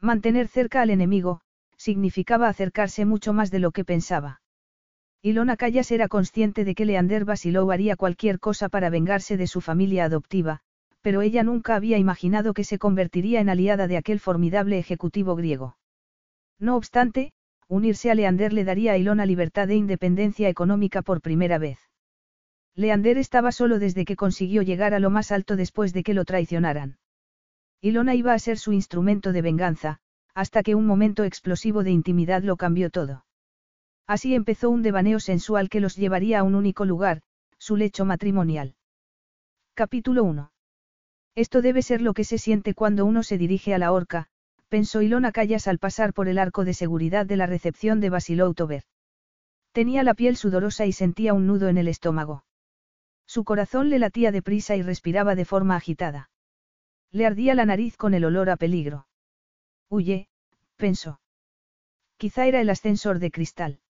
Mantener cerca al enemigo, significaba acercarse mucho más de lo que pensaba. Ilona Callas era consciente de que Leander Basilou haría cualquier cosa para vengarse de su familia adoptiva, pero ella nunca había imaginado que se convertiría en aliada de aquel formidable ejecutivo griego. No obstante, unirse a Leander le daría a Ilona libertad e independencia económica por primera vez. Leander estaba solo desde que consiguió llegar a lo más alto después de que lo traicionaran. Ilona iba a ser su instrumento de venganza, hasta que un momento explosivo de intimidad lo cambió todo. Así empezó un devaneo sensual que los llevaría a un único lugar, su lecho matrimonial. Capítulo 1. Esto debe ser lo que se siente cuando uno se dirige a la horca, pensó Ilona Callas al pasar por el arco de seguridad de la recepción de Basilou Tober. Tenía la piel sudorosa y sentía un nudo en el estómago. Su corazón le latía deprisa y respiraba de forma agitada. Le ardía la nariz con el olor a peligro. Huye, pensó. Quizá era el ascensor de cristal.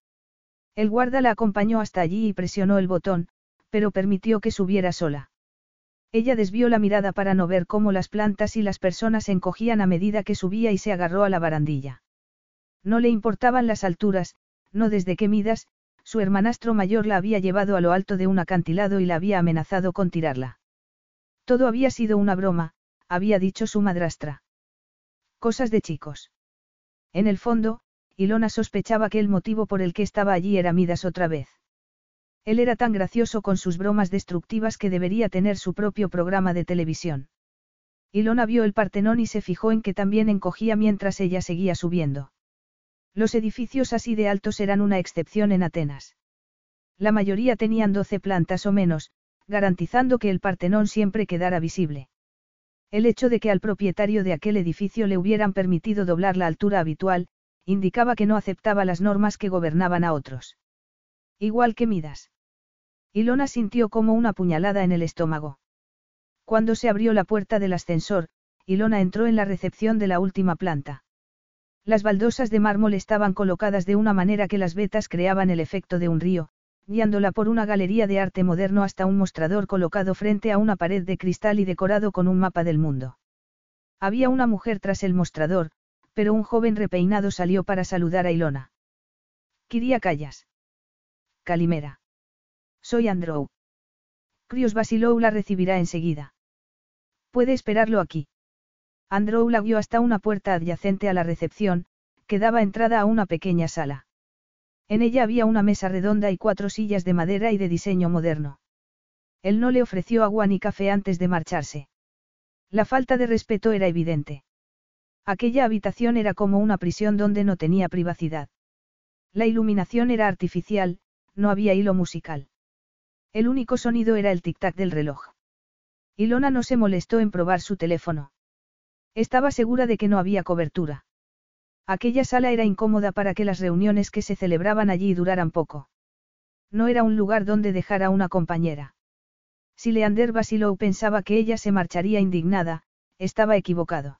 El guarda la acompañó hasta allí y presionó el botón, pero permitió que subiera sola. Ella desvió la mirada para no ver cómo las plantas y las personas se encogían a medida que subía y se agarró a la barandilla. No le importaban las alturas, no desde que Midas, su hermanastro mayor la había llevado a lo alto de un acantilado y la había amenazado con tirarla. Todo había sido una broma, había dicho su madrastra. Cosas de chicos. En el fondo, Ilona sospechaba que el motivo por el que estaba allí era Midas otra vez. Él era tan gracioso con sus bromas destructivas que debería tener su propio programa de televisión. Ilona vio el Partenón y se fijó en que también encogía mientras ella seguía subiendo. Los edificios así de altos eran una excepción en Atenas. La mayoría tenían doce plantas o menos, garantizando que el Partenón siempre quedara visible. El hecho de que al propietario de aquel edificio le hubieran permitido doblar la altura habitual, indicaba que no aceptaba las normas que gobernaban a otros. Igual que Midas. Ilona sintió como una puñalada en el estómago. Cuando se abrió la puerta del ascensor, Ilona entró en la recepción de la última planta. Las baldosas de mármol estaban colocadas de una manera que las vetas creaban el efecto de un río, guiándola por una galería de arte moderno hasta un mostrador colocado frente a una pared de cristal y decorado con un mapa del mundo. Había una mujer tras el mostrador, pero un joven repeinado salió para saludar a Ilona. Kiria Callas. Calimera. Soy Andrew. Crios Basilou la recibirá enseguida. Puede esperarlo aquí. Andrew la guió hasta una puerta adyacente a la recepción, que daba entrada a una pequeña sala. En ella había una mesa redonda y cuatro sillas de madera y de diseño moderno. Él no le ofreció agua ni café antes de marcharse. La falta de respeto era evidente. Aquella habitación era como una prisión donde no tenía privacidad. La iluminación era artificial, no había hilo musical. El único sonido era el tic-tac del reloj. Ilona no se molestó en probar su teléfono. Estaba segura de que no había cobertura. Aquella sala era incómoda para que las reuniones que se celebraban allí duraran poco. No era un lugar donde dejar a una compañera. Si Leander Basilou pensaba que ella se marcharía indignada, estaba equivocado.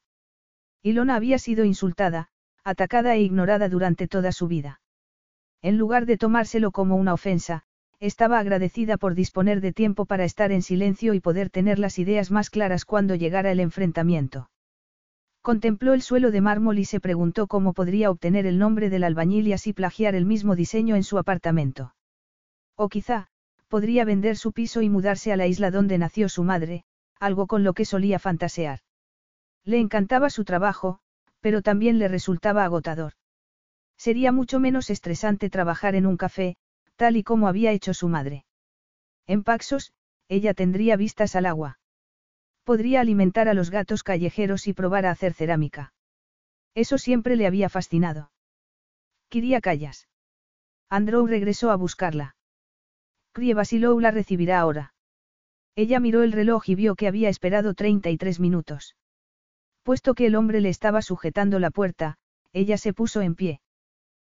Ilona había sido insultada, atacada e ignorada durante toda su vida. En lugar de tomárselo como una ofensa, estaba agradecida por disponer de tiempo para estar en silencio y poder tener las ideas más claras cuando llegara el enfrentamiento. Contempló el suelo de mármol y se preguntó cómo podría obtener el nombre del albañil y así plagiar el mismo diseño en su apartamento. O quizá, podría vender su piso y mudarse a la isla donde nació su madre, algo con lo que solía fantasear. Le encantaba su trabajo, pero también le resultaba agotador. Sería mucho menos estresante trabajar en un café, tal y como había hecho su madre. En Paxos, ella tendría vistas al agua. Podría alimentar a los gatos callejeros y probar a hacer cerámica. Eso siempre le había fascinado. Quería callas. Andrew regresó a buscarla. Crie Basilou la recibirá ahora. Ella miró el reloj y vio que había esperado 33 minutos. Puesto que el hombre le estaba sujetando la puerta, ella se puso en pie.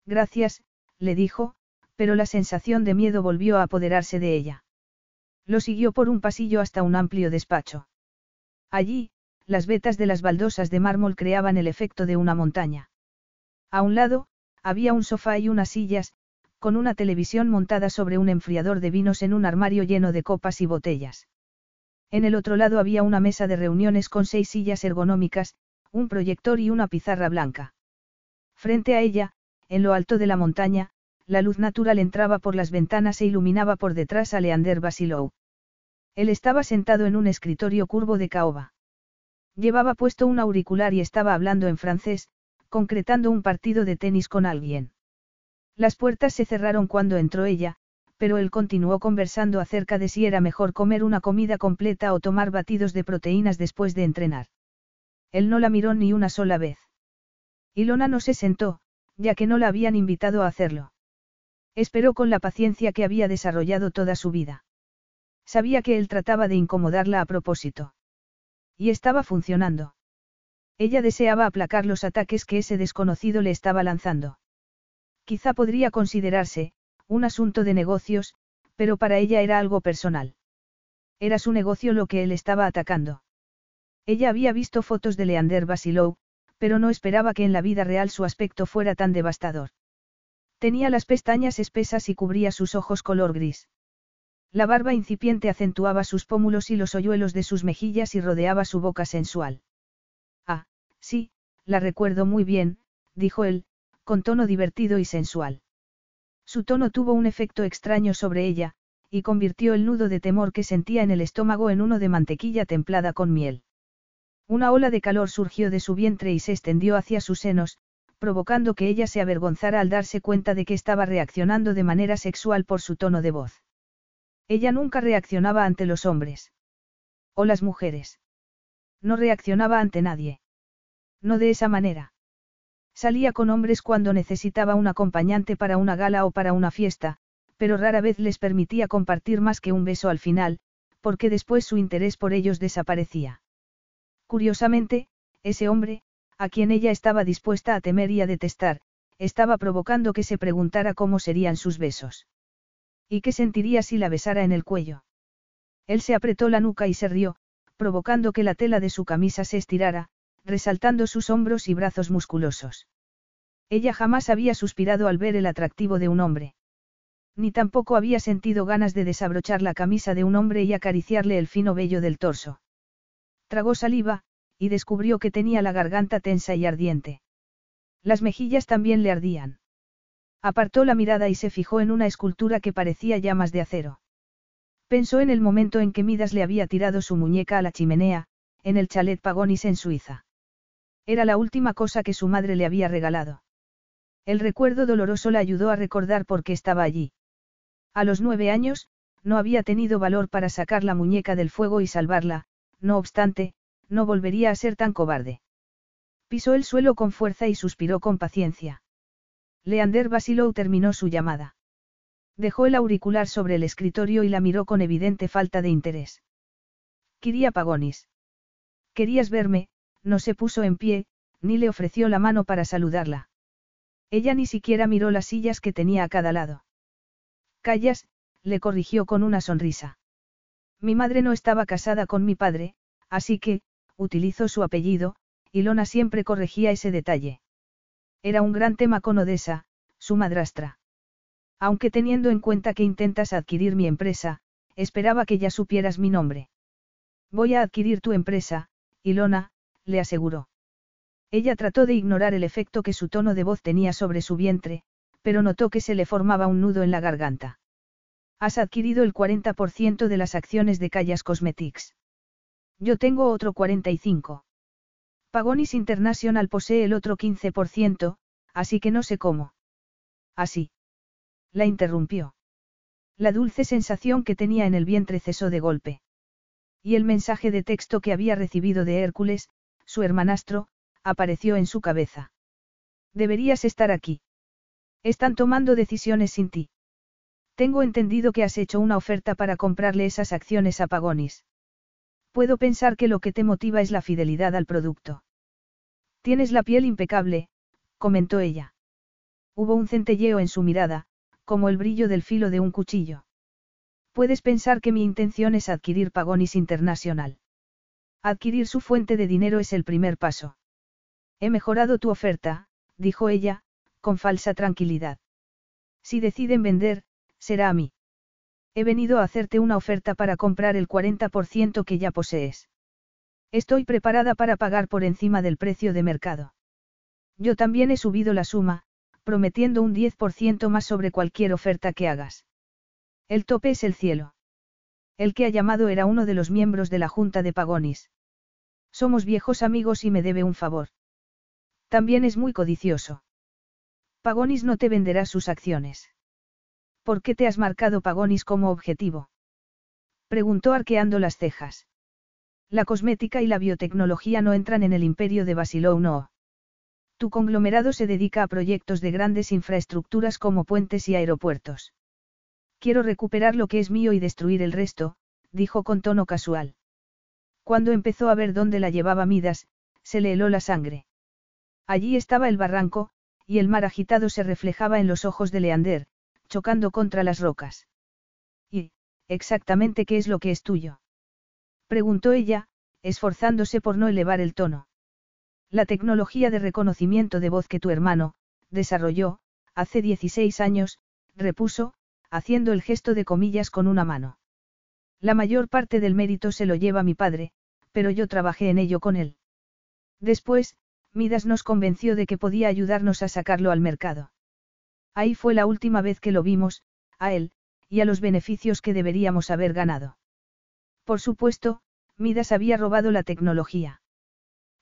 Gracias, le dijo, pero la sensación de miedo volvió a apoderarse de ella. Lo siguió por un pasillo hasta un amplio despacho. Allí, las vetas de las baldosas de mármol creaban el efecto de una montaña. A un lado, había un sofá y unas sillas, con una televisión montada sobre un enfriador de vinos en un armario lleno de copas y botellas. En el otro lado había una mesa de reuniones con seis sillas ergonómicas, un proyector y una pizarra blanca. Frente a ella, en lo alto de la montaña, la luz natural entraba por las ventanas e iluminaba por detrás a Leander Basilou. Él estaba sentado en un escritorio curvo de caoba. Llevaba puesto un auricular y estaba hablando en francés, concretando un partido de tenis con alguien. Las puertas se cerraron cuando entró ella, pero él continuó conversando acerca de si era mejor comer una comida completa o tomar batidos de proteínas después de entrenar. Él no la miró ni una sola vez. Ilona no se sentó, ya que no la habían invitado a hacerlo. Esperó con la paciencia que había desarrollado toda su vida. Sabía que él trataba de incomodarla a propósito. Y estaba funcionando. Ella deseaba aplacar los ataques que ese desconocido le estaba lanzando. Quizá podría considerarse, un asunto de negocios, pero para ella era algo personal. Era su negocio lo que él estaba atacando. Ella había visto fotos de Leander Basilou, pero no esperaba que en la vida real su aspecto fuera tan devastador. Tenía las pestañas espesas y cubría sus ojos color gris. La barba incipiente acentuaba sus pómulos y los hoyuelos de sus mejillas y rodeaba su boca sensual. Ah, sí, la recuerdo muy bien, dijo él, con tono divertido y sensual. Su tono tuvo un efecto extraño sobre ella, y convirtió el nudo de temor que sentía en el estómago en uno de mantequilla templada con miel. Una ola de calor surgió de su vientre y se extendió hacia sus senos, provocando que ella se avergonzara al darse cuenta de que estaba reaccionando de manera sexual por su tono de voz. Ella nunca reaccionaba ante los hombres. O las mujeres. No reaccionaba ante nadie. No de esa manera. Salía con hombres cuando necesitaba un acompañante para una gala o para una fiesta, pero rara vez les permitía compartir más que un beso al final, porque después su interés por ellos desaparecía. Curiosamente, ese hombre, a quien ella estaba dispuesta a temer y a detestar, estaba provocando que se preguntara cómo serían sus besos. ¿Y qué sentiría si la besara en el cuello? Él se apretó la nuca y se rió, provocando que la tela de su camisa se estirara, resaltando sus hombros y brazos musculosos. Ella jamás había suspirado al ver el atractivo de un hombre. Ni tampoco había sentido ganas de desabrochar la camisa de un hombre y acariciarle el fino vello del torso. Tragó saliva, y descubrió que tenía la garganta tensa y ardiente. Las mejillas también le ardían. Apartó la mirada y se fijó en una escultura que parecía llamas de acero. Pensó en el momento en que Midas le había tirado su muñeca a la chimenea, en el chalet Pagonis en Suiza. Era la última cosa que su madre le había regalado. El recuerdo doloroso la ayudó a recordar por qué estaba allí. A los nueve años, no había tenido valor para sacar la muñeca del fuego y salvarla, no obstante, no volvería a ser tan cobarde. Pisó el suelo con fuerza y suspiró con paciencia. Leander Basilou terminó su llamada. Dejó el auricular sobre el escritorio y la miró con evidente falta de interés. Quería Pagonis. Querías verme, no se puso en pie, ni le ofreció la mano para saludarla. Ella ni siquiera miró las sillas que tenía a cada lado. Callas, le corrigió con una sonrisa. Mi madre no estaba casada con mi padre, así que, utilizó su apellido, y Lona siempre corregía ese detalle. Era un gran tema con Odessa, su madrastra. Aunque teniendo en cuenta que intentas adquirir mi empresa, esperaba que ya supieras mi nombre. Voy a adquirir tu empresa, Ilona, le aseguró. Ella trató de ignorar el efecto que su tono de voz tenía sobre su vientre, pero notó que se le formaba un nudo en la garganta. Has adquirido el 40% de las acciones de Callas Cosmetics. Yo tengo otro 45. Pagonis International posee el otro 15%, así que no sé cómo. Así. La interrumpió. La dulce sensación que tenía en el vientre cesó de golpe. Y el mensaje de texto que había recibido de Hércules, su hermanastro, apareció en su cabeza. Deberías estar aquí. Están tomando decisiones sin ti. Tengo entendido que has hecho una oferta para comprarle esas acciones a Pagonis. Puedo pensar que lo que te motiva es la fidelidad al producto. Tienes la piel impecable, comentó ella. Hubo un centelleo en su mirada, como el brillo del filo de un cuchillo. Puedes pensar que mi intención es adquirir Pagonis Internacional. Adquirir su fuente de dinero es el primer paso. He mejorado tu oferta, dijo ella, con falsa tranquilidad. Si deciden vender, será a mí. He venido a hacerte una oferta para comprar el 40% que ya posees. Estoy preparada para pagar por encima del precio de mercado. Yo también he subido la suma, prometiendo un 10% más sobre cualquier oferta que hagas. El tope es el cielo. El que ha llamado era uno de los miembros de la Junta de Pagonis. Somos viejos amigos y me debe un favor. También es muy codicioso. Pagonis no te venderá sus acciones. ¿Por qué te has marcado Pagonis como objetivo? Preguntó arqueando las cejas. La cosmética y la biotecnología no entran en el imperio de Basilou no. Tu conglomerado se dedica a proyectos de grandes infraestructuras como puentes y aeropuertos. Quiero recuperar lo que es mío y destruir el resto, dijo con tono casual. Cuando empezó a ver dónde la llevaba Midas, se le heló la sangre. Allí estaba el barranco, y el mar agitado se reflejaba en los ojos de Leander, chocando contra las rocas. ¿Y, exactamente qué es lo que es tuyo? Preguntó ella, esforzándose por no elevar el tono. La tecnología de reconocimiento de voz que tu hermano, desarrolló, hace 16 años, repuso, haciendo el gesto de comillas con una mano. La mayor parte del mérito se lo lleva mi padre, pero yo trabajé en ello con él. Después, Midas nos convenció de que podía ayudarnos a sacarlo al mercado. Ahí fue la última vez que lo vimos, a él, y a los beneficios que deberíamos haber ganado. Por supuesto, Midas había robado la tecnología.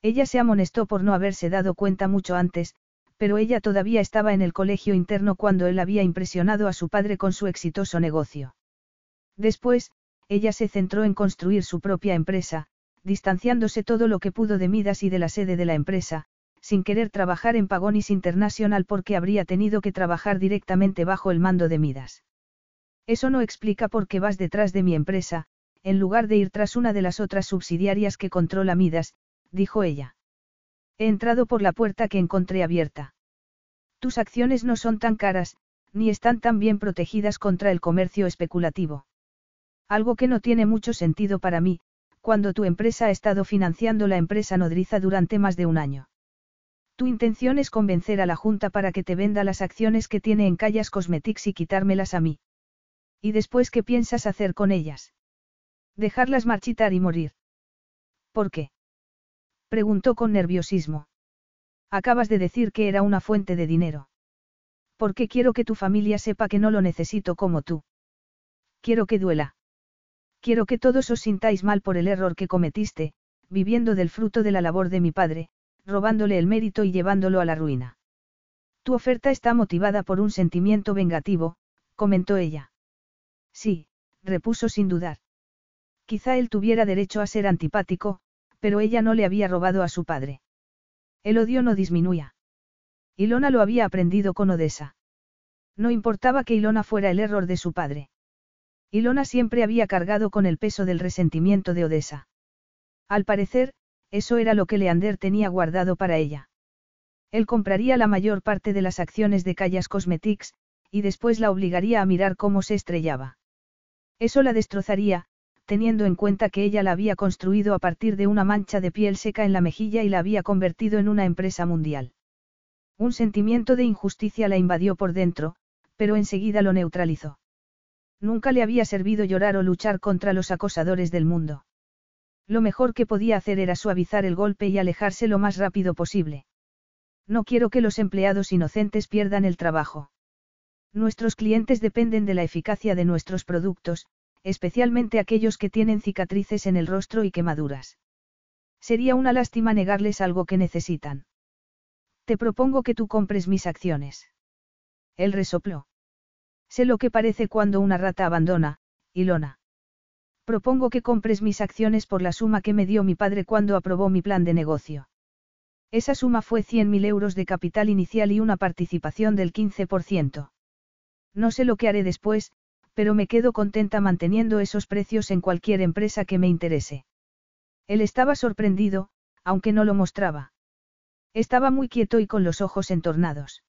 Ella se amonestó por no haberse dado cuenta mucho antes, pero ella todavía estaba en el colegio interno cuando él había impresionado a su padre con su exitoso negocio. Después, ella se centró en construir su propia empresa, distanciándose todo lo que pudo de Midas y de la sede de la empresa, sin querer trabajar en Pagonis International porque habría tenido que trabajar directamente bajo el mando de Midas. Eso no explica por qué vas detrás de mi empresa, en lugar de ir tras una de las otras subsidiarias que controla Midas, dijo ella. He entrado por la puerta que encontré abierta. Tus acciones no son tan caras, ni están tan bien protegidas contra el comercio especulativo. Algo que no tiene mucho sentido para mí, cuando tu empresa ha estado financiando la empresa nodriza durante más de un año. Tu intención es convencer a la Junta para que te venda las acciones que tiene en Callas Cosmetics y quitármelas a mí. ¿Y después qué piensas hacer con ellas? Dejarlas marchitar y morir. ¿Por qué? Preguntó con nerviosismo. Acabas de decir que era una fuente de dinero. Porque quiero que tu familia sepa que no lo necesito como tú. Quiero que duela. Quiero que todos os sintáis mal por el error que cometiste, viviendo del fruto de la labor de mi padre, robándole el mérito y llevándolo a la ruina. Tu oferta está motivada por un sentimiento vengativo, comentó ella. Sí, repuso sin dudar. Quizá él tuviera derecho a ser antipático, pero ella no le había robado a su padre. El odio no disminuía. Ilona lo había aprendido con Odessa. No importaba que Ilona fuera el error de su padre. Ilona siempre había cargado con el peso del resentimiento de Odessa. Al parecer, eso era lo que Leander tenía guardado para ella. Él compraría la mayor parte de las acciones de Callas Cosmetics, y después la obligaría a mirar cómo se estrellaba. Eso la destrozaría, teniendo en cuenta que ella la había construido a partir de una mancha de piel seca en la mejilla y la había convertido en una empresa mundial. Un sentimiento de injusticia la invadió por dentro, pero enseguida lo neutralizó. Nunca le había servido llorar o luchar contra los acosadores del mundo. Lo mejor que podía hacer era suavizar el golpe y alejarse lo más rápido posible. No quiero que los empleados inocentes pierdan el trabajo. Nuestros clientes dependen de la eficacia de nuestros productos, especialmente aquellos que tienen cicatrices en el rostro y quemaduras. Sería una lástima negarles algo que necesitan. Te propongo que tú compres mis acciones. Él resopló. Sé lo que parece cuando una rata abandona, Ilona. Propongo que compres mis acciones por la suma que me dio mi padre cuando aprobó mi plan de negocio. Esa suma fue 100.000 euros de capital inicial y una participación del 15%. No sé lo que haré después, pero me quedo contenta manteniendo esos precios en cualquier empresa que me interese. Él estaba sorprendido, aunque no lo mostraba. Estaba muy quieto y con los ojos entornados.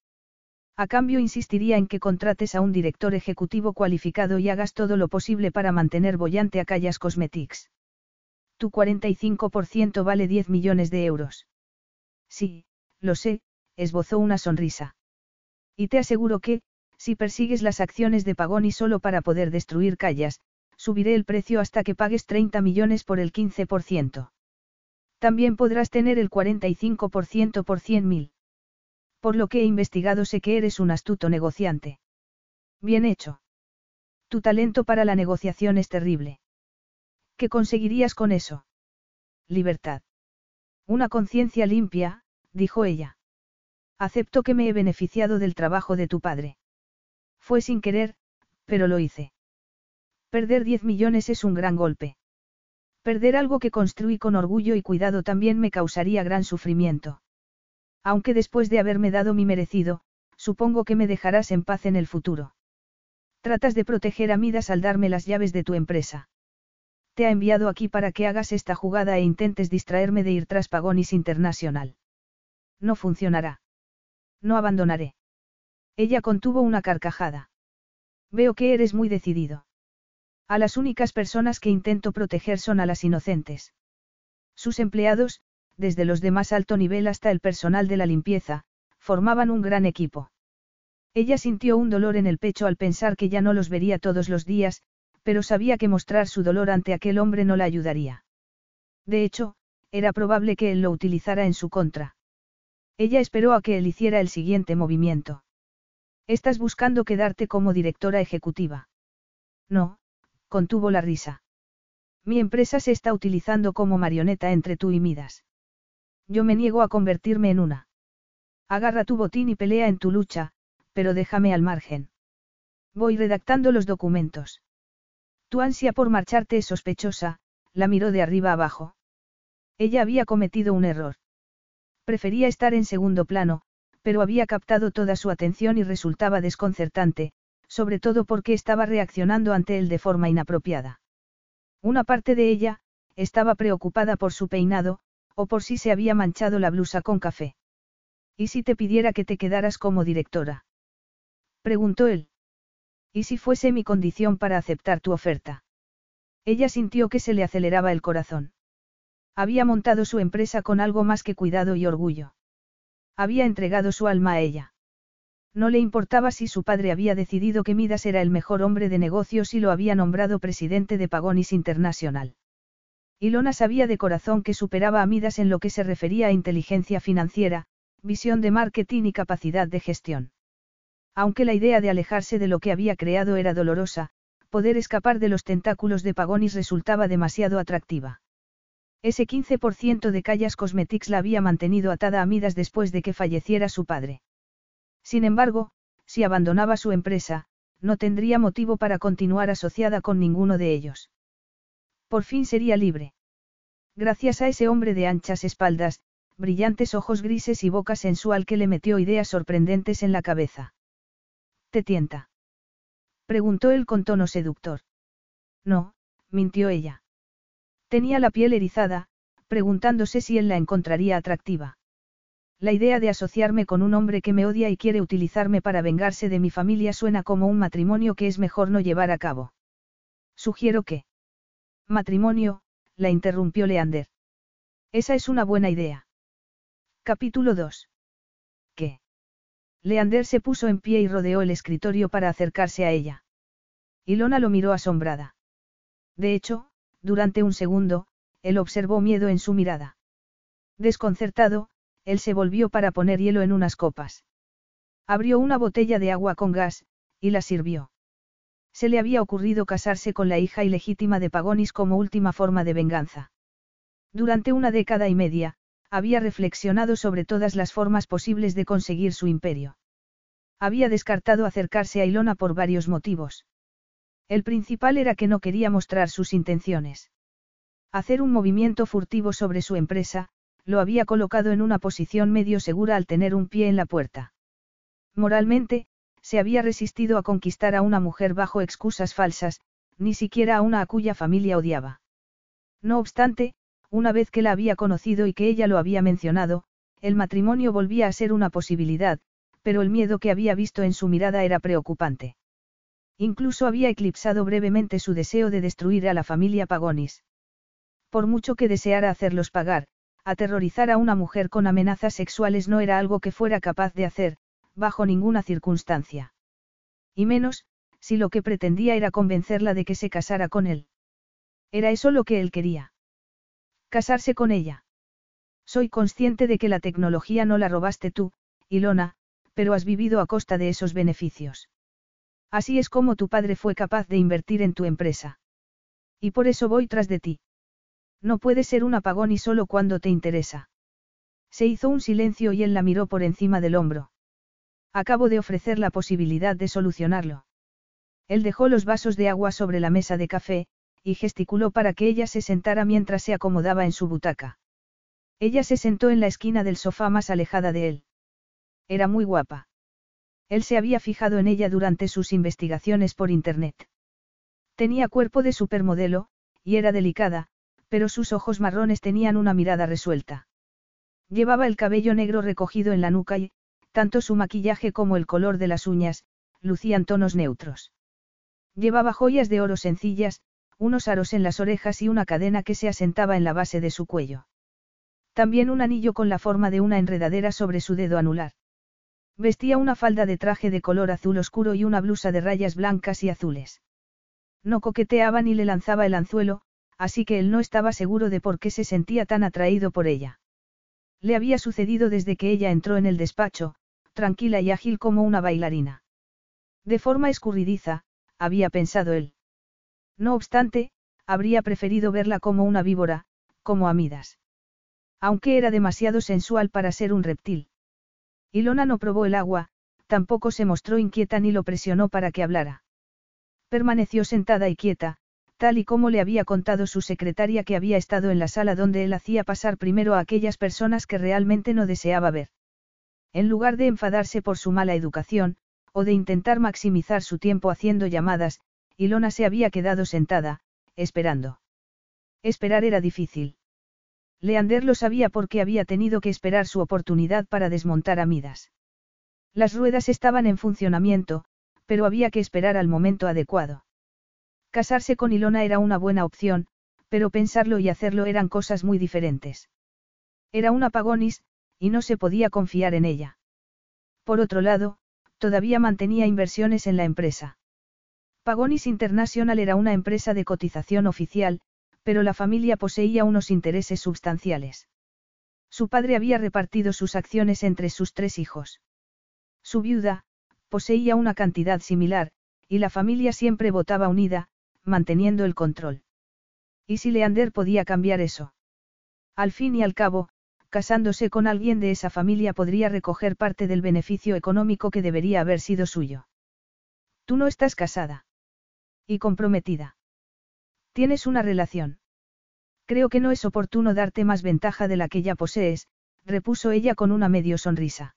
A cambio insistiría en que contrates a un director ejecutivo cualificado y hagas todo lo posible para mantener bollante a Callas Cosmetics. Tu 45% vale 10 millones de euros. Sí, lo sé, esbozó una sonrisa. Y te aseguro que, si persigues las acciones de Pagoni solo para poder destruir Callas, subiré el precio hasta que pagues 30 millones por el 15%. También podrás tener el 45% por 100.000. Por lo que he investigado sé que eres un astuto negociante. Bien hecho. Tu talento para la negociación es terrible. ¿Qué conseguirías con eso? Libertad. Una conciencia limpia, dijo ella. Acepto que me he beneficiado del trabajo de tu padre. Fue sin querer, pero lo hice. Perder 10 millones es un gran golpe. Perder algo que construí con orgullo y cuidado también me causaría gran sufrimiento. Aunque después de haberme dado mi merecido, supongo que me dejarás en paz en el futuro. Tratas de proteger a Midas al darme las llaves de tu empresa. Te ha enviado aquí para que hagas esta jugada e intentes distraerme de ir tras Pagonis Internacional. No funcionará. No abandonaré. Ella contuvo una carcajada. Veo que eres muy decidido. A las únicas personas que intento proteger son a las inocentes. Sus empleados, desde los de más alto nivel hasta el personal de la limpieza, formaban un gran equipo. Ella sintió un dolor en el pecho al pensar que ya no los vería todos los días, pero sabía que mostrar su dolor ante aquel hombre no la ayudaría. De hecho, era probable que él lo utilizara en su contra. Ella esperó a que él hiciera el siguiente movimiento. Estás buscando quedarte como directora ejecutiva. No, contuvo la risa. Mi empresa se está utilizando como marioneta entre tú y Midas. Yo me niego a convertirme en una. Agarra tu botín y pelea en tu lucha, pero déjame al margen. Voy redactando los documentos. Tu ansia por marcharte es sospechosa, la miró de arriba abajo. Ella había cometido un error. Prefería estar en segundo plano, pero había captado toda su atención y resultaba desconcertante, sobre todo porque estaba reaccionando ante él de forma inapropiada. Una parte de ella, estaba preocupada por su peinado, o por si se había manchado la blusa con café. ¿Y si te pidiera que te quedaras como directora? Preguntó él. ¿Y si fuese mi condición para aceptar tu oferta? Ella sintió que se le aceleraba el corazón. Había montado su empresa con algo más que cuidado y orgullo. Había entregado su alma a ella. No le importaba si su padre había decidido que Midas era el mejor hombre de negocios y lo había nombrado presidente de Pagonis Internacional. Ilona sabía de corazón que superaba a Midas en lo que se refería a inteligencia financiera, visión de marketing y capacidad de gestión. Aunque la idea de alejarse de lo que había creado era dolorosa, poder escapar de los tentáculos de Pagonis resultaba demasiado atractiva. Ese 15% de Callas Cosmetics la había mantenido atada a Midas después de que falleciera su padre. Sin embargo, si abandonaba su empresa, no tendría motivo para continuar asociada con ninguno de ellos. Por fin sería libre. Gracias a ese hombre de anchas espaldas, brillantes ojos grises y boca sensual que le metió ideas sorprendentes en la cabeza. ¿Te tienta? Preguntó él con tono seductor. No, mintió ella. Tenía la piel erizada, preguntándose si él la encontraría atractiva. La idea de asociarme con un hombre que me odia y quiere utilizarme para vengarse de mi familia suena como un matrimonio que es mejor no llevar a cabo. Sugiero que. Matrimonio, la interrumpió Leander. Esa es una buena idea. Capítulo 2. ¿Qué? Leander se puso en pie y rodeó el escritorio para acercarse a ella. Ilona lo miró asombrada. De hecho, durante un segundo, él observó miedo en su mirada. Desconcertado, él se volvió para poner hielo en unas copas. Abrió una botella de agua con gas, y la sirvió. Se le había ocurrido casarse con la hija ilegítima de Pagonis como última forma de venganza. Durante una década y media, había reflexionado sobre todas las formas posibles de conseguir su imperio. Había descartado acercarse a Ilona por varios motivos. El principal era que no quería mostrar sus intenciones. Hacer un movimiento furtivo sobre su empresa, lo había colocado en una posición medio segura al tener un pie en la puerta. Moralmente, se había resistido a conquistar a una mujer bajo excusas falsas, ni siquiera a una a cuya familia odiaba. No obstante, una vez que la había conocido y que ella lo había mencionado, el matrimonio volvía a ser una posibilidad, pero el miedo que había visto en su mirada era preocupante. Incluso había eclipsado brevemente su deseo de destruir a la familia Pagonis. Por mucho que deseara hacerlos pagar, aterrorizar a una mujer con amenazas sexuales no era algo que fuera capaz de hacer, bajo ninguna circunstancia. Y menos, si lo que pretendía era convencerla de que se casara con él. Era eso lo que él quería. Casarse con ella. Soy consciente de que la tecnología no la robaste tú, Ilona, pero has vivido a costa de esos beneficios. Así es como tu padre fue capaz de invertir en tu empresa. Y por eso voy tras de ti. No puede ser un apagón y solo cuando te interesa. Se hizo un silencio y él la miró por encima del hombro. Acabo de ofrecer la posibilidad de solucionarlo. Él dejó los vasos de agua sobre la mesa de café, y gesticuló para que ella se sentara mientras se acomodaba en su butaca. Ella se sentó en la esquina del sofá más alejada de él. Era muy guapa. Él se había fijado en ella durante sus investigaciones por Internet. Tenía cuerpo de supermodelo, y era delicada, pero sus ojos marrones tenían una mirada resuelta. Llevaba el cabello negro recogido en la nuca y, tanto su maquillaje como el color de las uñas, lucían tonos neutros. Llevaba joyas de oro sencillas, unos aros en las orejas y una cadena que se asentaba en la base de su cuello. También un anillo con la forma de una enredadera sobre su dedo anular. Vestía una falda de traje de color azul oscuro y una blusa de rayas blancas y azules. No coqueteaba ni le lanzaba el anzuelo, así que él no estaba seguro de por qué se sentía tan atraído por ella. Le había sucedido desde que ella entró en el despacho, tranquila y ágil como una bailarina. De forma escurridiza, había pensado él. No obstante, habría preferido verla como una víbora, como Amidas. Aunque era demasiado sensual para ser un reptil. Ilona no probó el agua, tampoco se mostró inquieta ni lo presionó para que hablara. Permaneció sentada y quieta, tal y como le había contado su secretaria que había estado en la sala donde él hacía pasar primero a aquellas personas que realmente no deseaba ver. En lugar de enfadarse por su mala educación, o de intentar maximizar su tiempo haciendo llamadas, Ilona se había quedado sentada, esperando. Esperar era difícil. Leander lo sabía porque había tenido que esperar su oportunidad para desmontar a Midas. Las ruedas estaban en funcionamiento, pero había que esperar al momento adecuado. Casarse con Ilona era una buena opción, pero pensarlo y hacerlo eran cosas muy diferentes. Era una pagonis, y no se podía confiar en ella. Por otro lado, todavía mantenía inversiones en la empresa. Pagonis International era una empresa de cotización oficial, pero la familia poseía unos intereses substanciales. Su padre había repartido sus acciones entre sus tres hijos. Su viuda, poseía una cantidad similar, y la familia siempre votaba unida, manteniendo el control. ¿Y si Leander podía cambiar eso? Al fin y al cabo, casándose con alguien de esa familia podría recoger parte del beneficio económico que debería haber sido suyo. Tú no estás casada. Y comprometida. Tienes una relación. Creo que no es oportuno darte más ventaja de la que ya posees, repuso ella con una medio sonrisa.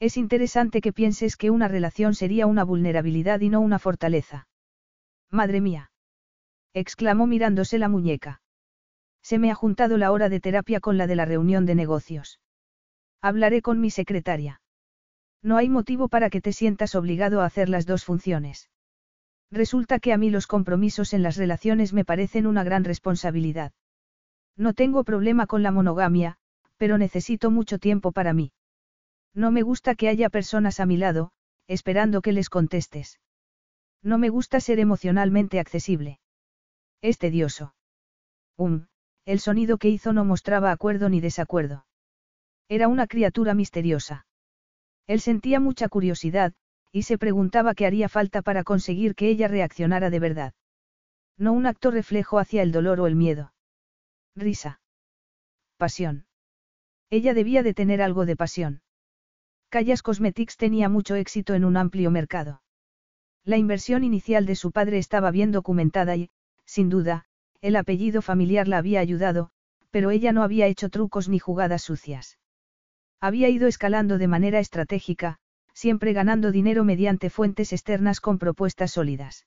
Es interesante que pienses que una relación sería una vulnerabilidad y no una fortaleza. Madre mía. exclamó mirándose la muñeca. Se me ha juntado la hora de terapia con la de la reunión de negocios. Hablaré con mi secretaria. No hay motivo para que te sientas obligado a hacer las dos funciones. Resulta que a mí los compromisos en las relaciones me parecen una gran responsabilidad. No tengo problema con la monogamia, pero necesito mucho tiempo para mí. No me gusta que haya personas a mi lado, esperando que les contestes. No me gusta ser emocionalmente accesible. Es tedioso. Um, el sonido que hizo no mostraba acuerdo ni desacuerdo. Era una criatura misteriosa. Él sentía mucha curiosidad, y se preguntaba qué haría falta para conseguir que ella reaccionara de verdad. No un acto reflejo hacia el dolor o el miedo. Risa. pasión. Ella debía de tener algo de pasión. Callas Cosmetics tenía mucho éxito en un amplio mercado. La inversión inicial de su padre estaba bien documentada y, sin duda, el apellido familiar la había ayudado, pero ella no había hecho trucos ni jugadas sucias. Había ido escalando de manera estratégica, siempre ganando dinero mediante fuentes externas con propuestas sólidas.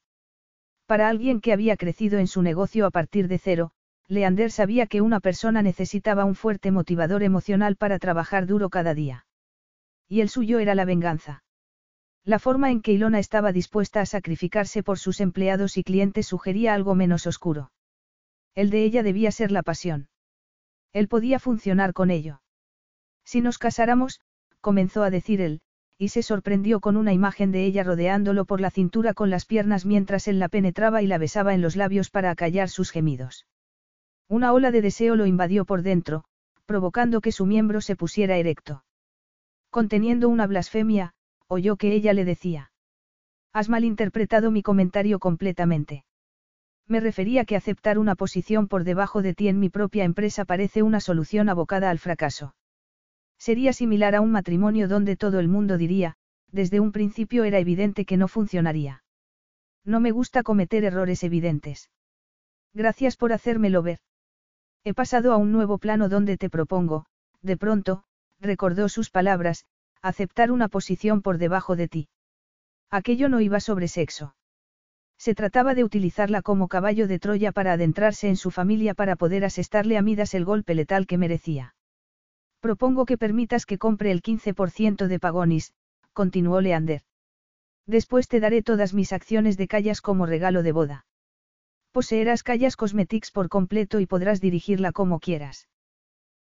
Para alguien que había crecido en su negocio a partir de cero, Leander sabía que una persona necesitaba un fuerte motivador emocional para trabajar duro cada día. Y el suyo era la venganza. La forma en que Ilona estaba dispuesta a sacrificarse por sus empleados y clientes sugería algo menos oscuro. El de ella debía ser la pasión. Él podía funcionar con ello. Si nos casáramos, comenzó a decir él, y se sorprendió con una imagen de ella rodeándolo por la cintura con las piernas mientras él la penetraba y la besaba en los labios para acallar sus gemidos. Una ola de deseo lo invadió por dentro, provocando que su miembro se pusiera erecto. Conteniendo una blasfemia, oyó que ella le decía. Has malinterpretado mi comentario completamente. Me refería que aceptar una posición por debajo de ti en mi propia empresa parece una solución abocada al fracaso. Sería similar a un matrimonio donde todo el mundo diría, desde un principio era evidente que no funcionaría. No me gusta cometer errores evidentes. Gracias por hacérmelo ver. He pasado a un nuevo plano donde te propongo, de pronto, recordó sus palabras, aceptar una posición por debajo de ti. Aquello no iba sobre sexo. Se trataba de utilizarla como caballo de Troya para adentrarse en su familia para poder asestarle a Midas el golpe letal que merecía. Propongo que permitas que compre el 15% de Pagonis, continuó Leander. Después te daré todas mis acciones de Callas como regalo de boda. Poseerás Callas Cosmetics por completo y podrás dirigirla como quieras.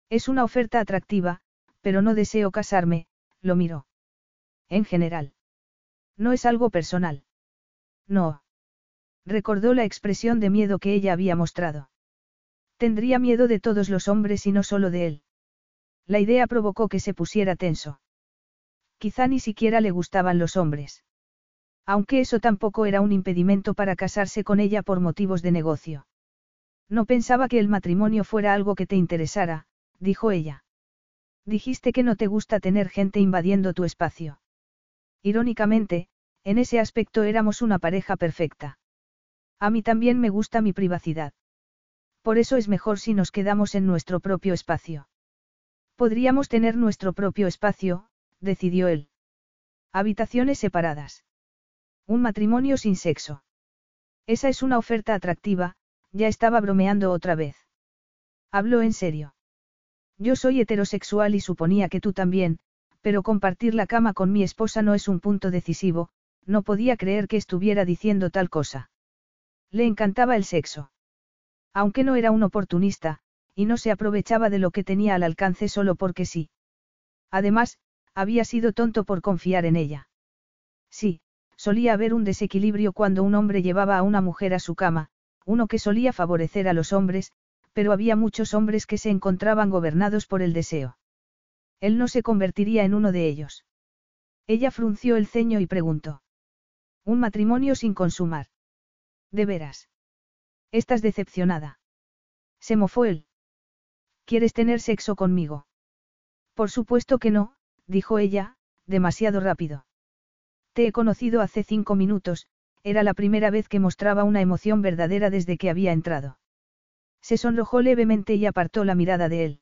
Es una oferta atractiva, pero no deseo casarme, lo miró. En general. No es algo personal. No. Recordó la expresión de miedo que ella había mostrado. Tendría miedo de todos los hombres y no solo de él. La idea provocó que se pusiera tenso. Quizá ni siquiera le gustaban los hombres. Aunque eso tampoco era un impedimento para casarse con ella por motivos de negocio. No pensaba que el matrimonio fuera algo que te interesara, dijo ella. Dijiste que no te gusta tener gente invadiendo tu espacio. Irónicamente, en ese aspecto éramos una pareja perfecta. A mí también me gusta mi privacidad. Por eso es mejor si nos quedamos en nuestro propio espacio. Podríamos tener nuestro propio espacio, decidió él. Habitaciones separadas. Un matrimonio sin sexo. Esa es una oferta atractiva, ya estaba bromeando otra vez. Habló en serio. Yo soy heterosexual y suponía que tú también, pero compartir la cama con mi esposa no es un punto decisivo, no podía creer que estuviera diciendo tal cosa. Le encantaba el sexo. Aunque no era un oportunista, y no se aprovechaba de lo que tenía al alcance solo porque sí. Además, había sido tonto por confiar en ella. Sí, solía haber un desequilibrio cuando un hombre llevaba a una mujer a su cama, uno que solía favorecer a los hombres, pero había muchos hombres que se encontraban gobernados por el deseo. Él no se convertiría en uno de ellos. Ella frunció el ceño y preguntó. Un matrimonio sin consumar. De veras. Estás decepcionada. Se mofó él. ¿Quieres tener sexo conmigo? Por supuesto que no, dijo ella, demasiado rápido. Te he conocido hace cinco minutos, era la primera vez que mostraba una emoción verdadera desde que había entrado. Se sonrojó levemente y apartó la mirada de él.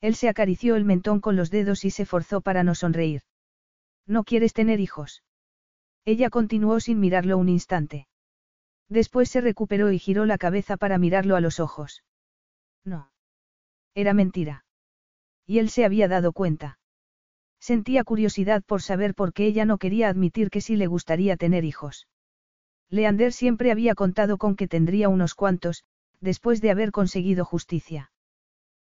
Él se acarició el mentón con los dedos y se forzó para no sonreír. ¿No quieres tener hijos? Ella continuó sin mirarlo un instante. Después se recuperó y giró la cabeza para mirarlo a los ojos. No. Era mentira. Y él se había dado cuenta. Sentía curiosidad por saber por qué ella no quería admitir que sí le gustaría tener hijos. Leander siempre había contado con que tendría unos cuantos, después de haber conseguido justicia.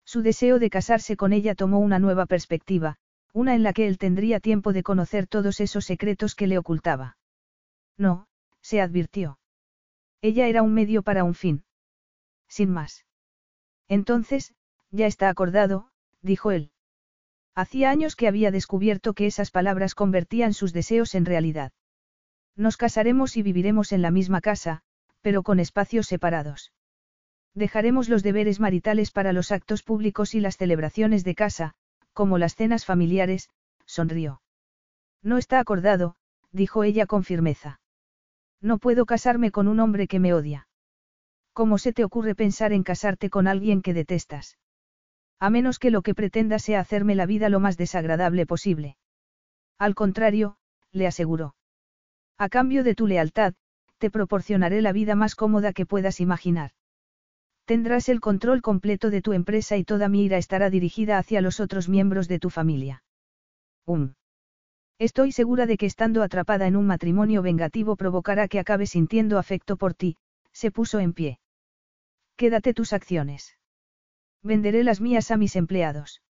Su deseo de casarse con ella tomó una nueva perspectiva, una en la que él tendría tiempo de conocer todos esos secretos que le ocultaba. No, se advirtió. Ella era un medio para un fin. Sin más. Entonces, ya está acordado, dijo él. Hacía años que había descubierto que esas palabras convertían sus deseos en realidad. Nos casaremos y viviremos en la misma casa, pero con espacios separados. Dejaremos los deberes maritales para los actos públicos y las celebraciones de casa, como las cenas familiares, sonrió. No está acordado, dijo ella con firmeza. No puedo casarme con un hombre que me odia. ¿Cómo se te ocurre pensar en casarte con alguien que detestas? A menos que lo que pretenda sea hacerme la vida lo más desagradable posible. Al contrario, le aseguró. A cambio de tu lealtad, te proporcionaré la vida más cómoda que puedas imaginar. Tendrás el control completo de tu empresa y toda mi ira estará dirigida hacia los otros miembros de tu familia. Um. Estoy segura de que estando atrapada en un matrimonio vengativo provocará que acabe sintiendo afecto por ti, se puso en pie. Quédate tus acciones. Venderé las mías a mis empleados.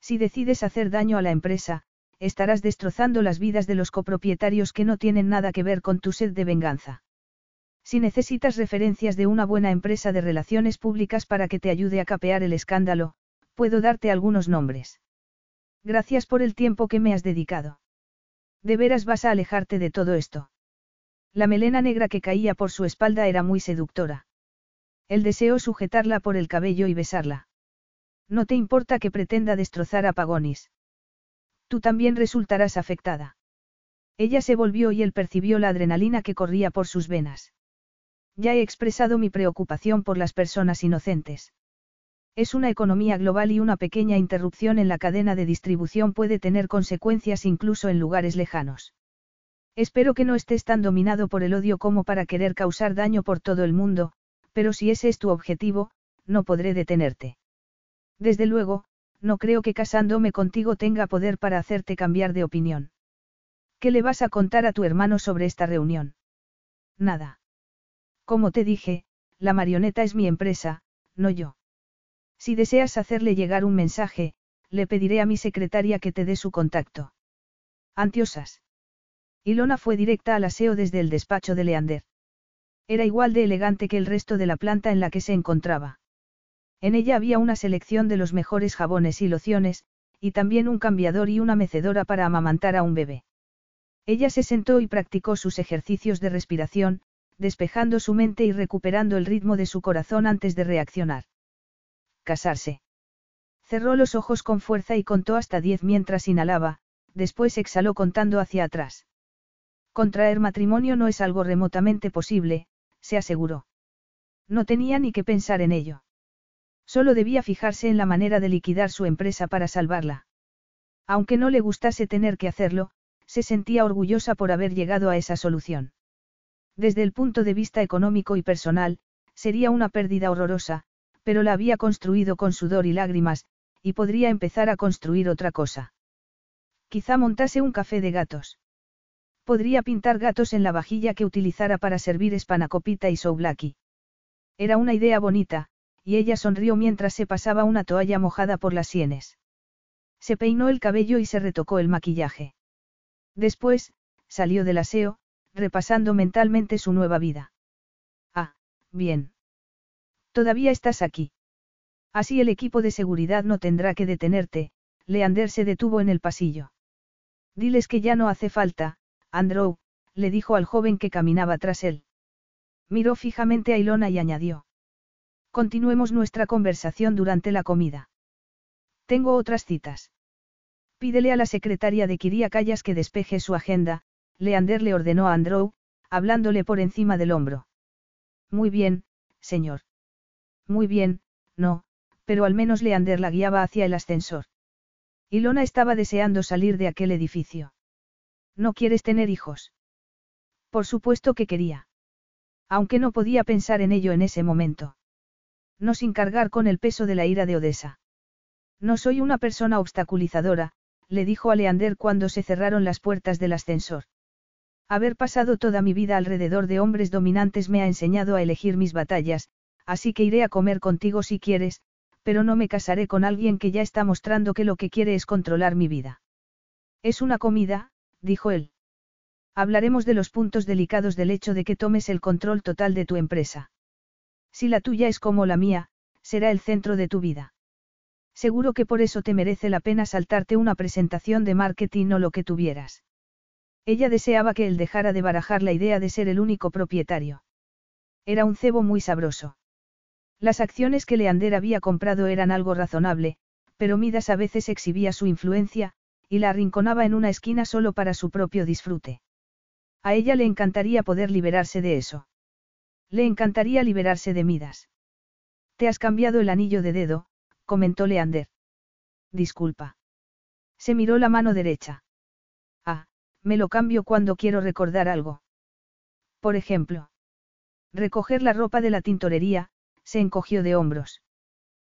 Si decides hacer daño a la empresa, estarás destrozando las vidas de los copropietarios que no tienen nada que ver con tu sed de venganza. Si necesitas referencias de una buena empresa de relaciones públicas para que te ayude a capear el escándalo, puedo darte algunos nombres. Gracias por el tiempo que me has dedicado. ¿De veras vas a alejarte de todo esto? La melena negra que caía por su espalda era muy seductora. Él deseó sujetarla por el cabello y besarla. No te importa que pretenda destrozar a Pagonis. Tú también resultarás afectada. Ella se volvió y él percibió la adrenalina que corría por sus venas. Ya he expresado mi preocupación por las personas inocentes. Es una economía global y una pequeña interrupción en la cadena de distribución puede tener consecuencias incluso en lugares lejanos. Espero que no estés tan dominado por el odio como para querer causar daño por todo el mundo, pero si ese es tu objetivo, no podré detenerte. Desde luego, no creo que casándome contigo tenga poder para hacerte cambiar de opinión. ¿Qué le vas a contar a tu hermano sobre esta reunión? Nada. Como te dije, la marioneta es mi empresa, no yo. Si deseas hacerle llegar un mensaje, le pediré a mi secretaria que te dé su contacto. Antiosas. Ilona fue directa al aseo desde el despacho de Leander. Era igual de elegante que el resto de la planta en la que se encontraba. En ella había una selección de los mejores jabones y lociones, y también un cambiador y una mecedora para amamantar a un bebé. Ella se sentó y practicó sus ejercicios de respiración, despejando su mente y recuperando el ritmo de su corazón antes de reaccionar. Casarse. Cerró los ojos con fuerza y contó hasta diez mientras inhalaba, después exhaló contando hacia atrás. Contraer matrimonio no es algo remotamente posible, se aseguró. No tenía ni que pensar en ello. Solo debía fijarse en la manera de liquidar su empresa para salvarla. Aunque no le gustase tener que hacerlo, se sentía orgullosa por haber llegado a esa solución. Desde el punto de vista económico y personal, sería una pérdida horrorosa, pero la había construido con sudor y lágrimas, y podría empezar a construir otra cosa. Quizá montase un café de gatos. Podría pintar gatos en la vajilla que utilizara para servir espanacopita y souvlaki. Era una idea bonita, y ella sonrió mientras se pasaba una toalla mojada por las sienes. Se peinó el cabello y se retocó el maquillaje. Después, salió del aseo, repasando mentalmente su nueva vida. Ah, bien. Todavía estás aquí. Así el equipo de seguridad no tendrá que detenerte, Leander se detuvo en el pasillo. Diles que ya no hace falta, Andrew, le dijo al joven que caminaba tras él. Miró fijamente a Ilona y añadió. Continuemos nuestra conversación durante la comida. Tengo otras citas. Pídele a la secretaria de Kiria Callas que despeje su agenda, Leander le ordenó a Andrew, hablándole por encima del hombro. Muy bien, señor. Muy bien, no, pero al menos Leander la guiaba hacia el ascensor. Ilona estaba deseando salir de aquel edificio. ¿No quieres tener hijos? Por supuesto que quería. Aunque no podía pensar en ello en ese momento. No sin cargar con el peso de la ira de Odessa. No soy una persona obstaculizadora, le dijo a Leander cuando se cerraron las puertas del ascensor. Haber pasado toda mi vida alrededor de hombres dominantes me ha enseñado a elegir mis batallas, así que iré a comer contigo si quieres, pero no me casaré con alguien que ya está mostrando que lo que quiere es controlar mi vida. Es una comida, dijo él. Hablaremos de los puntos delicados del hecho de que tomes el control total de tu empresa. Si la tuya es como la mía, será el centro de tu vida. Seguro que por eso te merece la pena saltarte una presentación de marketing o lo que tuvieras. Ella deseaba que él dejara de barajar la idea de ser el único propietario. Era un cebo muy sabroso. Las acciones que Leander había comprado eran algo razonable, pero Midas a veces exhibía su influencia, y la arrinconaba en una esquina solo para su propio disfrute. A ella le encantaría poder liberarse de eso. Le encantaría liberarse de Midas. Te has cambiado el anillo de dedo, comentó Leander. Disculpa. Se miró la mano derecha. Ah, me lo cambio cuando quiero recordar algo. Por ejemplo. Recoger la ropa de la tintorería, se encogió de hombros.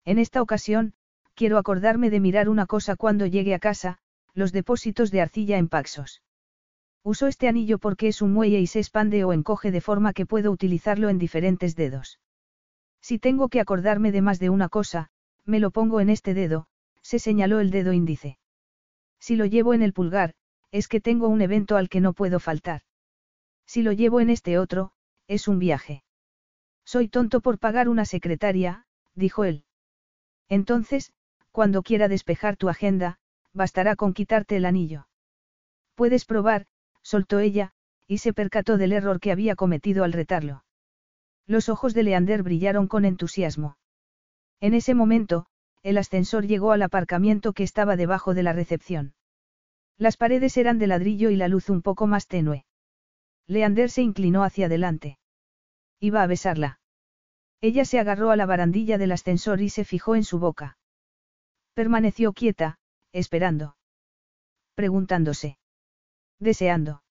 En esta ocasión, quiero acordarme de mirar una cosa cuando llegue a casa, los depósitos de arcilla en Paxos. Uso este anillo porque es un muelle y se expande o encoge de forma que puedo utilizarlo en diferentes dedos. Si tengo que acordarme de más de una cosa, me lo pongo en este dedo, se señaló el dedo índice. Si lo llevo en el pulgar, es que tengo un evento al que no puedo faltar. Si lo llevo en este otro, es un viaje. Soy tonto por pagar una secretaria, dijo él. Entonces, cuando quiera despejar tu agenda, bastará con quitarte el anillo. Puedes probar, soltó ella, y se percató del error que había cometido al retarlo. Los ojos de Leander brillaron con entusiasmo. En ese momento, el ascensor llegó al aparcamiento que estaba debajo de la recepción. Las paredes eran de ladrillo y la luz un poco más tenue. Leander se inclinó hacia adelante. Iba a besarla. Ella se agarró a la barandilla del ascensor y se fijó en su boca. Permaneció quieta, esperando. Preguntándose. Deseando.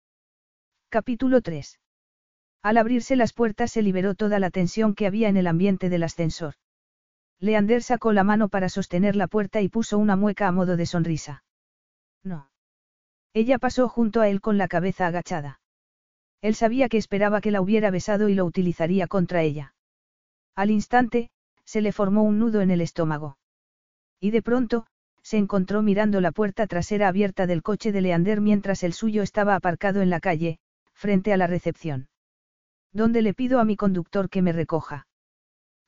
Capítulo 3. Al abrirse las puertas se liberó toda la tensión que había en el ambiente del ascensor. Leander sacó la mano para sostener la puerta y puso una mueca a modo de sonrisa. No. Ella pasó junto a él con la cabeza agachada. Él sabía que esperaba que la hubiera besado y lo utilizaría contra ella. Al instante, se le formó un nudo en el estómago. Y de pronto, se encontró mirando la puerta trasera abierta del coche de Leander mientras el suyo estaba aparcado en la calle, frente a la recepción. ¿Dónde le pido a mi conductor que me recoja?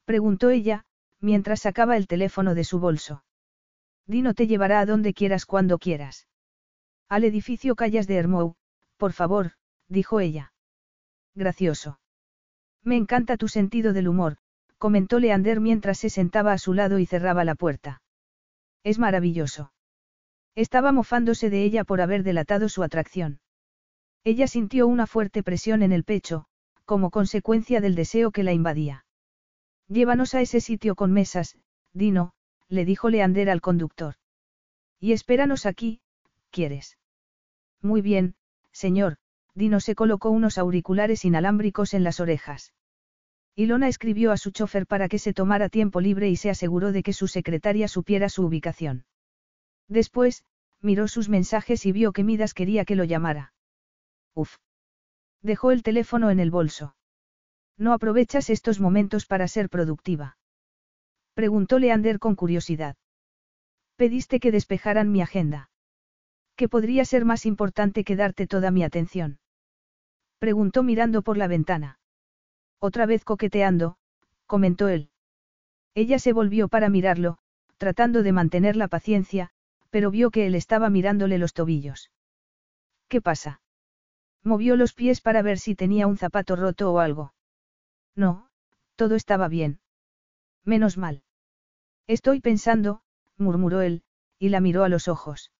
Preguntó ella, mientras sacaba el teléfono de su bolso. Dino te llevará a donde quieras cuando quieras. Al edificio Callas de Hermou, por favor, dijo ella. Gracioso. Me encanta tu sentido del humor, comentó Leander mientras se sentaba a su lado y cerraba la puerta. Es maravilloso. Estaba mofándose de ella por haber delatado su atracción. Ella sintió una fuerte presión en el pecho, como consecuencia del deseo que la invadía. Llévanos a ese sitio con mesas, Dino, le dijo Leander al conductor. Y espéranos aquí, ¿quieres? Muy bien, señor, Dino se colocó unos auriculares inalámbricos en las orejas. Ilona escribió a su chofer para que se tomara tiempo libre y se aseguró de que su secretaria supiera su ubicación. Después, miró sus mensajes y vio que Midas quería que lo llamara. Uf. Dejó el teléfono en el bolso. ¿No aprovechas estos momentos para ser productiva? Preguntó Leander con curiosidad. Pediste que despejaran mi agenda. ¿Qué podría ser más importante que darte toda mi atención? Preguntó mirando por la ventana. Otra vez coqueteando, comentó él. Ella se volvió para mirarlo, tratando de mantener la paciencia, pero vio que él estaba mirándole los tobillos. ¿Qué pasa? Movió los pies para ver si tenía un zapato roto o algo. No, todo estaba bien. Menos mal. Estoy pensando, murmuró él, y la miró a los ojos.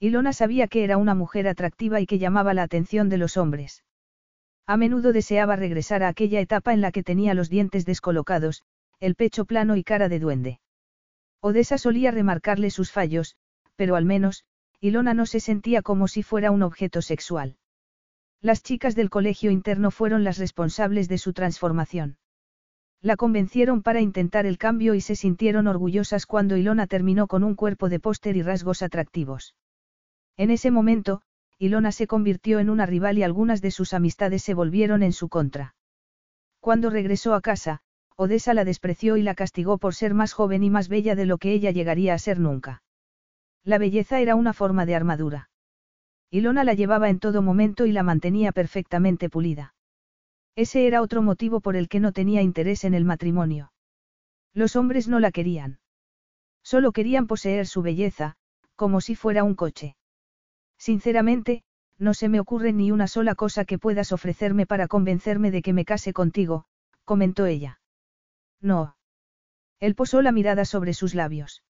Ilona sabía que era una mujer atractiva y que llamaba la atención de los hombres. A menudo deseaba regresar a aquella etapa en la que tenía los dientes descolocados, el pecho plano y cara de duende. Odessa solía remarcarle sus fallos, pero al menos, Ilona no se sentía como si fuera un objeto sexual. Las chicas del colegio interno fueron las responsables de su transformación. La convencieron para intentar el cambio y se sintieron orgullosas cuando Ilona terminó con un cuerpo de póster y rasgos atractivos. En ese momento, Ilona se convirtió en una rival y algunas de sus amistades se volvieron en su contra. Cuando regresó a casa, Odessa la despreció y la castigó por ser más joven y más bella de lo que ella llegaría a ser nunca. La belleza era una forma de armadura. Ilona la llevaba en todo momento y la mantenía perfectamente pulida. Ese era otro motivo por el que no tenía interés en el matrimonio. Los hombres no la querían. Solo querían poseer su belleza, como si fuera un coche. Sinceramente, no se me ocurre ni una sola cosa que puedas ofrecerme para convencerme de que me case contigo, comentó ella. No. Él posó la mirada sobre sus labios.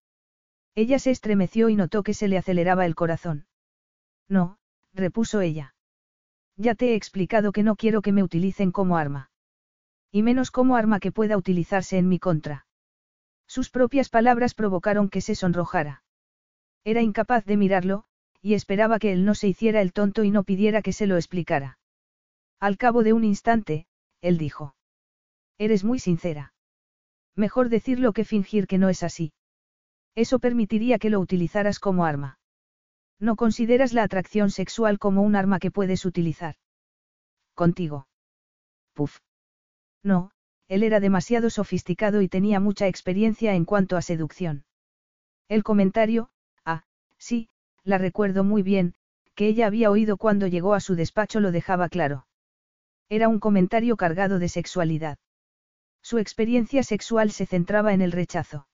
Ella se estremeció y notó que se le aceleraba el corazón. No, repuso ella. Ya te he explicado que no quiero que me utilicen como arma. Y menos como arma que pueda utilizarse en mi contra. Sus propias palabras provocaron que se sonrojara. Era incapaz de mirarlo, y esperaba que él no se hiciera el tonto y no pidiera que se lo explicara. Al cabo de un instante, él dijo. Eres muy sincera. Mejor decirlo que fingir que no es así. Eso permitiría que lo utilizaras como arma. No consideras la atracción sexual como un arma que puedes utilizar. Contigo. Puf. No, él era demasiado sofisticado y tenía mucha experiencia en cuanto a seducción. El comentario, ah, sí, la recuerdo muy bien, que ella había oído cuando llegó a su despacho lo dejaba claro. Era un comentario cargado de sexualidad. Su experiencia sexual se centraba en el rechazo.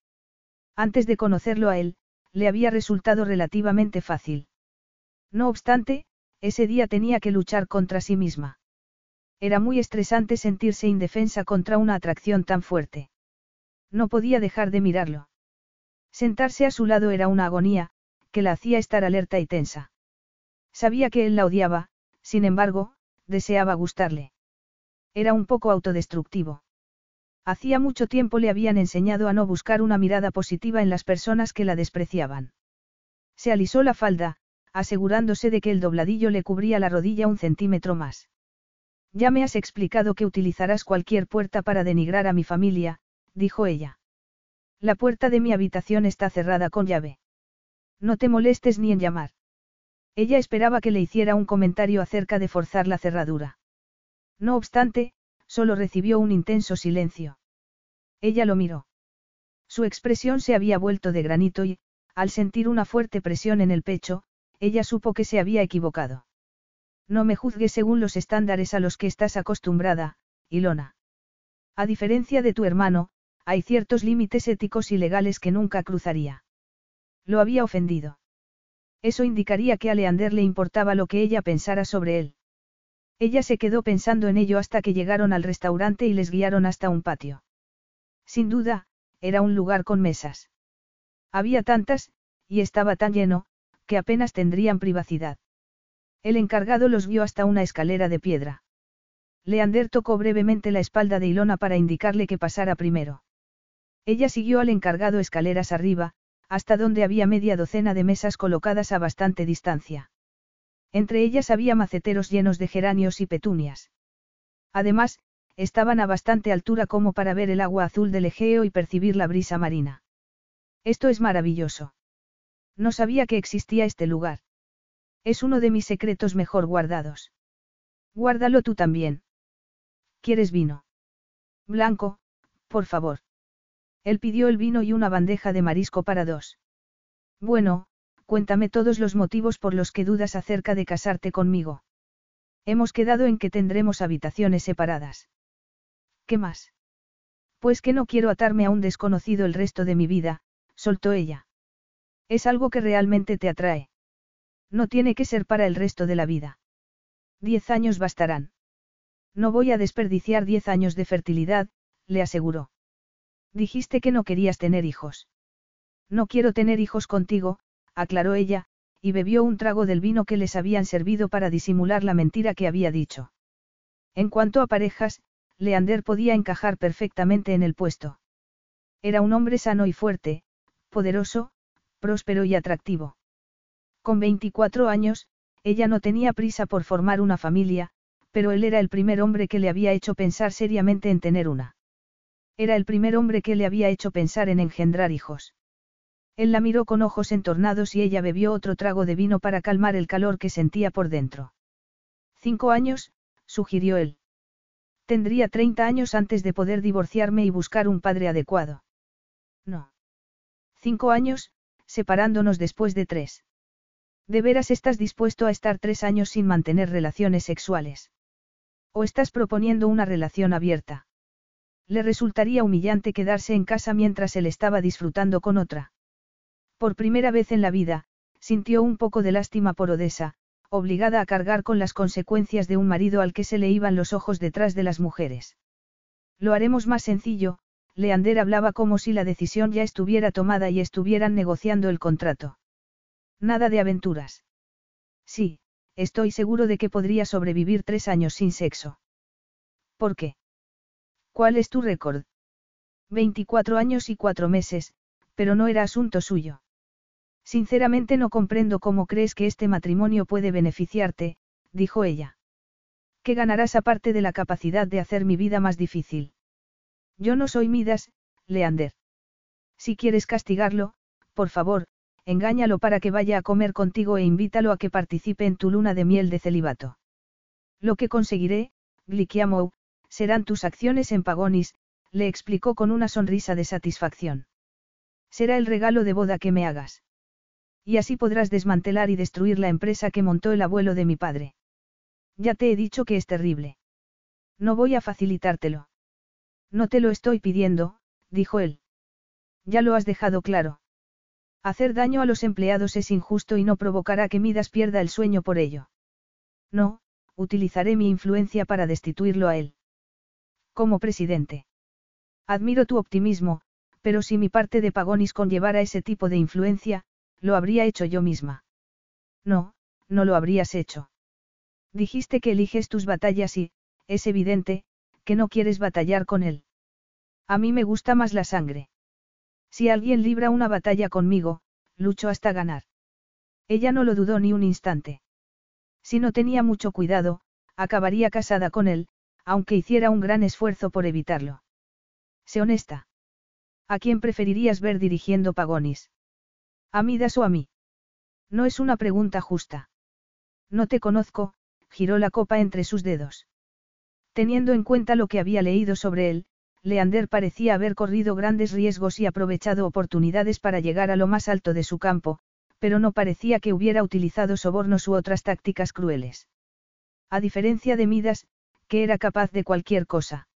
Antes de conocerlo a él, le había resultado relativamente fácil. No obstante, ese día tenía que luchar contra sí misma. Era muy estresante sentirse indefensa contra una atracción tan fuerte. No podía dejar de mirarlo. Sentarse a su lado era una agonía, que la hacía estar alerta y tensa. Sabía que él la odiaba, sin embargo, deseaba gustarle. Era un poco autodestructivo. Hacía mucho tiempo le habían enseñado a no buscar una mirada positiva en las personas que la despreciaban. Se alisó la falda, asegurándose de que el dobladillo le cubría la rodilla un centímetro más. Ya me has explicado que utilizarás cualquier puerta para denigrar a mi familia, dijo ella. La puerta de mi habitación está cerrada con llave. No te molestes ni en llamar. Ella esperaba que le hiciera un comentario acerca de forzar la cerradura. No obstante, solo recibió un intenso silencio. Ella lo miró. Su expresión se había vuelto de granito y, al sentir una fuerte presión en el pecho, ella supo que se había equivocado. No me juzgues según los estándares a los que estás acostumbrada, Ilona. A diferencia de tu hermano, hay ciertos límites éticos y legales que nunca cruzaría. Lo había ofendido. Eso indicaría que a Leander le importaba lo que ella pensara sobre él. Ella se quedó pensando en ello hasta que llegaron al restaurante y les guiaron hasta un patio. Sin duda, era un lugar con mesas. Había tantas, y estaba tan lleno, que apenas tendrían privacidad. El encargado los guió hasta una escalera de piedra. Leander tocó brevemente la espalda de Ilona para indicarle que pasara primero. Ella siguió al encargado escaleras arriba, hasta donde había media docena de mesas colocadas a bastante distancia. Entre ellas había maceteros llenos de geranios y petunias. Además, estaban a bastante altura como para ver el agua azul del Egeo y percibir la brisa marina. Esto es maravilloso. No sabía que existía este lugar. Es uno de mis secretos mejor guardados. Guárdalo tú también. ¿Quieres vino? Blanco, por favor. Él pidió el vino y una bandeja de marisco para dos. Bueno, cuéntame todos los motivos por los que dudas acerca de casarte conmigo. Hemos quedado en que tendremos habitaciones separadas. ¿Qué más? Pues que no quiero atarme a un desconocido el resto de mi vida, soltó ella. Es algo que realmente te atrae. No tiene que ser para el resto de la vida. Diez años bastarán. No voy a desperdiciar diez años de fertilidad, le aseguró. Dijiste que no querías tener hijos. No quiero tener hijos contigo, aclaró ella, y bebió un trago del vino que les habían servido para disimular la mentira que había dicho. En cuanto a parejas, Leander podía encajar perfectamente en el puesto. Era un hombre sano y fuerte, poderoso, próspero y atractivo. Con 24 años, ella no tenía prisa por formar una familia, pero él era el primer hombre que le había hecho pensar seriamente en tener una. Era el primer hombre que le había hecho pensar en engendrar hijos. Él la miró con ojos entornados y ella bebió otro trago de vino para calmar el calor que sentía por dentro. Cinco años, sugirió él. Tendría treinta años antes de poder divorciarme y buscar un padre adecuado. No. Cinco años, separándonos después de tres. ¿De veras estás dispuesto a estar tres años sin mantener relaciones sexuales? ¿O estás proponiendo una relación abierta? Le resultaría humillante quedarse en casa mientras él estaba disfrutando con otra. Por primera vez en la vida, sintió un poco de lástima por Odessa, obligada a cargar con las consecuencias de un marido al que se le iban los ojos detrás de las mujeres. Lo haremos más sencillo, Leander hablaba como si la decisión ya estuviera tomada y estuvieran negociando el contrato. Nada de aventuras. Sí, estoy seguro de que podría sobrevivir tres años sin sexo. ¿Por qué? ¿Cuál es tu récord? 24 años y cuatro meses, pero no era asunto suyo. Sinceramente no comprendo cómo crees que este matrimonio puede beneficiarte, dijo ella. ¿Qué ganarás aparte de la capacidad de hacer mi vida más difícil? Yo no soy Midas, Leander. Si quieres castigarlo, por favor, engáñalo para que vaya a comer contigo e invítalo a que participe en tu luna de miel de celibato. Lo que conseguiré, Glikiamou, serán tus acciones en Pagonis, le explicó con una sonrisa de satisfacción. Será el regalo de boda que me hagas. Y así podrás desmantelar y destruir la empresa que montó el abuelo de mi padre. Ya te he dicho que es terrible. No voy a facilitártelo. No te lo estoy pidiendo, dijo él. Ya lo has dejado claro. Hacer daño a los empleados es injusto y no provocará que Midas pierda el sueño por ello. No, utilizaré mi influencia para destituirlo a él. Como presidente. Admiro tu optimismo, pero si mi parte de Pagonis conllevara ese tipo de influencia, lo habría hecho yo misma. No, no lo habrías hecho. Dijiste que eliges tus batallas y, es evidente, que no quieres batallar con él. A mí me gusta más la sangre. Si alguien libra una batalla conmigo, lucho hasta ganar. Ella no lo dudó ni un instante. Si no tenía mucho cuidado, acabaría casada con él, aunque hiciera un gran esfuerzo por evitarlo. Sé honesta. ¿A quién preferirías ver dirigiendo Pagonis? ¿A Midas o a mí? No es una pregunta justa. No te conozco, giró la copa entre sus dedos. Teniendo en cuenta lo que había leído sobre él, Leander parecía haber corrido grandes riesgos y aprovechado oportunidades para llegar a lo más alto de su campo, pero no parecía que hubiera utilizado sobornos u otras tácticas crueles. A diferencia de Midas, que era capaz de cualquier cosa.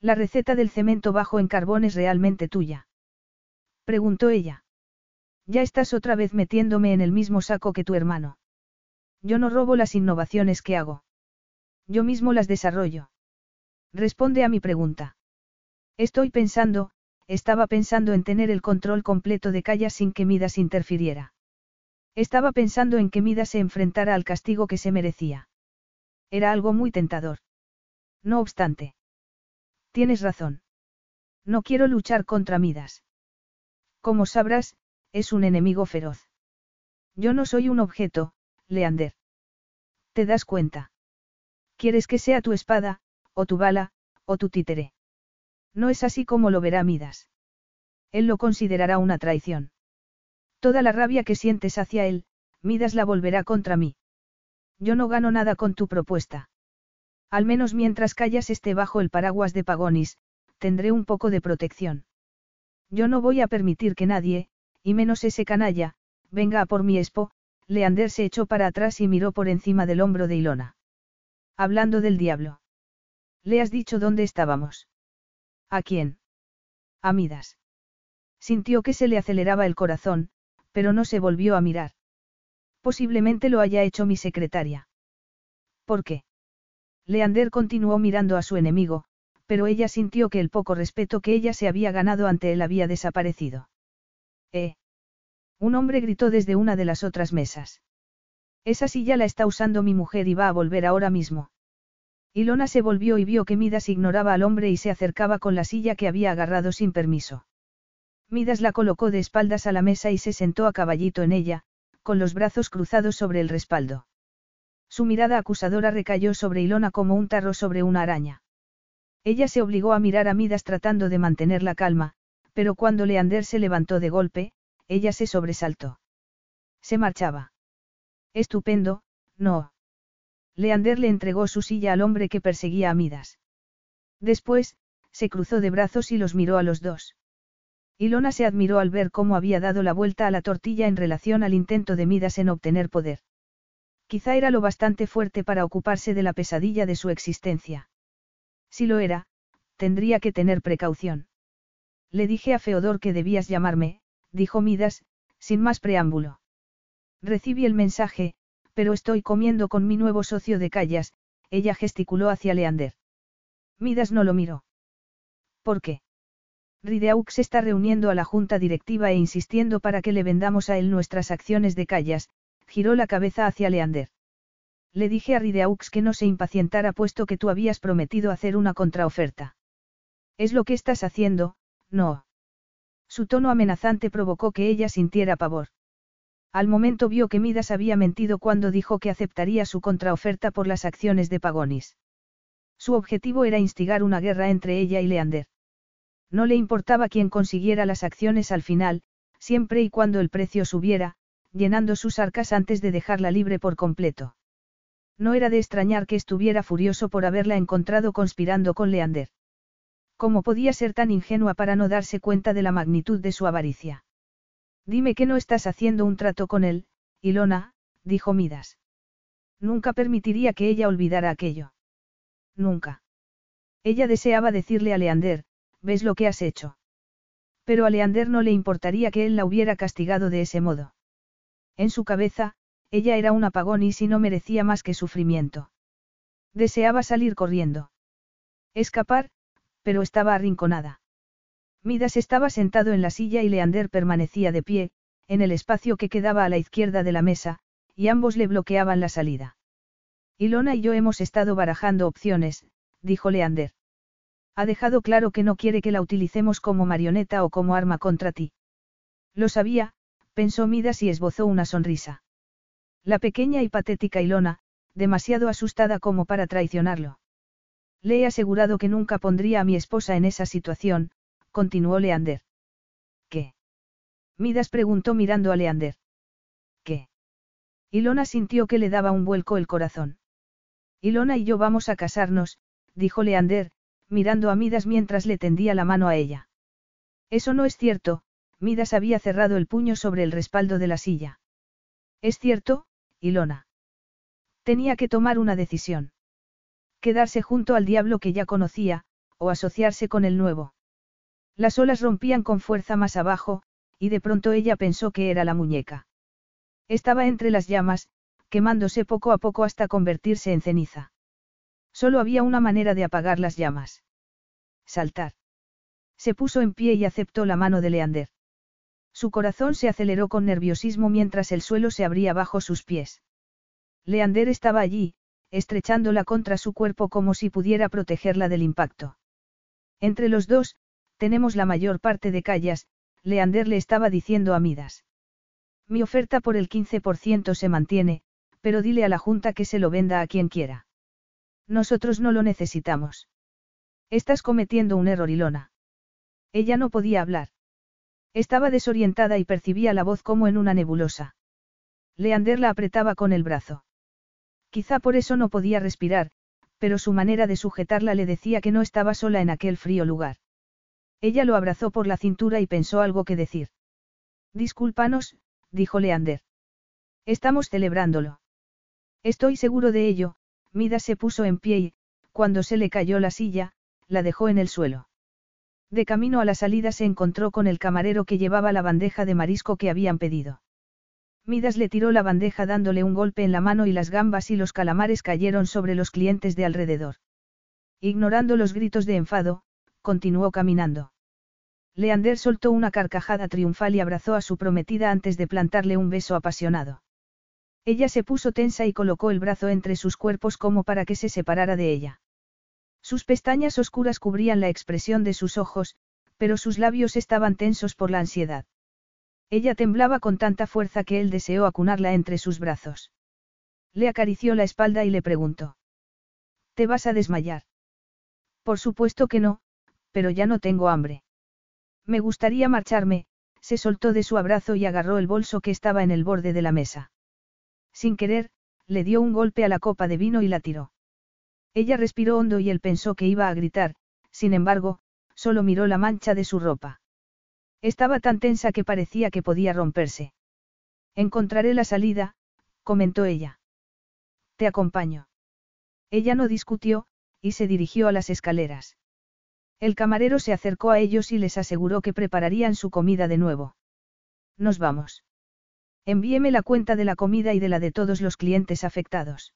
La receta del cemento bajo en carbón es realmente tuya. Preguntó ella. Ya estás otra vez metiéndome en el mismo saco que tu hermano. Yo no robo las innovaciones que hago. Yo mismo las desarrollo. Responde a mi pregunta. Estoy pensando, estaba pensando en tener el control completo de Callas sin que Midas interfiriera. Estaba pensando en que Midas se enfrentara al castigo que se merecía. Era algo muy tentador. No obstante. Tienes razón. No quiero luchar contra Midas. Como sabrás, es un enemigo feroz. Yo no soy un objeto, Leander. ¿Te das cuenta? Quieres que sea tu espada, o tu bala, o tu títere. No es así como lo verá Midas. Él lo considerará una traición. Toda la rabia que sientes hacia él, Midas la volverá contra mí. Yo no gano nada con tu propuesta. Al menos mientras Callas esté bajo el paraguas de Pagonis, tendré un poco de protección. Yo no voy a permitir que nadie, y menos ese canalla, venga a por mi espo, Leander se echó para atrás y miró por encima del hombro de Ilona. Hablando del diablo. ¿Le has dicho dónde estábamos? ¿A quién? A Midas. Sintió que se le aceleraba el corazón, pero no se volvió a mirar. Posiblemente lo haya hecho mi secretaria. ¿Por qué? Leander continuó mirando a su enemigo, pero ella sintió que el poco respeto que ella se había ganado ante él había desaparecido. ¿Eh? Un hombre gritó desde una de las otras mesas. Esa silla la está usando mi mujer y va a volver ahora mismo. Ilona se volvió y vio que Midas ignoraba al hombre y se acercaba con la silla que había agarrado sin permiso. Midas la colocó de espaldas a la mesa y se sentó a caballito en ella, con los brazos cruzados sobre el respaldo. Su mirada acusadora recayó sobre Ilona como un tarro sobre una araña. Ella se obligó a mirar a Midas tratando de mantener la calma, pero cuando Leander se levantó de golpe, ella se sobresaltó. Se marchaba. Estupendo, no. Leander le entregó su silla al hombre que perseguía a Midas. Después, se cruzó de brazos y los miró a los dos. Ilona se admiró al ver cómo había dado la vuelta a la tortilla en relación al intento de Midas en obtener poder. Quizá era lo bastante fuerte para ocuparse de la pesadilla de su existencia. Si lo era, tendría que tener precaución. Le dije a Feodor que debías llamarme, dijo Midas, sin más preámbulo. Recibí el mensaje, pero estoy comiendo con mi nuevo socio de callas, ella gesticuló hacia Leander. Midas no lo miró. ¿Por qué? Rideaux está reuniendo a la junta directiva e insistiendo para que le vendamos a él nuestras acciones de callas, giró la cabeza hacia Leander. Le dije a Rideaux que no se impacientara puesto que tú habías prometido hacer una contraoferta. Es lo que estás haciendo, no. Su tono amenazante provocó que ella sintiera pavor. Al momento vio que Midas había mentido cuando dijo que aceptaría su contraoferta por las acciones de Pagonis. Su objetivo era instigar una guerra entre ella y Leander. No le importaba quién consiguiera las acciones al final, siempre y cuando el precio subiera, llenando sus arcas antes de dejarla libre por completo. No era de extrañar que estuviera furioso por haberla encontrado conspirando con Leander. ¿Cómo podía ser tan ingenua para no darse cuenta de la magnitud de su avaricia? Dime que no estás haciendo un trato con él, Ilona, dijo Midas. Nunca permitiría que ella olvidara aquello. Nunca. Ella deseaba decirle a Leander, ¿ves lo que has hecho? Pero a Leander no le importaría que él la hubiera castigado de ese modo. En su cabeza, ella era un apagón y si no merecía más que sufrimiento. Deseaba salir corriendo. Escapar, pero estaba arrinconada. Midas estaba sentado en la silla y Leander permanecía de pie, en el espacio que quedaba a la izquierda de la mesa, y ambos le bloqueaban la salida. Ilona y yo hemos estado barajando opciones, dijo Leander. Ha dejado claro que no quiere que la utilicemos como marioneta o como arma contra ti. Lo sabía, pensó Midas y esbozó una sonrisa. La pequeña y patética Ilona, demasiado asustada como para traicionarlo. Le he asegurado que nunca pondría a mi esposa en esa situación, continuó Leander. ¿Qué? Midas preguntó mirando a Leander. ¿Qué? Ilona sintió que le daba un vuelco el corazón. Ilona y yo vamos a casarnos, dijo Leander, mirando a Midas mientras le tendía la mano a ella. Eso no es cierto, Midas había cerrado el puño sobre el respaldo de la silla. Es cierto, Ilona. Tenía que tomar una decisión. Quedarse junto al diablo que ya conocía, o asociarse con el nuevo. Las olas rompían con fuerza más abajo, y de pronto ella pensó que era la muñeca. Estaba entre las llamas, quemándose poco a poco hasta convertirse en ceniza. Solo había una manera de apagar las llamas. Saltar. Se puso en pie y aceptó la mano de Leander. Su corazón se aceleró con nerviosismo mientras el suelo se abría bajo sus pies. Leander estaba allí, estrechándola contra su cuerpo como si pudiera protegerla del impacto. Entre los dos, tenemos la mayor parte de callas, Leander le estaba diciendo a Midas. Mi oferta por el 15% se mantiene, pero dile a la Junta que se lo venda a quien quiera. Nosotros no lo necesitamos. Estás cometiendo un error, Ilona. Ella no podía hablar. Estaba desorientada y percibía la voz como en una nebulosa. Leander la apretaba con el brazo. Quizá por eso no podía respirar, pero su manera de sujetarla le decía que no estaba sola en aquel frío lugar. Ella lo abrazó por la cintura y pensó algo que decir. Discúlpanos, dijo Leander. Estamos celebrándolo. Estoy seguro de ello, Mida se puso en pie y, cuando se le cayó la silla, la dejó en el suelo. De camino a la salida se encontró con el camarero que llevaba la bandeja de marisco que habían pedido. Midas le tiró la bandeja dándole un golpe en la mano y las gambas y los calamares cayeron sobre los clientes de alrededor. Ignorando los gritos de enfado, continuó caminando. Leander soltó una carcajada triunfal y abrazó a su prometida antes de plantarle un beso apasionado. Ella se puso tensa y colocó el brazo entre sus cuerpos como para que se separara de ella. Sus pestañas oscuras cubrían la expresión de sus ojos, pero sus labios estaban tensos por la ansiedad. Ella temblaba con tanta fuerza que él deseó acunarla entre sus brazos. Le acarició la espalda y le preguntó. ¿Te vas a desmayar? Por supuesto que no, pero ya no tengo hambre. Me gustaría marcharme, se soltó de su abrazo y agarró el bolso que estaba en el borde de la mesa. Sin querer, le dio un golpe a la copa de vino y la tiró. Ella respiró hondo y él pensó que iba a gritar, sin embargo, solo miró la mancha de su ropa. Estaba tan tensa que parecía que podía romperse. Encontraré la salida, comentó ella. Te acompaño. Ella no discutió, y se dirigió a las escaleras. El camarero se acercó a ellos y les aseguró que prepararían su comida de nuevo. Nos vamos. Envíeme la cuenta de la comida y de la de todos los clientes afectados.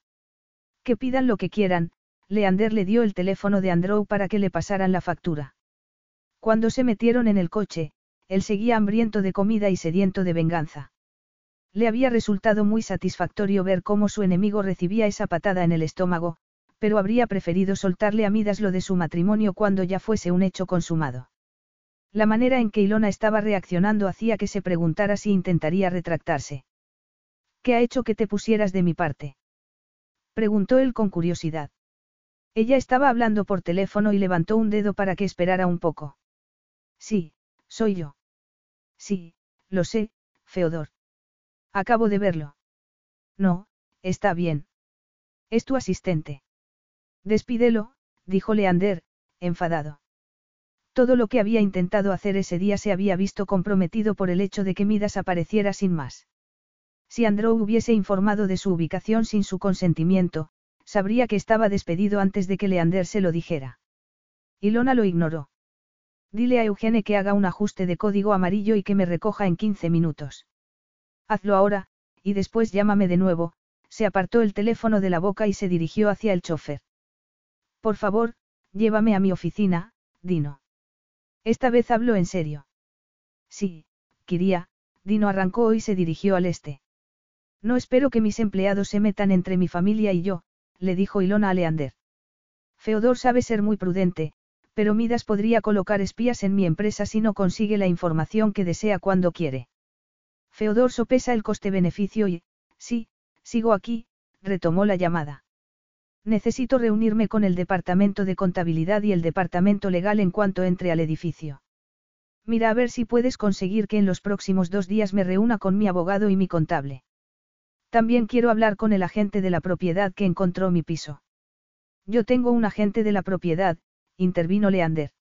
Que pidan lo que quieran, Leander le dio el teléfono de Andrew para que le pasaran la factura. Cuando se metieron en el coche, él seguía hambriento de comida y sediento de venganza. Le había resultado muy satisfactorio ver cómo su enemigo recibía esa patada en el estómago, pero habría preferido soltarle a Midas lo de su matrimonio cuando ya fuese un hecho consumado. La manera en que Ilona estaba reaccionando hacía que se preguntara si intentaría retractarse. ¿Qué ha hecho que te pusieras de mi parte? Preguntó él con curiosidad. Ella estaba hablando por teléfono y levantó un dedo para que esperara un poco. Sí, soy yo. Sí, lo sé, Feodor. Acabo de verlo. No, está bien. Es tu asistente. Despídelo, dijo Leander, enfadado. Todo lo que había intentado hacer ese día se había visto comprometido por el hecho de que Midas apareciera sin más. Si Andrew hubiese informado de su ubicación sin su consentimiento, sabría que estaba despedido antes de que Leander se lo dijera. Ilona lo ignoró. Dile a Eugene que haga un ajuste de código amarillo y que me recoja en 15 minutos. Hazlo ahora, y después llámame de nuevo, se apartó el teléfono de la boca y se dirigió hacia el chofer. Por favor, llévame a mi oficina, Dino. Esta vez hablo en serio. Sí, quería, Dino arrancó y se dirigió al este. No espero que mis empleados se metan entre mi familia y yo, le dijo Ilona a Leander. Feodor sabe ser muy prudente, pero Midas podría colocar espías en mi empresa si no consigue la información que desea cuando quiere. Feodor sopesa el coste-beneficio y, sí, sigo aquí, retomó la llamada. Necesito reunirme con el departamento de contabilidad y el departamento legal en cuanto entre al edificio. Mira a ver si puedes conseguir que en los próximos dos días me reúna con mi abogado y mi contable. También quiero hablar con el agente de la propiedad que encontró mi piso. Yo tengo un agente de la propiedad, intervino Leander.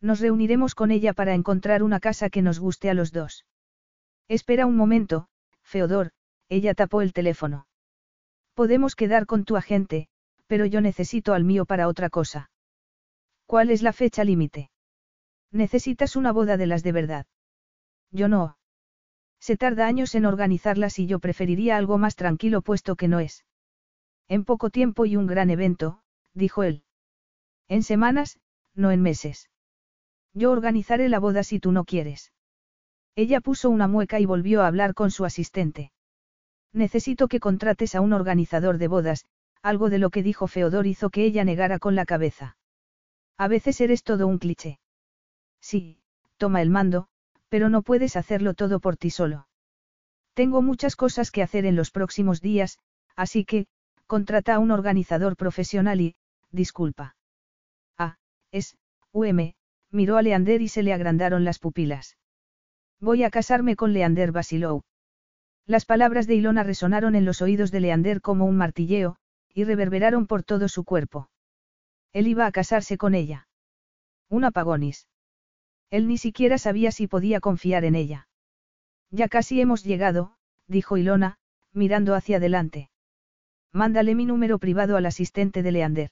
Nos reuniremos con ella para encontrar una casa que nos guste a los dos. Espera un momento, Feodor, ella tapó el teléfono. Podemos quedar con tu agente, pero yo necesito al mío para otra cosa. ¿Cuál es la fecha límite? Necesitas una boda de las de verdad. Yo no. Se tarda años en organizarlas y yo preferiría algo más tranquilo puesto que no es. En poco tiempo y un gran evento, dijo él. En semanas, no en meses. Yo organizaré la boda si tú no quieres. Ella puso una mueca y volvió a hablar con su asistente. Necesito que contrates a un organizador de bodas, algo de lo que dijo Feodor hizo que ella negara con la cabeza. A veces eres todo un cliché. Sí, toma el mando, pero no puedes hacerlo todo por ti solo. Tengo muchas cosas que hacer en los próximos días, así que, contrata a un organizador profesional y, disculpa. Ah, es, UM, miró a Leander y se le agrandaron las pupilas. Voy a casarme con Leander Basilou. Las palabras de Ilona resonaron en los oídos de Leander como un martilleo, y reverberaron por todo su cuerpo. Él iba a casarse con ella. Una pagonis. Él ni siquiera sabía si podía confiar en ella. Ya casi hemos llegado, dijo Ilona, mirando hacia adelante. Mándale mi número privado al asistente de Leander.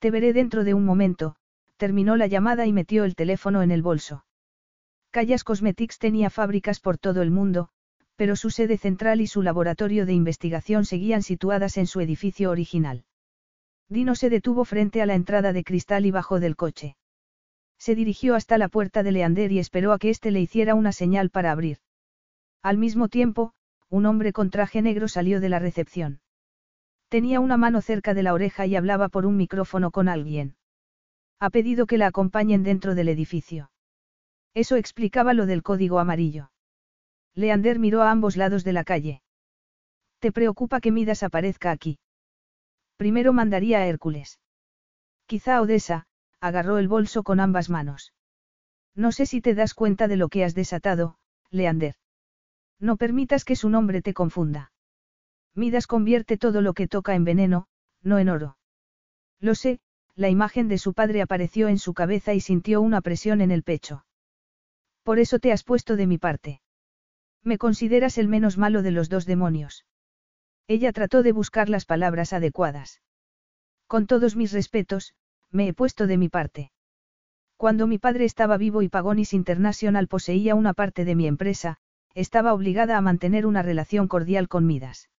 Te veré dentro de un momento, terminó la llamada y metió el teléfono en el bolso. Callas Cosmetics tenía fábricas por todo el mundo, pero su sede central y su laboratorio de investigación seguían situadas en su edificio original. Dino se detuvo frente a la entrada de cristal y bajó del coche. Se dirigió hasta la puerta de Leander y esperó a que éste le hiciera una señal para abrir. Al mismo tiempo, un hombre con traje negro salió de la recepción. Tenía una mano cerca de la oreja y hablaba por un micrófono con alguien. Ha pedido que la acompañen dentro del edificio. Eso explicaba lo del código amarillo. Leander miró a ambos lados de la calle. ¿Te preocupa que Midas aparezca aquí? Primero mandaría a Hércules. Quizá Odessa, agarró el bolso con ambas manos. No sé si te das cuenta de lo que has desatado, Leander. No permitas que su nombre te confunda. Midas convierte todo lo que toca en veneno, no en oro. Lo sé, la imagen de su padre apareció en su cabeza y sintió una presión en el pecho. Por eso te has puesto de mi parte. Me consideras el menos malo de los dos demonios. Ella trató de buscar las palabras adecuadas. Con todos mis respetos, me he puesto de mi parte. Cuando mi padre estaba vivo y Pagonis International poseía una parte de mi empresa, estaba obligada a mantener una relación cordial con Midas.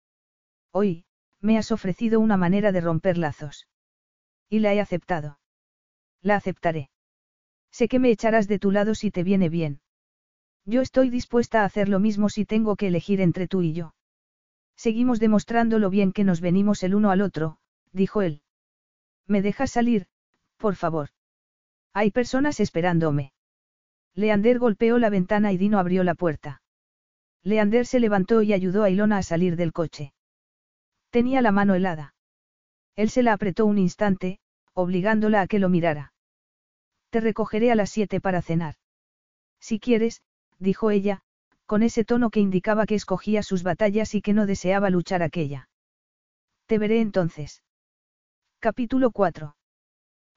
Hoy, me has ofrecido una manera de romper lazos. Y la he aceptado. La aceptaré. Sé que me echarás de tu lado si te viene bien. Yo estoy dispuesta a hacer lo mismo si tengo que elegir entre tú y yo. Seguimos demostrando lo bien que nos venimos el uno al otro, dijo él. ¿Me dejas salir, por favor? Hay personas esperándome. Leander golpeó la ventana y Dino abrió la puerta. Leander se levantó y ayudó a Ilona a salir del coche. Tenía la mano helada. Él se la apretó un instante, obligándola a que lo mirara. Te recogeré a las siete para cenar. Si quieres, dijo ella, con ese tono que indicaba que escogía sus batallas y que no deseaba luchar aquella. Te veré entonces. Capítulo 4.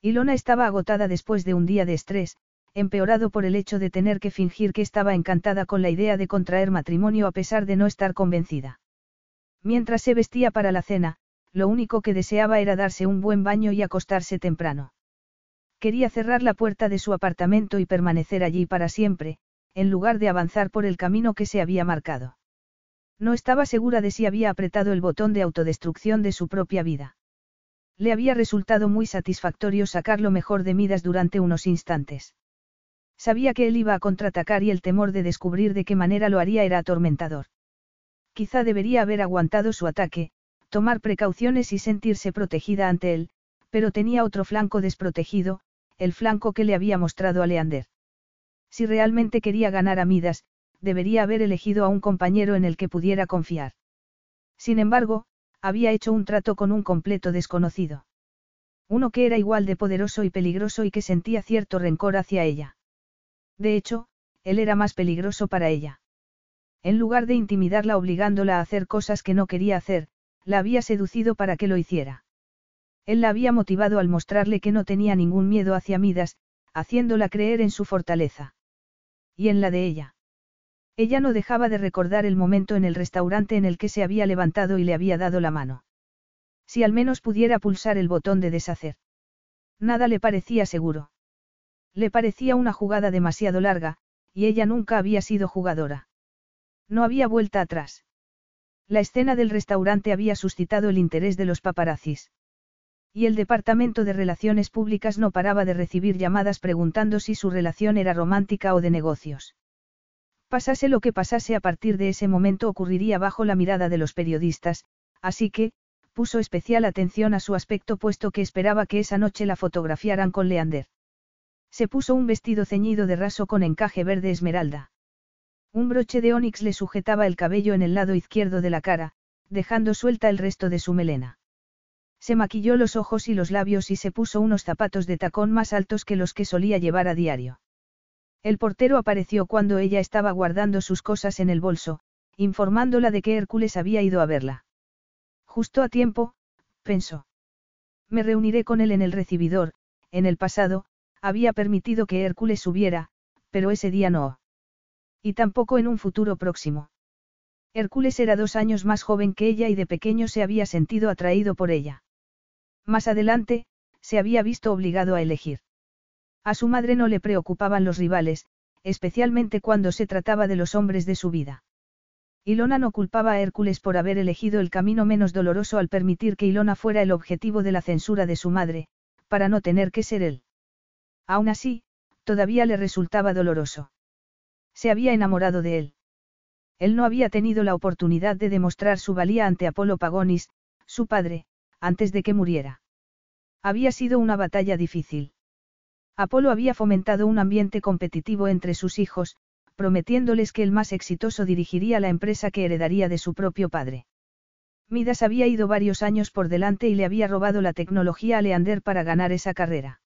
Ilona estaba agotada después de un día de estrés, empeorado por el hecho de tener que fingir que estaba encantada con la idea de contraer matrimonio a pesar de no estar convencida. Mientras se vestía para la cena, lo único que deseaba era darse un buen baño y acostarse temprano. Quería cerrar la puerta de su apartamento y permanecer allí para siempre, en lugar de avanzar por el camino que se había marcado. No estaba segura de si había apretado el botón de autodestrucción de su propia vida. Le había resultado muy satisfactorio sacar lo mejor de Midas durante unos instantes. Sabía que él iba a contraatacar y el temor de descubrir de qué manera lo haría era atormentador. Quizá debería haber aguantado su ataque, tomar precauciones y sentirse protegida ante él, pero tenía otro flanco desprotegido, el flanco que le había mostrado a Leander. Si realmente quería ganar a Midas, debería haber elegido a un compañero en el que pudiera confiar. Sin embargo, había hecho un trato con un completo desconocido. Uno que era igual de poderoso y peligroso y que sentía cierto rencor hacia ella. De hecho, él era más peligroso para ella. En lugar de intimidarla obligándola a hacer cosas que no quería hacer, la había seducido para que lo hiciera. Él la había motivado al mostrarle que no tenía ningún miedo hacia Midas, haciéndola creer en su fortaleza. Y en la de ella. Ella no dejaba de recordar el momento en el restaurante en el que se había levantado y le había dado la mano. Si al menos pudiera pulsar el botón de deshacer. Nada le parecía seguro. Le parecía una jugada demasiado larga, y ella nunca había sido jugadora. No había vuelta atrás. La escena del restaurante había suscitado el interés de los paparazzis. Y el Departamento de Relaciones Públicas no paraba de recibir llamadas preguntando si su relación era romántica o de negocios. Pasase lo que pasase a partir de ese momento ocurriría bajo la mirada de los periodistas, así que, puso especial atención a su aspecto puesto que esperaba que esa noche la fotografiaran con Leander. Se puso un vestido ceñido de raso con encaje verde esmeralda. Un broche de onix le sujetaba el cabello en el lado izquierdo de la cara, dejando suelta el resto de su melena. Se maquilló los ojos y los labios y se puso unos zapatos de tacón más altos que los que solía llevar a diario. El portero apareció cuando ella estaba guardando sus cosas en el bolso, informándola de que Hércules había ido a verla. Justo a tiempo, pensó. Me reuniré con él en el recibidor, en el pasado, había permitido que Hércules subiera, pero ese día no. Y tampoco en un futuro próximo. Hércules era dos años más joven que ella y de pequeño se había sentido atraído por ella. Más adelante, se había visto obligado a elegir. A su madre no le preocupaban los rivales, especialmente cuando se trataba de los hombres de su vida. Ilona no culpaba a Hércules por haber elegido el camino menos doloroso al permitir que Ilona fuera el objetivo de la censura de su madre, para no tener que ser él. Aún así, todavía le resultaba doloroso. Se había enamorado de él. Él no había tenido la oportunidad de demostrar su valía ante Apolo Pagonis, su padre, antes de que muriera. Había sido una batalla difícil. Apolo había fomentado un ambiente competitivo entre sus hijos, prometiéndoles que el más exitoso dirigiría la empresa que heredaría de su propio padre. Midas había ido varios años por delante y le había robado la tecnología a Leander para ganar esa carrera.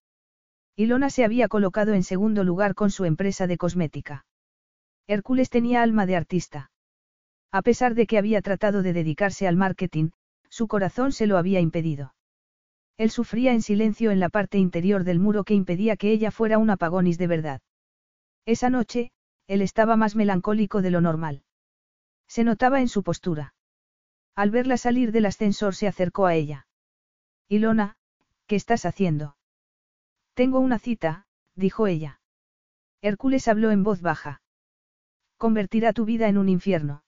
Ilona se había colocado en segundo lugar con su empresa de cosmética. Hércules tenía alma de artista. A pesar de que había tratado de dedicarse al marketing, su corazón se lo había impedido. Él sufría en silencio en la parte interior del muro que impedía que ella fuera un apagonis de verdad. Esa noche, él estaba más melancólico de lo normal. Se notaba en su postura. Al verla salir del ascensor se acercó a ella. Ilona, ¿qué estás haciendo? Tengo una cita, dijo ella. Hércules habló en voz baja. Convertirá tu vida en un infierno.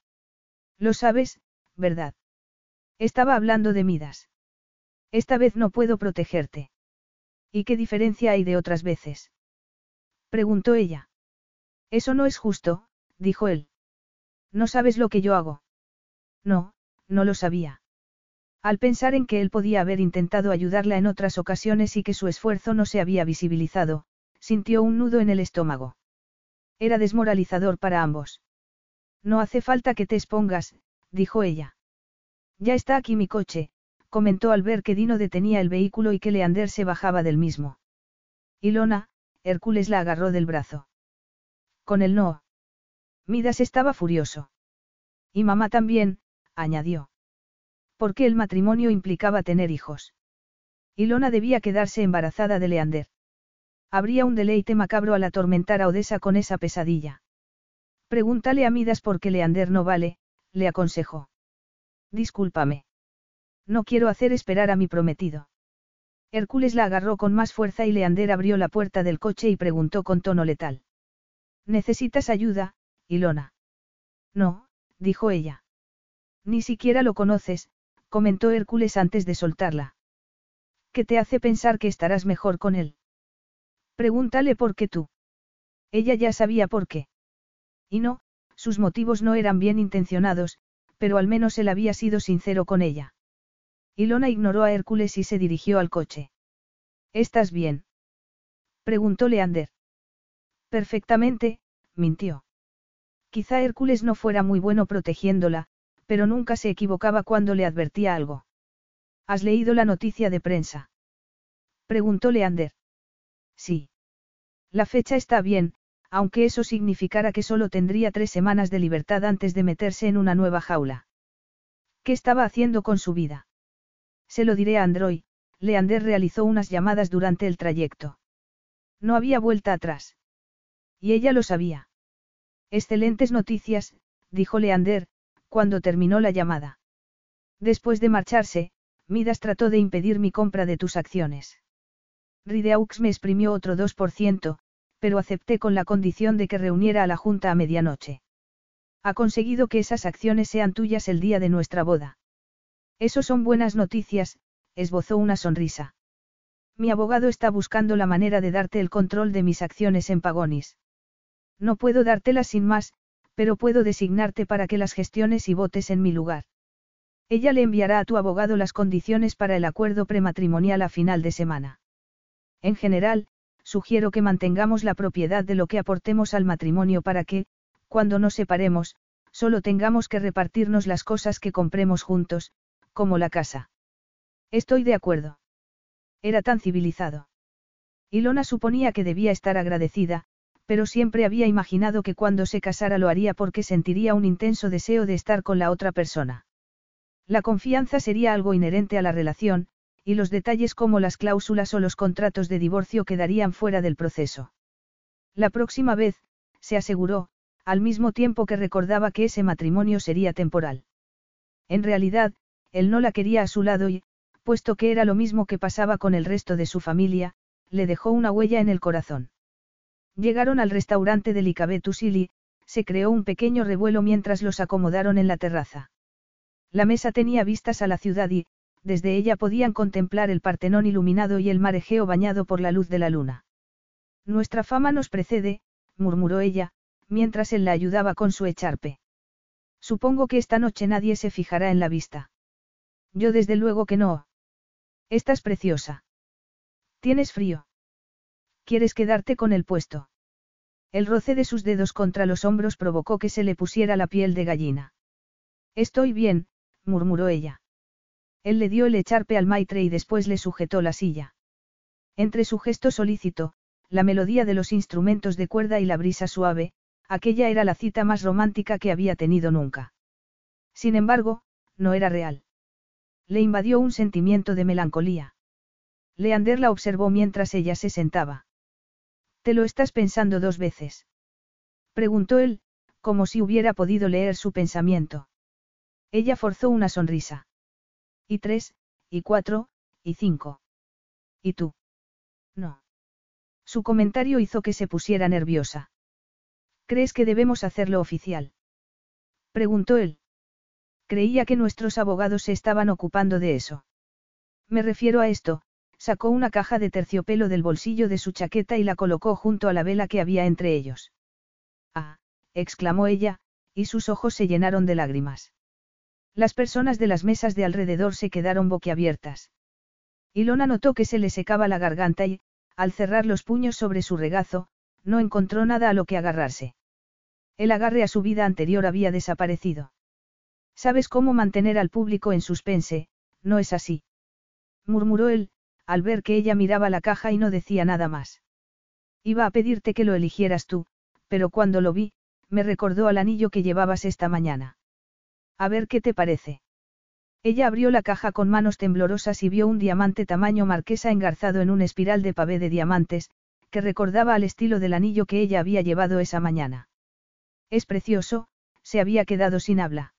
Lo sabes, ¿verdad? Estaba hablando de Midas. Esta vez no puedo protegerte. ¿Y qué diferencia hay de otras veces? Preguntó ella. Eso no es justo, dijo él. No sabes lo que yo hago. No, no lo sabía. Al pensar en que él podía haber intentado ayudarla en otras ocasiones y que su esfuerzo no se había visibilizado, sintió un nudo en el estómago. Era desmoralizador para ambos. No hace falta que te expongas, dijo ella. Ya está aquí mi coche, comentó al ver que Dino detenía el vehículo y que Leander se bajaba del mismo. Ilona, Hércules la agarró del brazo. Con el no. Midas estaba furioso. Y mamá también, añadió. Porque el matrimonio implicaba tener hijos. Ilona debía quedarse embarazada de Leander. Habría un deleite macabro al atormentar a Odessa con esa pesadilla. Pregúntale a Midas por qué Leander no vale, le aconsejó. Discúlpame. No quiero hacer esperar a mi prometido. Hércules la agarró con más fuerza y Leander abrió la puerta del coche y preguntó con tono letal. ¿Necesitas ayuda, Ilona? No, dijo ella. Ni siquiera lo conoces, comentó Hércules antes de soltarla. ¿Qué te hace pensar que estarás mejor con él? Pregúntale por qué tú. Ella ya sabía por qué. Y no, sus motivos no eran bien intencionados, pero al menos él había sido sincero con ella. Ilona ignoró a Hércules y se dirigió al coche. ¿Estás bien? preguntó Leander. Perfectamente, mintió. Quizá Hércules no fuera muy bueno protegiéndola, pero nunca se equivocaba cuando le advertía algo. ¿Has leído la noticia de prensa? preguntó Leander. Sí. La fecha está bien, aunque eso significara que solo tendría tres semanas de libertad antes de meterse en una nueva jaula. ¿Qué estaba haciendo con su vida? Se lo diré a Android, Leander realizó unas llamadas durante el trayecto. No había vuelta atrás. Y ella lo sabía. Excelentes noticias, dijo Leander, cuando terminó la llamada. Después de marcharse, Midas trató de impedir mi compra de tus acciones. Rideaux me exprimió otro 2%, pero acepté con la condición de que reuniera a la Junta a medianoche. Ha conseguido que esas acciones sean tuyas el día de nuestra boda. Eso son buenas noticias, esbozó una sonrisa. Mi abogado está buscando la manera de darte el control de mis acciones en Pagonis. No puedo dártelas sin más, pero puedo designarte para que las gestiones y votes en mi lugar. Ella le enviará a tu abogado las condiciones para el acuerdo prematrimonial a final de semana. En general, sugiero que mantengamos la propiedad de lo que aportemos al matrimonio para que, cuando nos separemos, solo tengamos que repartirnos las cosas que compremos juntos, como la casa. Estoy de acuerdo. Era tan civilizado. Ilona suponía que debía estar agradecida, pero siempre había imaginado que cuando se casara lo haría porque sentiría un intenso deseo de estar con la otra persona. La confianza sería algo inherente a la relación, y los detalles como las cláusulas o los contratos de divorcio quedarían fuera del proceso. La próxima vez, se aseguró, al mismo tiempo que recordaba que ese matrimonio sería temporal. En realidad, él no la quería a su lado y, puesto que era lo mismo que pasaba con el resto de su familia, le dejó una huella en el corazón. Llegaron al restaurante de Licabetus y se creó un pequeño revuelo mientras los acomodaron en la terraza. La mesa tenía vistas a la ciudad y, desde ella podían contemplar el Partenón iluminado y el mar Egeo bañado por la luz de la luna. Nuestra fama nos precede, murmuró ella, mientras él la ayudaba con su echarpe. Supongo que esta noche nadie se fijará en la vista. Yo desde luego que no. Estás preciosa. ¿Tienes frío? ¿Quieres quedarte con el puesto? El roce de sus dedos contra los hombros provocó que se le pusiera la piel de gallina. Estoy bien, murmuró ella. Él le dio el echarpe al maitre y después le sujetó la silla. Entre su gesto solícito, la melodía de los instrumentos de cuerda y la brisa suave, aquella era la cita más romántica que había tenido nunca. Sin embargo, no era real. Le invadió un sentimiento de melancolía. Leander la observó mientras ella se sentaba. ¿Te lo estás pensando dos veces? Preguntó él, como si hubiera podido leer su pensamiento. Ella forzó una sonrisa. Y tres, y cuatro, y cinco. ¿Y tú? No. Su comentario hizo que se pusiera nerviosa. ¿Crees que debemos hacerlo oficial? Preguntó él. Creía que nuestros abogados se estaban ocupando de eso. Me refiero a esto, sacó una caja de terciopelo del bolsillo de su chaqueta y la colocó junto a la vela que había entre ellos. Ah, exclamó ella, y sus ojos se llenaron de lágrimas. Las personas de las mesas de alrededor se quedaron boquiabiertas. Ilona notó que se le secaba la garganta y, al cerrar los puños sobre su regazo, no encontró nada a lo que agarrarse. El agarre a su vida anterior había desaparecido. Sabes cómo mantener al público en suspense, ¿no es así? murmuró él, al ver que ella miraba la caja y no decía nada más. Iba a pedirte que lo eligieras tú, pero cuando lo vi, me recordó al anillo que llevabas esta mañana. A ver qué te parece. Ella abrió la caja con manos temblorosas y vio un diamante tamaño marquesa engarzado en un espiral de pavé de diamantes, que recordaba al estilo del anillo que ella había llevado esa mañana. Es precioso, se había quedado sin habla.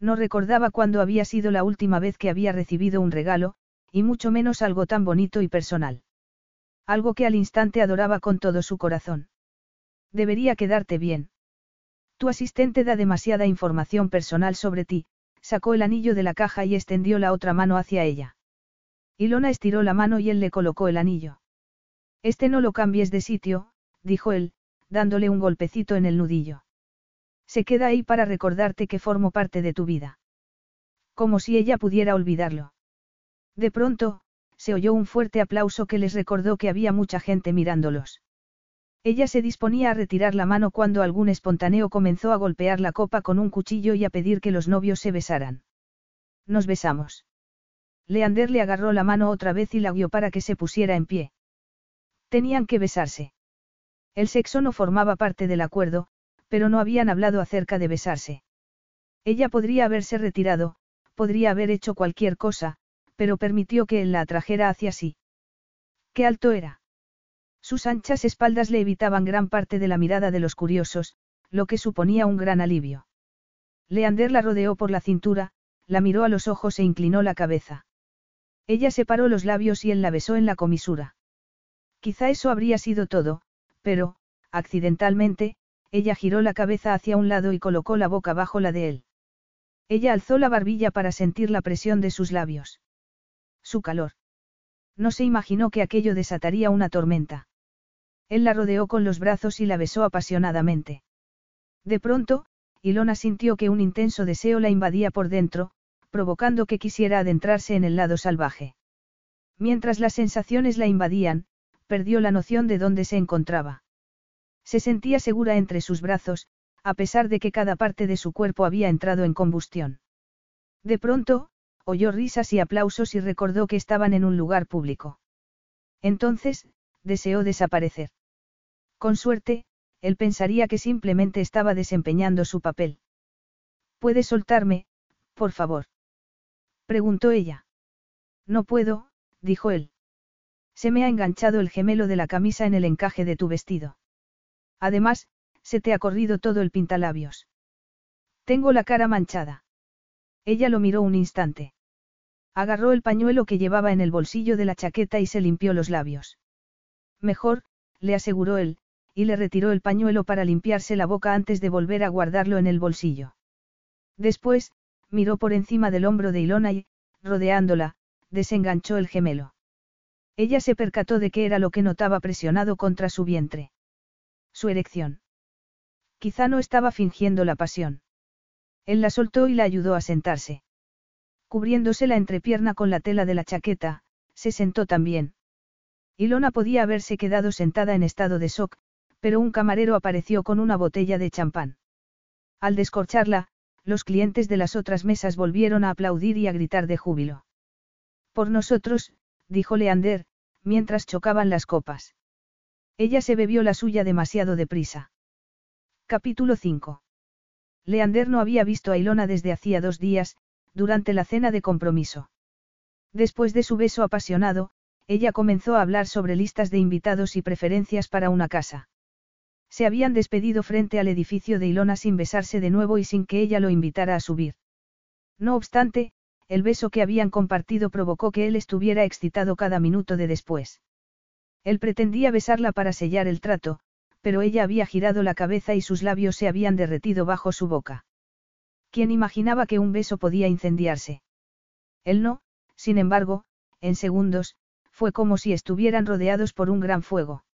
No recordaba cuándo había sido la última vez que había recibido un regalo, y mucho menos algo tan bonito y personal. Algo que al instante adoraba con todo su corazón. Debería quedarte bien. Tu asistente da demasiada información personal sobre ti, sacó el anillo de la caja y extendió la otra mano hacia ella. Ilona estiró la mano y él le colocó el anillo. Este no lo cambies de sitio, dijo él, dándole un golpecito en el nudillo. Se queda ahí para recordarte que formo parte de tu vida. Como si ella pudiera olvidarlo. De pronto, se oyó un fuerte aplauso que les recordó que había mucha gente mirándolos. Ella se disponía a retirar la mano cuando algún espontáneo comenzó a golpear la copa con un cuchillo y a pedir que los novios se besaran. Nos besamos. Leander le agarró la mano otra vez y la guió para que se pusiera en pie. Tenían que besarse. El sexo no formaba parte del acuerdo, pero no habían hablado acerca de besarse. Ella podría haberse retirado, podría haber hecho cualquier cosa, pero permitió que él la atrajera hacia sí. ¡Qué alto era! Sus anchas espaldas le evitaban gran parte de la mirada de los curiosos, lo que suponía un gran alivio. Leander la rodeó por la cintura, la miró a los ojos e inclinó la cabeza. Ella separó los labios y él la besó en la comisura. Quizá eso habría sido todo, pero, accidentalmente, ella giró la cabeza hacia un lado y colocó la boca bajo la de él. Ella alzó la barbilla para sentir la presión de sus labios. Su calor. No se imaginó que aquello desataría una tormenta. Él la rodeó con los brazos y la besó apasionadamente. De pronto, Ilona sintió que un intenso deseo la invadía por dentro, provocando que quisiera adentrarse en el lado salvaje. Mientras las sensaciones la invadían, perdió la noción de dónde se encontraba. Se sentía segura entre sus brazos, a pesar de que cada parte de su cuerpo había entrado en combustión. De pronto, oyó risas y aplausos y recordó que estaban en un lugar público. Entonces, deseó desaparecer. Con suerte, él pensaría que simplemente estaba desempeñando su papel. ¿Puedes soltarme, por favor? preguntó ella. No puedo, dijo él. Se me ha enganchado el gemelo de la camisa en el encaje de tu vestido. Además, se te ha corrido todo el pintalabios. Tengo la cara manchada. Ella lo miró un instante. Agarró el pañuelo que llevaba en el bolsillo de la chaqueta y se limpió los labios. Mejor, le aseguró él, y le retiró el pañuelo para limpiarse la boca antes de volver a guardarlo en el bolsillo. Después, miró por encima del hombro de Ilona y, rodeándola, desenganchó el gemelo. Ella se percató de que era lo que notaba presionado contra su vientre. Su erección. Quizá no estaba fingiendo la pasión. Él la soltó y la ayudó a sentarse. Cubriéndose la entrepierna con la tela de la chaqueta, se sentó también. Ilona podía haberse quedado sentada en estado de shock, pero un camarero apareció con una botella de champán. Al descorcharla, los clientes de las otras mesas volvieron a aplaudir y a gritar de júbilo. Por nosotros, dijo Leander, mientras chocaban las copas. Ella se bebió la suya demasiado deprisa. Capítulo 5. Leander no había visto a Ilona desde hacía dos días, durante la cena de compromiso. Después de su beso apasionado, ella comenzó a hablar sobre listas de invitados y preferencias para una casa. Se habían despedido frente al edificio de Ilona sin besarse de nuevo y sin que ella lo invitara a subir. No obstante, el beso que habían compartido provocó que él estuviera excitado cada minuto de después. Él pretendía besarla para sellar el trato, pero ella había girado la cabeza y sus labios se habían derretido bajo su boca. ¿Quién imaginaba que un beso podía incendiarse? Él no, sin embargo, en segundos, fue como si estuvieran rodeados por un gran fuego.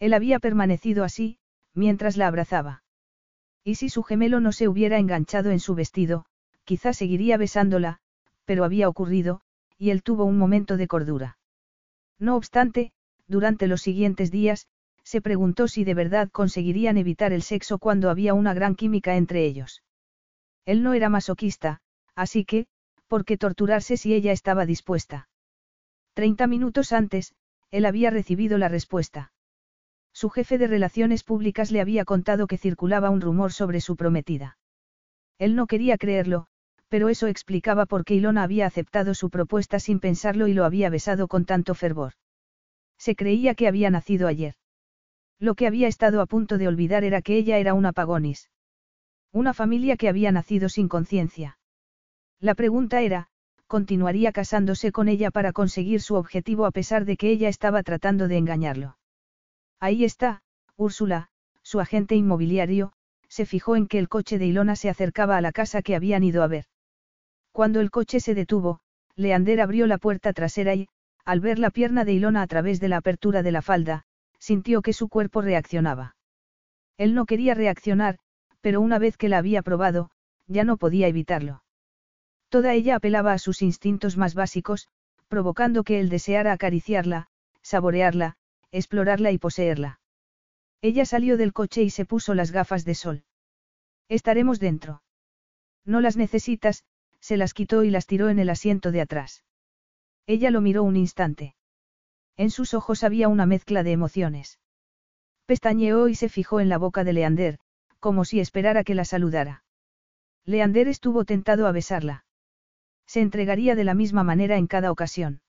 Él había permanecido así, mientras la abrazaba. Y si su gemelo no se hubiera enganchado en su vestido, quizá seguiría besándola, pero había ocurrido, y él tuvo un momento de cordura. No obstante, durante los siguientes días, se preguntó si de verdad conseguirían evitar el sexo cuando había una gran química entre ellos. Él no era masoquista, así que, ¿por qué torturarse si ella estaba dispuesta? Treinta minutos antes, él había recibido la respuesta. Su jefe de relaciones públicas le había contado que circulaba un rumor sobre su prometida. Él no quería creerlo, pero eso explicaba por qué Ilona había aceptado su propuesta sin pensarlo y lo había besado con tanto fervor. Se creía que había nacido ayer. Lo que había estado a punto de olvidar era que ella era una pagonis. Una familia que había nacido sin conciencia. La pregunta era, ¿continuaría casándose con ella para conseguir su objetivo a pesar de que ella estaba tratando de engañarlo? Ahí está, Úrsula, su agente inmobiliario, se fijó en que el coche de Ilona se acercaba a la casa que habían ido a ver. Cuando el coche se detuvo, Leander abrió la puerta trasera y, al ver la pierna de Ilona a través de la apertura de la falda, sintió que su cuerpo reaccionaba. Él no quería reaccionar, pero una vez que la había probado, ya no podía evitarlo. Toda ella apelaba a sus instintos más básicos, provocando que él deseara acariciarla, saborearla, explorarla y poseerla. Ella salió del coche y se puso las gafas de sol. Estaremos dentro. No las necesitas, se las quitó y las tiró en el asiento de atrás. Ella lo miró un instante. En sus ojos había una mezcla de emociones. Pestañeó y se fijó en la boca de Leander, como si esperara que la saludara. Leander estuvo tentado a besarla. Se entregaría de la misma manera en cada ocasión.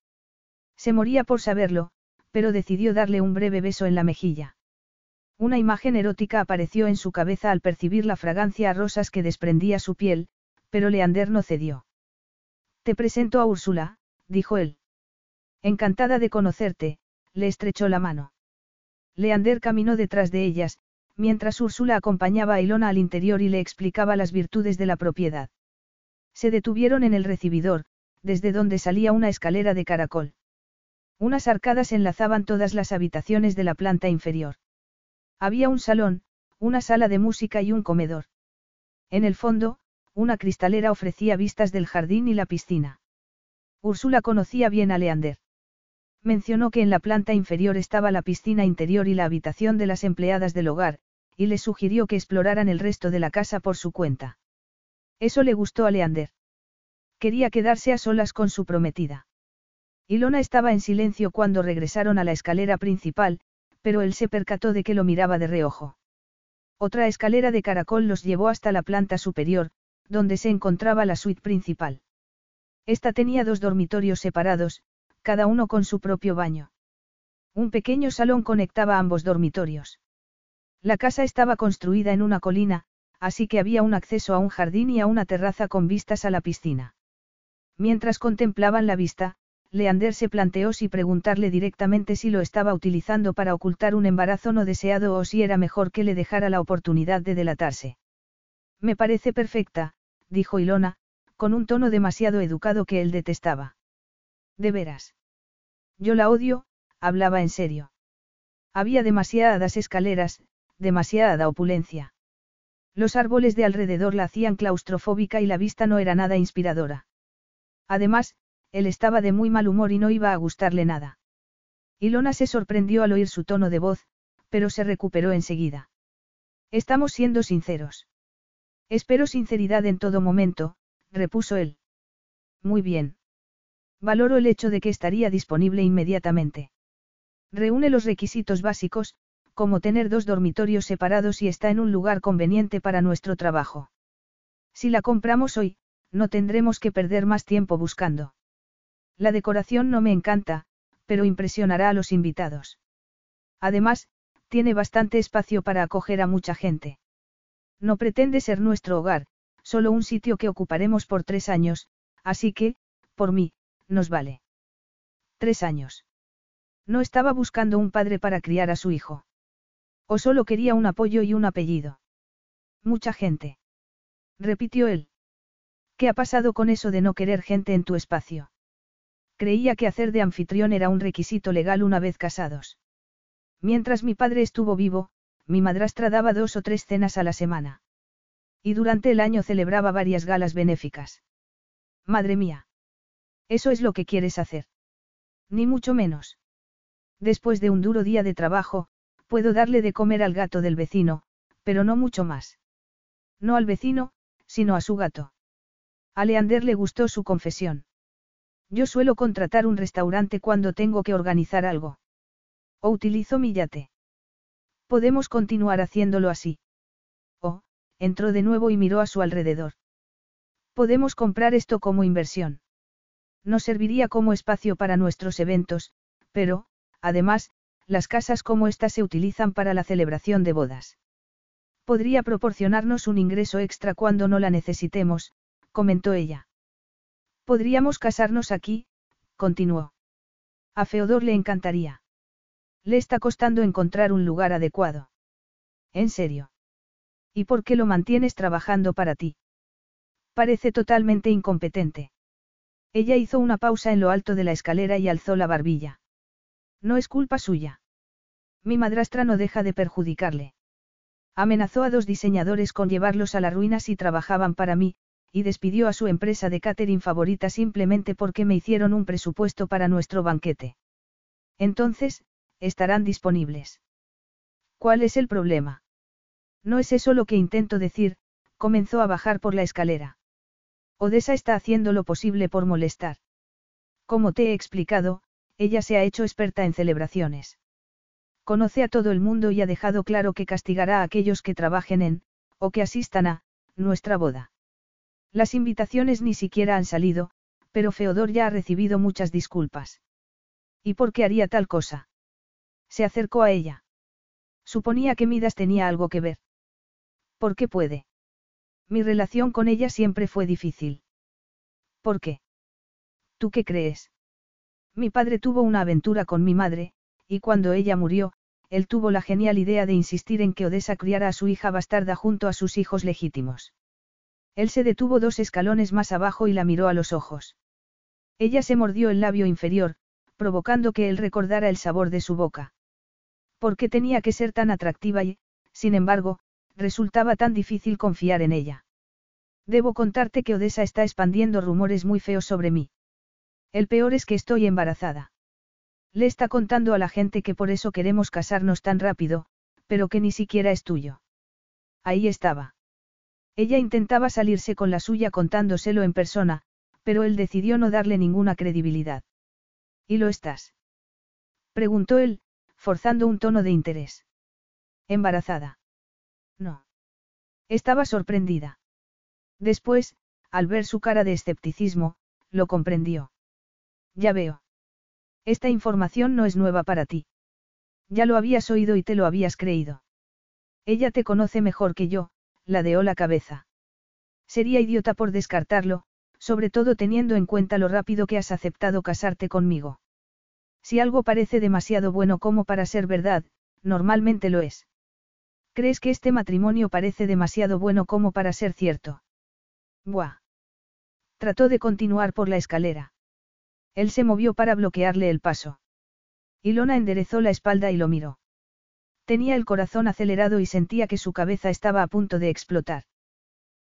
Se moría por saberlo, pero decidió darle un breve beso en la mejilla. Una imagen erótica apareció en su cabeza al percibir la fragancia a rosas que desprendía su piel, pero Leander no cedió. Te presento a Úrsula, dijo él. Encantada de conocerte, le estrechó la mano. Leander caminó detrás de ellas, mientras Úrsula acompañaba a Ilona al interior y le explicaba las virtudes de la propiedad. Se detuvieron en el recibidor, desde donde salía una escalera de caracol. Unas arcadas enlazaban todas las habitaciones de la planta inferior. Había un salón, una sala de música y un comedor. En el fondo, una cristalera ofrecía vistas del jardín y la piscina. Úrsula conocía bien a Leander. Mencionó que en la planta inferior estaba la piscina interior y la habitación de las empleadas del hogar, y le sugirió que exploraran el resto de la casa por su cuenta. Eso le gustó a Leander. Quería quedarse a solas con su prometida. Ilona estaba en silencio cuando regresaron a la escalera principal, pero él se percató de que lo miraba de reojo. Otra escalera de caracol los llevó hasta la planta superior, donde se encontraba la suite principal. Esta tenía dos dormitorios separados, cada uno con su propio baño. Un pequeño salón conectaba ambos dormitorios. La casa estaba construida en una colina, así que había un acceso a un jardín y a una terraza con vistas a la piscina. Mientras contemplaban la vista, Leander se planteó si preguntarle directamente si lo estaba utilizando para ocultar un embarazo no deseado o si era mejor que le dejara la oportunidad de delatarse. Me parece perfecta, dijo Ilona, con un tono demasiado educado que él detestaba. De veras. Yo la odio, hablaba en serio. Había demasiadas escaleras, demasiada opulencia. Los árboles de alrededor la hacían claustrofóbica y la vista no era nada inspiradora. Además, él estaba de muy mal humor y no iba a gustarle nada. Ilona se sorprendió al oír su tono de voz, pero se recuperó enseguida. Estamos siendo sinceros. Espero sinceridad en todo momento, repuso él. Muy bien. Valoro el hecho de que estaría disponible inmediatamente. Reúne los requisitos básicos, como tener dos dormitorios separados y está en un lugar conveniente para nuestro trabajo. Si la compramos hoy, no tendremos que perder más tiempo buscando. La decoración no me encanta, pero impresionará a los invitados. Además, tiene bastante espacio para acoger a mucha gente. No pretende ser nuestro hogar, solo un sitio que ocuparemos por tres años, así que, por mí, nos vale. Tres años. No estaba buscando un padre para criar a su hijo. O solo quería un apoyo y un apellido. Mucha gente. Repitió él. ¿Qué ha pasado con eso de no querer gente en tu espacio? Creía que hacer de anfitrión era un requisito legal una vez casados. Mientras mi padre estuvo vivo, mi madrastra daba dos o tres cenas a la semana. Y durante el año celebraba varias galas benéficas. Madre mía. Eso es lo que quieres hacer. Ni mucho menos. Después de un duro día de trabajo, puedo darle de comer al gato del vecino, pero no mucho más. No al vecino, sino a su gato. A Leander le gustó su confesión. Yo suelo contratar un restaurante cuando tengo que organizar algo. O utilizo mi yate. Podemos continuar haciéndolo así. Entró de nuevo y miró a su alrededor. Podemos comprar esto como inversión. No serviría como espacio para nuestros eventos, pero, además, las casas como esta se utilizan para la celebración de bodas. Podría proporcionarnos un ingreso extra cuando no la necesitemos, comentó ella. Podríamos casarnos aquí, continuó. A Feodor le encantaría. Le está costando encontrar un lugar adecuado. ¿En serio? ¿Y por qué lo mantienes trabajando para ti? Parece totalmente incompetente. Ella hizo una pausa en lo alto de la escalera y alzó la barbilla. No es culpa suya. Mi madrastra no deja de perjudicarle. Amenazó a dos diseñadores con llevarlos a la ruina si trabajaban para mí, y despidió a su empresa de catering favorita simplemente porque me hicieron un presupuesto para nuestro banquete. Entonces, estarán disponibles. ¿Cuál es el problema? No es eso lo que intento decir, comenzó a bajar por la escalera. Odessa está haciendo lo posible por molestar. Como te he explicado, ella se ha hecho experta en celebraciones. Conoce a todo el mundo y ha dejado claro que castigará a aquellos que trabajen en, o que asistan a, nuestra boda. Las invitaciones ni siquiera han salido, pero Feodor ya ha recibido muchas disculpas. ¿Y por qué haría tal cosa? Se acercó a ella. Suponía que Midas tenía algo que ver. ¿Por qué puede? Mi relación con ella siempre fue difícil. ¿Por qué? ¿Tú qué crees? Mi padre tuvo una aventura con mi madre, y cuando ella murió, él tuvo la genial idea de insistir en que Odessa criara a su hija bastarda junto a sus hijos legítimos. Él se detuvo dos escalones más abajo y la miró a los ojos. Ella se mordió el labio inferior, provocando que él recordara el sabor de su boca. ¿Por qué tenía que ser tan atractiva y, sin embargo, resultaba tan difícil confiar en ella? Debo contarte que Odessa está expandiendo rumores muy feos sobre mí. El peor es que estoy embarazada. Le está contando a la gente que por eso queremos casarnos tan rápido, pero que ni siquiera es tuyo. Ahí estaba. Ella intentaba salirse con la suya contándoselo en persona, pero él decidió no darle ninguna credibilidad. ¿Y lo estás? Preguntó él, forzando un tono de interés. ¿Embarazada? No. Estaba sorprendida. Después, al ver su cara de escepticismo, lo comprendió. Ya veo. Esta información no es nueva para ti. Ya lo habías oído y te lo habías creído. Ella te conoce mejor que yo, ladeó la cabeza. Sería idiota por descartarlo, sobre todo teniendo en cuenta lo rápido que has aceptado casarte conmigo. Si algo parece demasiado bueno como para ser verdad, normalmente lo es. ¿Crees que este matrimonio parece demasiado bueno como para ser cierto? Buah. Trató de continuar por la escalera. Él se movió para bloquearle el paso. Ilona enderezó la espalda y lo miró. Tenía el corazón acelerado y sentía que su cabeza estaba a punto de explotar.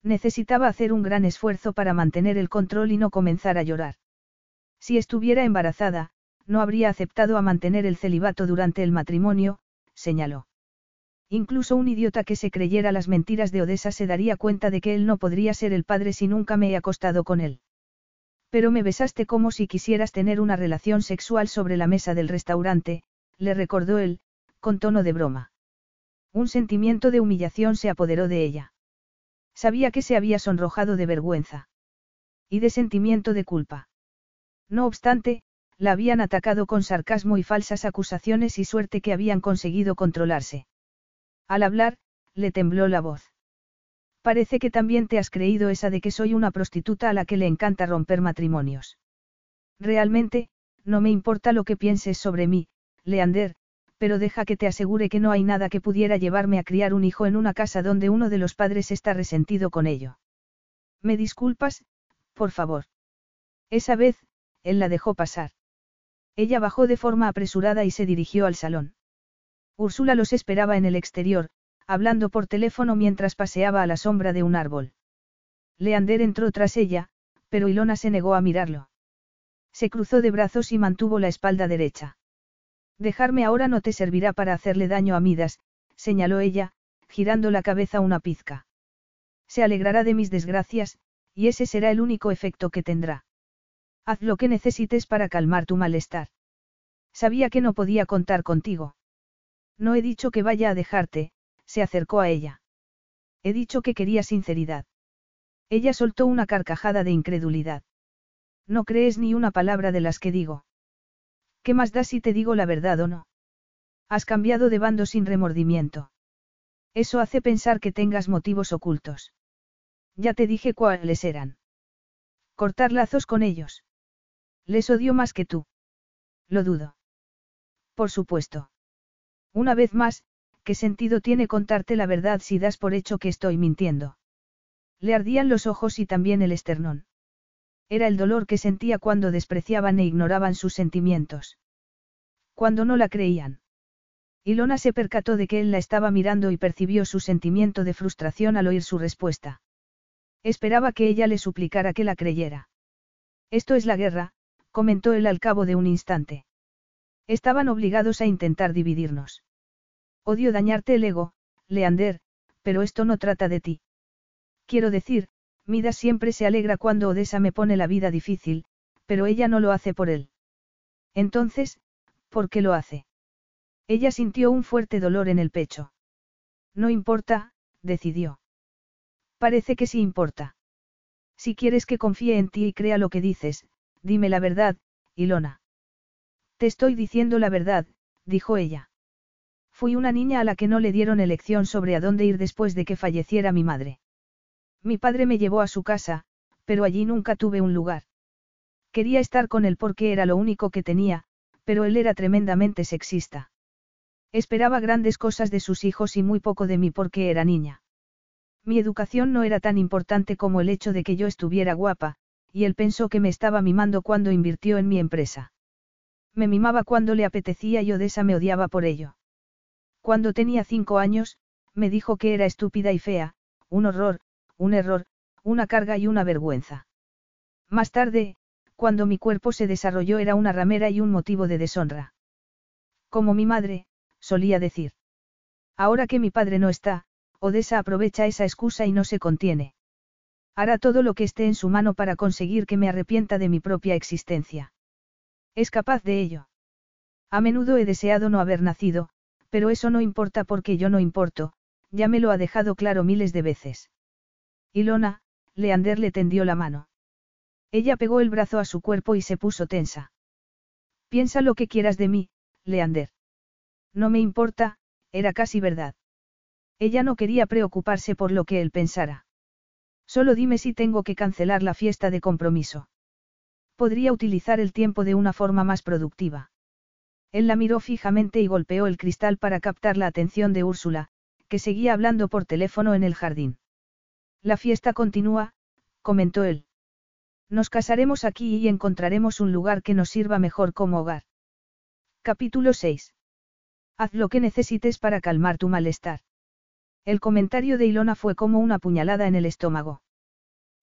Necesitaba hacer un gran esfuerzo para mantener el control y no comenzar a llorar. Si estuviera embarazada, no habría aceptado a mantener el celibato durante el matrimonio, señaló. Incluso un idiota que se creyera las mentiras de Odessa se daría cuenta de que él no podría ser el padre si nunca me he acostado con él. Pero me besaste como si quisieras tener una relación sexual sobre la mesa del restaurante, le recordó él, con tono de broma. Un sentimiento de humillación se apoderó de ella. Sabía que se había sonrojado de vergüenza. Y de sentimiento de culpa. No obstante, la habían atacado con sarcasmo y falsas acusaciones y suerte que habían conseguido controlarse. Al hablar, le tembló la voz. Parece que también te has creído esa de que soy una prostituta a la que le encanta romper matrimonios. Realmente, no me importa lo que pienses sobre mí, Leander, pero deja que te asegure que no hay nada que pudiera llevarme a criar un hijo en una casa donde uno de los padres está resentido con ello. ¿Me disculpas, por favor? Esa vez, él la dejó pasar. Ella bajó de forma apresurada y se dirigió al salón. Úrsula los esperaba en el exterior, hablando por teléfono mientras paseaba a la sombra de un árbol. Leander entró tras ella, pero Ilona se negó a mirarlo. Se cruzó de brazos y mantuvo la espalda derecha. Dejarme ahora no te servirá para hacerle daño a Midas, señaló ella, girando la cabeza una pizca. Se alegrará de mis desgracias, y ese será el único efecto que tendrá. Haz lo que necesites para calmar tu malestar. Sabía que no podía contar contigo. No he dicho que vaya a dejarte, se acercó a ella. He dicho que quería sinceridad. Ella soltó una carcajada de incredulidad. No crees ni una palabra de las que digo. ¿Qué más da si te digo la verdad o no? Has cambiado de bando sin remordimiento. Eso hace pensar que tengas motivos ocultos. Ya te dije cuáles eran. Cortar lazos con ellos. Les odio más que tú. Lo dudo. Por supuesto. Una vez más, ¿qué sentido tiene contarte la verdad si das por hecho que estoy mintiendo? Le ardían los ojos y también el esternón. Era el dolor que sentía cuando despreciaban e ignoraban sus sentimientos. Cuando no la creían. Ilona se percató de que él la estaba mirando y percibió su sentimiento de frustración al oír su respuesta. Esperaba que ella le suplicara que la creyera. Esto es la guerra, comentó él al cabo de un instante. Estaban obligados a intentar dividirnos. Odio dañarte el ego, Leander, pero esto no trata de ti. Quiero decir, Mida siempre se alegra cuando Odessa me pone la vida difícil, pero ella no lo hace por él. Entonces, ¿por qué lo hace? Ella sintió un fuerte dolor en el pecho. No importa, decidió. Parece que sí importa. Si quieres que confíe en ti y crea lo que dices, dime la verdad, Ilona. Te estoy diciendo la verdad, dijo ella. Fui una niña a la que no le dieron elección sobre a dónde ir después de que falleciera mi madre. Mi padre me llevó a su casa, pero allí nunca tuve un lugar. Quería estar con él porque era lo único que tenía, pero él era tremendamente sexista. Esperaba grandes cosas de sus hijos y muy poco de mí porque era niña. Mi educación no era tan importante como el hecho de que yo estuviera guapa, y él pensó que me estaba mimando cuando invirtió en mi empresa. Me mimaba cuando le apetecía y Odessa me odiaba por ello. Cuando tenía cinco años, me dijo que era estúpida y fea, un horror, un error, una carga y una vergüenza. Más tarde, cuando mi cuerpo se desarrolló era una ramera y un motivo de deshonra. Como mi madre, solía decir. Ahora que mi padre no está, Odessa aprovecha esa excusa y no se contiene. Hará todo lo que esté en su mano para conseguir que me arrepienta de mi propia existencia. Es capaz de ello. A menudo he deseado no haber nacido, pero eso no importa porque yo no importo, ya me lo ha dejado claro miles de veces. Ilona, Leander le tendió la mano. Ella pegó el brazo a su cuerpo y se puso tensa. Piensa lo que quieras de mí, Leander. No me importa, era casi verdad. Ella no quería preocuparse por lo que él pensara. Solo dime si tengo que cancelar la fiesta de compromiso. Podría utilizar el tiempo de una forma más productiva. Él la miró fijamente y golpeó el cristal para captar la atención de Úrsula, que seguía hablando por teléfono en el jardín. La fiesta continúa, comentó él. Nos casaremos aquí y encontraremos un lugar que nos sirva mejor como hogar. Capítulo 6. Haz lo que necesites para calmar tu malestar. El comentario de Ilona fue como una puñalada en el estómago.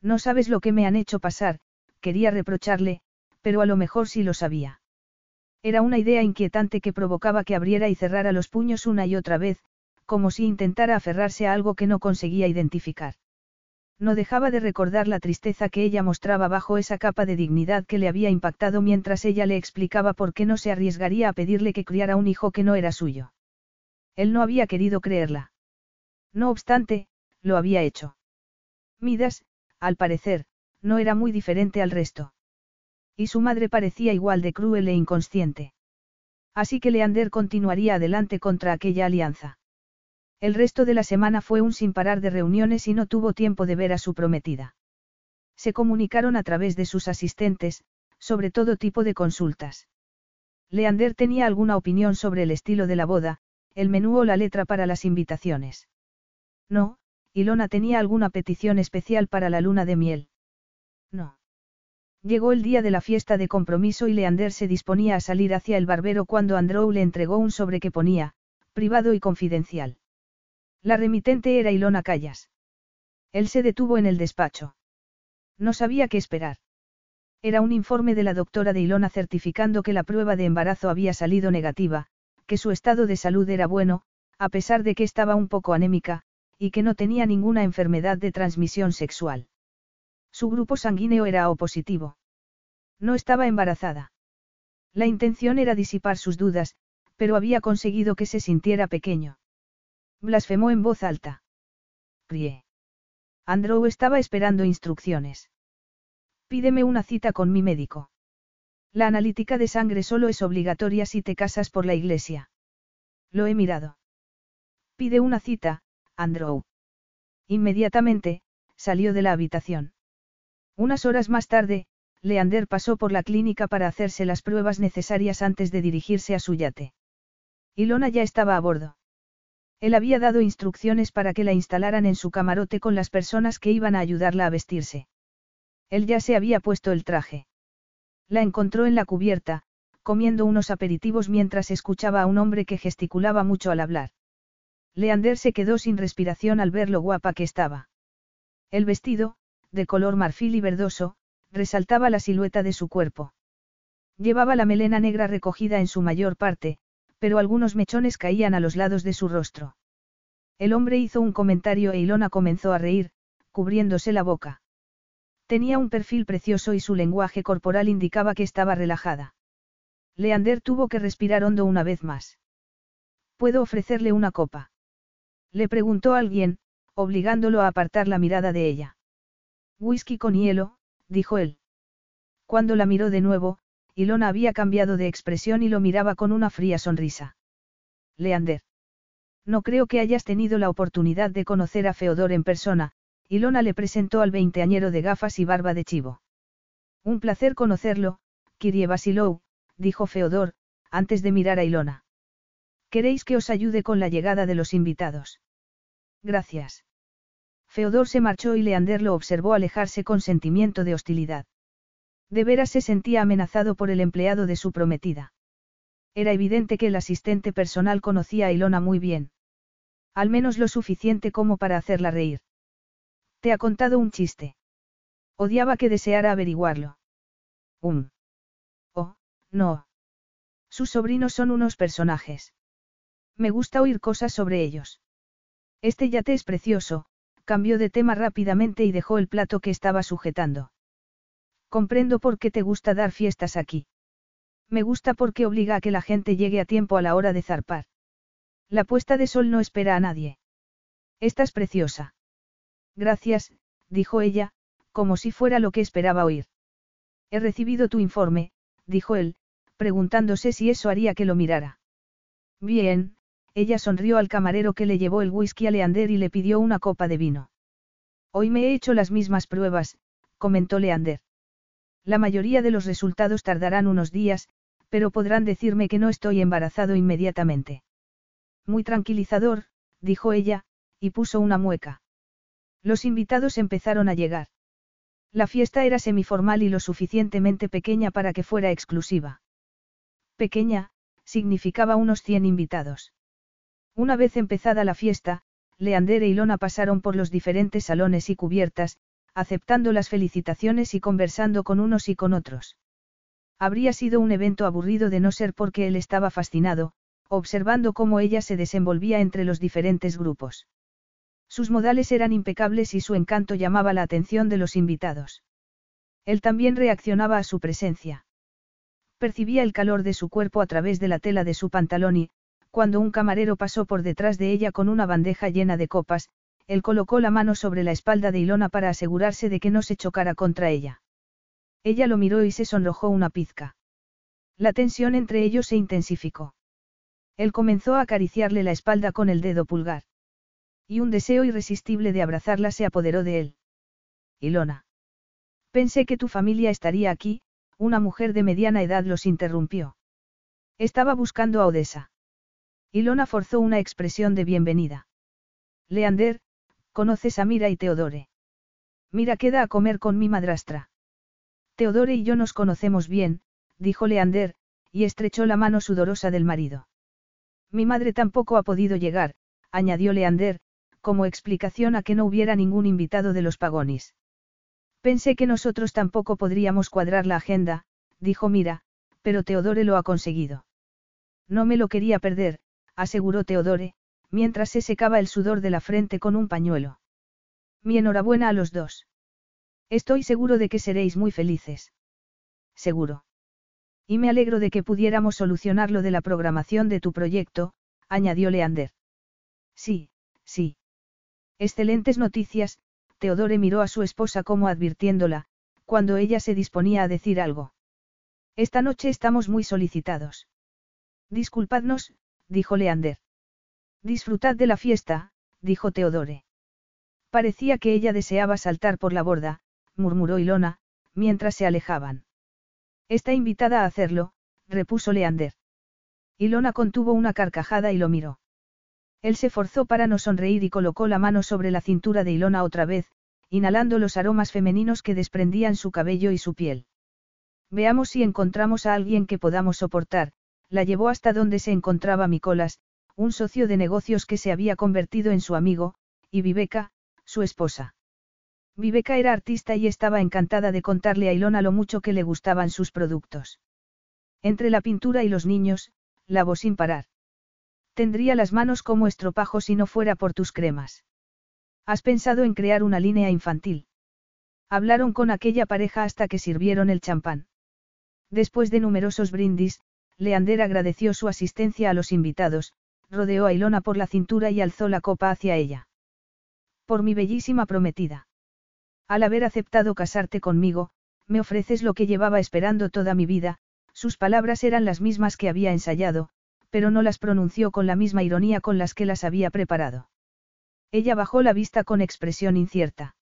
No sabes lo que me han hecho pasar, quería reprocharle, pero a lo mejor sí lo sabía. Era una idea inquietante que provocaba que abriera y cerrara los puños una y otra vez, como si intentara aferrarse a algo que no conseguía identificar. No dejaba de recordar la tristeza que ella mostraba bajo esa capa de dignidad que le había impactado mientras ella le explicaba por qué no se arriesgaría a pedirle que criara un hijo que no era suyo. Él no había querido creerla. No obstante, lo había hecho. Midas, al parecer, no era muy diferente al resto. Y su madre parecía igual de cruel e inconsciente. Así que Leander continuaría adelante contra aquella alianza. El resto de la semana fue un sin parar de reuniones y no tuvo tiempo de ver a su prometida. Se comunicaron a través de sus asistentes, sobre todo tipo de consultas. Leander tenía alguna opinión sobre el estilo de la boda, el menú o la letra para las invitaciones. No, Ilona tenía alguna petición especial para la luna de miel. No. Llegó el día de la fiesta de compromiso y Leander se disponía a salir hacia el barbero cuando Andrew le entregó un sobre que ponía, privado y confidencial. La remitente era Ilona Callas. Él se detuvo en el despacho. No sabía qué esperar. Era un informe de la doctora de Ilona certificando que la prueba de embarazo había salido negativa, que su estado de salud era bueno, a pesar de que estaba un poco anémica, y que no tenía ninguna enfermedad de transmisión sexual. Su grupo sanguíneo era O positivo. No estaba embarazada. La intención era disipar sus dudas, pero había conseguido que se sintiera pequeño. Blasfemó en voz alta. Prie. Andrew estaba esperando instrucciones. Pídeme una cita con mi médico. La analítica de sangre solo es obligatoria si te casas por la iglesia. Lo he mirado. Pide una cita, Andrew. Inmediatamente, salió de la habitación. Unas horas más tarde, Leander pasó por la clínica para hacerse las pruebas necesarias antes de dirigirse a su yate. Ilona ya estaba a bordo. Él había dado instrucciones para que la instalaran en su camarote con las personas que iban a ayudarla a vestirse. Él ya se había puesto el traje. La encontró en la cubierta, comiendo unos aperitivos mientras escuchaba a un hombre que gesticulaba mucho al hablar. Leander se quedó sin respiración al ver lo guapa que estaba. El vestido, de color marfil y verdoso, resaltaba la silueta de su cuerpo. Llevaba la melena negra recogida en su mayor parte, pero algunos mechones caían a los lados de su rostro. El hombre hizo un comentario e Ilona comenzó a reír, cubriéndose la boca. Tenía un perfil precioso y su lenguaje corporal indicaba que estaba relajada. Leander tuvo que respirar hondo una vez más. ¿Puedo ofrecerle una copa? Le preguntó alguien, obligándolo a apartar la mirada de ella. Whisky con hielo, dijo él. Cuando la miró de nuevo, Ilona había cambiado de expresión y lo miraba con una fría sonrisa. Leander. No creo que hayas tenido la oportunidad de conocer a Feodor en persona, Ilona le presentó al veinteañero de gafas y barba de chivo. Un placer conocerlo, Kirie Basilou, dijo Feodor, antes de mirar a Ilona. ¿Queréis que os ayude con la llegada de los invitados? Gracias. Feodor se marchó y Leander lo observó alejarse con sentimiento de hostilidad. De veras se sentía amenazado por el empleado de su prometida. Era evidente que el asistente personal conocía a Ilona muy bien. Al menos lo suficiente como para hacerla reír. Te ha contado un chiste. Odiaba que deseara averiguarlo. Um. Oh, no. Sus sobrinos son unos personajes. Me gusta oír cosas sobre ellos. Este yate es precioso, cambió de tema rápidamente y dejó el plato que estaba sujetando. Comprendo por qué te gusta dar fiestas aquí. Me gusta porque obliga a que la gente llegue a tiempo a la hora de zarpar. La puesta de sol no espera a nadie. Estás preciosa. Gracias, dijo ella, como si fuera lo que esperaba oír. He recibido tu informe, dijo él, preguntándose si eso haría que lo mirara. Bien, ella sonrió al camarero que le llevó el whisky a Leander y le pidió una copa de vino. Hoy me he hecho las mismas pruebas, comentó Leander. La mayoría de los resultados tardarán unos días, pero podrán decirme que no estoy embarazado inmediatamente. Muy tranquilizador, dijo ella, y puso una mueca. Los invitados empezaron a llegar. La fiesta era semiformal y lo suficientemente pequeña para que fuera exclusiva. Pequeña, significaba unos 100 invitados. Una vez empezada la fiesta, Leander e Ilona pasaron por los diferentes salones y cubiertas, aceptando las felicitaciones y conversando con unos y con otros. Habría sido un evento aburrido de no ser porque él estaba fascinado, observando cómo ella se desenvolvía entre los diferentes grupos. Sus modales eran impecables y su encanto llamaba la atención de los invitados. Él también reaccionaba a su presencia. Percibía el calor de su cuerpo a través de la tela de su pantalón y, cuando un camarero pasó por detrás de ella con una bandeja llena de copas, él colocó la mano sobre la espalda de Ilona para asegurarse de que no se chocara contra ella. Ella lo miró y se sonrojó una pizca. La tensión entre ellos se intensificó. Él comenzó a acariciarle la espalda con el dedo pulgar. Y un deseo irresistible de abrazarla se apoderó de él. Ilona. Pensé que tu familia estaría aquí, una mujer de mediana edad los interrumpió. Estaba buscando a Odessa. Ilona forzó una expresión de bienvenida. Leander, Conoces a Mira y Teodore. Mira queda a comer con mi madrastra. Teodore y yo nos conocemos bien, dijo Leander, y estrechó la mano sudorosa del marido. Mi madre tampoco ha podido llegar, añadió Leander, como explicación a que no hubiera ningún invitado de los Pagonis. Pensé que nosotros tampoco podríamos cuadrar la agenda, dijo Mira, pero Teodore lo ha conseguido. No me lo quería perder, aseguró Teodore, mientras se secaba el sudor de la frente con un pañuelo. Mi enhorabuena a los dos. Estoy seguro de que seréis muy felices. Seguro. Y me alegro de que pudiéramos solucionar lo de la programación de tu proyecto, añadió Leander. Sí, sí. Excelentes noticias, Teodore miró a su esposa como advirtiéndola, cuando ella se disponía a decir algo. Esta noche estamos muy solicitados. Disculpadnos, dijo Leander. Disfrutad de la fiesta, dijo Teodore. Parecía que ella deseaba saltar por la borda, murmuró Ilona, mientras se alejaban. Está invitada a hacerlo, repuso Leander. Ilona contuvo una carcajada y lo miró. Él se forzó para no sonreír y colocó la mano sobre la cintura de Ilona otra vez, inhalando los aromas femeninos que desprendían su cabello y su piel. Veamos si encontramos a alguien que podamos soportar, la llevó hasta donde se encontraba Micolas, un socio de negocios que se había convertido en su amigo, y Viveca, su esposa. Viveca era artista y estaba encantada de contarle a Ilona lo mucho que le gustaban sus productos. Entre la pintura y los niños, lavó sin parar. Tendría las manos como estropajo si no fuera por tus cremas. ¿Has pensado en crear una línea infantil? Hablaron con aquella pareja hasta que sirvieron el champán. Después de numerosos brindis, Leander agradeció su asistencia a los invitados, rodeó a Ilona por la cintura y alzó la copa hacia ella. Por mi bellísima prometida. Al haber aceptado casarte conmigo, me ofreces lo que llevaba esperando toda mi vida, sus palabras eran las mismas que había ensayado, pero no las pronunció con la misma ironía con las que las había preparado. Ella bajó la vista con expresión incierta.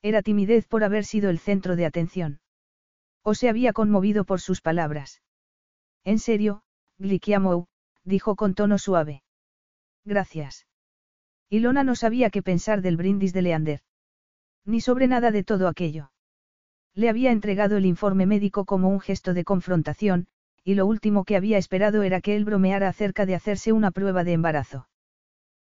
Era timidez por haber sido el centro de atención. O se había conmovido por sus palabras. En serio, Glikiamou, dijo con tono suave. Gracias. Ilona no sabía qué pensar del brindis de Leander. Ni sobre nada de todo aquello. Le había entregado el informe médico como un gesto de confrontación, y lo último que había esperado era que él bromeara acerca de hacerse una prueba de embarazo.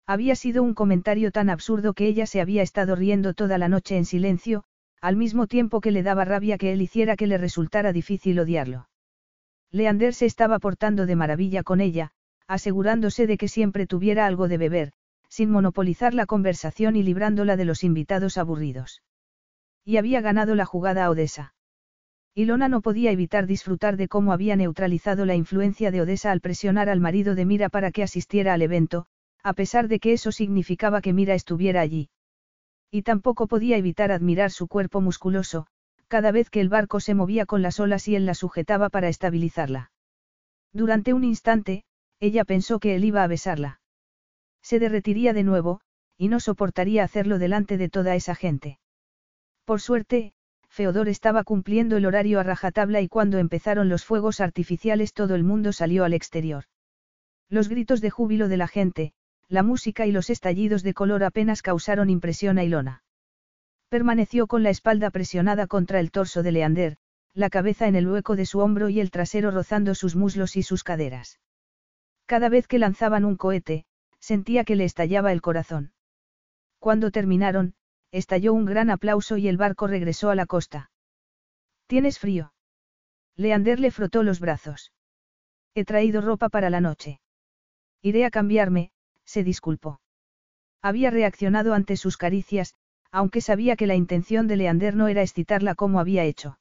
Había sido un comentario tan absurdo que ella se había estado riendo toda la noche en silencio, al mismo tiempo que le daba rabia que él hiciera que le resultara difícil odiarlo. Leander se estaba portando de maravilla con ella, asegurándose de que siempre tuviera algo de beber, sin monopolizar la conversación y librándola de los invitados aburridos. Y había ganado la jugada a Odessa. Ilona no podía evitar disfrutar de cómo había neutralizado la influencia de Odessa al presionar al marido de Mira para que asistiera al evento, a pesar de que eso significaba que Mira estuviera allí. Y tampoco podía evitar admirar su cuerpo musculoso, cada vez que el barco se movía con las olas y él la sujetaba para estabilizarla. Durante un instante, ella pensó que él iba a besarla. Se derretiría de nuevo, y no soportaría hacerlo delante de toda esa gente. Por suerte, Feodor estaba cumpliendo el horario a rajatabla y cuando empezaron los fuegos artificiales todo el mundo salió al exterior. Los gritos de júbilo de la gente, la música y los estallidos de color apenas causaron impresión a Ilona. Permaneció con la espalda presionada contra el torso de Leander, la cabeza en el hueco de su hombro y el trasero rozando sus muslos y sus caderas. Cada vez que lanzaban un cohete, sentía que le estallaba el corazón. Cuando terminaron, estalló un gran aplauso y el barco regresó a la costa. ¿Tienes frío? Leander le frotó los brazos. He traído ropa para la noche. Iré a cambiarme, se disculpó. Había reaccionado ante sus caricias, aunque sabía que la intención de Leander no era excitarla como había hecho.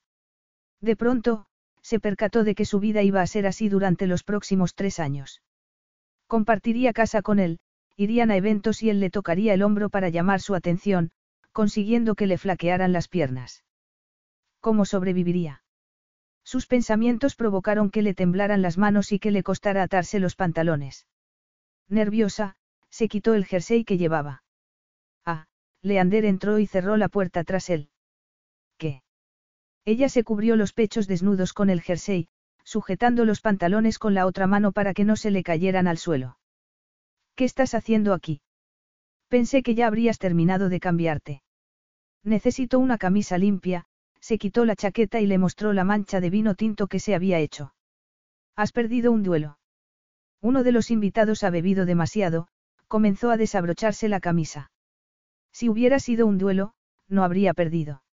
De pronto, se percató de que su vida iba a ser así durante los próximos tres años. Compartiría casa con él, irían a eventos y él le tocaría el hombro para llamar su atención, consiguiendo que le flaquearan las piernas. ¿Cómo sobreviviría? Sus pensamientos provocaron que le temblaran las manos y que le costara atarse los pantalones. Nerviosa, se quitó el jersey que llevaba. Leander entró y cerró la puerta tras él. ¿Qué? Ella se cubrió los pechos desnudos con el jersey, sujetando los pantalones con la otra mano para que no se le cayeran al suelo. ¿Qué estás haciendo aquí? Pensé que ya habrías terminado de cambiarte. Necesito una camisa limpia, se quitó la chaqueta y le mostró la mancha de vino tinto que se había hecho. Has perdido un duelo. Uno de los invitados ha bebido demasiado, comenzó a desabrocharse la camisa. Si hubiera sido un duelo, no habría perdido.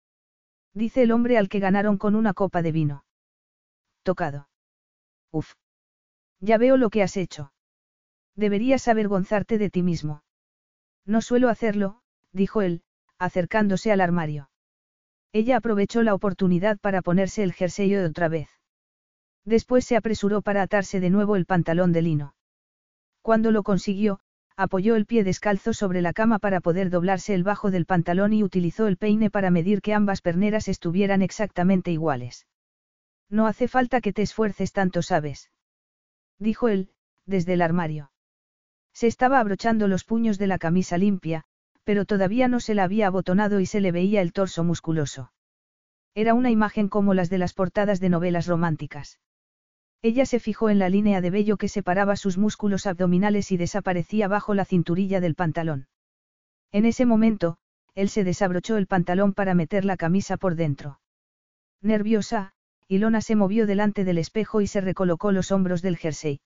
Dice el hombre al que ganaron con una copa de vino. Tocado. Uf. Ya veo lo que has hecho. Deberías avergonzarte de ti mismo. No suelo hacerlo, dijo él, acercándose al armario. Ella aprovechó la oportunidad para ponerse el jersey otra vez. Después se apresuró para atarse de nuevo el pantalón de lino. Cuando lo consiguió, apoyó el pie descalzo sobre la cama para poder doblarse el bajo del pantalón y utilizó el peine para medir que ambas perneras estuvieran exactamente iguales. No hace falta que te esfuerces tanto, sabes. Dijo él, desde el armario. Se estaba abrochando los puños de la camisa limpia, pero todavía no se la había abotonado y se le veía el torso musculoso. Era una imagen como las de las portadas de novelas románticas. Ella se fijó en la línea de vello que separaba sus músculos abdominales y desaparecía bajo la cinturilla del pantalón. En ese momento, él se desabrochó el pantalón para meter la camisa por dentro. Nerviosa, Ilona se movió delante del espejo y se recolocó los hombros del jersey.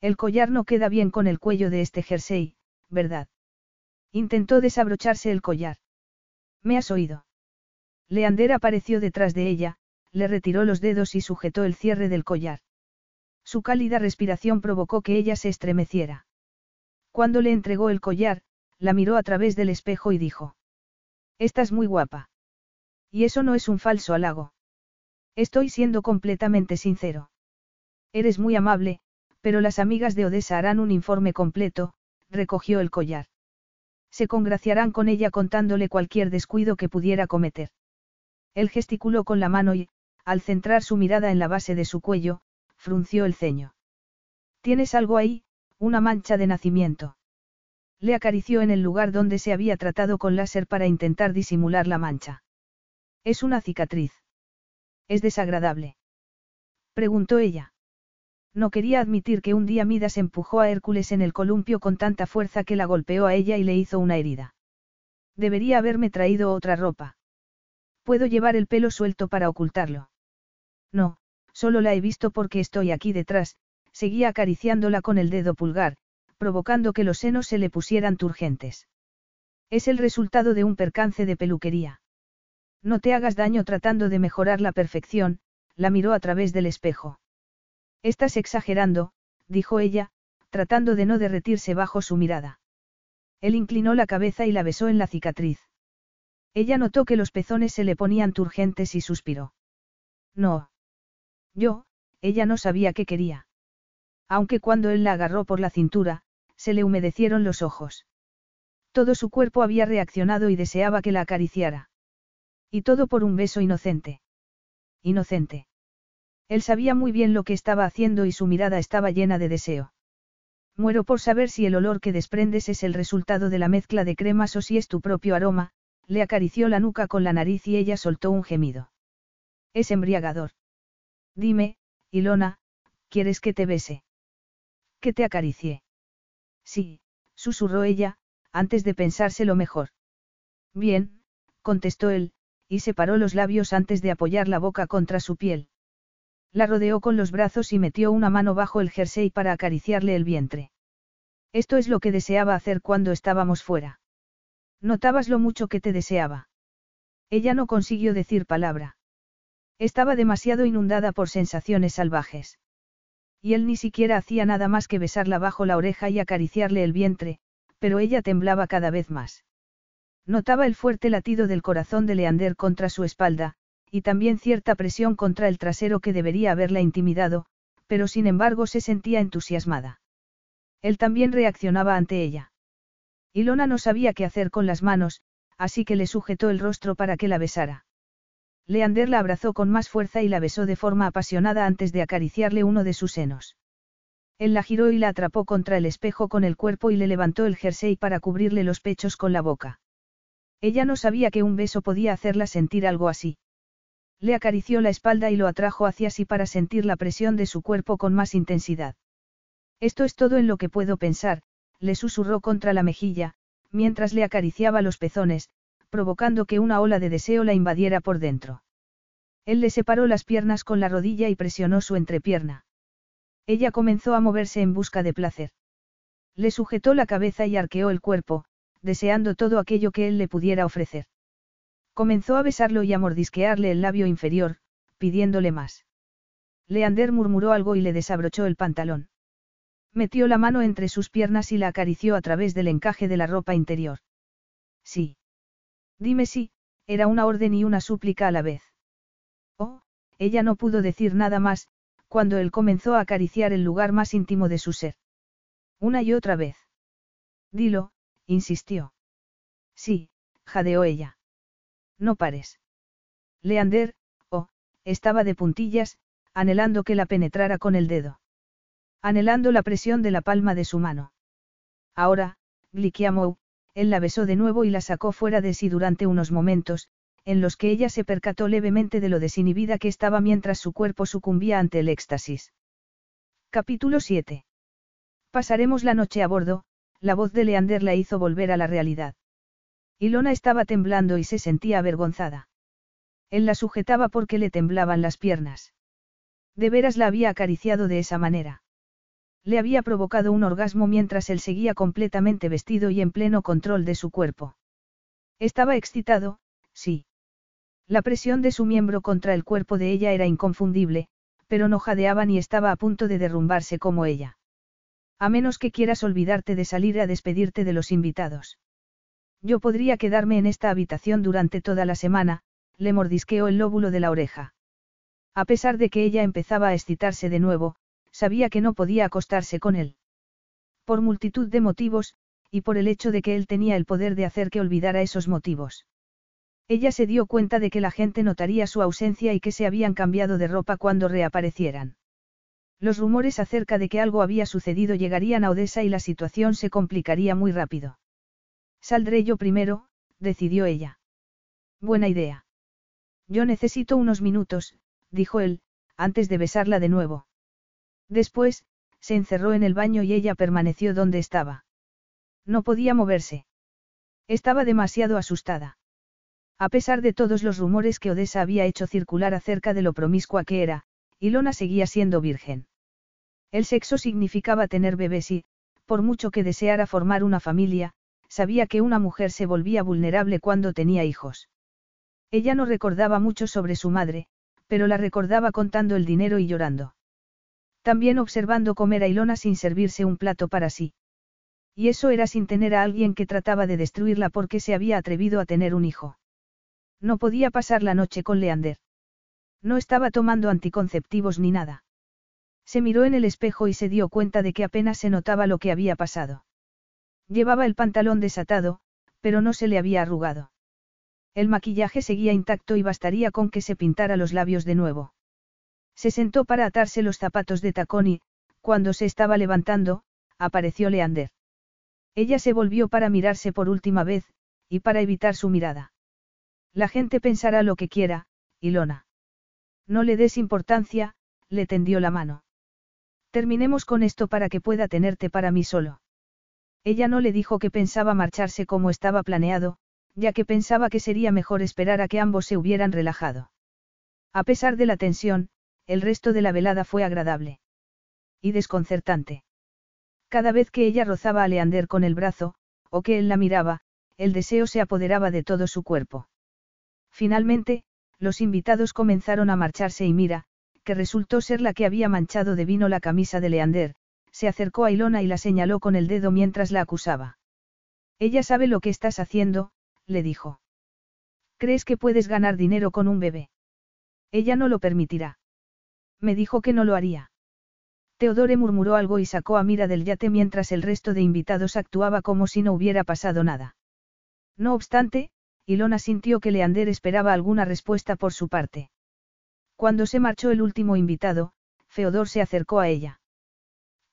El collar no queda bien con el cuello de este jersey, ¿verdad? Intentó desabrocharse el collar. ¿Me has oído? Leander apareció detrás de ella, le retiró los dedos y sujetó el cierre del collar. Su cálida respiración provocó que ella se estremeciera. Cuando le entregó el collar, la miró a través del espejo y dijo. Estás muy guapa. Y eso no es un falso halago. Estoy siendo completamente sincero. Eres muy amable, pero las amigas de Odessa harán un informe completo, recogió el collar. Se congraciarán con ella contándole cualquier descuido que pudiera cometer. Él gesticuló con la mano y, al centrar su mirada en la base de su cuello, frunció el ceño. Tienes algo ahí, una mancha de nacimiento. Le acarició en el lugar donde se había tratado con láser para intentar disimular la mancha. Es una cicatriz. Es desagradable. Preguntó ella. No quería admitir que un día Midas empujó a Hércules en el columpio con tanta fuerza que la golpeó a ella y le hizo una herida. Debería haberme traído otra ropa. Puedo llevar el pelo suelto para ocultarlo. No, Solo la he visto porque estoy aquí detrás, seguía acariciándola con el dedo pulgar, provocando que los senos se le pusieran turgentes. Es el resultado de un percance de peluquería. No te hagas daño tratando de mejorar la perfección, la miró a través del espejo. Estás exagerando, dijo ella, tratando de no derretirse bajo su mirada. Él inclinó la cabeza y la besó en la cicatriz. Ella notó que los pezones se le ponían turgentes y suspiró. No. Yo, ella no sabía qué quería. Aunque cuando él la agarró por la cintura, se le humedecieron los ojos. Todo su cuerpo había reaccionado y deseaba que la acariciara. Y todo por un beso inocente. Inocente. Él sabía muy bien lo que estaba haciendo y su mirada estaba llena de deseo. Muero por saber si el olor que desprendes es el resultado de la mezcla de cremas o si es tu propio aroma, le acarició la nuca con la nariz y ella soltó un gemido. Es embriagador. Dime, Ilona, ¿quieres que te bese? Que te acaricie. Sí, susurró ella, antes de pensárselo mejor. Bien, contestó él, y separó los labios antes de apoyar la boca contra su piel. La rodeó con los brazos y metió una mano bajo el jersey para acariciarle el vientre. Esto es lo que deseaba hacer cuando estábamos fuera. Notabas lo mucho que te deseaba. Ella no consiguió decir palabra. Estaba demasiado inundada por sensaciones salvajes. Y él ni siquiera hacía nada más que besarla bajo la oreja y acariciarle el vientre, pero ella temblaba cada vez más. Notaba el fuerte latido del corazón de Leander contra su espalda, y también cierta presión contra el trasero que debería haberla intimidado, pero sin embargo se sentía entusiasmada. Él también reaccionaba ante ella. Ilona no sabía qué hacer con las manos, así que le sujetó el rostro para que la besara. Leander la abrazó con más fuerza y la besó de forma apasionada antes de acariciarle uno de sus senos. Él la giró y la atrapó contra el espejo con el cuerpo y le levantó el jersey para cubrirle los pechos con la boca. Ella no sabía que un beso podía hacerla sentir algo así. Le acarició la espalda y lo atrajo hacia sí para sentir la presión de su cuerpo con más intensidad. Esto es todo en lo que puedo pensar, le susurró contra la mejilla, mientras le acariciaba los pezones, provocando que una ola de deseo la invadiera por dentro. Él le separó las piernas con la rodilla y presionó su entrepierna. Ella comenzó a moverse en busca de placer. Le sujetó la cabeza y arqueó el cuerpo, deseando todo aquello que él le pudiera ofrecer. Comenzó a besarlo y a mordisquearle el labio inferior, pidiéndole más. Leander murmuró algo y le desabrochó el pantalón. Metió la mano entre sus piernas y la acarició a través del encaje de la ropa interior. Sí. Dime si, era una orden y una súplica a la vez. Oh, ella no pudo decir nada más, cuando él comenzó a acariciar el lugar más íntimo de su ser. Una y otra vez. Dilo, insistió. Sí, jadeó ella. No pares. Leander, oh, estaba de puntillas, anhelando que la penetrara con el dedo. Anhelando la presión de la palma de su mano. Ahora, Glikiamou, él la besó de nuevo y la sacó fuera de sí durante unos momentos, en los que ella se percató levemente de lo desinhibida que estaba mientras su cuerpo sucumbía ante el éxtasis. Capítulo 7. Pasaremos la noche a bordo, la voz de Leander la hizo volver a la realidad. Ilona estaba temblando y se sentía avergonzada. Él la sujetaba porque le temblaban las piernas. De veras la había acariciado de esa manera. Le había provocado un orgasmo mientras él seguía completamente vestido y en pleno control de su cuerpo. Estaba excitado, sí. La presión de su miembro contra el cuerpo de ella era inconfundible, pero no jadeaba ni estaba a punto de derrumbarse como ella. A menos que quieras olvidarte de salir a despedirte de los invitados. Yo podría quedarme en esta habitación durante toda la semana, le mordisqueó el lóbulo de la oreja. A pesar de que ella empezaba a excitarse de nuevo, sabía que no podía acostarse con él. Por multitud de motivos, y por el hecho de que él tenía el poder de hacer que olvidara esos motivos. Ella se dio cuenta de que la gente notaría su ausencia y que se habían cambiado de ropa cuando reaparecieran. Los rumores acerca de que algo había sucedido llegarían a Odessa y la situación se complicaría muy rápido. Saldré yo primero, decidió ella. Buena idea. Yo necesito unos minutos, dijo él, antes de besarla de nuevo. Después, se encerró en el baño y ella permaneció donde estaba. No podía moverse. Estaba demasiado asustada. A pesar de todos los rumores que Odessa había hecho circular acerca de lo promiscua que era, Ilona seguía siendo virgen. El sexo significaba tener bebés y, por mucho que deseara formar una familia, sabía que una mujer se volvía vulnerable cuando tenía hijos. Ella no recordaba mucho sobre su madre, pero la recordaba contando el dinero y llorando. También observando comer a Ilona sin servirse un plato para sí. Y eso era sin tener a alguien que trataba de destruirla porque se había atrevido a tener un hijo. No podía pasar la noche con Leander. No estaba tomando anticonceptivos ni nada. Se miró en el espejo y se dio cuenta de que apenas se notaba lo que había pasado. Llevaba el pantalón desatado, pero no se le había arrugado. El maquillaje seguía intacto y bastaría con que se pintara los labios de nuevo. Se sentó para atarse los zapatos de tacón y, cuando se estaba levantando, apareció Leander. Ella se volvió para mirarse por última vez, y para evitar su mirada. La gente pensará lo que quiera, Ilona. No le des importancia, le tendió la mano. Terminemos con esto para que pueda tenerte para mí solo. Ella no le dijo que pensaba marcharse como estaba planeado, ya que pensaba que sería mejor esperar a que ambos se hubieran relajado. A pesar de la tensión, el resto de la velada fue agradable. Y desconcertante. Cada vez que ella rozaba a Leander con el brazo, o que él la miraba, el deseo se apoderaba de todo su cuerpo. Finalmente, los invitados comenzaron a marcharse y Mira, que resultó ser la que había manchado de vino la camisa de Leander, se acercó a Ilona y la señaló con el dedo mientras la acusaba. Ella sabe lo que estás haciendo, le dijo. ¿Crees que puedes ganar dinero con un bebé? Ella no lo permitirá. Me dijo que no lo haría. Teodore murmuró algo y sacó a Mira del yate mientras el resto de invitados actuaba como si no hubiera pasado nada. No obstante, Ilona sintió que Leander esperaba alguna respuesta por su parte. Cuando se marchó el último invitado, Feodor se acercó a ella.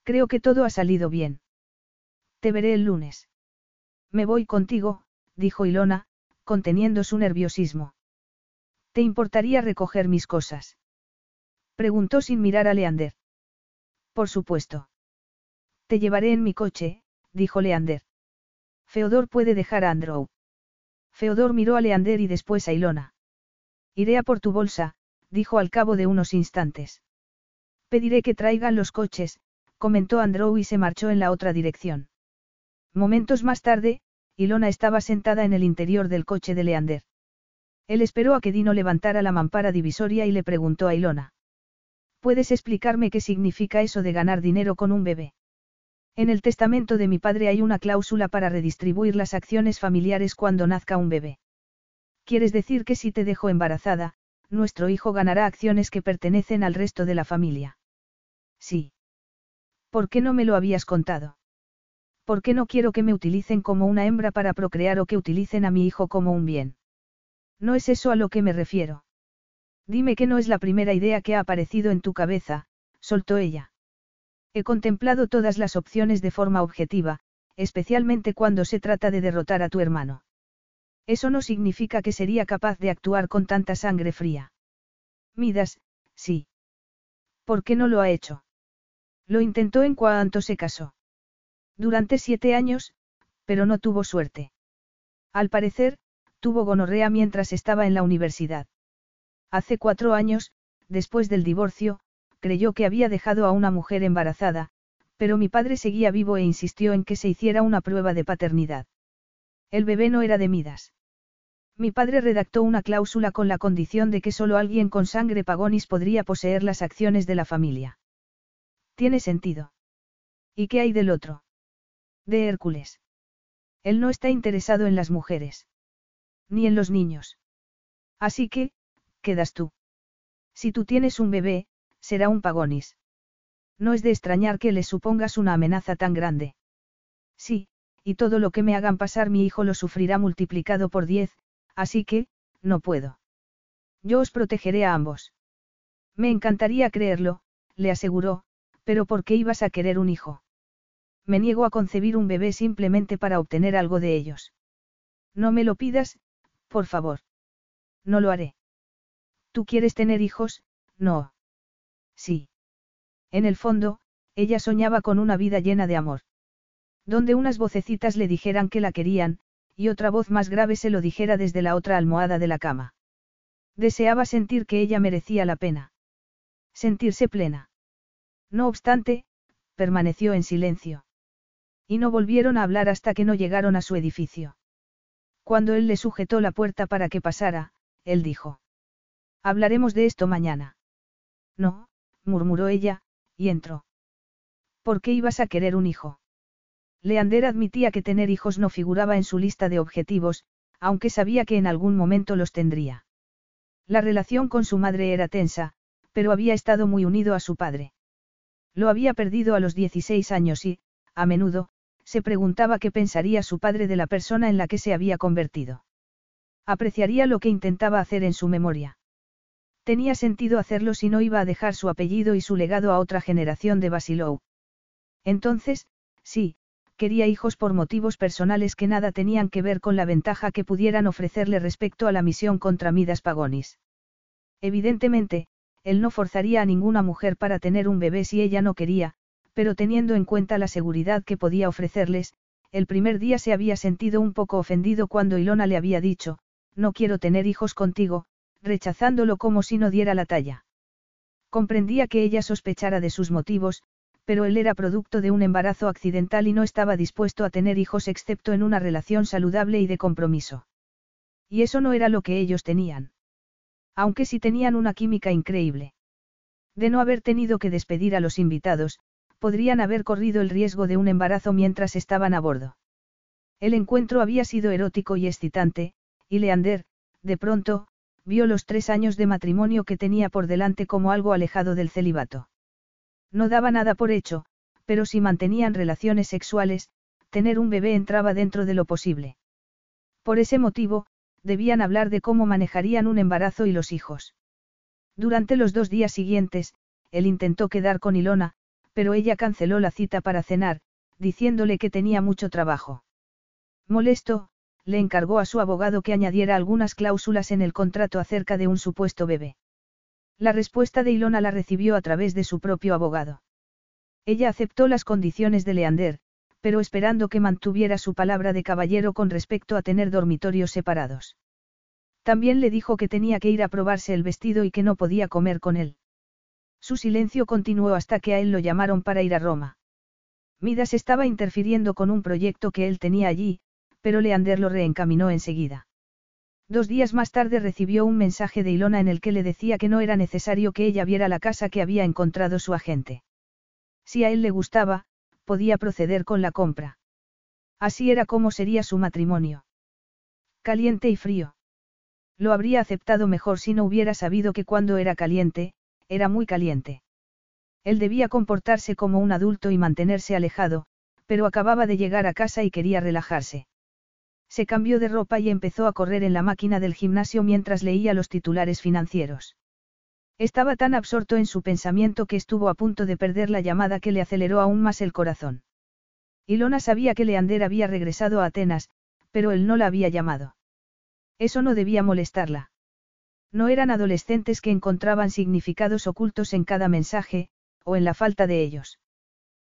Creo que todo ha salido bien. Te veré el lunes. Me voy contigo, dijo Ilona, conteniendo su nerviosismo. ¿Te importaría recoger mis cosas? Preguntó sin mirar a Leander. Por supuesto. Te llevaré en mi coche, dijo Leander. Feodor puede dejar a Andrew. Feodor miró a Leander y después a Ilona. Iré a por tu bolsa, dijo al cabo de unos instantes. Pediré que traigan los coches, comentó Andrew y se marchó en la otra dirección. Momentos más tarde, Ilona estaba sentada en el interior del coche de Leander. Él esperó a que Dino levantara la mampara divisoria y le preguntó a Ilona. ¿Puedes explicarme qué significa eso de ganar dinero con un bebé? En el testamento de mi padre hay una cláusula para redistribuir las acciones familiares cuando nazca un bebé. ¿Quieres decir que si te dejo embarazada, nuestro hijo ganará acciones que pertenecen al resto de la familia? Sí. ¿Por qué no me lo habías contado? ¿Por qué no quiero que me utilicen como una hembra para procrear o que utilicen a mi hijo como un bien? No es eso a lo que me refiero. Dime que no es la primera idea que ha aparecido en tu cabeza, soltó ella. He contemplado todas las opciones de forma objetiva, especialmente cuando se trata de derrotar a tu hermano. Eso no significa que sería capaz de actuar con tanta sangre fría. Midas, sí. ¿Por qué no lo ha hecho? Lo intentó en cuanto se casó. Durante siete años, pero no tuvo suerte. Al parecer, tuvo gonorrea mientras estaba en la universidad. Hace cuatro años, después del divorcio, creyó que había dejado a una mujer embarazada, pero mi padre seguía vivo e insistió en que se hiciera una prueba de paternidad. El bebé no era de Midas. Mi padre redactó una cláusula con la condición de que solo alguien con sangre pagonis podría poseer las acciones de la familia. Tiene sentido. ¿Y qué hay del otro? De Hércules. Él no está interesado en las mujeres. Ni en los niños. Así que, quedas tú. Si tú tienes un bebé, será un pagonis. No es de extrañar que le supongas una amenaza tan grande. Sí, y todo lo que me hagan pasar mi hijo lo sufrirá multiplicado por diez, así que, no puedo. Yo os protegeré a ambos. Me encantaría creerlo, le aseguró, pero ¿por qué ibas a querer un hijo? Me niego a concebir un bebé simplemente para obtener algo de ellos. No me lo pidas, por favor. No lo haré. ¿Tú quieres tener hijos? No. Sí. En el fondo, ella soñaba con una vida llena de amor. Donde unas vocecitas le dijeran que la querían, y otra voz más grave se lo dijera desde la otra almohada de la cama. Deseaba sentir que ella merecía la pena. Sentirse plena. No obstante, permaneció en silencio. Y no volvieron a hablar hasta que no llegaron a su edificio. Cuando él le sujetó la puerta para que pasara, él dijo. Hablaremos de esto mañana. No, murmuró ella, y entró. ¿Por qué ibas a querer un hijo? Leander admitía que tener hijos no figuraba en su lista de objetivos, aunque sabía que en algún momento los tendría. La relación con su madre era tensa, pero había estado muy unido a su padre. Lo había perdido a los 16 años y, a menudo, se preguntaba qué pensaría su padre de la persona en la que se había convertido. Apreciaría lo que intentaba hacer en su memoria. Tenía sentido hacerlo si no iba a dejar su apellido y su legado a otra generación de Basilou. Entonces, sí, quería hijos por motivos personales que nada tenían que ver con la ventaja que pudieran ofrecerle respecto a la misión contra Midas Pagonis. Evidentemente, él no forzaría a ninguna mujer para tener un bebé si ella no quería, pero teniendo en cuenta la seguridad que podía ofrecerles, el primer día se había sentido un poco ofendido cuando Ilona le había dicho, no quiero tener hijos contigo, rechazándolo como si no diera la talla. Comprendía que ella sospechara de sus motivos, pero él era producto de un embarazo accidental y no estaba dispuesto a tener hijos excepto en una relación saludable y de compromiso. Y eso no era lo que ellos tenían. Aunque sí tenían una química increíble. De no haber tenido que despedir a los invitados, podrían haber corrido el riesgo de un embarazo mientras estaban a bordo. El encuentro había sido erótico y excitante, y Leander, de pronto, vio los tres años de matrimonio que tenía por delante como algo alejado del celibato. No daba nada por hecho, pero si mantenían relaciones sexuales, tener un bebé entraba dentro de lo posible. Por ese motivo, debían hablar de cómo manejarían un embarazo y los hijos. Durante los dos días siguientes, él intentó quedar con Ilona, pero ella canceló la cita para cenar, diciéndole que tenía mucho trabajo. Molesto, le encargó a su abogado que añadiera algunas cláusulas en el contrato acerca de un supuesto bebé. La respuesta de Ilona la recibió a través de su propio abogado. Ella aceptó las condiciones de Leander, pero esperando que mantuviera su palabra de caballero con respecto a tener dormitorios separados. También le dijo que tenía que ir a probarse el vestido y que no podía comer con él. Su silencio continuó hasta que a él lo llamaron para ir a Roma. Midas estaba interfiriendo con un proyecto que él tenía allí, pero Leander lo reencaminó enseguida. Dos días más tarde recibió un mensaje de Ilona en el que le decía que no era necesario que ella viera la casa que había encontrado su agente. Si a él le gustaba, podía proceder con la compra. Así era como sería su matrimonio. Caliente y frío. Lo habría aceptado mejor si no hubiera sabido que cuando era caliente, era muy caliente. Él debía comportarse como un adulto y mantenerse alejado, pero acababa de llegar a casa y quería relajarse. Se cambió de ropa y empezó a correr en la máquina del gimnasio mientras leía los titulares financieros. Estaba tan absorto en su pensamiento que estuvo a punto de perder la llamada que le aceleró aún más el corazón. Ilona sabía que Leander había regresado a Atenas, pero él no la había llamado. Eso no debía molestarla. No eran adolescentes que encontraban significados ocultos en cada mensaje, o en la falta de ellos.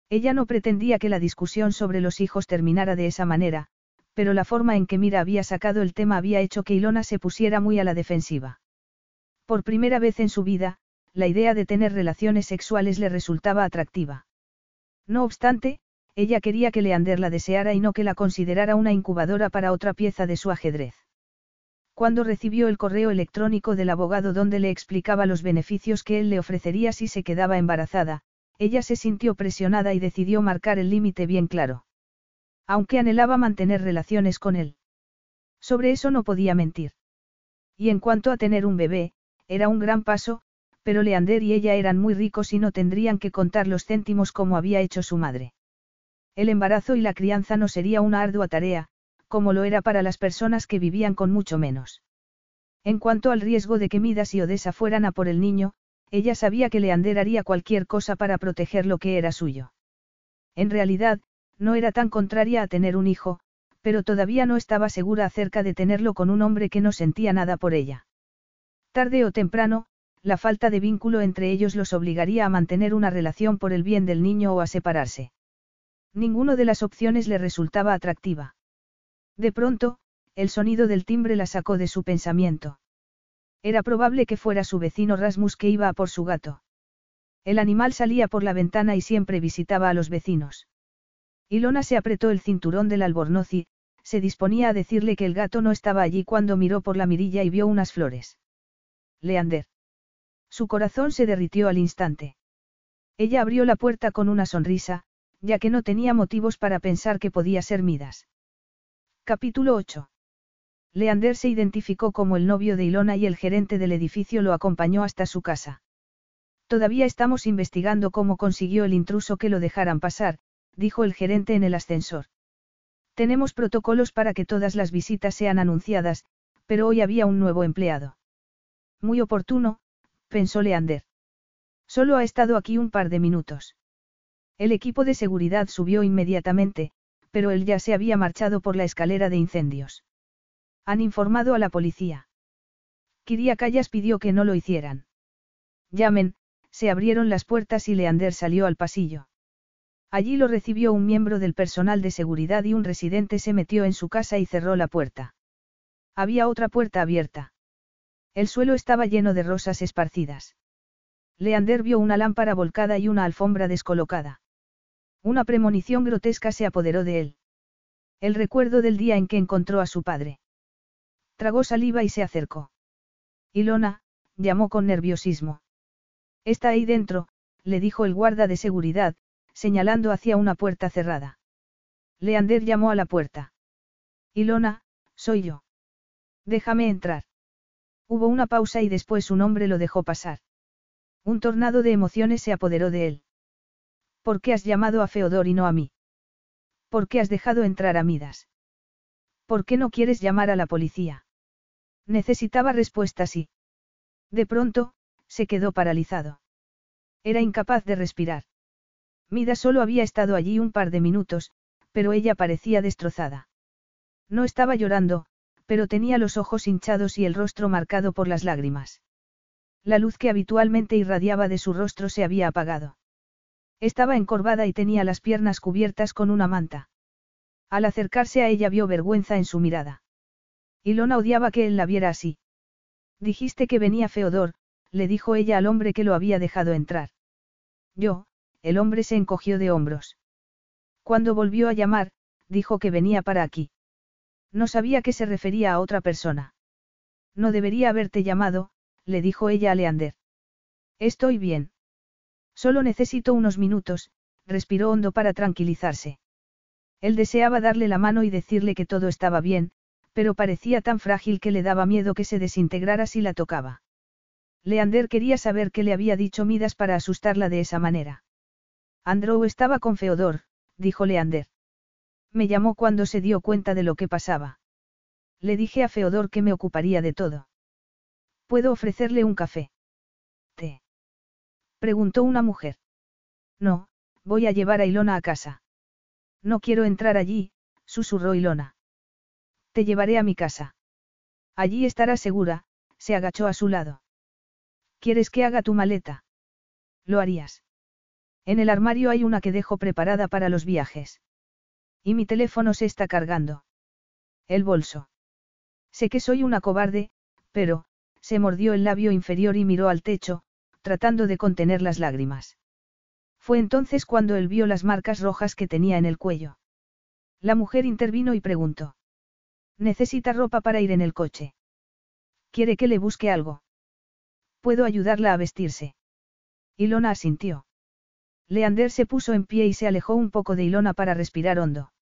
Ella no pretendía que la discusión sobre los hijos terminara de esa manera, pero la forma en que Mira había sacado el tema había hecho que Ilona se pusiera muy a la defensiva. Por primera vez en su vida, la idea de tener relaciones sexuales le resultaba atractiva. No obstante, ella quería que Leander la deseara y no que la considerara una incubadora para otra pieza de su ajedrez. Cuando recibió el correo electrónico del abogado donde le explicaba los beneficios que él le ofrecería si se quedaba embarazada, ella se sintió presionada y decidió marcar el límite bien claro. Aunque anhelaba mantener relaciones con él. Sobre eso no podía mentir. Y en cuanto a tener un bebé, era un gran paso, pero Leander y ella eran muy ricos y no tendrían que contar los céntimos como había hecho su madre. El embarazo y la crianza no sería una ardua tarea, como lo era para las personas que vivían con mucho menos. En cuanto al riesgo de que Midas y Odessa fueran a por el niño, ella sabía que Leander haría cualquier cosa para proteger lo que era suyo. En realidad, no era tan contraria a tener un hijo, pero todavía no estaba segura acerca de tenerlo con un hombre que no sentía nada por ella. Tarde o temprano, la falta de vínculo entre ellos los obligaría a mantener una relación por el bien del niño o a separarse. Ninguno de las opciones le resultaba atractiva. De pronto, el sonido del timbre la sacó de su pensamiento. Era probable que fuera su vecino Rasmus que iba a por su gato. El animal salía por la ventana y siempre visitaba a los vecinos. Ilona se apretó el cinturón del albornoz y, se disponía a decirle que el gato no estaba allí cuando miró por la mirilla y vio unas flores. Leander. Su corazón se derritió al instante. Ella abrió la puerta con una sonrisa, ya que no tenía motivos para pensar que podía ser Midas. Capítulo 8. Leander se identificó como el novio de Ilona y el gerente del edificio lo acompañó hasta su casa. Todavía estamos investigando cómo consiguió el intruso que lo dejaran pasar, dijo el gerente en el ascensor. Tenemos protocolos para que todas las visitas sean anunciadas, pero hoy había un nuevo empleado. Muy oportuno, pensó Leander. Solo ha estado aquí un par de minutos. El equipo de seguridad subió inmediatamente, pero él ya se había marchado por la escalera de incendios. Han informado a la policía. Callas pidió que no lo hicieran. Llamen, se abrieron las puertas y Leander salió al pasillo. Allí lo recibió un miembro del personal de seguridad y un residente se metió en su casa y cerró la puerta. Había otra puerta abierta. El suelo estaba lleno de rosas esparcidas. Leander vio una lámpara volcada y una alfombra descolocada. Una premonición grotesca se apoderó de él. El recuerdo del día en que encontró a su padre. Tragó saliva y se acercó. Ilona, llamó con nerviosismo. Está ahí dentro, le dijo el guarda de seguridad, señalando hacia una puerta cerrada. Leander llamó a la puerta. Ilona, soy yo. Déjame entrar. Hubo una pausa y después un hombre lo dejó pasar. Un tornado de emociones se apoderó de él. ¿Por qué has llamado a Feodor y no a mí? ¿Por qué has dejado entrar a Midas? ¿Por qué no quieres llamar a la policía? Necesitaba respuestas y... De pronto, se quedó paralizado. Era incapaz de respirar. Midas solo había estado allí un par de minutos, pero ella parecía destrozada. No estaba llorando, pero tenía los ojos hinchados y el rostro marcado por las lágrimas. La luz que habitualmente irradiaba de su rostro se había apagado. Estaba encorvada y tenía las piernas cubiertas con una manta. Al acercarse a ella vio vergüenza en su mirada. Ilona odiaba que él la viera así. Dijiste que venía Feodor, le dijo ella al hombre que lo había dejado entrar. Yo, el hombre se encogió de hombros. Cuando volvió a llamar, dijo que venía para aquí. No sabía que se refería a otra persona. No debería haberte llamado, le dijo ella a Leander. Estoy bien. Solo necesito unos minutos, respiró hondo para tranquilizarse. Él deseaba darle la mano y decirle que todo estaba bien, pero parecía tan frágil que le daba miedo que se desintegrara si la tocaba. Leander quería saber qué le había dicho Midas para asustarla de esa manera. Andrew estaba con Feodor, dijo Leander. Me llamó cuando se dio cuenta de lo que pasaba. Le dije a Feodor que me ocuparía de todo. ¿Puedo ofrecerle un café? ¿Té? Preguntó una mujer. No, voy a llevar a Ilona a casa. No quiero entrar allí, susurró Ilona. Te llevaré a mi casa. Allí estarás segura, se agachó a su lado. ¿Quieres que haga tu maleta? Lo harías. En el armario hay una que dejo preparada para los viajes. Y mi teléfono se está cargando. El bolso. Sé que soy una cobarde, pero, se mordió el labio inferior y miró al techo, tratando de contener las lágrimas. Fue entonces cuando él vio las marcas rojas que tenía en el cuello. La mujer intervino y preguntó. Necesita ropa para ir en el coche. ¿Quiere que le busque algo? Puedo ayudarla a vestirse. Ilona asintió. Leander se puso en pie y se alejó un poco de Ilona para respirar hondo.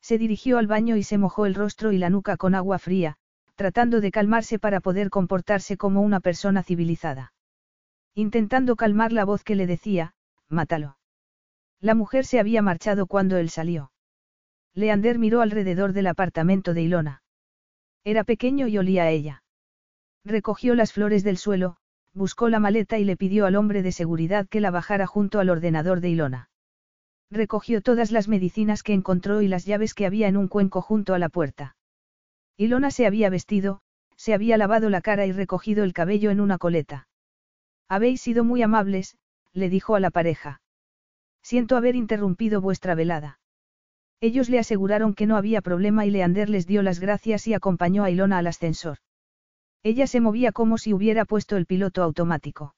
Se dirigió al baño y se mojó el rostro y la nuca con agua fría, tratando de calmarse para poder comportarse como una persona civilizada. Intentando calmar la voz que le decía, mátalo. La mujer se había marchado cuando él salió. Leander miró alrededor del apartamento de Ilona. Era pequeño y olía a ella. Recogió las flores del suelo, buscó la maleta y le pidió al hombre de seguridad que la bajara junto al ordenador de Ilona. Recogió todas las medicinas que encontró y las llaves que había en un cuenco junto a la puerta. Ilona se había vestido, se había lavado la cara y recogido el cabello en una coleta. Habéis sido muy amables, le dijo a la pareja. Siento haber interrumpido vuestra velada. Ellos le aseguraron que no había problema y Leander les dio las gracias y acompañó a Ilona al ascensor. Ella se movía como si hubiera puesto el piloto automático.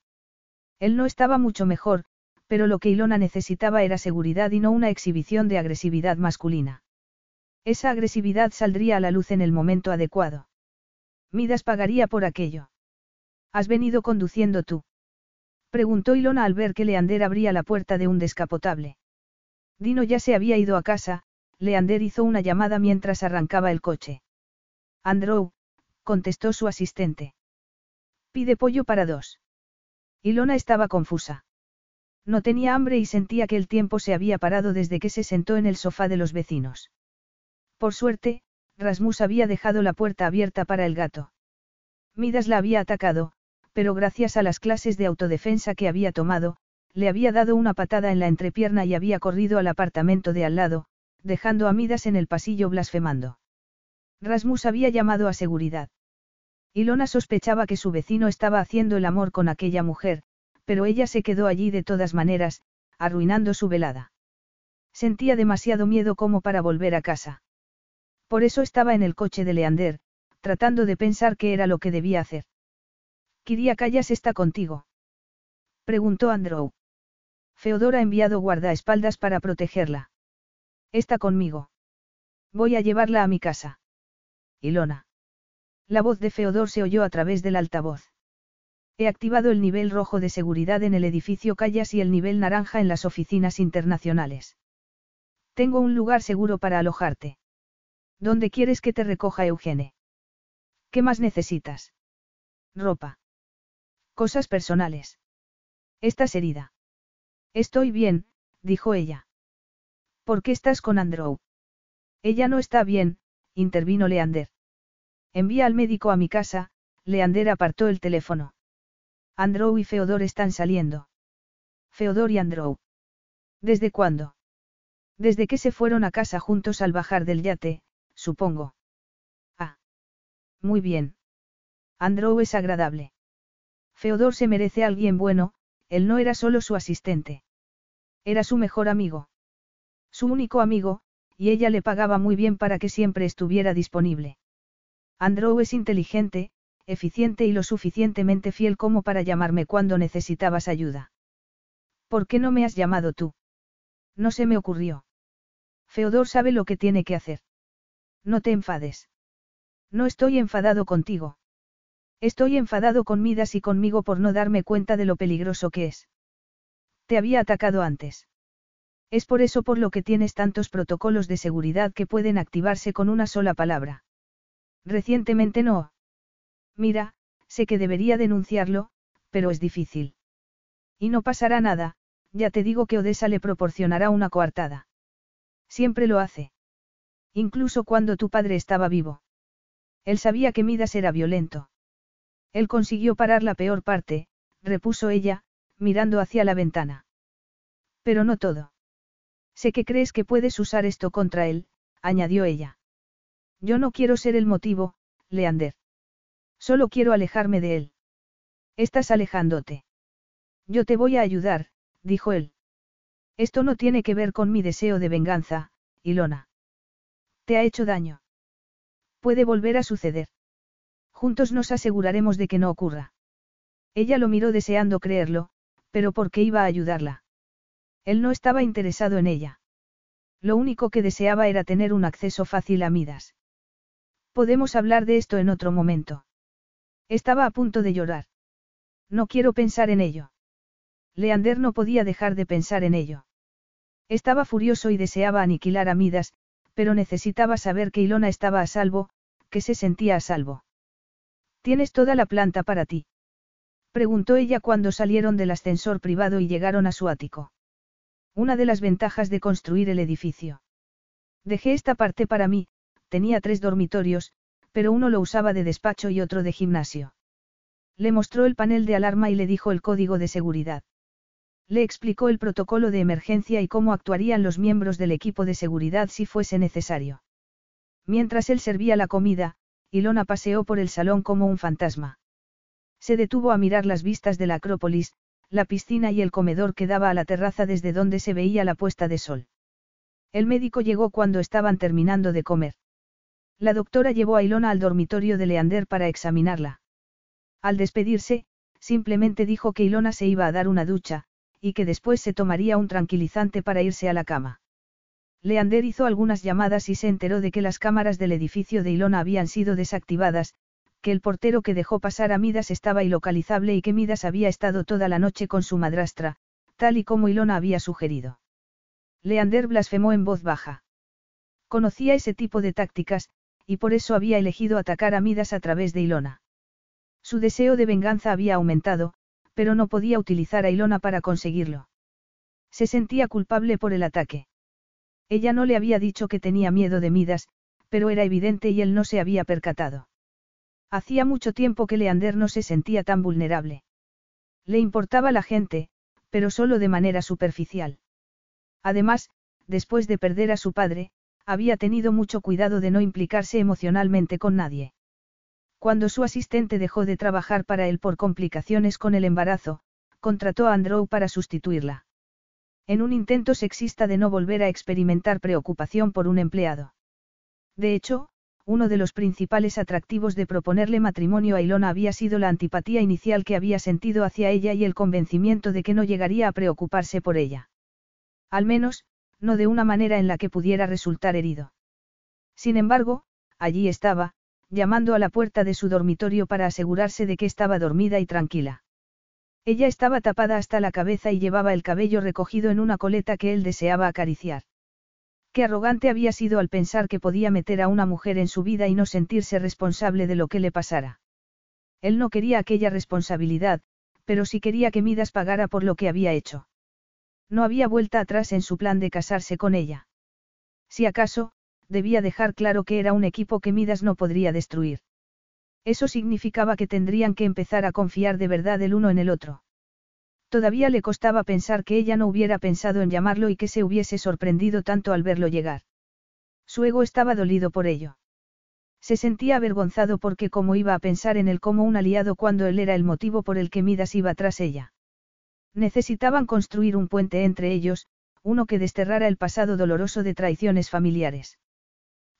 Él no estaba mucho mejor, pero lo que Ilona necesitaba era seguridad y no una exhibición de agresividad masculina. Esa agresividad saldría a la luz en el momento adecuado. Midas pagaría por aquello. ¿Has venido conduciendo tú? Preguntó Ilona al ver que Leander abría la puerta de un descapotable. Dino ya se había ido a casa, Leander hizo una llamada mientras arrancaba el coche. Andrew, contestó su asistente. Pide pollo para dos. Ilona estaba confusa. No tenía hambre y sentía que el tiempo se había parado desde que se sentó en el sofá de los vecinos. Por suerte, Rasmus había dejado la puerta abierta para el gato. Midas la había atacado, pero gracias a las clases de autodefensa que había tomado, le había dado una patada en la entrepierna y había corrido al apartamento de al lado, dejando a Midas en el pasillo blasfemando. Rasmus había llamado a seguridad. Ilona sospechaba que su vecino estaba haciendo el amor con aquella mujer, pero ella se quedó allí de todas maneras, arruinando su velada. Sentía demasiado miedo como para volver a casa. Por eso estaba en el coche de Leander, tratando de pensar qué era lo que debía hacer. ¿Kiria Callas está contigo? Preguntó Andrew. Feodor ha enviado guardaespaldas para protegerla. Está conmigo. Voy a llevarla a mi casa. Ilona. La voz de Feodor se oyó a través del altavoz. He activado el nivel rojo de seguridad en el edificio Callas y el nivel naranja en las oficinas internacionales. Tengo un lugar seguro para alojarte. ¿Dónde quieres que te recoja Eugene? ¿Qué más necesitas? Ropa. Cosas personales. Estás herida. Estoy bien, dijo ella. ¿Por qué estás con Andrew? Ella no está bien, intervino Leander. Envía al médico a mi casa, Leander apartó el teléfono. Andrew y Feodor están saliendo. Feodor y Andrew. ¿Desde cuándo? Desde que se fueron a casa juntos al bajar del yate, supongo. Ah. Muy bien. Andrew es agradable. Feodor se merece a alguien bueno, él no era solo su asistente. Era su mejor amigo. Su único amigo, y ella le pagaba muy bien para que siempre estuviera disponible. Andrew es inteligente, eficiente y lo suficientemente fiel como para llamarme cuando necesitabas ayuda. ¿Por qué no me has llamado tú? No se me ocurrió. Feodor sabe lo que tiene que hacer. No te enfades. No estoy enfadado contigo. Estoy enfadado con Midas y conmigo por no darme cuenta de lo peligroso que es. Te había atacado antes. Es por eso por lo que tienes tantos protocolos de seguridad que pueden activarse con una sola palabra. Recientemente no. Mira, sé que debería denunciarlo, pero es difícil. Y no pasará nada, ya te digo que Odessa le proporcionará una coartada. Siempre lo hace. Incluso cuando tu padre estaba vivo. Él sabía que Midas era violento. Él consiguió parar la peor parte, repuso ella, mirando hacia la ventana. Pero no todo. Sé que crees que puedes usar esto contra él, añadió ella. Yo no quiero ser el motivo, Leander. Solo quiero alejarme de él. Estás alejándote. Yo te voy a ayudar, dijo él. Esto no tiene que ver con mi deseo de venganza, Ilona. Te ha hecho daño. Puede volver a suceder. Juntos nos aseguraremos de que no ocurra. Ella lo miró deseando creerlo, pero ¿por qué iba a ayudarla? Él no estaba interesado en ella. Lo único que deseaba era tener un acceso fácil a Midas. Podemos hablar de esto en otro momento. Estaba a punto de llorar. No quiero pensar en ello. Leander no podía dejar de pensar en ello. Estaba furioso y deseaba aniquilar a Midas, pero necesitaba saber que Ilona estaba a salvo, que se sentía a salvo. ¿Tienes toda la planta para ti? Preguntó ella cuando salieron del ascensor privado y llegaron a su ático. Una de las ventajas de construir el edificio. Dejé esta parte para mí, tenía tres dormitorios, pero uno lo usaba de despacho y otro de gimnasio. Le mostró el panel de alarma y le dijo el código de seguridad. Le explicó el protocolo de emergencia y cómo actuarían los miembros del equipo de seguridad si fuese necesario. Mientras él servía la comida, Ilona paseó por el salón como un fantasma. Se detuvo a mirar las vistas de la Acrópolis, la piscina y el comedor que daba a la terraza desde donde se veía la puesta de sol. El médico llegó cuando estaban terminando de comer. La doctora llevó a Ilona al dormitorio de Leander para examinarla. Al despedirse, simplemente dijo que Ilona se iba a dar una ducha, y que después se tomaría un tranquilizante para irse a la cama. Leander hizo algunas llamadas y se enteró de que las cámaras del edificio de Ilona habían sido desactivadas, que el portero que dejó pasar a Midas estaba ilocalizable y que Midas había estado toda la noche con su madrastra, tal y como Ilona había sugerido. Leander blasfemó en voz baja. Conocía ese tipo de tácticas, y por eso había elegido atacar a Midas a través de Ilona. Su deseo de venganza había aumentado, pero no podía utilizar a Ilona para conseguirlo. Se sentía culpable por el ataque. Ella no le había dicho que tenía miedo de Midas, pero era evidente y él no se había percatado. Hacía mucho tiempo que Leander no se sentía tan vulnerable. Le importaba la gente, pero solo de manera superficial. Además, después de perder a su padre, había tenido mucho cuidado de no implicarse emocionalmente con nadie. Cuando su asistente dejó de trabajar para él por complicaciones con el embarazo, contrató a Andrew para sustituirla en un intento sexista de no volver a experimentar preocupación por un empleado. De hecho, uno de los principales atractivos de proponerle matrimonio a Ilona había sido la antipatía inicial que había sentido hacia ella y el convencimiento de que no llegaría a preocuparse por ella. Al menos, no de una manera en la que pudiera resultar herido. Sin embargo, allí estaba, llamando a la puerta de su dormitorio para asegurarse de que estaba dormida y tranquila. Ella estaba tapada hasta la cabeza y llevaba el cabello recogido en una coleta que él deseaba acariciar. Qué arrogante había sido al pensar que podía meter a una mujer en su vida y no sentirse responsable de lo que le pasara. Él no quería aquella responsabilidad, pero sí quería que Midas pagara por lo que había hecho. No había vuelta atrás en su plan de casarse con ella. Si acaso, debía dejar claro que era un equipo que Midas no podría destruir. Eso significaba que tendrían que empezar a confiar de verdad el uno en el otro. Todavía le costaba pensar que ella no hubiera pensado en llamarlo y que se hubiese sorprendido tanto al verlo llegar. Su ego estaba dolido por ello. Se sentía avergonzado porque cómo iba a pensar en él como un aliado cuando él era el motivo por el que Midas iba tras ella. Necesitaban construir un puente entre ellos, uno que desterrara el pasado doloroso de traiciones familiares.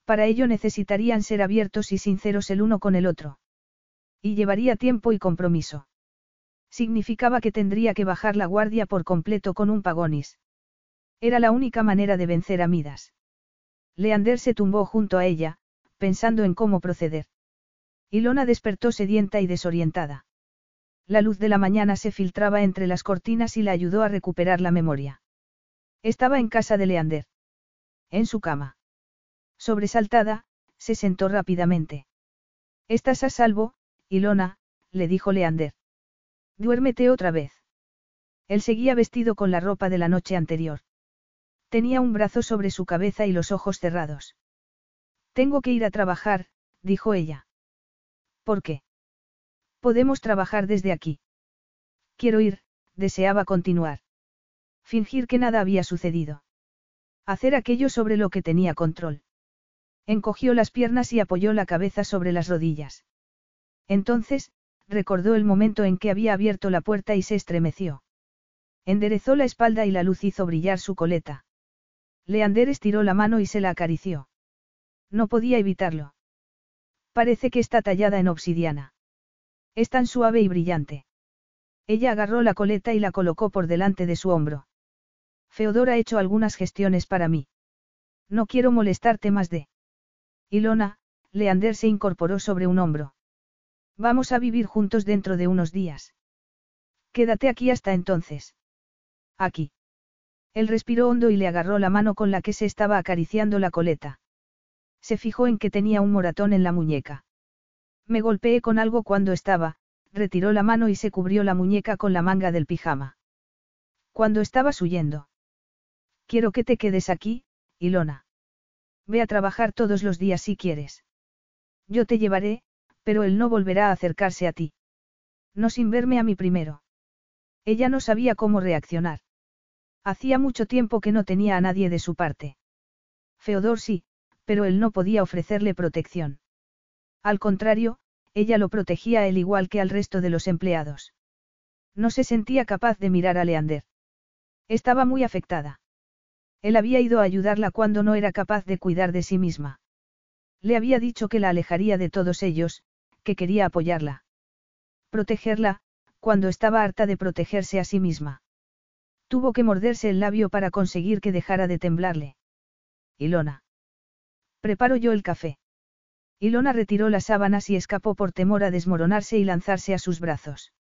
Para ello necesitarían ser abiertos y sinceros el uno con el otro. Y llevaría tiempo y compromiso. Significaba que tendría que bajar la guardia por completo con un pagonis. Era la única manera de vencer a Midas. Leander se tumbó junto a ella, pensando en cómo proceder. Ilona despertó sedienta y desorientada. La luz de la mañana se filtraba entre las cortinas y la ayudó a recuperar la memoria. Estaba en casa de Leander. En su cama. Sobresaltada, se sentó rápidamente. Estás a salvo, Ilona, le dijo Leander. Duérmete otra vez. Él seguía vestido con la ropa de la noche anterior. Tenía un brazo sobre su cabeza y los ojos cerrados. Tengo que ir a trabajar, dijo ella. ¿Por qué? Podemos trabajar desde aquí. Quiero ir, deseaba continuar. Fingir que nada había sucedido. Hacer aquello sobre lo que tenía control. Encogió las piernas y apoyó la cabeza sobre las rodillas. Entonces, recordó el momento en que había abierto la puerta y se estremeció. Enderezó la espalda y la luz hizo brillar su coleta. Leander estiró la mano y se la acarició. No podía evitarlo. Parece que está tallada en obsidiana. Es tan suave y brillante. Ella agarró la coleta y la colocó por delante de su hombro. Feodor ha hecho algunas gestiones para mí. No quiero molestarte más de. Ilona, Leander se incorporó sobre un hombro. Vamos a vivir juntos dentro de unos días. Quédate aquí hasta entonces. Aquí. Él respiró hondo y le agarró la mano con la que se estaba acariciando la coleta. Se fijó en que tenía un moratón en la muñeca. Me golpeé con algo cuando estaba, retiró la mano y se cubrió la muñeca con la manga del pijama. Cuando estabas huyendo. Quiero que te quedes aquí, Ilona. Ve a trabajar todos los días si quieres. Yo te llevaré, pero él no volverá a acercarse a ti. No sin verme a mí primero. Ella no sabía cómo reaccionar. Hacía mucho tiempo que no tenía a nadie de su parte. Feodor sí, pero él no podía ofrecerle protección. Al contrario, ella lo protegía a él igual que al resto de los empleados. No se sentía capaz de mirar a Leander. Estaba muy afectada. Él había ido a ayudarla cuando no era capaz de cuidar de sí misma. Le había dicho que la alejaría de todos ellos, que quería apoyarla. Protegerla, cuando estaba harta de protegerse a sí misma. Tuvo que morderse el labio para conseguir que dejara de temblarle. Ilona. Preparo yo el café. Ilona retiró las sábanas y escapó por temor a desmoronarse y lanzarse a sus brazos.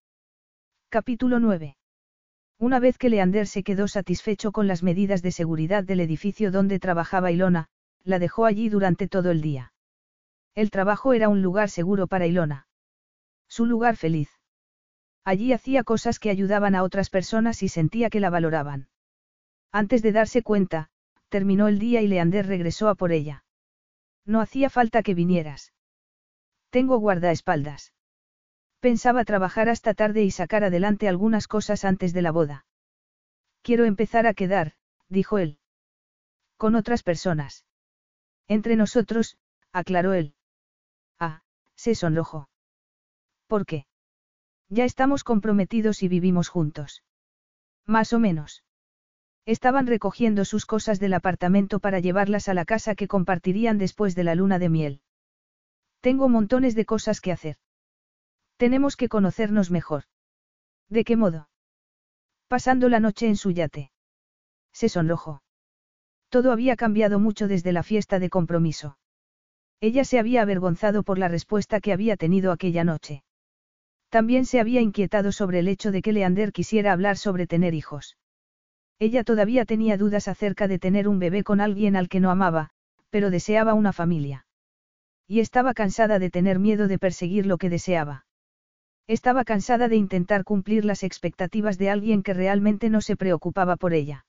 Capítulo 9. Una vez que Leander se quedó satisfecho con las medidas de seguridad del edificio donde trabajaba Ilona, la dejó allí durante todo el día. El trabajo era un lugar seguro para Ilona. Su lugar feliz. Allí hacía cosas que ayudaban a otras personas y sentía que la valoraban. Antes de darse cuenta, terminó el día y Leander regresó a por ella. No hacía falta que vinieras. Tengo guardaespaldas. Pensaba trabajar hasta tarde y sacar adelante algunas cosas antes de la boda. Quiero empezar a quedar, dijo él. Con otras personas. Entre nosotros, aclaró él. Ah, se sonrojó. ¿Por qué? Ya estamos comprometidos y vivimos juntos. Más o menos. Estaban recogiendo sus cosas del apartamento para llevarlas a la casa que compartirían después de la luna de miel. Tengo montones de cosas que hacer. Tenemos que conocernos mejor. ¿De qué modo? Pasando la noche en su yate. Se sonrojó. Todo había cambiado mucho desde la fiesta de compromiso. Ella se había avergonzado por la respuesta que había tenido aquella noche. También se había inquietado sobre el hecho de que Leander quisiera hablar sobre tener hijos. Ella todavía tenía dudas acerca de tener un bebé con alguien al que no amaba, pero deseaba una familia. Y estaba cansada de tener miedo de perseguir lo que deseaba. Estaba cansada de intentar cumplir las expectativas de alguien que realmente no se preocupaba por ella.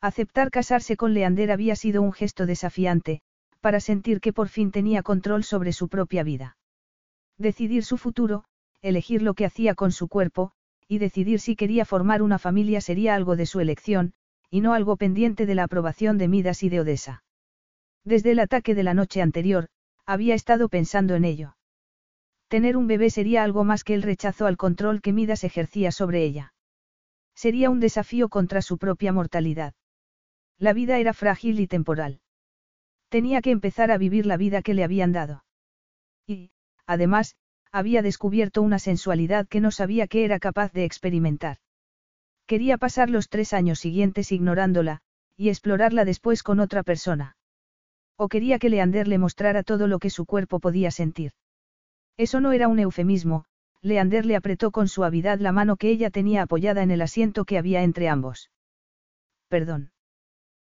Aceptar casarse con Leander había sido un gesto desafiante, para sentir que por fin tenía control sobre su propia vida. Decidir su futuro, elegir lo que hacía con su cuerpo, y decidir si quería formar una familia sería algo de su elección, y no algo pendiente de la aprobación de Midas y de Odessa. Desde el ataque de la noche anterior, había estado pensando en ello. Tener un bebé sería algo más que el rechazo al control que Midas ejercía sobre ella. Sería un desafío contra su propia mortalidad. La vida era frágil y temporal. Tenía que empezar a vivir la vida que le habían dado. Y, además, había descubierto una sensualidad que no sabía que era capaz de experimentar. Quería pasar los tres años siguientes ignorándola, y explorarla después con otra persona. O quería que Leander le mostrara todo lo que su cuerpo podía sentir. Eso no era un eufemismo, Leander le apretó con suavidad la mano que ella tenía apoyada en el asiento que había entre ambos. Perdón.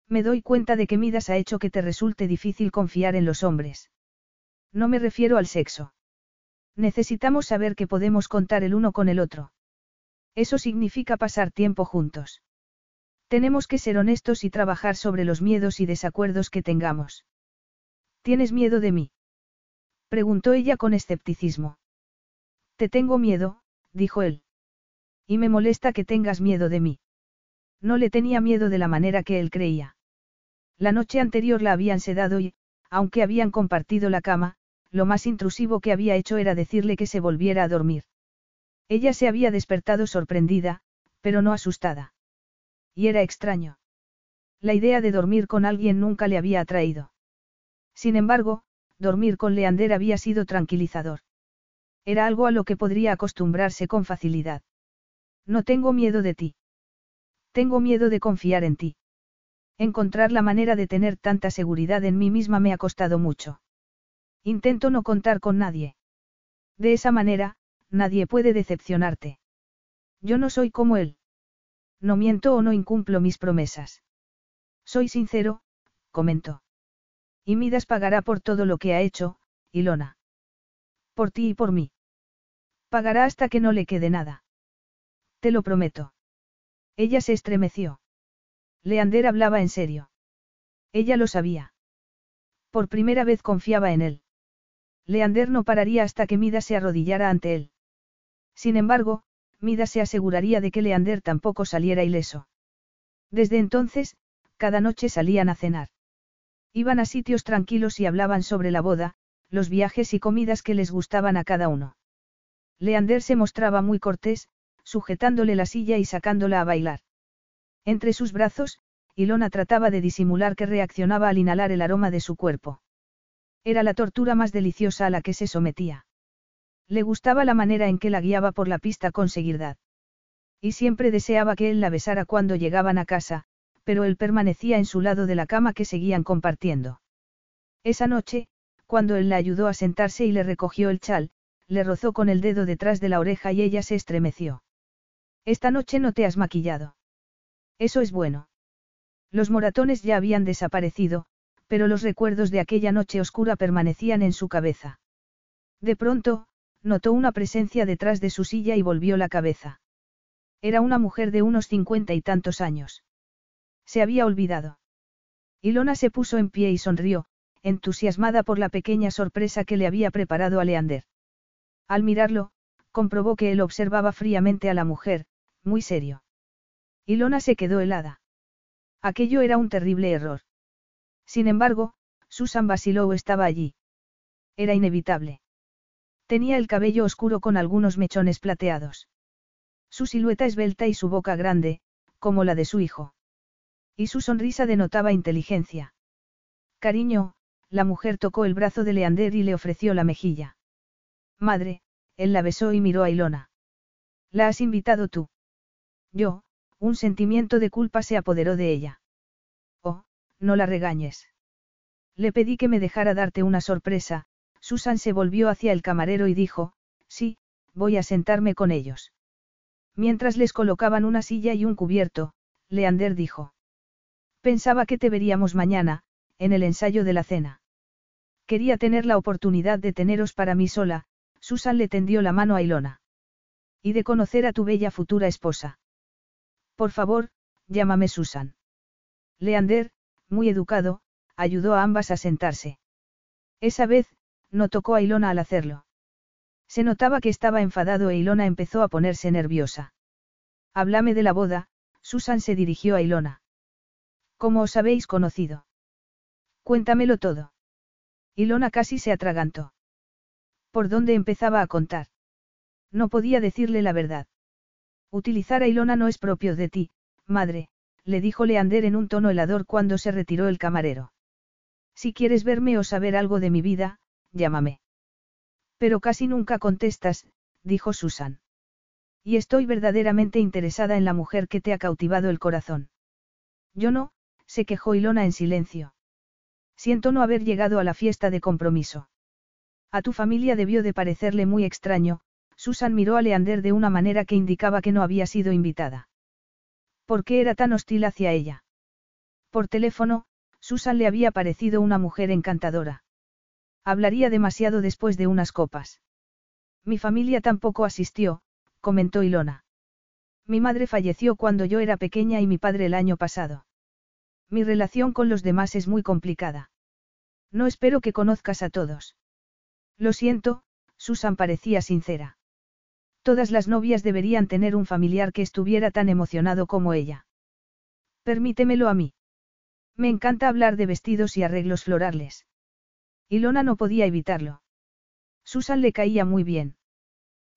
Me doy cuenta de que Midas ha hecho que te resulte difícil confiar en los hombres. No me refiero al sexo. Necesitamos saber que podemos contar el uno con el otro. Eso significa pasar tiempo juntos. Tenemos que ser honestos y trabajar sobre los miedos y desacuerdos que tengamos. ¿Tienes miedo de mí? Preguntó ella con escepticismo. Te tengo miedo, dijo él. Y me molesta que tengas miedo de mí. No le tenía miedo de la manera que él creía. La noche anterior la habían sedado y, aunque habían compartido la cama, lo más intrusivo que había hecho era decirle que se volviera a dormir. Ella se había despertado sorprendida, pero no asustada. Y era extraño. La idea de dormir con alguien nunca le había atraído. Sin embargo, dormir con Leander había sido tranquilizador. Era algo a lo que podría acostumbrarse con facilidad. No tengo miedo de ti. Tengo miedo de confiar en ti. Encontrar la manera de tener tanta seguridad en mí misma me ha costado mucho. Intento no contar con nadie. De esa manera, nadie puede decepcionarte. Yo no soy como él. No miento o no incumplo mis promesas. Soy sincero, comentó. Y Midas pagará por todo lo que ha hecho, Ilona. Por ti y por mí. Pagará hasta que no le quede nada. Te lo prometo. Ella se estremeció. Leander hablaba en serio. Ella lo sabía. Por primera vez confiaba en él. Leander no pararía hasta que Mida se arrodillara ante él. Sin embargo, Mida se aseguraría de que Leander tampoco saliera ileso. Desde entonces, cada noche salían a cenar. Iban a sitios tranquilos y hablaban sobre la boda, los viajes y comidas que les gustaban a cada uno. Leander se mostraba muy cortés, sujetándole la silla y sacándola a bailar. Entre sus brazos, Ilona trataba de disimular que reaccionaba al inhalar el aroma de su cuerpo. Era la tortura más deliciosa a la que se sometía. Le gustaba la manera en que la guiaba por la pista con seguridad. Y siempre deseaba que él la besara cuando llegaban a casa, pero él permanecía en su lado de la cama que seguían compartiendo. Esa noche, cuando él la ayudó a sentarse y le recogió el chal, le rozó con el dedo detrás de la oreja y ella se estremeció. Esta noche no te has maquillado. Eso es bueno. Los moratones ya habían desaparecido, pero los recuerdos de aquella noche oscura permanecían en su cabeza. De pronto, notó una presencia detrás de su silla y volvió la cabeza. Era una mujer de unos cincuenta y tantos años. Se había olvidado. Ilona se puso en pie y sonrió, entusiasmada por la pequeña sorpresa que le había preparado a Leander. Al mirarlo, comprobó que él observaba fríamente a la mujer, muy serio. Ilona se quedó helada. Aquello era un terrible error. Sin embargo, Susan Basilou estaba allí. Era inevitable. Tenía el cabello oscuro con algunos mechones plateados. Su silueta esbelta y su boca grande, como la de su hijo. Y su sonrisa denotaba inteligencia. Cariño, la mujer tocó el brazo de Leander y le ofreció la mejilla. Madre, él la besó y miró a Ilona. ¿La has invitado tú? Yo, un sentimiento de culpa se apoderó de ella. No la regañes. Le pedí que me dejara darte una sorpresa, Susan se volvió hacia el camarero y dijo, sí, voy a sentarme con ellos. Mientras les colocaban una silla y un cubierto, Leander dijo. Pensaba que te veríamos mañana, en el ensayo de la cena. Quería tener la oportunidad de teneros para mí sola, Susan le tendió la mano a Ilona. Y de conocer a tu bella futura esposa. Por favor, llámame Susan. Leander, muy educado, ayudó a ambas a sentarse. Esa vez, no tocó a Ilona al hacerlo. Se notaba que estaba enfadado e Ilona empezó a ponerse nerviosa. Háblame de la boda, Susan se dirigió a Ilona. ¿Cómo os habéis conocido? Cuéntamelo todo. Ilona casi se atragantó. ¿Por dónde empezaba a contar? No podía decirle la verdad. Utilizar a Ilona no es propio de ti, madre, le dijo Leander en un tono helador cuando se retiró el camarero. Si quieres verme o saber algo de mi vida, llámame. Pero casi nunca contestas, dijo Susan. Y estoy verdaderamente interesada en la mujer que te ha cautivado el corazón. Yo no, se quejó Ilona en silencio. Siento no haber llegado a la fiesta de compromiso. A tu familia debió de parecerle muy extraño, Susan miró a Leander de una manera que indicaba que no había sido invitada. ¿Por qué era tan hostil hacia ella? Por teléfono, Susan le había parecido una mujer encantadora. Hablaría demasiado después de unas copas. Mi familia tampoco asistió, comentó Ilona. Mi madre falleció cuando yo era pequeña y mi padre el año pasado. Mi relación con los demás es muy complicada. No espero que conozcas a todos. Lo siento, Susan parecía sincera. Todas las novias deberían tener un familiar que estuviera tan emocionado como ella. Permítemelo a mí. Me encanta hablar de vestidos y arreglos florales. Ilona no podía evitarlo. Susan le caía muy bien.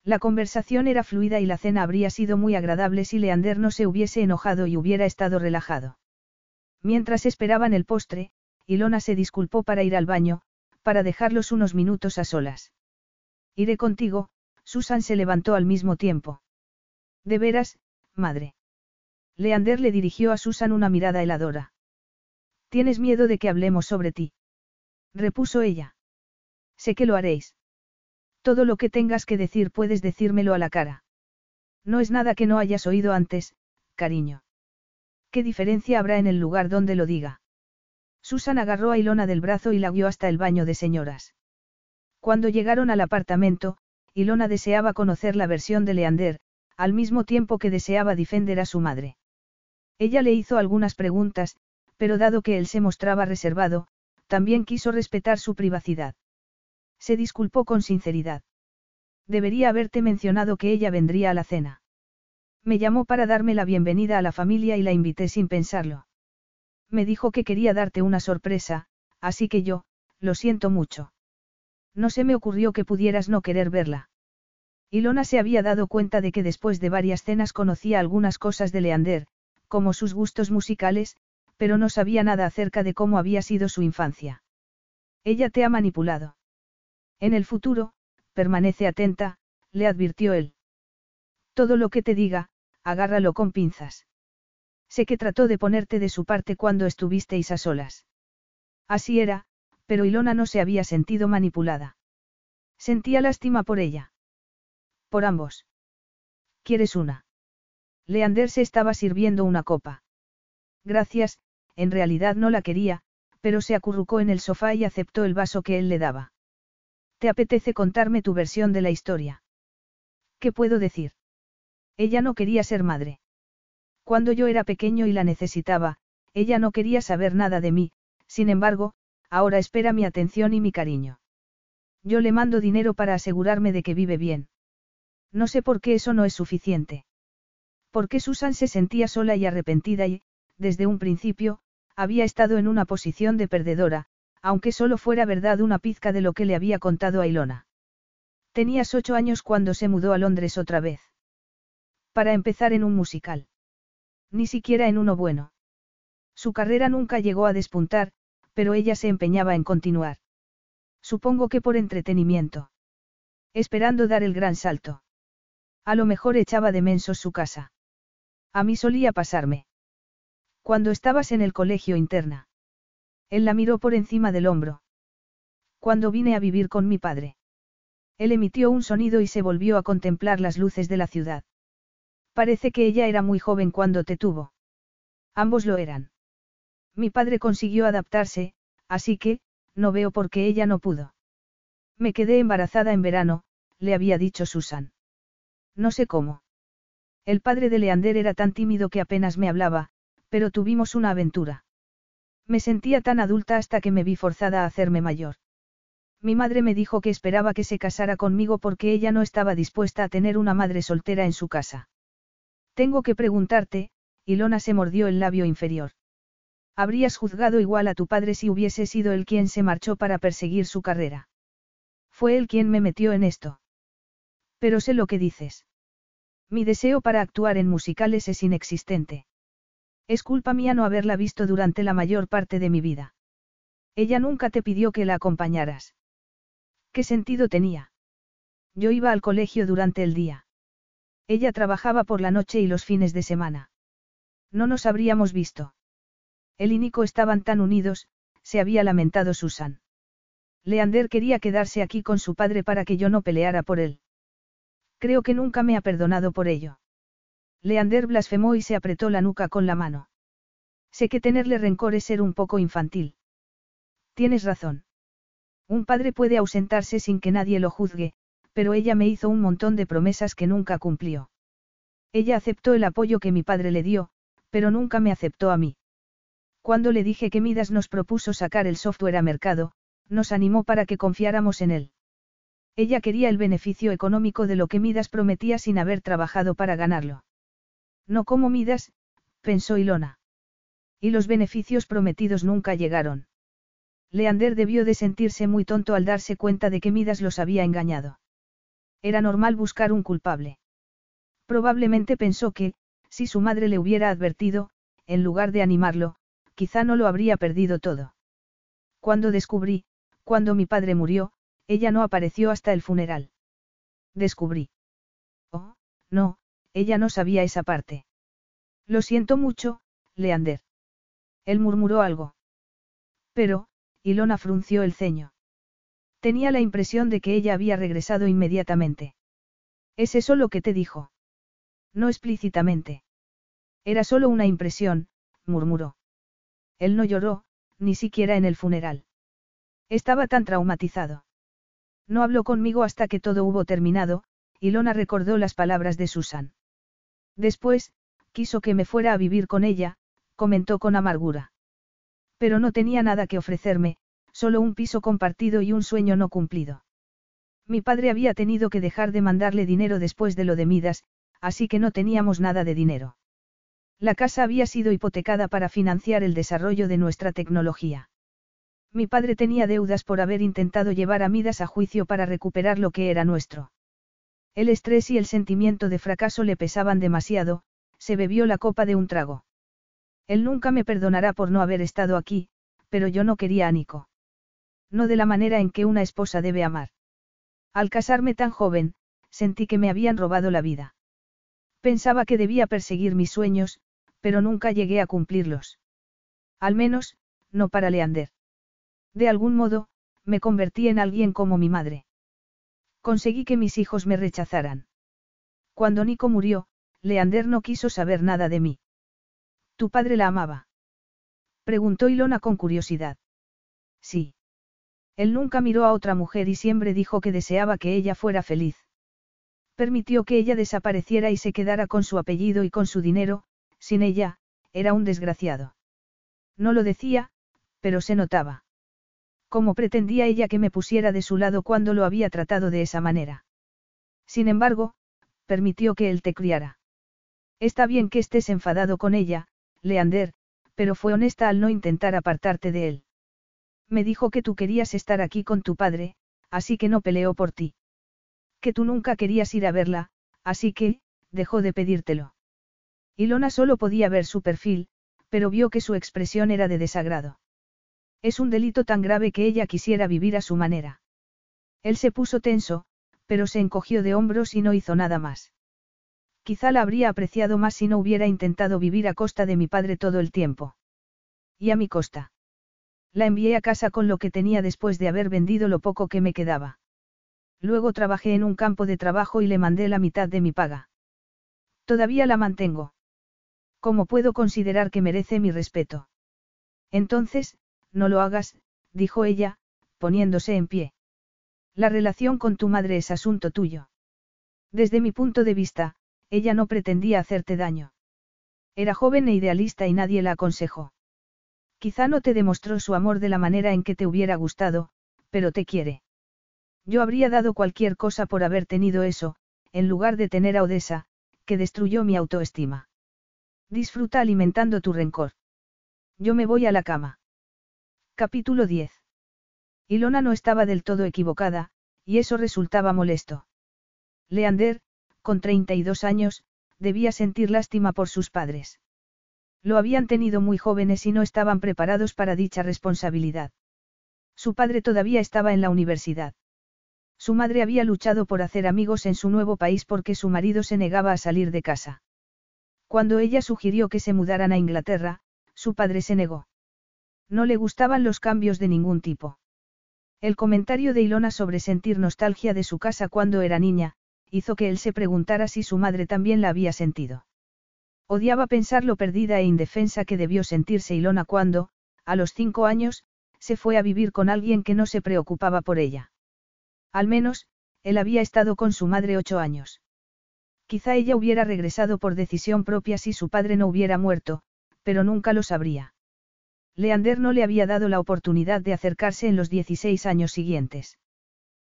La conversación era fluida y la cena habría sido muy agradable si Leander no se hubiese enojado y hubiera estado relajado. Mientras esperaban el postre, Ilona se disculpó para ir al baño, para dejarlos unos minutos a solas. Iré contigo, Susan se levantó al mismo tiempo. De veras, madre. Leander le dirigió a Susan una mirada heladora. ¿Tienes miedo de que hablemos sobre ti? repuso ella. Sé que lo haréis. Todo lo que tengas que decir puedes decírmelo a la cara. No es nada que no hayas oído antes, cariño. ¿Qué diferencia habrá en el lugar donde lo diga? Susan agarró a Ilona del brazo y la guió hasta el baño de señoras. Cuando llegaron al apartamento, Ilona deseaba conocer la versión de Leander, al mismo tiempo que deseaba defender a su madre. Ella le hizo algunas preguntas, pero dado que él se mostraba reservado, también quiso respetar su privacidad. Se disculpó con sinceridad. Debería haberte mencionado que ella vendría a la cena. Me llamó para darme la bienvenida a la familia y la invité sin pensarlo. Me dijo que quería darte una sorpresa, así que yo, lo siento mucho. No se me ocurrió que pudieras no querer verla. Ilona se había dado cuenta de que después de varias cenas conocía algunas cosas de Leander, como sus gustos musicales, pero no sabía nada acerca de cómo había sido su infancia. Ella te ha manipulado. En el futuro, permanece atenta, le advirtió él. Todo lo que te diga, agárralo con pinzas. Sé que trató de ponerte de su parte cuando estuvisteis a solas. Así era, pero Ilona no se había sentido manipulada. Sentía lástima por ella. Por ambos. ¿Quieres una? Leander se estaba sirviendo una copa. Gracias, en realidad no la quería, pero se acurrucó en el sofá y aceptó el vaso que él le daba. ¿Te apetece contarme tu versión de la historia? ¿Qué puedo decir? Ella no quería ser madre. Cuando yo era pequeño y la necesitaba, ella no quería saber nada de mí, sin embargo, ahora espera mi atención y mi cariño. Yo le mando dinero para asegurarme de que vive bien. No sé por qué eso no es suficiente. Porque Susan se sentía sola y arrepentida y, desde un principio, había estado en una posición de perdedora, aunque solo fuera verdad una pizca de lo que le había contado a Ilona. Tenías ocho años cuando se mudó a Londres otra vez. Para empezar en un musical. Ni siquiera en uno bueno. Su carrera nunca llegó a despuntar, pero ella se empeñaba en continuar. Supongo que por entretenimiento. Esperando dar el gran salto. A lo mejor echaba de mensos su casa. A mí solía pasarme. Cuando estabas en el colegio interna. Él la miró por encima del hombro. Cuando vine a vivir con mi padre. Él emitió un sonido y se volvió a contemplar las luces de la ciudad. Parece que ella era muy joven cuando te tuvo. Ambos lo eran. Mi padre consiguió adaptarse, así que, no veo por qué ella no pudo. Me quedé embarazada en verano, le había dicho Susan. No sé cómo. El padre de Leander era tan tímido que apenas me hablaba, pero tuvimos una aventura. Me sentía tan adulta hasta que me vi forzada a hacerme mayor. Mi madre me dijo que esperaba que se casara conmigo porque ella no estaba dispuesta a tener una madre soltera en su casa. Tengo que preguntarte, Ilona se mordió el labio inferior. Habrías juzgado igual a tu padre si hubiese sido él quien se marchó para perseguir su carrera. Fue él quien me metió en esto. Pero sé lo que dices. Mi deseo para actuar en musicales es inexistente. Es culpa mía no haberla visto durante la mayor parte de mi vida. Ella nunca te pidió que la acompañaras. ¿Qué sentido tenía? Yo iba al colegio durante el día. Ella trabajaba por la noche y los fines de semana. No nos habríamos visto. Él y Nico estaban tan unidos, se había lamentado Susan. Leander quería quedarse aquí con su padre para que yo no peleara por él. Creo que nunca me ha perdonado por ello. Leander blasfemó y se apretó la nuca con la mano. Sé que tenerle rencor es ser un poco infantil. Tienes razón. Un padre puede ausentarse sin que nadie lo juzgue, pero ella me hizo un montón de promesas que nunca cumplió. Ella aceptó el apoyo que mi padre le dio, pero nunca me aceptó a mí. Cuando le dije que Midas nos propuso sacar el software a mercado, nos animó para que confiáramos en él. Ella quería el beneficio económico de lo que Midas prometía sin haber trabajado para ganarlo. No como Midas, pensó Ilona. Y los beneficios prometidos nunca llegaron. Leander debió de sentirse muy tonto al darse cuenta de que Midas los había engañado. Era normal buscar un culpable. Probablemente pensó que, si su madre le hubiera advertido, en lugar de animarlo, quizá no lo habría perdido todo. Cuando descubrí, cuando mi padre murió, ella no apareció hasta el funeral. Descubrí. Oh, no, ella no sabía esa parte. Lo siento mucho, Leander. Él murmuró algo. Pero, Ilona frunció el ceño. Tenía la impresión de que ella había regresado inmediatamente. ¿Es eso lo que te dijo? No explícitamente. Era solo una impresión, murmuró. Él no lloró, ni siquiera en el funeral. Estaba tan traumatizado. No habló conmigo hasta que todo hubo terminado, y Lona recordó las palabras de Susan. Después, quiso que me fuera a vivir con ella, comentó con amargura. Pero no tenía nada que ofrecerme, solo un piso compartido y un sueño no cumplido. Mi padre había tenido que dejar de mandarle dinero después de lo de Midas, así que no teníamos nada de dinero. La casa había sido hipotecada para financiar el desarrollo de nuestra tecnología. Mi padre tenía deudas por haber intentado llevar a Midas a juicio para recuperar lo que era nuestro. El estrés y el sentimiento de fracaso le pesaban demasiado, se bebió la copa de un trago. Él nunca me perdonará por no haber estado aquí, pero yo no quería a Nico. No de la manera en que una esposa debe amar. Al casarme tan joven, sentí que me habían robado la vida. Pensaba que debía perseguir mis sueños, pero nunca llegué a cumplirlos. Al menos, no para Leander. De algún modo, me convertí en alguien como mi madre. Conseguí que mis hijos me rechazaran. Cuando Nico murió, Leander no quiso saber nada de mí. ¿Tu padre la amaba? Preguntó Ilona con curiosidad. Sí. Él nunca miró a otra mujer y siempre dijo que deseaba que ella fuera feliz. Permitió que ella desapareciera y se quedara con su apellido y con su dinero, sin ella, era un desgraciado. No lo decía, pero se notaba. ¿Cómo pretendía ella que me pusiera de su lado cuando lo había tratado de esa manera? Sin embargo, permitió que él te criara. Está bien que estés enfadado con ella, Leander, pero fue honesta al no intentar apartarte de él. Me dijo que tú querías estar aquí con tu padre, así que no peleó por ti. Que tú nunca querías ir a verla, así que, dejó de pedírtelo. Ilona solo podía ver su perfil, pero vio que su expresión era de desagrado. Es un delito tan grave que ella quisiera vivir a su manera. Él se puso tenso, pero se encogió de hombros y no hizo nada más. Quizá la habría apreciado más si no hubiera intentado vivir a costa de mi padre todo el tiempo. Y a mi costa. La envié a casa con lo que tenía después de haber vendido lo poco que me quedaba. Luego trabajé en un campo de trabajo y le mandé la mitad de mi paga. Todavía la mantengo. ¿Cómo puedo considerar que merece mi respeto? Entonces, no lo hagas, dijo ella, poniéndose en pie. La relación con tu madre es asunto tuyo. Desde mi punto de vista, ella no pretendía hacerte daño. Era joven e idealista y nadie la aconsejó. Quizá no te demostró su amor de la manera en que te hubiera gustado, pero te quiere. Yo habría dado cualquier cosa por haber tenido eso, en lugar de tener a Odessa, que destruyó mi autoestima. Disfruta alimentando tu rencor. Yo me voy a la cama. Capítulo 10. Ilona no estaba del todo equivocada, y eso resultaba molesto. Leander, con 32 años, debía sentir lástima por sus padres. Lo habían tenido muy jóvenes y no estaban preparados para dicha responsabilidad. Su padre todavía estaba en la universidad. Su madre había luchado por hacer amigos en su nuevo país porque su marido se negaba a salir de casa. Cuando ella sugirió que se mudaran a Inglaterra, su padre se negó. No le gustaban los cambios de ningún tipo. El comentario de Ilona sobre sentir nostalgia de su casa cuando era niña, hizo que él se preguntara si su madre también la había sentido. Odiaba pensar lo perdida e indefensa que debió sentirse Ilona cuando, a los cinco años, se fue a vivir con alguien que no se preocupaba por ella. Al menos, él había estado con su madre ocho años. Quizá ella hubiera regresado por decisión propia si su padre no hubiera muerto, pero nunca lo sabría. Leander no le había dado la oportunidad de acercarse en los 16 años siguientes.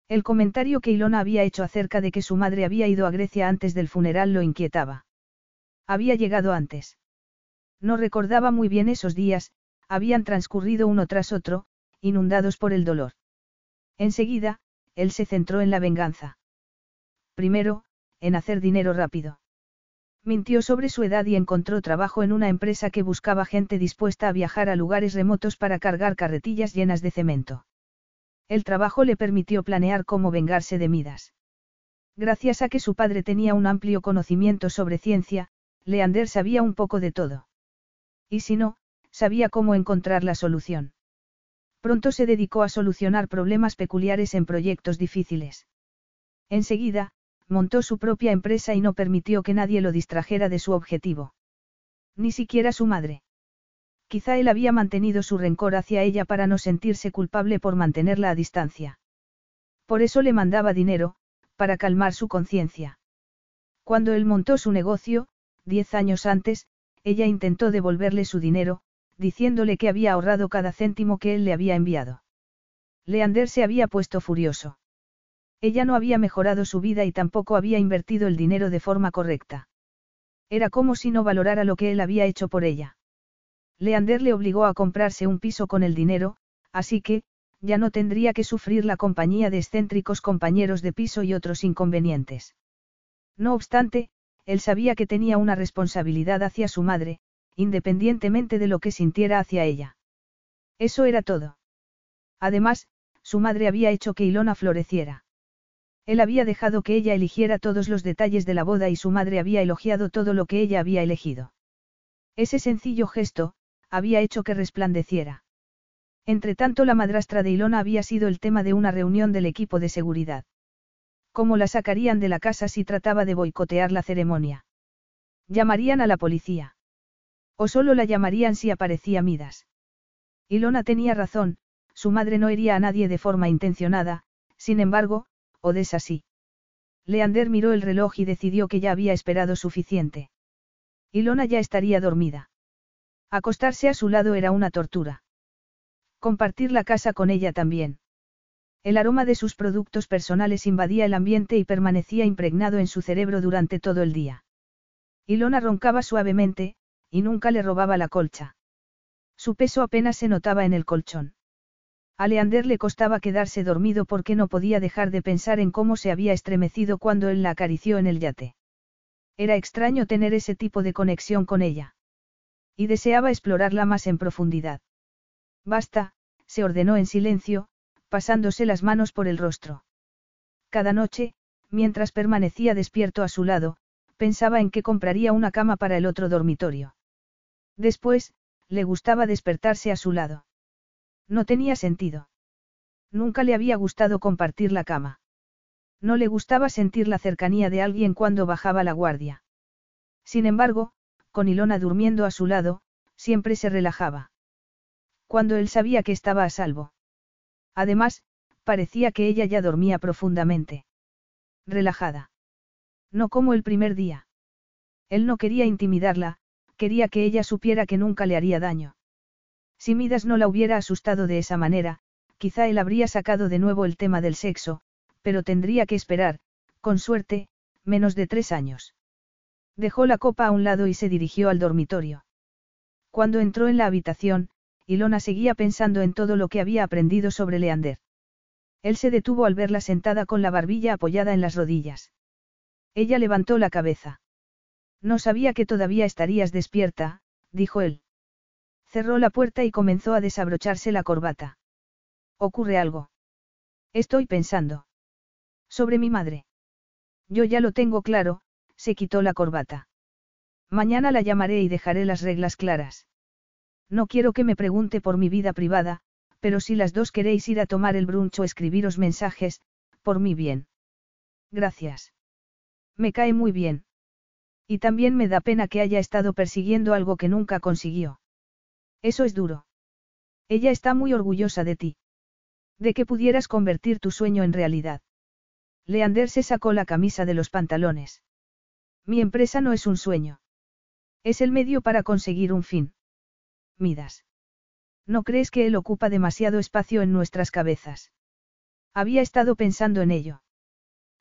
El comentario que Ilona había hecho acerca de que su madre había ido a Grecia antes del funeral lo inquietaba. Había llegado antes. No recordaba muy bien esos días, habían transcurrido uno tras otro, inundados por el dolor. Enseguida, él se centró en la venganza. Primero, en hacer dinero rápido. Mintió sobre su edad y encontró trabajo en una empresa que buscaba gente dispuesta a viajar a lugares remotos para cargar carretillas llenas de cemento. El trabajo le permitió planear cómo vengarse de Midas. Gracias a que su padre tenía un amplio conocimiento sobre ciencia, Leander sabía un poco de todo. Y si no, sabía cómo encontrar la solución. Pronto se dedicó a solucionar problemas peculiares en proyectos difíciles. Enseguida, montó su propia empresa y no permitió que nadie lo distrajera de su objetivo. Ni siquiera su madre. Quizá él había mantenido su rencor hacia ella para no sentirse culpable por mantenerla a distancia. Por eso le mandaba dinero, para calmar su conciencia. Cuando él montó su negocio, diez años antes, ella intentó devolverle su dinero, diciéndole que había ahorrado cada céntimo que él le había enviado. Leander se había puesto furioso. Ella no había mejorado su vida y tampoco había invertido el dinero de forma correcta. Era como si no valorara lo que él había hecho por ella. Leander le obligó a comprarse un piso con el dinero, así que, ya no tendría que sufrir la compañía de excéntricos compañeros de piso y otros inconvenientes. No obstante, él sabía que tenía una responsabilidad hacia su madre, independientemente de lo que sintiera hacia ella. Eso era todo. Además, su madre había hecho que Ilona floreciera. Él había dejado que ella eligiera todos los detalles de la boda y su madre había elogiado todo lo que ella había elegido. Ese sencillo gesto, había hecho que resplandeciera. Entretanto, la madrastra de Ilona había sido el tema de una reunión del equipo de seguridad. ¿Cómo la sacarían de la casa si trataba de boicotear la ceremonia? Llamarían a la policía. O solo la llamarían si aparecía Midas. Ilona tenía razón, su madre no hería a nadie de forma intencionada, sin embargo, Odessa sí. Leander miró el reloj y decidió que ya había esperado suficiente. Ilona ya estaría dormida. Acostarse a su lado era una tortura. Compartir la casa con ella también. El aroma de sus productos personales invadía el ambiente y permanecía impregnado en su cerebro durante todo el día. Ilona roncaba suavemente, y nunca le robaba la colcha. Su peso apenas se notaba en el colchón. A Leander le costaba quedarse dormido porque no podía dejar de pensar en cómo se había estremecido cuando él la acarició en el yate. Era extraño tener ese tipo de conexión con ella. Y deseaba explorarla más en profundidad. Basta, se ordenó en silencio, pasándose las manos por el rostro. Cada noche, mientras permanecía despierto a su lado, pensaba en que compraría una cama para el otro dormitorio. Después, le gustaba despertarse a su lado. No tenía sentido. Nunca le había gustado compartir la cama. No le gustaba sentir la cercanía de alguien cuando bajaba la guardia. Sin embargo, con Ilona durmiendo a su lado, siempre se relajaba. Cuando él sabía que estaba a salvo. Además, parecía que ella ya dormía profundamente. Relajada. No como el primer día. Él no quería intimidarla, quería que ella supiera que nunca le haría daño. Si Midas no la hubiera asustado de esa manera, quizá él habría sacado de nuevo el tema del sexo, pero tendría que esperar, con suerte, menos de tres años. Dejó la copa a un lado y se dirigió al dormitorio. Cuando entró en la habitación, Ilona seguía pensando en todo lo que había aprendido sobre Leander. Él se detuvo al verla sentada con la barbilla apoyada en las rodillas. Ella levantó la cabeza. No sabía que todavía estarías despierta, dijo él. Cerró la puerta y comenzó a desabrocharse la corbata. ¿Ocurre algo? Estoy pensando. Sobre mi madre. Yo ya lo tengo claro, se quitó la corbata. Mañana la llamaré y dejaré las reglas claras. No quiero que me pregunte por mi vida privada, pero si las dos queréis ir a tomar el brunch o escribiros mensajes, por mi bien. Gracias. Me cae muy bien. Y también me da pena que haya estado persiguiendo algo que nunca consiguió. Eso es duro. Ella está muy orgullosa de ti. De que pudieras convertir tu sueño en realidad. Leander se sacó la camisa de los pantalones. Mi empresa no es un sueño. Es el medio para conseguir un fin. Midas. ¿No crees que él ocupa demasiado espacio en nuestras cabezas? Había estado pensando en ello.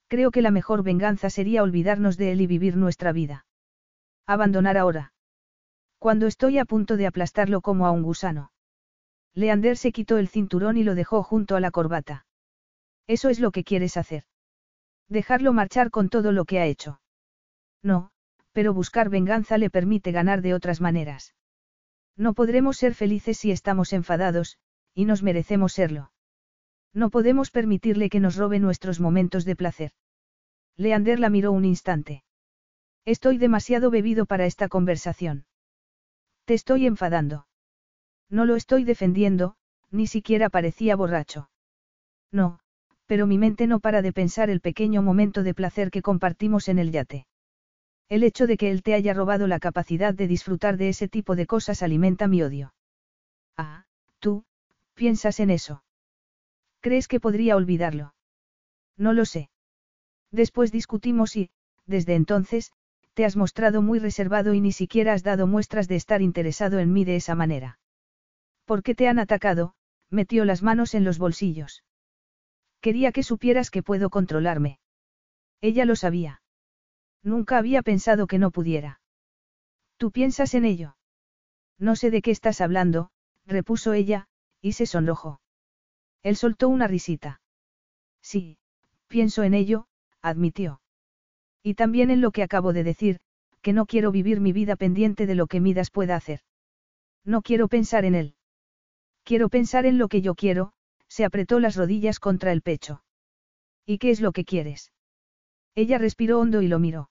Creo que la mejor venganza sería olvidarnos de él y vivir nuestra vida. Abandonar ahora. Cuando estoy a punto de aplastarlo como a un gusano. Leander se quitó el cinturón y lo dejó junto a la corbata. Eso es lo que quieres hacer. Dejarlo marchar con todo lo que ha hecho. No, pero buscar venganza le permite ganar de otras maneras. No podremos ser felices si estamos enfadados, y nos merecemos serlo. No podemos permitirle que nos robe nuestros momentos de placer. Leander la miró un instante. Estoy demasiado bebido para esta conversación. Te estoy enfadando. No lo estoy defendiendo, ni siquiera parecía borracho. No, pero mi mente no para de pensar el pequeño momento de placer que compartimos en el yate. El hecho de que él te haya robado la capacidad de disfrutar de ese tipo de cosas alimenta mi odio. Ah, tú, piensas en eso. ¿Crees que podría olvidarlo? No lo sé. Después discutimos y, desde entonces, te has mostrado muy reservado y ni siquiera has dado muestras de estar interesado en mí de esa manera. ¿Por qué te han atacado? Metió las manos en los bolsillos. Quería que supieras que puedo controlarme. Ella lo sabía. Nunca había pensado que no pudiera. ¿Tú piensas en ello? No sé de qué estás hablando, repuso ella, y se sonrojó. Él soltó una risita. Sí, pienso en ello, admitió. Y también en lo que acabo de decir, que no quiero vivir mi vida pendiente de lo que Midas pueda hacer. No quiero pensar en él. Quiero pensar en lo que yo quiero, se apretó las rodillas contra el pecho. ¿Y qué es lo que quieres? Ella respiró hondo y lo miró.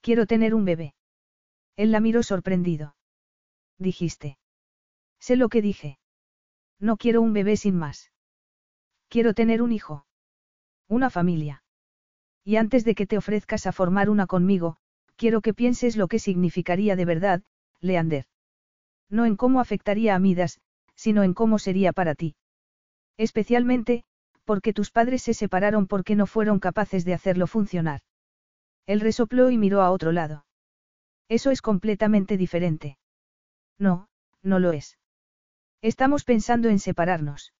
Quiero tener un bebé. Él la miró sorprendido. Dijiste. Sé lo que dije. No quiero un bebé sin más. Quiero tener un hijo. Una familia. Y antes de que te ofrezcas a formar una conmigo, quiero que pienses lo que significaría de verdad, Leander. No en cómo afectaría a Midas, sino en cómo sería para ti. Especialmente, porque tus padres se separaron porque no fueron capaces de hacerlo funcionar. Él resopló y miró a otro lado. Eso es completamente diferente. No, no lo es. Estamos pensando en separarnos.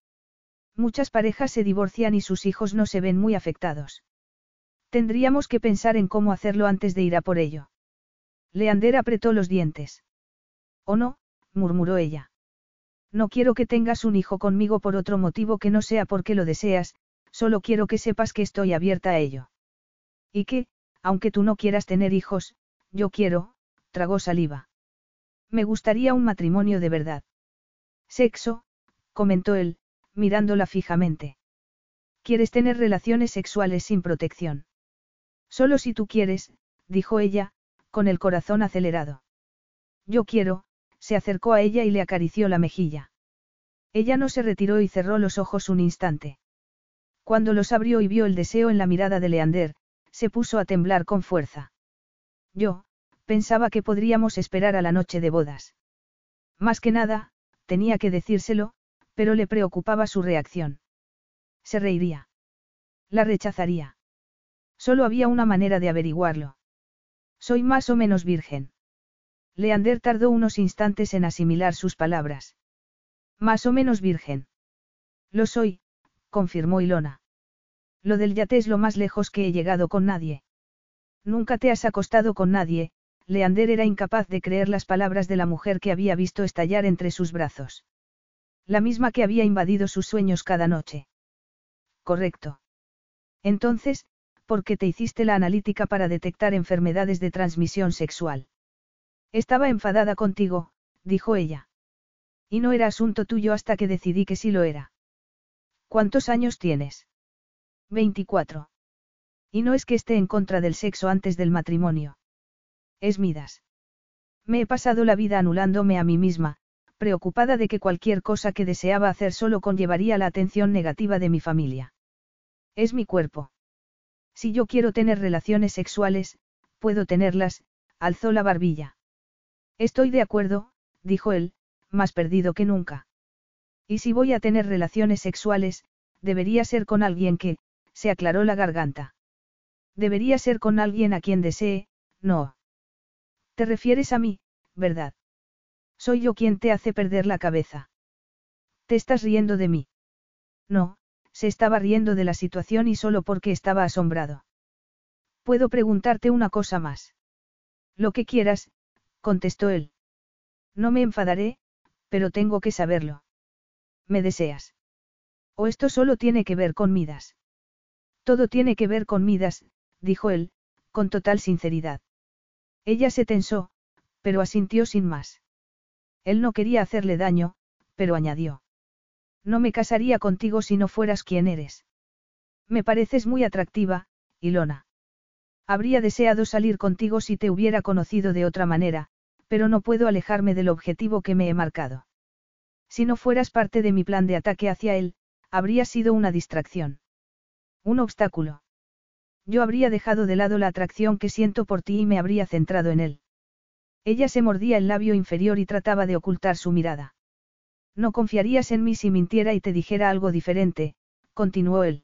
Muchas parejas se divorcian y sus hijos no se ven muy afectados. Tendríamos que pensar en cómo hacerlo antes de ir a por ello. Leander apretó los dientes. ¿O no? murmuró ella. No quiero que tengas un hijo conmigo por otro motivo que no sea porque lo deseas, solo quiero que sepas que estoy abierta a ello. Y que, aunque tú no quieras tener hijos, yo quiero, tragó saliva. Me gustaría un matrimonio de verdad. Sexo, comentó él, mirándola fijamente. ¿Quieres tener relaciones sexuales sin protección? Solo si tú quieres, dijo ella, con el corazón acelerado. Yo quiero, se acercó a ella y le acarició la mejilla. Ella no se retiró y cerró los ojos un instante. Cuando los abrió y vio el deseo en la mirada de Leander, se puso a temblar con fuerza. Yo, pensaba que podríamos esperar a la noche de bodas. Más que nada, tenía que decírselo, pero le preocupaba su reacción. Se reiría. La rechazaría. Solo había una manera de averiguarlo. Soy más o menos virgen. Leander tardó unos instantes en asimilar sus palabras. Más o menos virgen. Lo soy, confirmó Ilona. Lo del yate es lo más lejos que he llegado con nadie. Nunca te has acostado con nadie, Leander era incapaz de creer las palabras de la mujer que había visto estallar entre sus brazos. La misma que había invadido sus sueños cada noche. Correcto. Entonces, ¿por qué te hiciste la analítica para detectar enfermedades de transmisión sexual? Estaba enfadada contigo, dijo ella. Y no era asunto tuyo hasta que decidí que sí lo era. ¿Cuántos años tienes? 24. Y no es que esté en contra del sexo antes del matrimonio. Es Midas. Me he pasado la vida anulándome a mí misma, preocupada de que cualquier cosa que deseaba hacer solo conllevaría la atención negativa de mi familia. Es mi cuerpo. Si yo quiero tener relaciones sexuales, puedo tenerlas, alzó la barbilla. Estoy de acuerdo, dijo él, más perdido que nunca. Y si voy a tener relaciones sexuales, debería ser con alguien que, se aclaró la garganta. Debería ser con alguien a quien desee, no. Te refieres a mí, ¿verdad? Soy yo quien te hace perder la cabeza. ¿Te estás riendo de mí? No, se estaba riendo de la situación y solo porque estaba asombrado. ¿Puedo preguntarte una cosa más? Lo que quieras, contestó él. No me enfadaré, pero tengo que saberlo. ¿Me deseas? ¿O esto solo tiene que ver con Midas? Todo tiene que ver con Midas, dijo él, con total sinceridad. Ella se tensó, pero asintió sin más. Él no quería hacerle daño, pero añadió. No me casaría contigo si no fueras quien eres. Me pareces muy atractiva, Ilona. Habría deseado salir contigo si te hubiera conocido de otra manera, pero no puedo alejarme del objetivo que me he marcado. Si no fueras parte de mi plan de ataque hacia él, habría sido una distracción. Un obstáculo. Yo habría dejado de lado la atracción que siento por ti y me habría centrado en él. Ella se mordía el labio inferior y trataba de ocultar su mirada. No confiarías en mí si mintiera y te dijera algo diferente, continuó él.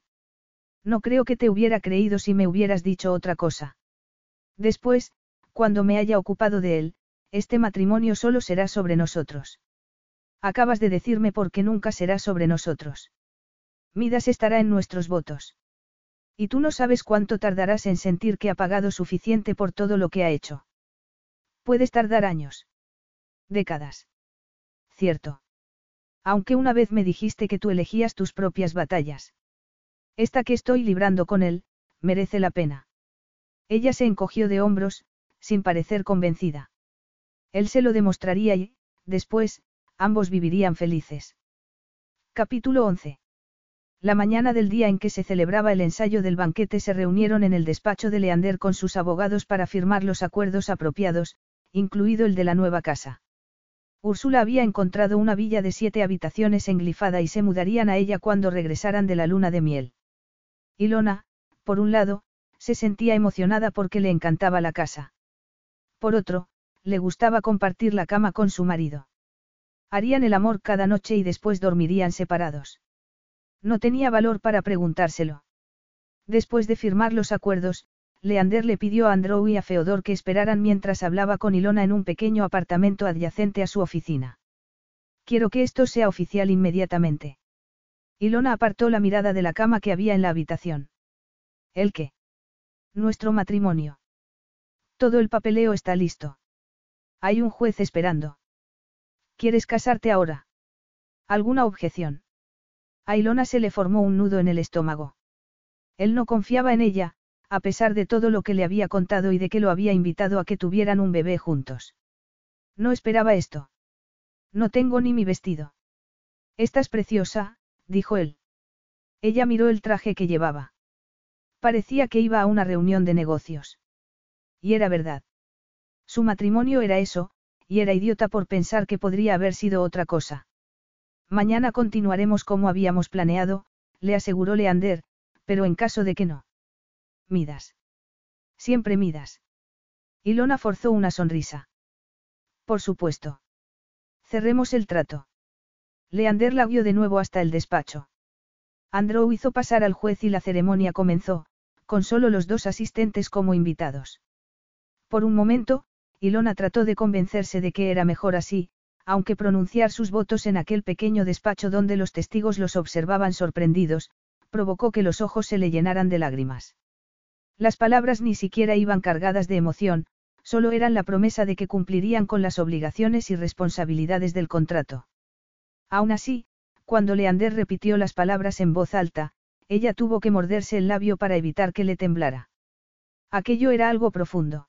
No creo que te hubiera creído si me hubieras dicho otra cosa. Después, cuando me haya ocupado de él, este matrimonio solo será sobre nosotros. Acabas de decirme por qué nunca será sobre nosotros. Midas estará en nuestros votos. Y tú no sabes cuánto tardarás en sentir que ha pagado suficiente por todo lo que ha hecho. Puedes tardar años. Décadas. Cierto. Aunque una vez me dijiste que tú elegías tus propias batallas. Esta que estoy librando con él, merece la pena. Ella se encogió de hombros, sin parecer convencida. Él se lo demostraría y, después, ambos vivirían felices. Capítulo 11. La mañana del día en que se celebraba el ensayo del banquete se reunieron en el despacho de Leander con sus abogados para firmar los acuerdos apropiados, incluido el de la nueva casa. Úrsula había encontrado una villa de siete habitaciones englifada y se mudarían a ella cuando regresaran de la luna de miel. Ilona, por un lado, se sentía emocionada porque le encantaba la casa. Por otro, le gustaba compartir la cama con su marido. Harían el amor cada noche y después dormirían separados. No tenía valor para preguntárselo. Después de firmar los acuerdos, Leander le pidió a Andrew y a Feodor que esperaran mientras hablaba con Ilona en un pequeño apartamento adyacente a su oficina. Quiero que esto sea oficial inmediatamente. Ilona apartó la mirada de la cama que había en la habitación. ¿El qué? Nuestro matrimonio. Todo el papeleo está listo. Hay un juez esperando. ¿Quieres casarte ahora? ¿Alguna objeción? A Ilona se le formó un nudo en el estómago. Él no confiaba en ella, a pesar de todo lo que le había contado y de que lo había invitado a que tuvieran un bebé juntos. No esperaba esto. No tengo ni mi vestido. Estás preciosa, dijo él. Ella miró el traje que llevaba. Parecía que iba a una reunión de negocios. Y era verdad. Su matrimonio era eso, y era idiota por pensar que podría haber sido otra cosa. Mañana continuaremos como habíamos planeado, le aseguró Leander, pero en caso de que no. Midas. Siempre midas. Ilona forzó una sonrisa. Por supuesto. Cerremos el trato. Leander la vio de nuevo hasta el despacho. Andrew hizo pasar al juez y la ceremonia comenzó, con solo los dos asistentes como invitados. Por un momento, Ilona trató de convencerse de que era mejor así, aunque pronunciar sus votos en aquel pequeño despacho donde los testigos los observaban sorprendidos, provocó que los ojos se le llenaran de lágrimas. Las palabras ni siquiera iban cargadas de emoción, solo eran la promesa de que cumplirían con las obligaciones y responsabilidades del contrato. Aún así, cuando Leander repitió las palabras en voz alta, ella tuvo que morderse el labio para evitar que le temblara. Aquello era algo profundo.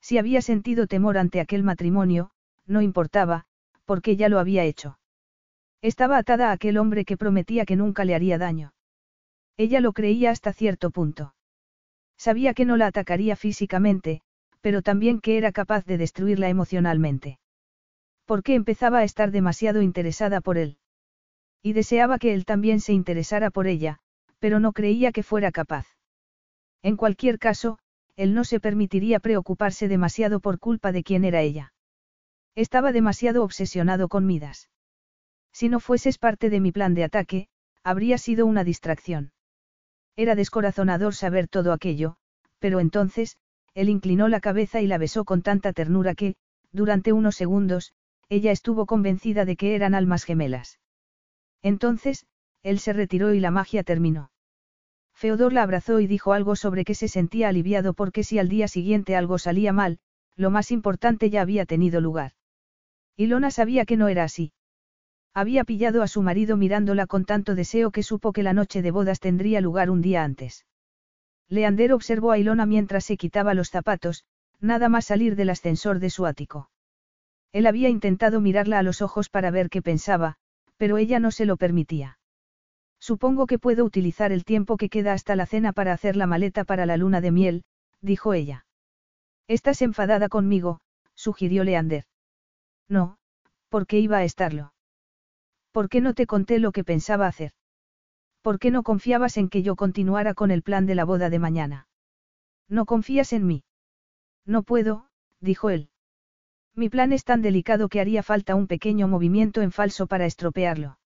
Si había sentido temor ante aquel matrimonio, no importaba, porque ya lo había hecho. Estaba atada a aquel hombre que prometía que nunca le haría daño. Ella lo creía hasta cierto punto. Sabía que no la atacaría físicamente, pero también que era capaz de destruirla emocionalmente. Porque empezaba a estar demasiado interesada por él. Y deseaba que él también se interesara por ella, pero no creía que fuera capaz. En cualquier caso, él no se permitiría preocuparse demasiado por culpa de quién era ella. Estaba demasiado obsesionado con Midas. Si no fueses parte de mi plan de ataque, habría sido una distracción. Era descorazonador saber todo aquello, pero entonces, él inclinó la cabeza y la besó con tanta ternura que, durante unos segundos, ella estuvo convencida de que eran almas gemelas. Entonces, él se retiró y la magia terminó. Feodor la abrazó y dijo algo sobre que se sentía aliviado porque si al día siguiente algo salía mal, lo más importante ya había tenido lugar. Ilona sabía que no era así. Había pillado a su marido mirándola con tanto deseo que supo que la noche de bodas tendría lugar un día antes. Leander observó a Ilona mientras se quitaba los zapatos, nada más salir del ascensor de su ático. Él había intentado mirarla a los ojos para ver qué pensaba, pero ella no se lo permitía. Supongo que puedo utilizar el tiempo que queda hasta la cena para hacer la maleta para la luna de miel, dijo ella. Estás enfadada conmigo, sugirió Leander. No, porque iba a estarlo. ¿Por qué no te conté lo que pensaba hacer? ¿Por qué no confiabas en que yo continuara con el plan de la boda de mañana? ¿No confías en mí? No puedo, dijo él. Mi plan es tan delicado que haría falta un pequeño movimiento en falso para estropearlo.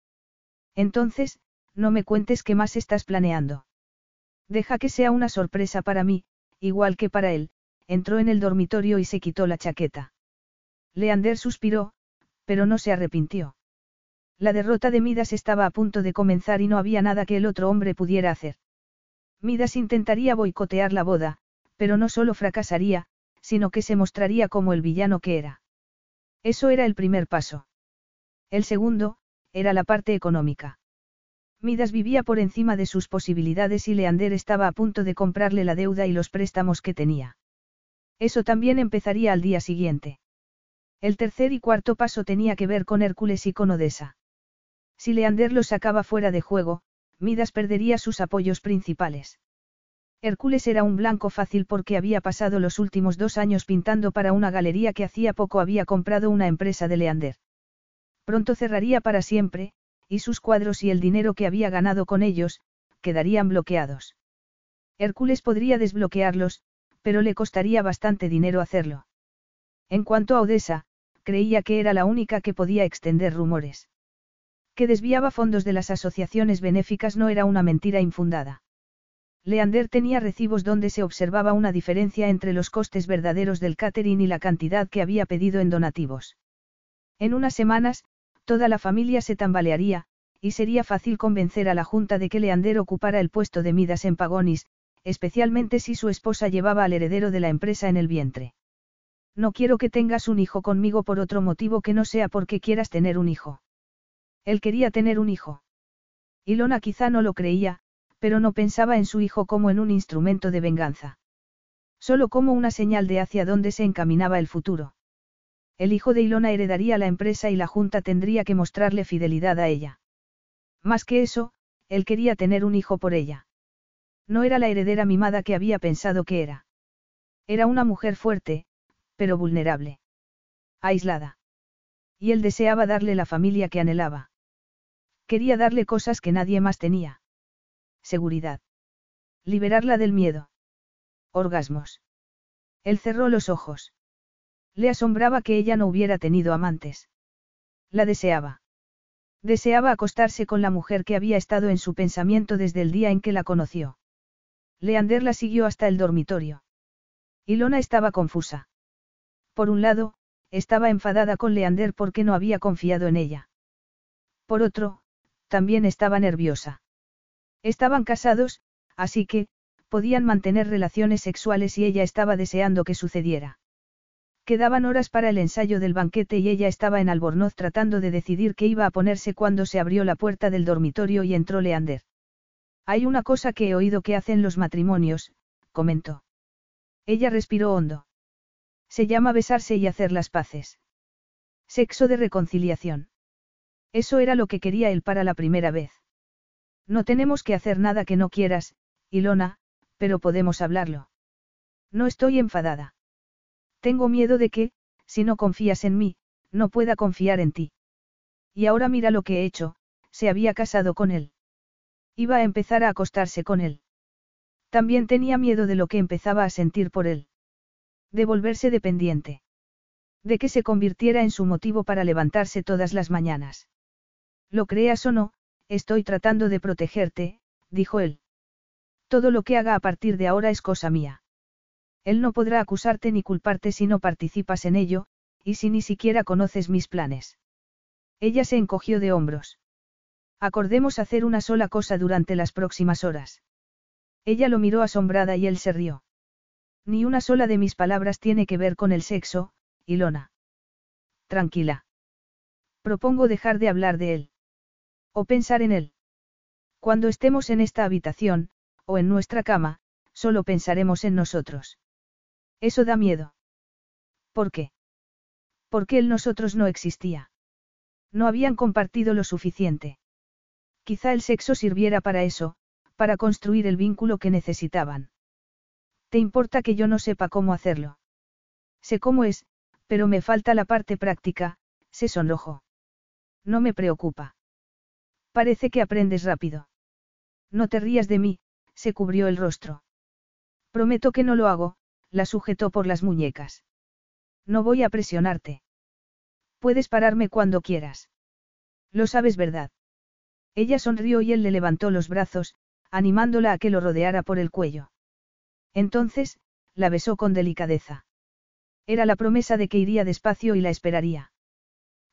Entonces, no me cuentes qué más estás planeando. Deja que sea una sorpresa para mí, igual que para él, entró en el dormitorio y se quitó la chaqueta. Leander suspiró, pero no se arrepintió. La derrota de Midas estaba a punto de comenzar y no había nada que el otro hombre pudiera hacer. Midas intentaría boicotear la boda, pero no solo fracasaría, sino que se mostraría como el villano que era. Eso era el primer paso. El segundo, era la parte económica. Midas vivía por encima de sus posibilidades y Leander estaba a punto de comprarle la deuda y los préstamos que tenía. Eso también empezaría al día siguiente. El tercer y cuarto paso tenía que ver con Hércules y con Odessa. Si Leander lo sacaba fuera de juego, Midas perdería sus apoyos principales. Hércules era un blanco fácil porque había pasado los últimos dos años pintando para una galería que hacía poco había comprado una empresa de Leander. Pronto cerraría para siempre, y sus cuadros y el dinero que había ganado con ellos, quedarían bloqueados. Hércules podría desbloquearlos, pero le costaría bastante dinero hacerlo. En cuanto a Odessa, creía que era la única que podía extender rumores que desviaba fondos de las asociaciones benéficas no era una mentira infundada. Leander tenía recibos donde se observaba una diferencia entre los costes verdaderos del catering y la cantidad que había pedido en donativos. En unas semanas, toda la familia se tambalearía, y sería fácil convencer a la Junta de que Leander ocupara el puesto de Midas en Pagonis, especialmente si su esposa llevaba al heredero de la empresa en el vientre. No quiero que tengas un hijo conmigo por otro motivo que no sea porque quieras tener un hijo. Él quería tener un hijo. Ilona quizá no lo creía, pero no pensaba en su hijo como en un instrumento de venganza. Solo como una señal de hacia dónde se encaminaba el futuro. El hijo de Ilona heredaría la empresa y la Junta tendría que mostrarle fidelidad a ella. Más que eso, él quería tener un hijo por ella. No era la heredera mimada que había pensado que era. Era una mujer fuerte, pero vulnerable. Aislada. Y él deseaba darle la familia que anhelaba. Quería darle cosas que nadie más tenía. Seguridad. Liberarla del miedo. Orgasmos. Él cerró los ojos. Le asombraba que ella no hubiera tenido amantes. La deseaba. Deseaba acostarse con la mujer que había estado en su pensamiento desde el día en que la conoció. Leander la siguió hasta el dormitorio. Ilona estaba confusa. Por un lado, estaba enfadada con Leander porque no había confiado en ella. Por otro, también estaba nerviosa. Estaban casados, así que, podían mantener relaciones sexuales y ella estaba deseando que sucediera. Quedaban horas para el ensayo del banquete y ella estaba en Albornoz tratando de decidir qué iba a ponerse cuando se abrió la puerta del dormitorio y entró Leander. Hay una cosa que he oído que hacen los matrimonios, comentó. Ella respiró hondo. Se llama besarse y hacer las paces. Sexo de reconciliación. Eso era lo que quería él para la primera vez. No tenemos que hacer nada que no quieras, Ilona, pero podemos hablarlo. No estoy enfadada. Tengo miedo de que, si no confías en mí, no pueda confiar en ti. Y ahora mira lo que he hecho, se había casado con él. Iba a empezar a acostarse con él. También tenía miedo de lo que empezaba a sentir por él. De volverse dependiente. De que se convirtiera en su motivo para levantarse todas las mañanas. Lo creas o no, estoy tratando de protegerte, dijo él. Todo lo que haga a partir de ahora es cosa mía. Él no podrá acusarte ni culparte si no participas en ello, y si ni siquiera conoces mis planes. Ella se encogió de hombros. Acordemos hacer una sola cosa durante las próximas horas. Ella lo miró asombrada y él se rió. Ni una sola de mis palabras tiene que ver con el sexo, Ilona. Tranquila. Propongo dejar de hablar de él. O pensar en él. Cuando estemos en esta habitación, o en nuestra cama, solo pensaremos en nosotros. Eso da miedo. ¿Por qué? Porque el nosotros no existía. No habían compartido lo suficiente. Quizá el sexo sirviera para eso, para construir el vínculo que necesitaban. ¿Te importa que yo no sepa cómo hacerlo? Sé cómo es, pero me falta la parte práctica, se sonrojó. No me preocupa. Parece que aprendes rápido. No te rías de mí, se cubrió el rostro. Prometo que no lo hago, la sujetó por las muñecas. No voy a presionarte. Puedes pararme cuando quieras. Lo sabes, ¿verdad? Ella sonrió y él le levantó los brazos, animándola a que lo rodeara por el cuello. Entonces, la besó con delicadeza. Era la promesa de que iría despacio y la esperaría.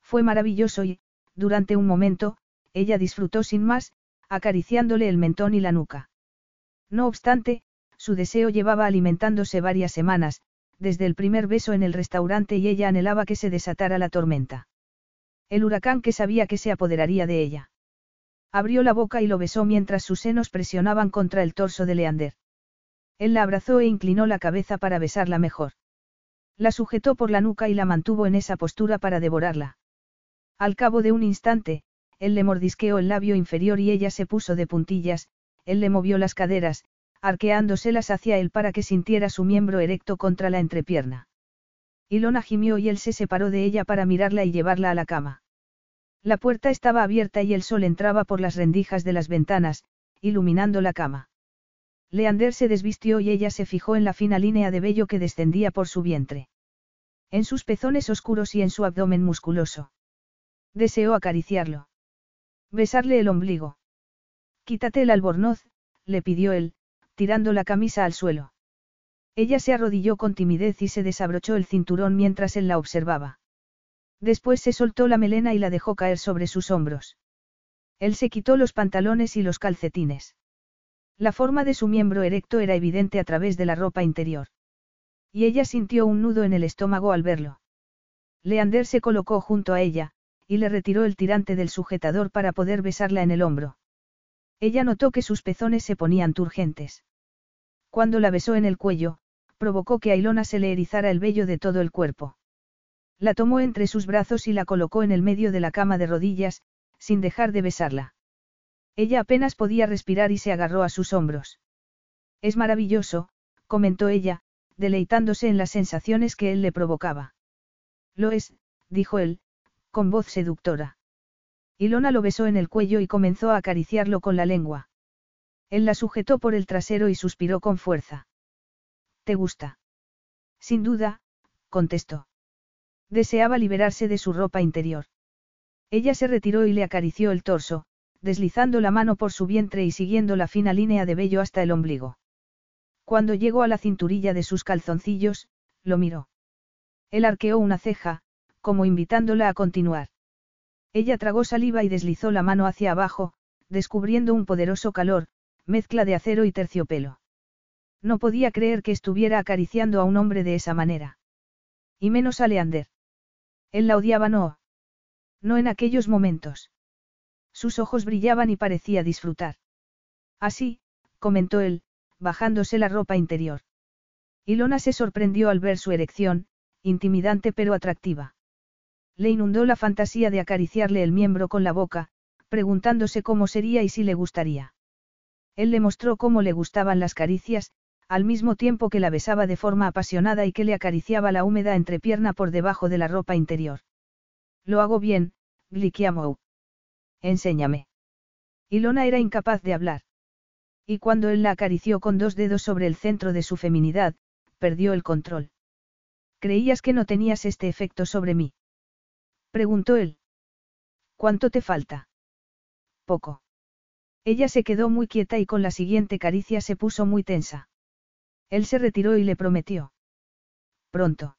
Fue maravilloso y, durante un momento, ella disfrutó sin más, acariciándole el mentón y la nuca. No obstante, su deseo llevaba alimentándose varias semanas, desde el primer beso en el restaurante y ella anhelaba que se desatara la tormenta. El huracán que sabía que se apoderaría de ella. Abrió la boca y lo besó mientras sus senos presionaban contra el torso de Leander. Él la abrazó e inclinó la cabeza para besarla mejor. La sujetó por la nuca y la mantuvo en esa postura para devorarla. Al cabo de un instante, él le mordisqueó el labio inferior y ella se puso de puntillas, él le movió las caderas, arqueándoselas hacia él para que sintiera su miembro erecto contra la entrepierna. Ilona gimió y él se separó de ella para mirarla y llevarla a la cama. La puerta estaba abierta y el sol entraba por las rendijas de las ventanas, iluminando la cama. Leander se desvistió y ella se fijó en la fina línea de vello que descendía por su vientre. En sus pezones oscuros y en su abdomen musculoso. Deseó acariciarlo. Besarle el ombligo. Quítate el albornoz, le pidió él, tirando la camisa al suelo. Ella se arrodilló con timidez y se desabrochó el cinturón mientras él la observaba. Después se soltó la melena y la dejó caer sobre sus hombros. Él se quitó los pantalones y los calcetines. La forma de su miembro erecto era evidente a través de la ropa interior. Y ella sintió un nudo en el estómago al verlo. Leander se colocó junto a ella, y le retiró el tirante del sujetador para poder besarla en el hombro. Ella notó que sus pezones se ponían turgentes. Cuando la besó en el cuello, provocó que a Ilona se le erizara el vello de todo el cuerpo. La tomó entre sus brazos y la colocó en el medio de la cama de rodillas, sin dejar de besarla. Ella apenas podía respirar y se agarró a sus hombros. Es maravilloso, comentó ella, deleitándose en las sensaciones que él le provocaba. Lo es, dijo él, con voz seductora. Ilona lo besó en el cuello y comenzó a acariciarlo con la lengua. Él la sujetó por el trasero y suspiró con fuerza. ¿Te gusta? Sin duda, contestó. Deseaba liberarse de su ropa interior. Ella se retiró y le acarició el torso, deslizando la mano por su vientre y siguiendo la fina línea de vello hasta el ombligo. Cuando llegó a la cinturilla de sus calzoncillos, lo miró. Él arqueó una ceja, como invitándola a continuar. Ella tragó saliva y deslizó la mano hacia abajo, descubriendo un poderoso calor, mezcla de acero y terciopelo. No podía creer que estuviera acariciando a un hombre de esa manera. Y menos a Leander. Él la odiaba no. No en aquellos momentos. Sus ojos brillaban y parecía disfrutar. Así, comentó él, bajándose la ropa interior. Ilona se sorprendió al ver su erección, intimidante pero atractiva. Le inundó la fantasía de acariciarle el miembro con la boca, preguntándose cómo sería y si le gustaría. Él le mostró cómo le gustaban las caricias, al mismo tiempo que la besaba de forma apasionada y que le acariciaba la húmeda entrepierna por debajo de la ropa interior. Lo hago bien, Glikiamou. Enséñame. Ilona era incapaz de hablar. Y cuando él la acarició con dos dedos sobre el centro de su feminidad, perdió el control. ¿Creías que no tenías este efecto sobre mí? Preguntó él. ¿Cuánto te falta? Poco. Ella se quedó muy quieta y con la siguiente caricia se puso muy tensa. Él se retiró y le prometió. Pronto.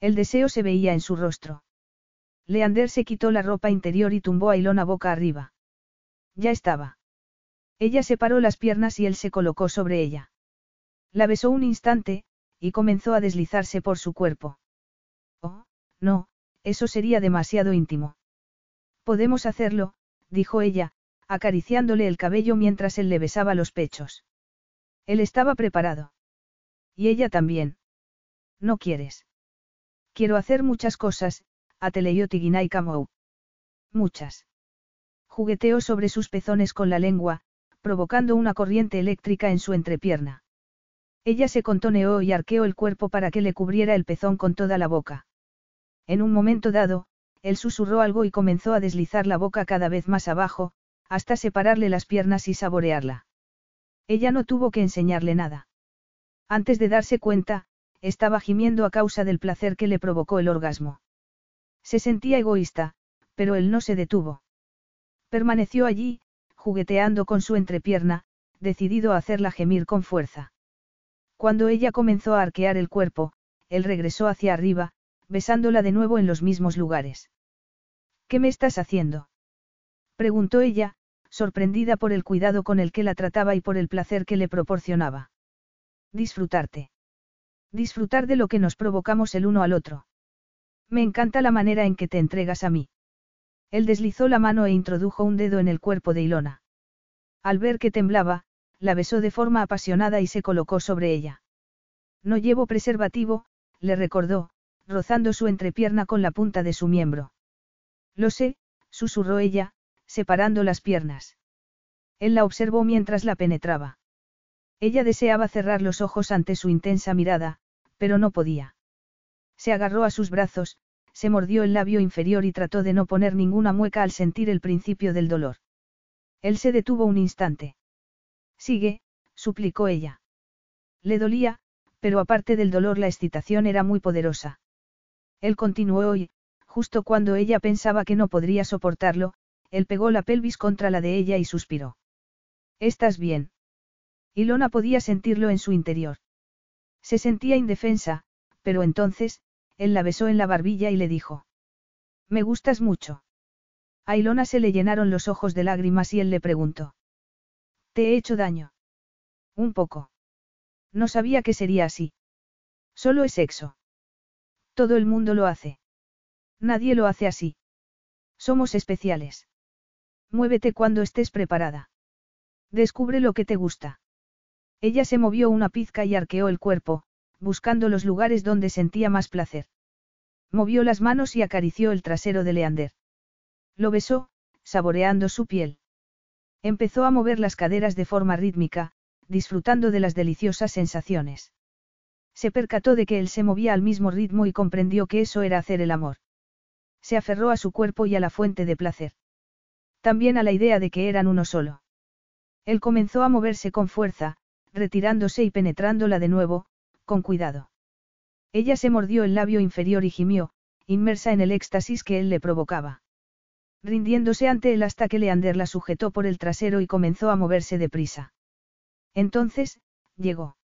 El deseo se veía en su rostro. Leander se quitó la ropa interior y tumbó a Ilona boca arriba. Ya estaba. Ella separó las piernas y él se colocó sobre ella. La besó un instante, y comenzó a deslizarse por su cuerpo. Oh, no, eso sería demasiado íntimo. Podemos hacerlo, dijo ella, acariciándole el cabello mientras él le besaba los pechos. Él estaba preparado. Y ella también. ¿No quieres? Quiero hacer muchas cosas, Ateleyoti Kamou. Muchas. Jugueteó sobre sus pezones con la lengua, provocando una corriente eléctrica en su entrepierna. Ella se contoneó y arqueó el cuerpo para que le cubriera el pezón con toda la boca. En un momento dado, él susurró algo y comenzó a deslizar la boca cada vez más abajo, hasta separarle las piernas y saborearla. Ella no tuvo que enseñarle nada. Antes de darse cuenta, estaba gimiendo a causa del placer que le provocó el orgasmo. Se sentía egoísta, pero él no se detuvo. Permaneció allí, jugueteando con su entrepierna, decidido a hacerla gemir con fuerza. Cuando ella comenzó a arquear el cuerpo, él regresó hacia arriba, besándola de nuevo en los mismos lugares. ¿Qué me estás haciendo? preguntó ella, sorprendida por el cuidado con el que la trataba y por el placer que le proporcionaba. Disfrutarte. Disfrutar de lo que nos provocamos el uno al otro. Me encanta la manera en que te entregas a mí. Él deslizó la mano e introdujo un dedo en el cuerpo de Ilona. Al ver que temblaba, la besó de forma apasionada y se colocó sobre ella. No llevo preservativo, le recordó, rozando su entrepierna con la punta de su miembro. Lo sé, susurró ella, separando las piernas. Él la observó mientras la penetraba. Ella deseaba cerrar los ojos ante su intensa mirada, pero no podía. Se agarró a sus brazos, se mordió el labio inferior y trató de no poner ninguna mueca al sentir el principio del dolor. Él se detuvo un instante. Sigue, suplicó ella. Le dolía, pero aparte del dolor la excitación era muy poderosa. Él continuó y, justo cuando ella pensaba que no podría soportarlo, él pegó la pelvis contra la de ella y suspiró. ¿Estás bien? Ilona podía sentirlo en su interior. Se sentía indefensa, pero entonces, él la besó en la barbilla y le dijo. Me gustas mucho. A Ilona se le llenaron los ojos de lágrimas y él le preguntó. ¿Te he hecho daño? Un poco. No sabía que sería así. Solo es sexo. Todo el mundo lo hace. Nadie lo hace así. Somos especiales. Muévete cuando estés preparada. Descubre lo que te gusta. Ella se movió una pizca y arqueó el cuerpo, buscando los lugares donde sentía más placer. Movió las manos y acarició el trasero de Leander. Lo besó, saboreando su piel. Empezó a mover las caderas de forma rítmica, disfrutando de las deliciosas sensaciones. Se percató de que él se movía al mismo ritmo y comprendió que eso era hacer el amor. Se aferró a su cuerpo y a la fuente de placer. También a la idea de que eran uno solo. Él comenzó a moverse con fuerza, retirándose y penetrándola de nuevo, con cuidado. Ella se mordió el labio inferior y gimió, inmersa en el éxtasis que él le provocaba. Rindiéndose ante él hasta que Leander la sujetó por el trasero y comenzó a moverse deprisa. Entonces, llegó.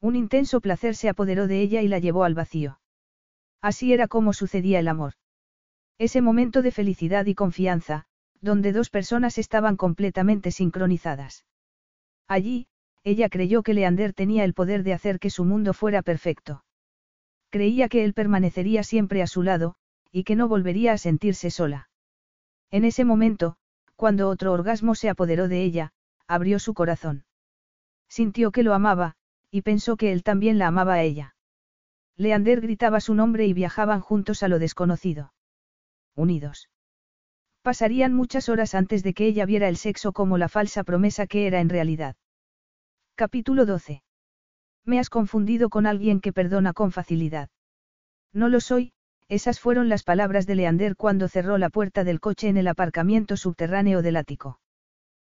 Un intenso placer se apoderó de ella y la llevó al vacío. Así era como sucedía el amor. Ese momento de felicidad y confianza, donde dos personas estaban completamente sincronizadas. Allí, ella creyó que Leander tenía el poder de hacer que su mundo fuera perfecto. Creía que él permanecería siempre a su lado, y que no volvería a sentirse sola. En ese momento, cuando otro orgasmo se apoderó de ella, abrió su corazón. Sintió que lo amaba, y pensó que él también la amaba a ella. Leander gritaba su nombre y viajaban juntos a lo desconocido. unidos. Pasarían muchas horas antes de que ella viera el sexo como la falsa promesa que era en realidad. Capítulo 12. Me has confundido con alguien que perdona con facilidad. No lo soy, esas fueron las palabras de Leander cuando cerró la puerta del coche en el aparcamiento subterráneo del ático.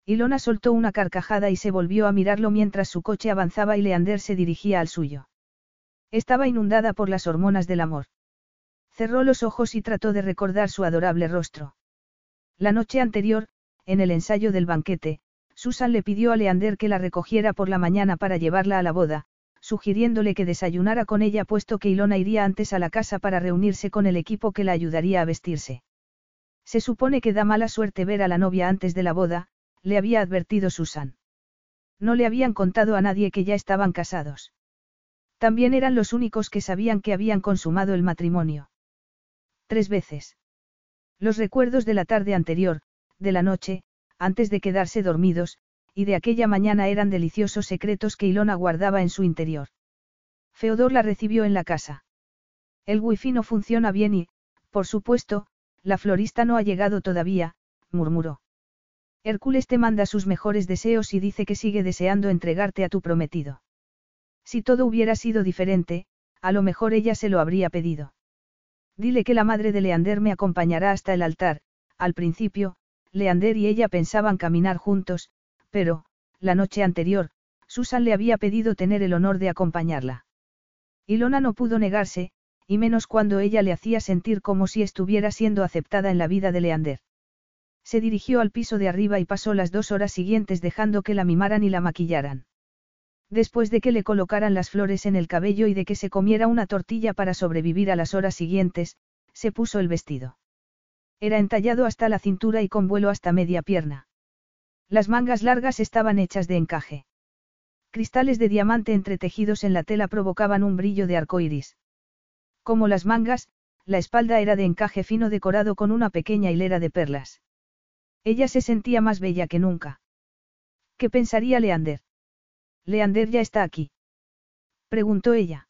Ilona soltó una carcajada y se volvió a mirarlo mientras su coche avanzaba y Leander se dirigía al suyo. Estaba inundada por las hormonas del amor. Cerró los ojos y trató de recordar su adorable rostro. La noche anterior, en el ensayo del banquete, Susan le pidió a Leander que la recogiera por la mañana para llevarla a la boda, sugiriéndole que desayunara con ella puesto que Ilona iría antes a la casa para reunirse con el equipo que la ayudaría a vestirse. Se supone que da mala suerte ver a la novia antes de la boda, le había advertido Susan. No le habían contado a nadie que ya estaban casados. También eran los únicos que sabían que habían consumado el matrimonio. Tres veces. Los recuerdos de la tarde anterior, de la noche, antes de quedarse dormidos, y de aquella mañana eran deliciosos secretos que Ilona guardaba en su interior. Feodor la recibió en la casa. El wifi no funciona bien y, por supuesto, la florista no ha llegado todavía, murmuró. Hércules te manda sus mejores deseos y dice que sigue deseando entregarte a tu prometido. Si todo hubiera sido diferente, a lo mejor ella se lo habría pedido. Dile que la madre de Leander me acompañará hasta el altar, al principio, Leander y ella pensaban caminar juntos, pero, la noche anterior, Susan le había pedido tener el honor de acompañarla. Ilona no pudo negarse, y menos cuando ella le hacía sentir como si estuviera siendo aceptada en la vida de Leander. Se dirigió al piso de arriba y pasó las dos horas siguientes dejando que la mimaran y la maquillaran. Después de que le colocaran las flores en el cabello y de que se comiera una tortilla para sobrevivir a las horas siguientes, se puso el vestido. Era entallado hasta la cintura y con vuelo hasta media pierna. Las mangas largas estaban hechas de encaje. Cristales de diamante entretejidos en la tela provocaban un brillo de arco iris. Como las mangas, la espalda era de encaje fino decorado con una pequeña hilera de perlas. Ella se sentía más bella que nunca. ¿Qué pensaría Leander? Leander ya está aquí. Preguntó ella.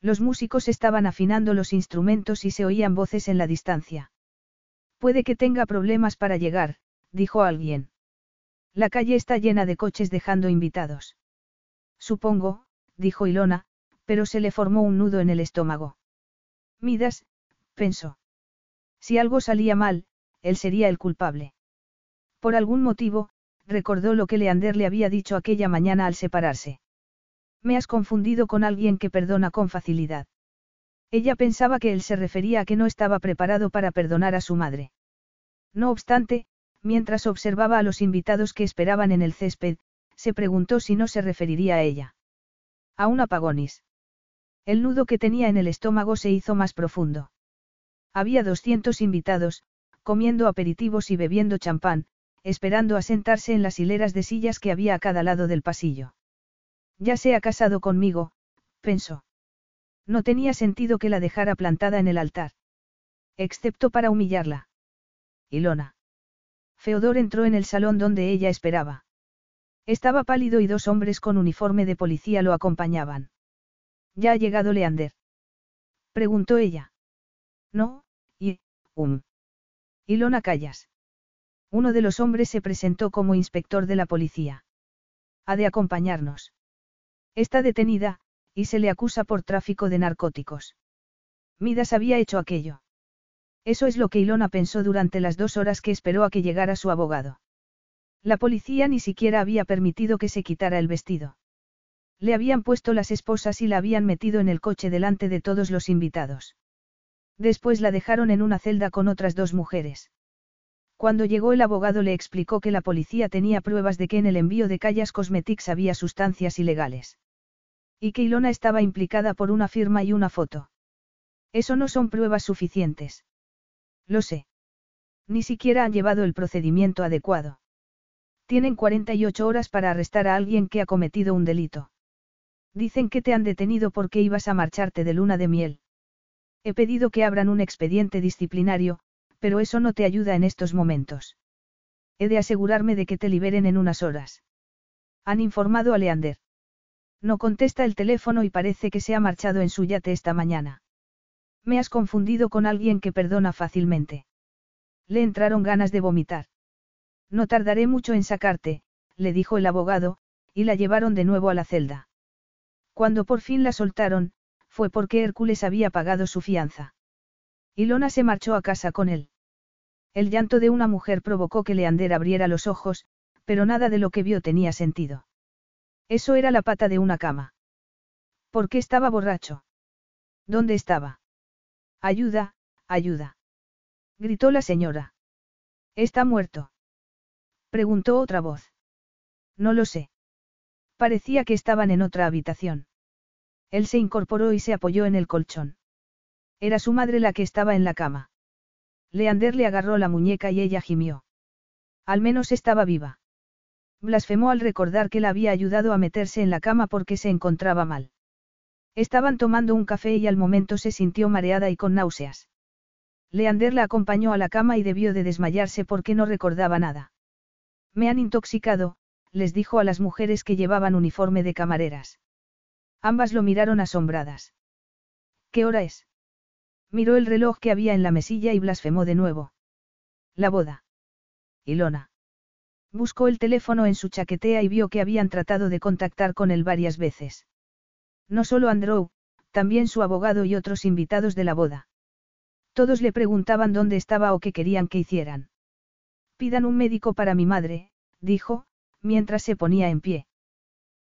Los músicos estaban afinando los instrumentos y se oían voces en la distancia. Puede que tenga problemas para llegar, dijo alguien. La calle está llena de coches dejando invitados. Supongo, dijo Ilona, pero se le formó un nudo en el estómago. Midas, pensó. Si algo salía mal, él sería el culpable. Por algún motivo, recordó lo que Leander le había dicho aquella mañana al separarse. Me has confundido con alguien que perdona con facilidad. Ella pensaba que él se refería a que no estaba preparado para perdonar a su madre. No obstante, Mientras observaba a los invitados que esperaban en el césped, se preguntó si no se referiría a ella. A un apagonis. El nudo que tenía en el estómago se hizo más profundo. Había 200 invitados, comiendo aperitivos y bebiendo champán, esperando a sentarse en las hileras de sillas que había a cada lado del pasillo. Ya se ha casado conmigo, pensó. No tenía sentido que la dejara plantada en el altar. Excepto para humillarla. Ilona. Feodor entró en el salón donde ella esperaba. Estaba pálido y dos hombres con uniforme de policía lo acompañaban. ¿Ya ha llegado Leander? Preguntó ella. No, y, um. Ilona Callas. Uno de los hombres se presentó como inspector de la policía. Ha de acompañarnos. Está detenida, y se le acusa por tráfico de narcóticos. Midas había hecho aquello. Eso es lo que Ilona pensó durante las dos horas que esperó a que llegara su abogado. La policía ni siquiera había permitido que se quitara el vestido. Le habían puesto las esposas y la habían metido en el coche delante de todos los invitados. Después la dejaron en una celda con otras dos mujeres. Cuando llegó el abogado le explicó que la policía tenía pruebas de que en el envío de Callas Cosmetics había sustancias ilegales. Y que Ilona estaba implicada por una firma y una foto. Eso no son pruebas suficientes. Lo sé. Ni siquiera han llevado el procedimiento adecuado. Tienen 48 horas para arrestar a alguien que ha cometido un delito. Dicen que te han detenido porque ibas a marcharte de luna de miel. He pedido que abran un expediente disciplinario, pero eso no te ayuda en estos momentos. He de asegurarme de que te liberen en unas horas. Han informado a Leander. No contesta el teléfono y parece que se ha marchado en su yate esta mañana. Me has confundido con alguien que perdona fácilmente. Le entraron ganas de vomitar. No tardaré mucho en sacarte, le dijo el abogado, y la llevaron de nuevo a la celda. Cuando por fin la soltaron, fue porque Hércules había pagado su fianza. Ilona se marchó a casa con él. El llanto de una mujer provocó que Leander abriera los ojos, pero nada de lo que vio tenía sentido. Eso era la pata de una cama. ¿Por qué estaba borracho? ¿Dónde estaba? Ayuda, ayuda. Gritó la señora. ¿Está muerto? Preguntó otra voz. No lo sé. Parecía que estaban en otra habitación. Él se incorporó y se apoyó en el colchón. Era su madre la que estaba en la cama. Leander le agarró la muñeca y ella gimió. Al menos estaba viva. Blasfemó al recordar que la había ayudado a meterse en la cama porque se encontraba mal. Estaban tomando un café y al momento se sintió mareada y con náuseas. Leander la acompañó a la cama y debió de desmayarse porque no recordaba nada. Me han intoxicado, les dijo a las mujeres que llevaban uniforme de camareras. Ambas lo miraron asombradas. ¿Qué hora es? Miró el reloj que había en la mesilla y blasfemó de nuevo. La boda. Ilona. Buscó el teléfono en su chaquetea y vio que habían tratado de contactar con él varias veces. No solo Andrew, también su abogado y otros invitados de la boda. Todos le preguntaban dónde estaba o qué querían que hicieran. Pidan un médico para mi madre, dijo, mientras se ponía en pie.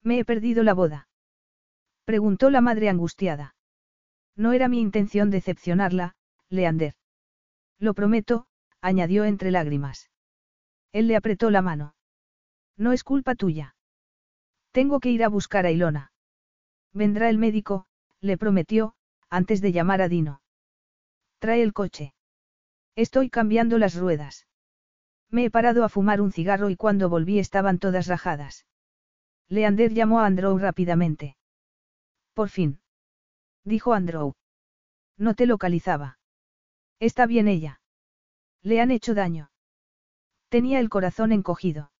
Me he perdido la boda. Preguntó la madre angustiada. No era mi intención decepcionarla, Leander. Lo prometo, añadió entre lágrimas. Él le apretó la mano. No es culpa tuya. Tengo que ir a buscar a Ilona. Vendrá el médico, le prometió, antes de llamar a Dino. Trae el coche. Estoy cambiando las ruedas. Me he parado a fumar un cigarro y cuando volví estaban todas rajadas. Leander llamó a Andrew rápidamente. Por fin. Dijo Andrew. No te localizaba. Está bien ella. Le han hecho daño. Tenía el corazón encogido.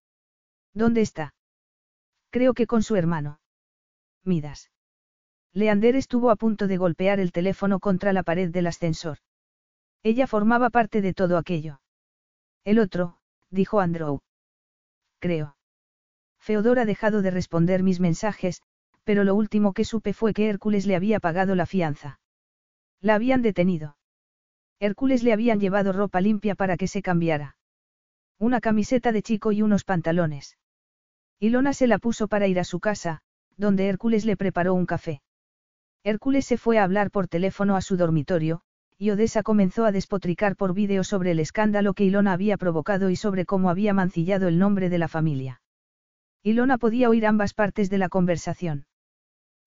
¿Dónde está? Creo que con su hermano. Midas. Leander estuvo a punto de golpear el teléfono contra la pared del ascensor. Ella formaba parte de todo aquello. El otro, dijo Andrew. Creo. Feodor ha dejado de responder mis mensajes, pero lo último que supe fue que Hércules le había pagado la fianza. La habían detenido. Hércules le habían llevado ropa limpia para que se cambiara. Una camiseta de chico y unos pantalones. Ilona se la puso para ir a su casa, donde Hércules le preparó un café. Hércules se fue a hablar por teléfono a su dormitorio, y Odessa comenzó a despotricar por vídeo sobre el escándalo que Ilona había provocado y sobre cómo había mancillado el nombre de la familia. Ilona podía oír ambas partes de la conversación.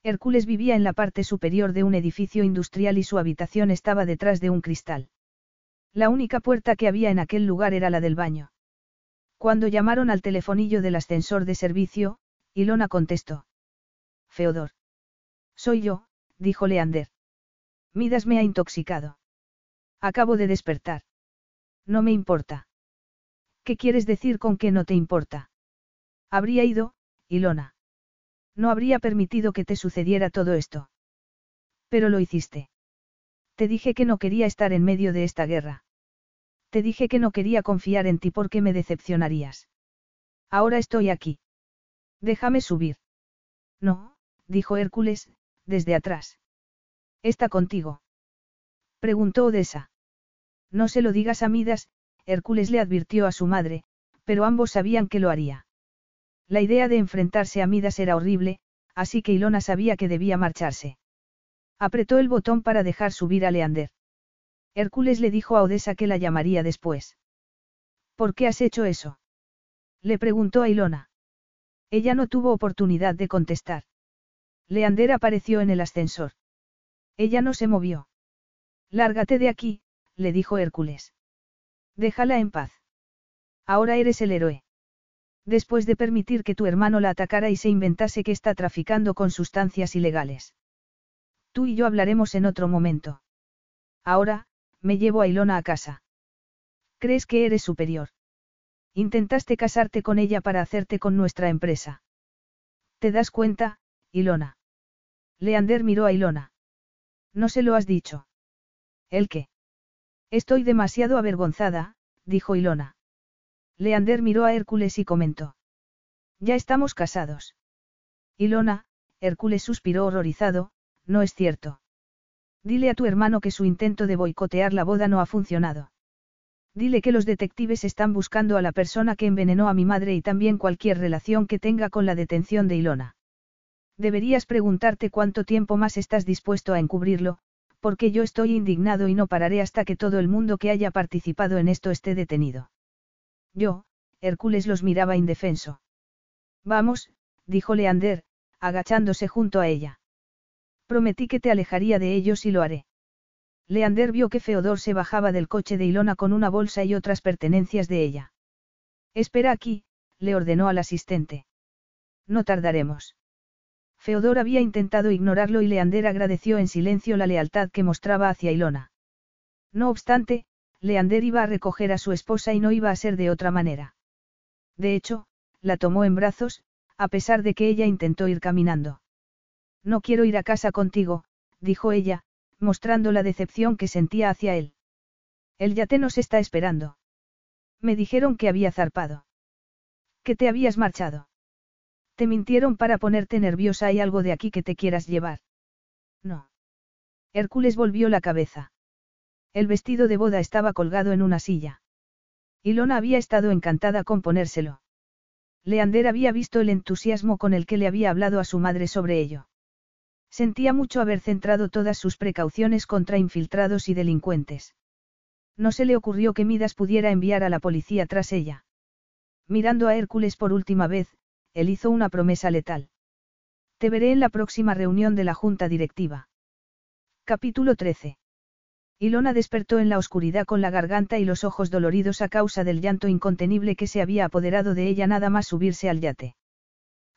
Hércules vivía en la parte superior de un edificio industrial y su habitación estaba detrás de un cristal. La única puerta que había en aquel lugar era la del baño. Cuando llamaron al telefonillo del ascensor de servicio, Ilona contestó. Feodor. Soy yo, dijo Leander. Midas me ha intoxicado. Acabo de despertar. No me importa. ¿Qué quieres decir con que no te importa? Habría ido, Ilona. No habría permitido que te sucediera todo esto. Pero lo hiciste. Te dije que no quería estar en medio de esta guerra. Te dije que no quería confiar en ti porque me decepcionarías. Ahora estoy aquí. Déjame subir. No, dijo Hércules, desde atrás. ¿Está contigo? Preguntó Odessa. No se lo digas a Midas, Hércules le advirtió a su madre, pero ambos sabían que lo haría. La idea de enfrentarse a Midas era horrible, así que Ilona sabía que debía marcharse. Apretó el botón para dejar subir a Leander. Hércules le dijo a Odessa que la llamaría después. ¿Por qué has hecho eso? Le preguntó a Ilona. Ella no tuvo oportunidad de contestar. Leander apareció en el ascensor. Ella no se movió. Lárgate de aquí, le dijo Hércules. Déjala en paz. Ahora eres el héroe. Después de permitir que tu hermano la atacara y se inventase que está traficando con sustancias ilegales. Tú y yo hablaremos en otro momento. Ahora, me llevo a Ilona a casa. ¿Crees que eres superior? Intentaste casarte con ella para hacerte con nuestra empresa. ¿Te das cuenta, Ilona? Leander miró a Ilona. No se lo has dicho. ¿El qué? Estoy demasiado avergonzada, dijo Ilona. Leander miró a Hércules y comentó. Ya estamos casados. Ilona, Hércules suspiró horrorizado, no es cierto. Dile a tu hermano que su intento de boicotear la boda no ha funcionado. Dile que los detectives están buscando a la persona que envenenó a mi madre y también cualquier relación que tenga con la detención de Ilona. Deberías preguntarte cuánto tiempo más estás dispuesto a encubrirlo, porque yo estoy indignado y no pararé hasta que todo el mundo que haya participado en esto esté detenido. Yo, Hércules los miraba indefenso. Vamos, dijo Leander, agachándose junto a ella. Prometí que te alejaría de ellos y lo haré. Leander vio que Feodor se bajaba del coche de Ilona con una bolsa y otras pertenencias de ella. Espera aquí, le ordenó al asistente. No tardaremos. Feodor había intentado ignorarlo y Leander agradeció en silencio la lealtad que mostraba hacia Ilona. No obstante, Leander iba a recoger a su esposa y no iba a ser de otra manera. De hecho, la tomó en brazos, a pesar de que ella intentó ir caminando. No quiero ir a casa contigo, dijo ella, mostrando la decepción que sentía hacia él. El yate nos está esperando. Me dijeron que había zarpado. Que te habías marchado. Te mintieron para ponerte nerviosa. ¿Hay algo de aquí que te quieras llevar? No. Hércules volvió la cabeza. El vestido de boda estaba colgado en una silla. Ilona había estado encantada con ponérselo. Leander había visto el entusiasmo con el que le había hablado a su madre sobre ello. Sentía mucho haber centrado todas sus precauciones contra infiltrados y delincuentes. No se le ocurrió que Midas pudiera enviar a la policía tras ella. Mirando a Hércules por última vez, él hizo una promesa letal. Te veré en la próxima reunión de la Junta Directiva. Capítulo 13. Ilona despertó en la oscuridad con la garganta y los ojos doloridos a causa del llanto incontenible que se había apoderado de ella nada más subirse al yate.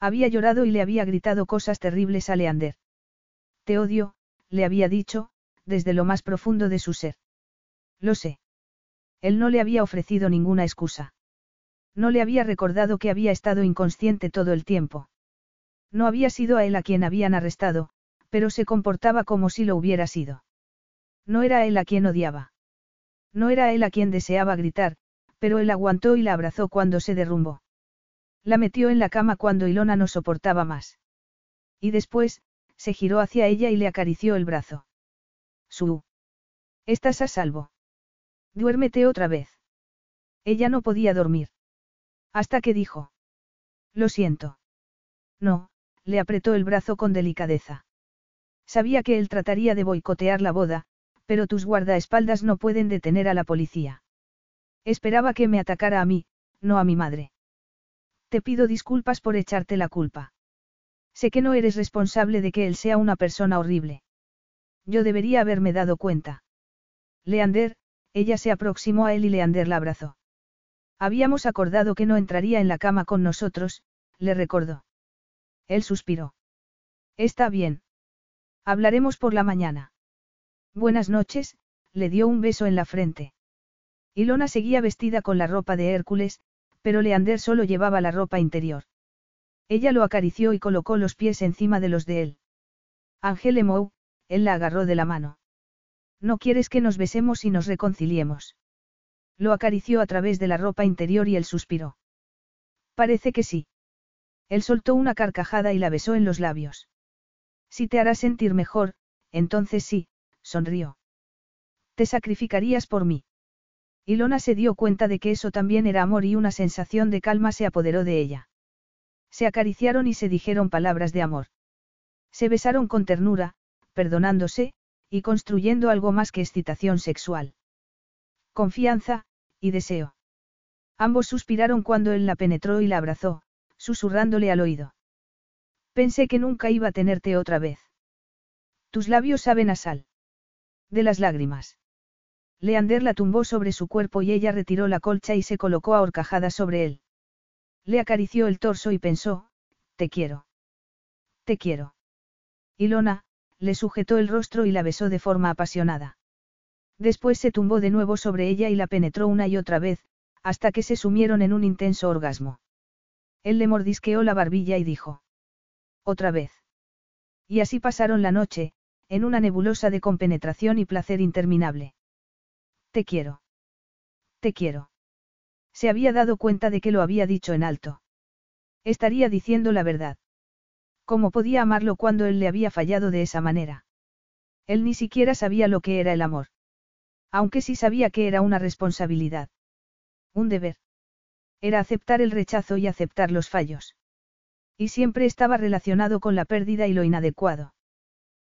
Había llorado y le había gritado cosas terribles a Leander. Te odio, le había dicho, desde lo más profundo de su ser. Lo sé. Él no le había ofrecido ninguna excusa. No le había recordado que había estado inconsciente todo el tiempo. No había sido a él a quien habían arrestado, pero se comportaba como si lo hubiera sido. No era él a quien odiaba. No era él a quien deseaba gritar, pero él aguantó y la abrazó cuando se derrumbó. La metió en la cama cuando Ilona no soportaba más. Y después, se giró hacia ella y le acarició el brazo. Su. Estás a salvo. Duérmete otra vez. Ella no podía dormir. Hasta que dijo. Lo siento. No, le apretó el brazo con delicadeza. Sabía que él trataría de boicotear la boda, pero tus guardaespaldas no pueden detener a la policía. Esperaba que me atacara a mí, no a mi madre. Te pido disculpas por echarte la culpa. Sé que no eres responsable de que él sea una persona horrible. Yo debería haberme dado cuenta. Leander, ella se aproximó a él y Leander la abrazó. Habíamos acordado que no entraría en la cama con nosotros, le recordó. Él suspiró. Está bien. Hablaremos por la mañana. Buenas noches, le dio un beso en la frente. Ilona seguía vestida con la ropa de Hércules, pero Leander solo llevaba la ropa interior. Ella lo acarició y colocó los pies encima de los de él. Ángel Mou, él la agarró de la mano. No quieres que nos besemos y nos reconciliemos. Lo acarició a través de la ropa interior y él suspiró. Parece que sí. Él soltó una carcajada y la besó en los labios. Si te hará sentir mejor, entonces sí, sonrió. Te sacrificarías por mí. Ilona se dio cuenta de que eso también era amor y una sensación de calma se apoderó de ella. Se acariciaron y se dijeron palabras de amor. Se besaron con ternura, perdonándose, y construyendo algo más que excitación sexual. Confianza, y deseo. Ambos suspiraron cuando él la penetró y la abrazó, susurrándole al oído. Pensé que nunca iba a tenerte otra vez. Tus labios saben a sal. De las lágrimas. Leander la tumbó sobre su cuerpo y ella retiró la colcha y se colocó a horcajadas sobre él. Le acarició el torso y pensó, te quiero. Te quiero. Ilona, le sujetó el rostro y la besó de forma apasionada. Después se tumbó de nuevo sobre ella y la penetró una y otra vez, hasta que se sumieron en un intenso orgasmo. Él le mordisqueó la barbilla y dijo. Otra vez. Y así pasaron la noche, en una nebulosa de compenetración y placer interminable. Te quiero. Te quiero. Se había dado cuenta de que lo había dicho en alto. Estaría diciendo la verdad. ¿Cómo podía amarlo cuando él le había fallado de esa manera? Él ni siquiera sabía lo que era el amor. Aunque sí sabía que era una responsabilidad. Un deber. Era aceptar el rechazo y aceptar los fallos. Y siempre estaba relacionado con la pérdida y lo inadecuado.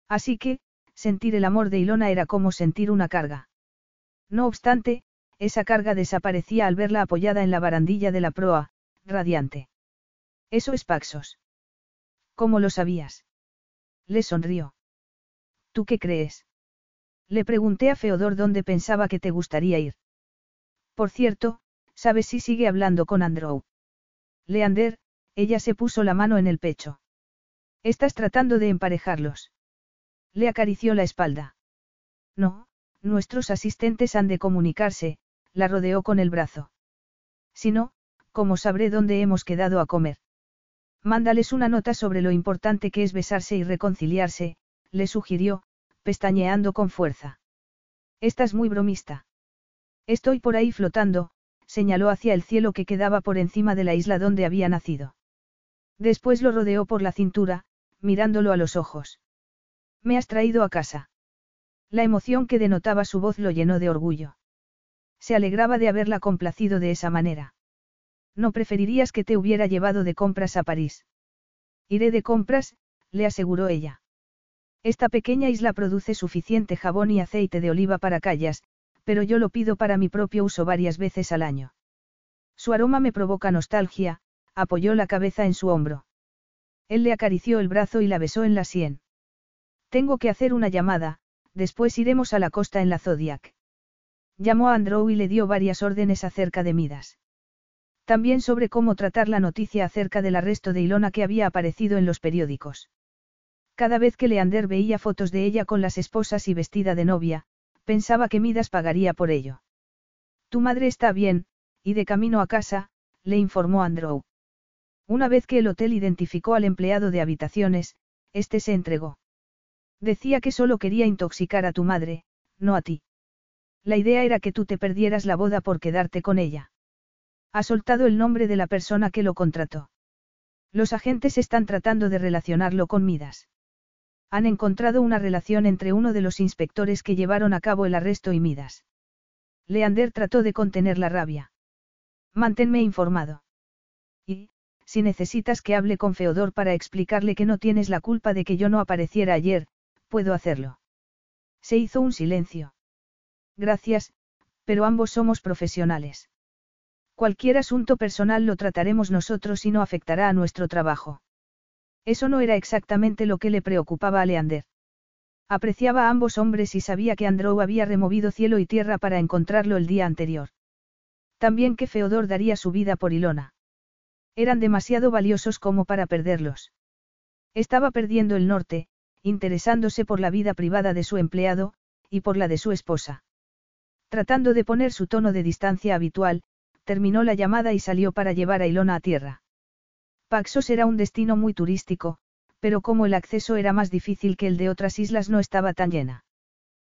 Así que, sentir el amor de Ilona era como sentir una carga. No obstante, esa carga desaparecía al verla apoyada en la barandilla de la proa, radiante. Eso es Paxos. ¿Cómo lo sabías? Le sonrió. ¿Tú qué crees? Le pregunté a Feodor dónde pensaba que te gustaría ir. Por cierto, ¿sabes si sigue hablando con Andrew? Leander, ella se puso la mano en el pecho. Estás tratando de emparejarlos. Le acarició la espalda. No, nuestros asistentes han de comunicarse, la rodeó con el brazo. Si no, ¿cómo sabré dónde hemos quedado a comer? Mándales una nota sobre lo importante que es besarse y reconciliarse, le sugirió, pestañeando con fuerza. Estás muy bromista. Estoy por ahí flotando, señaló hacia el cielo que quedaba por encima de la isla donde había nacido. Después lo rodeó por la cintura, mirándolo a los ojos. Me has traído a casa. La emoción que denotaba su voz lo llenó de orgullo. Se alegraba de haberla complacido de esa manera. ¿No preferirías que te hubiera llevado de compras a París? Iré de compras, le aseguró ella. Esta pequeña isla produce suficiente jabón y aceite de oliva para callas, pero yo lo pido para mi propio uso varias veces al año. Su aroma me provoca nostalgia, apoyó la cabeza en su hombro. Él le acarició el brazo y la besó en la sien. Tengo que hacer una llamada, después iremos a la costa en la Zodiac. Llamó a Andrew y le dio varias órdenes acerca de Midas. También sobre cómo tratar la noticia acerca del arresto de Ilona que había aparecido en los periódicos. Cada vez que Leander veía fotos de ella con las esposas y vestida de novia, Pensaba que Midas pagaría por ello. Tu madre está bien, y de camino a casa, le informó Andrew. Una vez que el hotel identificó al empleado de habitaciones, este se entregó. Decía que solo quería intoxicar a tu madre, no a ti. La idea era que tú te perdieras la boda por quedarte con ella. Ha soltado el nombre de la persona que lo contrató. Los agentes están tratando de relacionarlo con Midas. Han encontrado una relación entre uno de los inspectores que llevaron a cabo el arresto y Midas. Leander trató de contener la rabia. Manténme informado. Y, si necesitas que hable con Feodor para explicarle que no tienes la culpa de que yo no apareciera ayer, puedo hacerlo. Se hizo un silencio. Gracias, pero ambos somos profesionales. Cualquier asunto personal lo trataremos nosotros y no afectará a nuestro trabajo. Eso no era exactamente lo que le preocupaba a Leander. Apreciaba a ambos hombres y sabía que Andrew había removido cielo y tierra para encontrarlo el día anterior. También que Feodor daría su vida por Ilona. Eran demasiado valiosos como para perderlos. Estaba perdiendo el norte, interesándose por la vida privada de su empleado, y por la de su esposa. Tratando de poner su tono de distancia habitual, terminó la llamada y salió para llevar a Ilona a tierra. Paxos era un destino muy turístico, pero como el acceso era más difícil que el de otras islas no estaba tan llena.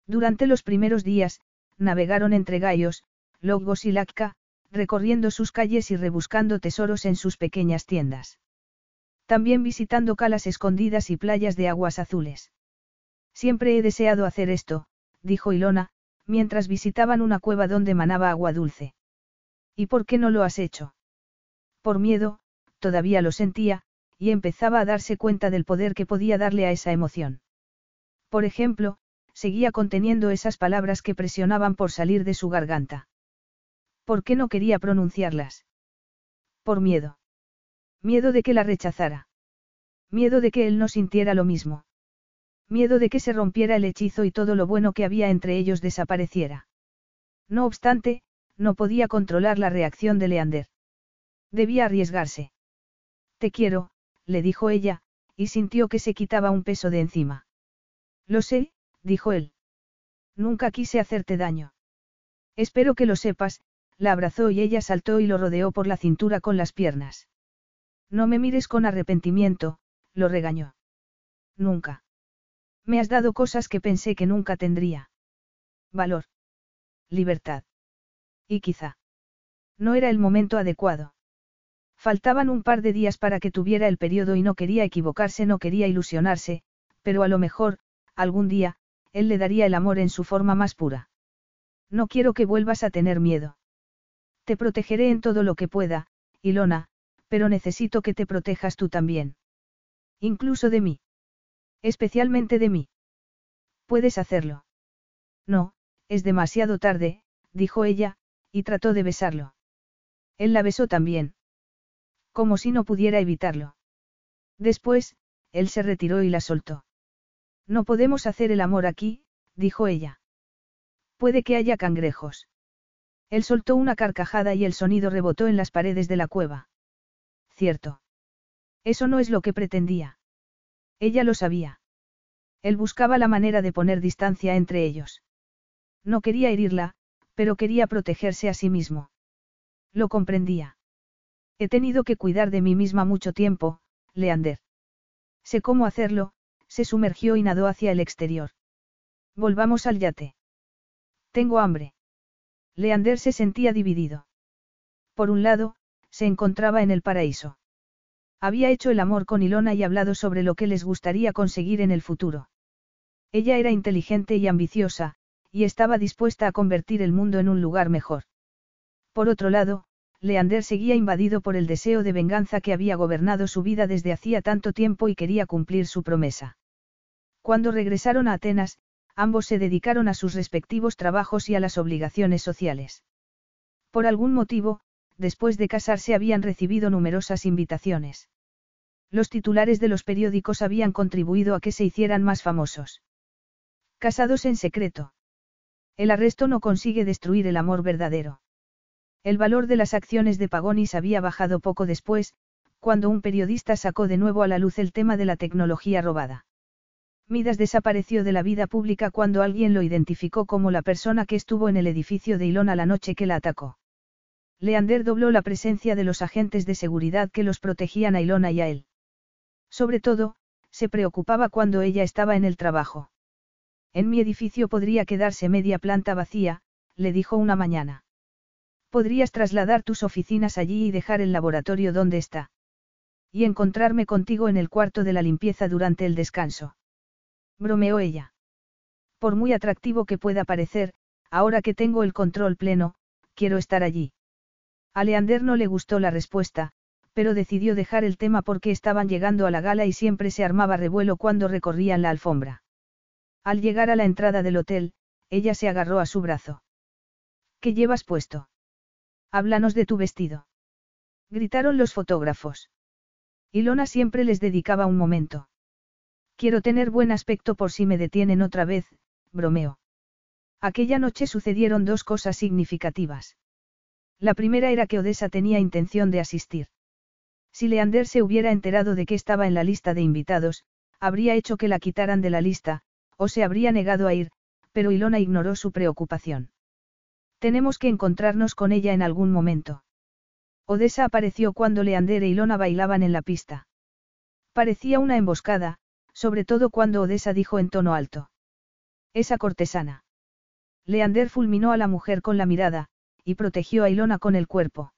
Durante los primeros días, navegaron entre Gaios, Logos y Lacca, recorriendo sus calles y rebuscando tesoros en sus pequeñas tiendas. También visitando calas escondidas y playas de aguas azules. Siempre he deseado hacer esto, dijo Ilona, mientras visitaban una cueva donde manaba agua dulce. ¿Y por qué no lo has hecho? Por miedo, todavía lo sentía, y empezaba a darse cuenta del poder que podía darle a esa emoción. Por ejemplo, seguía conteniendo esas palabras que presionaban por salir de su garganta. ¿Por qué no quería pronunciarlas? Por miedo. Miedo de que la rechazara. Miedo de que él no sintiera lo mismo. Miedo de que se rompiera el hechizo y todo lo bueno que había entre ellos desapareciera. No obstante, no podía controlar la reacción de Leander. Debía arriesgarse. Te quiero, le dijo ella, y sintió que se quitaba un peso de encima. Lo sé, dijo él. Nunca quise hacerte daño. Espero que lo sepas, la abrazó y ella saltó y lo rodeó por la cintura con las piernas. No me mires con arrepentimiento, lo regañó. Nunca. Me has dado cosas que pensé que nunca tendría. Valor. Libertad. Y quizá. No era el momento adecuado. Faltaban un par de días para que tuviera el periodo y no quería equivocarse, no quería ilusionarse, pero a lo mejor, algún día, él le daría el amor en su forma más pura. No quiero que vuelvas a tener miedo. Te protegeré en todo lo que pueda, Ilona, pero necesito que te protejas tú también. Incluso de mí. Especialmente de mí. Puedes hacerlo. No, es demasiado tarde, dijo ella, y trató de besarlo. Él la besó también. Como si no pudiera evitarlo. Después, él se retiró y la soltó. No podemos hacer el amor aquí, dijo ella. Puede que haya cangrejos. Él soltó una carcajada y el sonido rebotó en las paredes de la cueva. Cierto. Eso no es lo que pretendía. Ella lo sabía. Él buscaba la manera de poner distancia entre ellos. No quería herirla, pero quería protegerse a sí mismo. Lo comprendía. He tenido que cuidar de mí misma mucho tiempo, Leander. Sé cómo hacerlo, se sumergió y nadó hacia el exterior. Volvamos al yate. Tengo hambre. Leander se sentía dividido. Por un lado, se encontraba en el paraíso. Había hecho el amor con Ilona y hablado sobre lo que les gustaría conseguir en el futuro. Ella era inteligente y ambiciosa, y estaba dispuesta a convertir el mundo en un lugar mejor. Por otro lado, Leander seguía invadido por el deseo de venganza que había gobernado su vida desde hacía tanto tiempo y quería cumplir su promesa. Cuando regresaron a Atenas, ambos se dedicaron a sus respectivos trabajos y a las obligaciones sociales. Por algún motivo, después de casarse habían recibido numerosas invitaciones. Los titulares de los periódicos habían contribuido a que se hicieran más famosos. Casados en secreto. El arresto no consigue destruir el amor verdadero. El valor de las acciones de Pagonis había bajado poco después, cuando un periodista sacó de nuevo a la luz el tema de la tecnología robada. Midas desapareció de la vida pública cuando alguien lo identificó como la persona que estuvo en el edificio de Ilona la noche que la atacó. Leander dobló la presencia de los agentes de seguridad que los protegían a Ilona y a él. Sobre todo, se preocupaba cuando ella estaba en el trabajo. En mi edificio podría quedarse media planta vacía, le dijo una mañana. Podrías trasladar tus oficinas allí y dejar el laboratorio donde está. Y encontrarme contigo en el cuarto de la limpieza durante el descanso. Bromeó ella. Por muy atractivo que pueda parecer, ahora que tengo el control pleno, quiero estar allí. A Leander no le gustó la respuesta, pero decidió dejar el tema porque estaban llegando a la gala y siempre se armaba revuelo cuando recorrían la alfombra. Al llegar a la entrada del hotel, ella se agarró a su brazo. ¿Qué llevas puesto? Háblanos de tu vestido. Gritaron los fotógrafos. Ilona siempre les dedicaba un momento. Quiero tener buen aspecto por si me detienen otra vez, bromeó. Aquella noche sucedieron dos cosas significativas. La primera era que Odessa tenía intención de asistir. Si Leander se hubiera enterado de que estaba en la lista de invitados, habría hecho que la quitaran de la lista, o se habría negado a ir, pero Ilona ignoró su preocupación. Tenemos que encontrarnos con ella en algún momento. Odessa apareció cuando Leander e Ilona bailaban en la pista. Parecía una emboscada, sobre todo cuando Odessa dijo en tono alto. Esa cortesana. Leander fulminó a la mujer con la mirada, y protegió a Ilona con el cuerpo.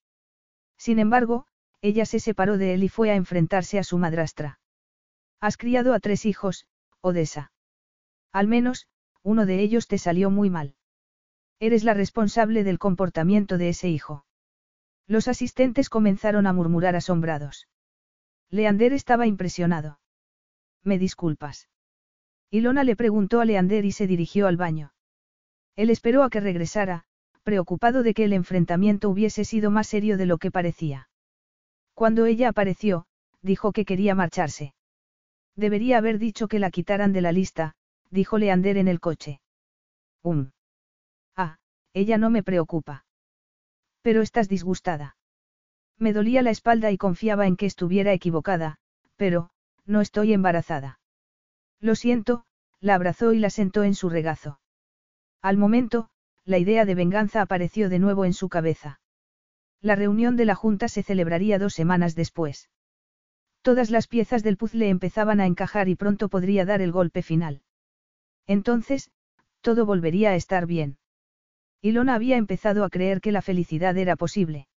Sin embargo, ella se separó de él y fue a enfrentarse a su madrastra. Has criado a tres hijos, Odessa. Al menos, uno de ellos te salió muy mal. Eres la responsable del comportamiento de ese hijo. Los asistentes comenzaron a murmurar asombrados. Leander estaba impresionado. ¿Me disculpas? Ilona le preguntó a Leander y se dirigió al baño. Él esperó a que regresara, preocupado de que el enfrentamiento hubiese sido más serio de lo que parecía. Cuando ella apareció, dijo que quería marcharse. Debería haber dicho que la quitaran de la lista, dijo Leander en el coche. Um. Ah, ella no me preocupa. Pero estás disgustada. Me dolía la espalda y confiaba en que estuviera equivocada, pero, no estoy embarazada. Lo siento, la abrazó y la sentó en su regazo. Al momento, la idea de venganza apareció de nuevo en su cabeza. La reunión de la Junta se celebraría dos semanas después. Todas las piezas del puzzle empezaban a encajar y pronto podría dar el golpe final. Entonces, todo volvería a estar bien. Ilona había empezado a creer que la felicidad era posible.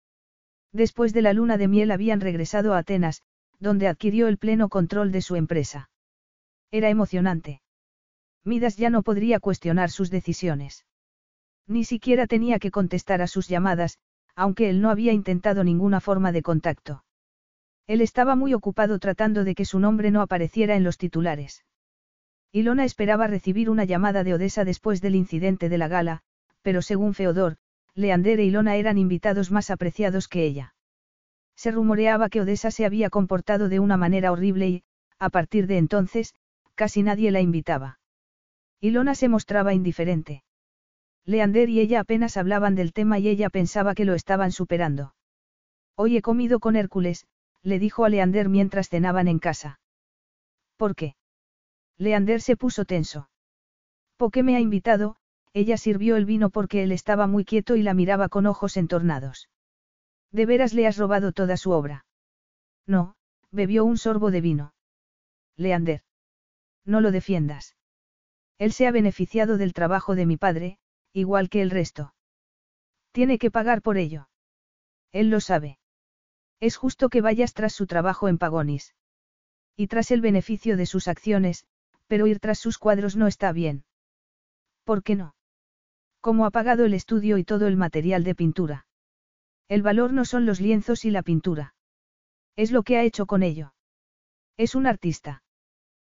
Después de la luna de miel habían regresado a Atenas, donde adquirió el pleno control de su empresa. Era emocionante. Midas ya no podría cuestionar sus decisiones. Ni siquiera tenía que contestar a sus llamadas, aunque él no había intentado ninguna forma de contacto. Él estaba muy ocupado tratando de que su nombre no apareciera en los titulares. Ilona esperaba recibir una llamada de Odessa después del incidente de la gala, pero según Feodor, Leander e Ilona eran invitados más apreciados que ella. Se rumoreaba que Odessa se había comportado de una manera horrible y, a partir de entonces, casi nadie la invitaba. Ilona se mostraba indiferente. Leander y ella apenas hablaban del tema y ella pensaba que lo estaban superando. Hoy he comido con Hércules, le dijo a Leander mientras cenaban en casa. ¿Por qué? Leander se puso tenso. ¿Por qué me ha invitado? Ella sirvió el vino porque él estaba muy quieto y la miraba con ojos entornados. ¿De veras le has robado toda su obra? No, bebió un sorbo de vino. Leander. No lo defiendas. Él se ha beneficiado del trabajo de mi padre, igual que el resto. Tiene que pagar por ello. Él lo sabe. Es justo que vayas tras su trabajo en Pagonis. Y tras el beneficio de sus acciones, pero ir tras sus cuadros no está bien. ¿Por qué no? Como ha pagado el estudio y todo el material de pintura. El valor no son los lienzos y la pintura. Es lo que ha hecho con ello. Es un artista.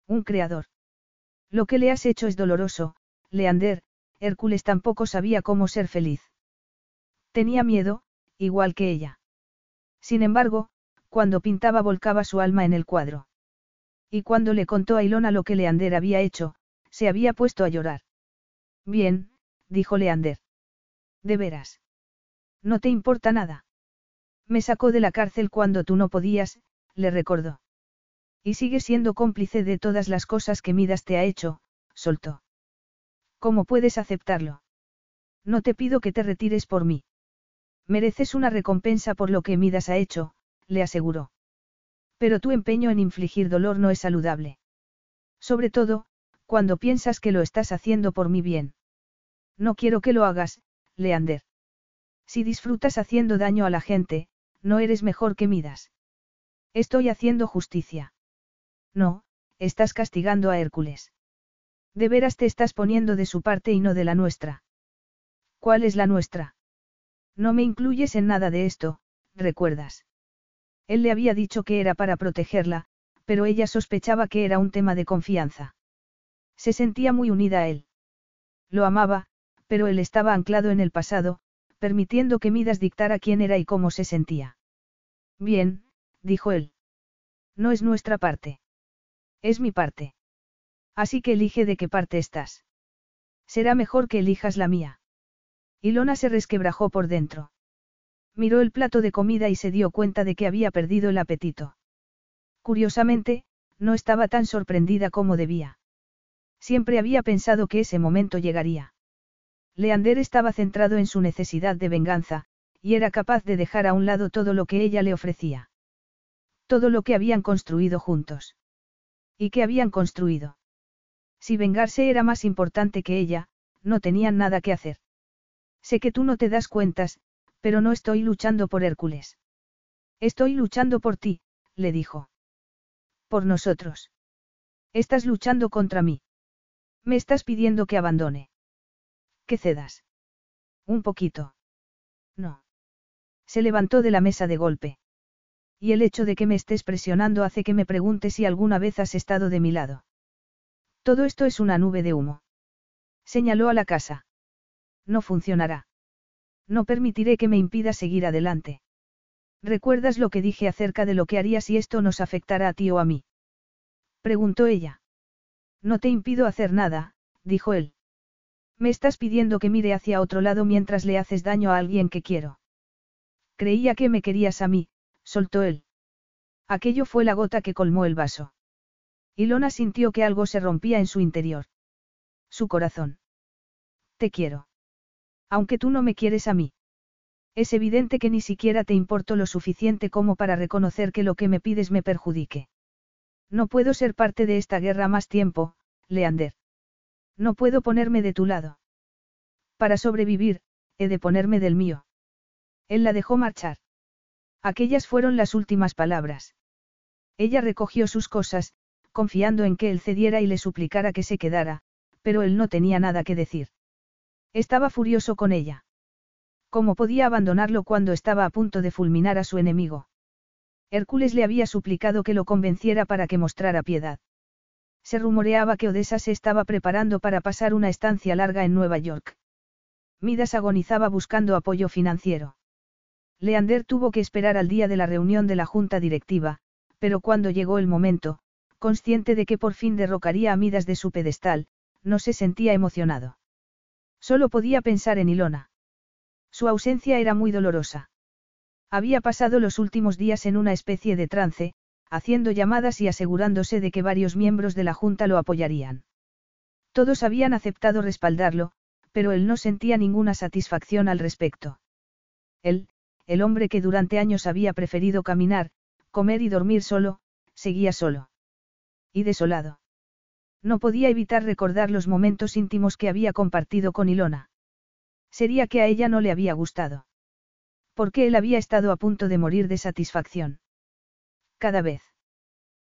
Un creador. Lo que le has hecho es doloroso, Leander, Hércules tampoco sabía cómo ser feliz. Tenía miedo, igual que ella. Sin embargo, cuando pintaba volcaba su alma en el cuadro. Y cuando le contó a Ilona lo que Leander había hecho, se había puesto a llorar. Bien, dijo Leander. De veras. No te importa nada. Me sacó de la cárcel cuando tú no podías, le recordó. Y sigue siendo cómplice de todas las cosas que Midas te ha hecho, soltó. ¿Cómo puedes aceptarlo? No te pido que te retires por mí. Mereces una recompensa por lo que Midas ha hecho, le aseguró. Pero tu empeño en infligir dolor no es saludable. Sobre todo, cuando piensas que lo estás haciendo por mi bien. No quiero que lo hagas, Leander. Si disfrutas haciendo daño a la gente, no eres mejor que Midas. Estoy haciendo justicia. No, estás castigando a Hércules. De veras te estás poniendo de su parte y no de la nuestra. ¿Cuál es la nuestra? No me incluyes en nada de esto, recuerdas. Él le había dicho que era para protegerla, pero ella sospechaba que era un tema de confianza. Se sentía muy unida a él. Lo amaba, pero él estaba anclado en el pasado, permitiendo que Midas dictara quién era y cómo se sentía. Bien, dijo él. No es nuestra parte. Es mi parte. Así que elige de qué parte estás. Será mejor que elijas la mía. Ilona se resquebrajó por dentro. Miró el plato de comida y se dio cuenta de que había perdido el apetito. Curiosamente, no estaba tan sorprendida como debía. Siempre había pensado que ese momento llegaría. Leander estaba centrado en su necesidad de venganza, y era capaz de dejar a un lado todo lo que ella le ofrecía. Todo lo que habían construido juntos. ¿Y qué habían construido? Si vengarse era más importante que ella, no tenían nada que hacer. Sé que tú no te das cuentas, pero no estoy luchando por Hércules. Estoy luchando por ti, le dijo. Por nosotros. Estás luchando contra mí. Me estás pidiendo que abandone. Que cedas. Un poquito. No. Se levantó de la mesa de golpe. Y el hecho de que me estés presionando hace que me pregunte si alguna vez has estado de mi lado. Todo esto es una nube de humo. Señaló a la casa. No funcionará. No permitiré que me impida seguir adelante. ¿Recuerdas lo que dije acerca de lo que haría si esto nos afectara a ti o a mí? Preguntó ella. No te impido hacer nada, dijo él. Me estás pidiendo que mire hacia otro lado mientras le haces daño a alguien que quiero. Creía que me querías a mí, soltó él. Aquello fue la gota que colmó el vaso. Ilona sintió que algo se rompía en su interior. Su corazón. Te quiero. Aunque tú no me quieres a mí. Es evidente que ni siquiera te importo lo suficiente como para reconocer que lo que me pides me perjudique. No puedo ser parte de esta guerra más tiempo, Leander. No puedo ponerme de tu lado. Para sobrevivir, he de ponerme del mío. Él la dejó marchar. Aquellas fueron las últimas palabras. Ella recogió sus cosas, confiando en que él cediera y le suplicara que se quedara, pero él no tenía nada que decir. Estaba furioso con ella. ¿Cómo podía abandonarlo cuando estaba a punto de fulminar a su enemigo? Hércules le había suplicado que lo convenciera para que mostrara piedad. Se rumoreaba que Odessa se estaba preparando para pasar una estancia larga en Nueva York. Midas agonizaba buscando apoyo financiero. Leander tuvo que esperar al día de la reunión de la junta directiva, pero cuando llegó el momento, consciente de que por fin derrocaría a Midas de su pedestal, no se sentía emocionado. Solo podía pensar en Ilona. Su ausencia era muy dolorosa. Había pasado los últimos días en una especie de trance, haciendo llamadas y asegurándose de que varios miembros de la Junta lo apoyarían. Todos habían aceptado respaldarlo, pero él no sentía ninguna satisfacción al respecto. Él, el hombre que durante años había preferido caminar, comer y dormir solo, seguía solo. Y desolado. No podía evitar recordar los momentos íntimos que había compartido con Ilona. Sería que a ella no le había gustado. Porque él había estado a punto de morir de satisfacción. Cada vez.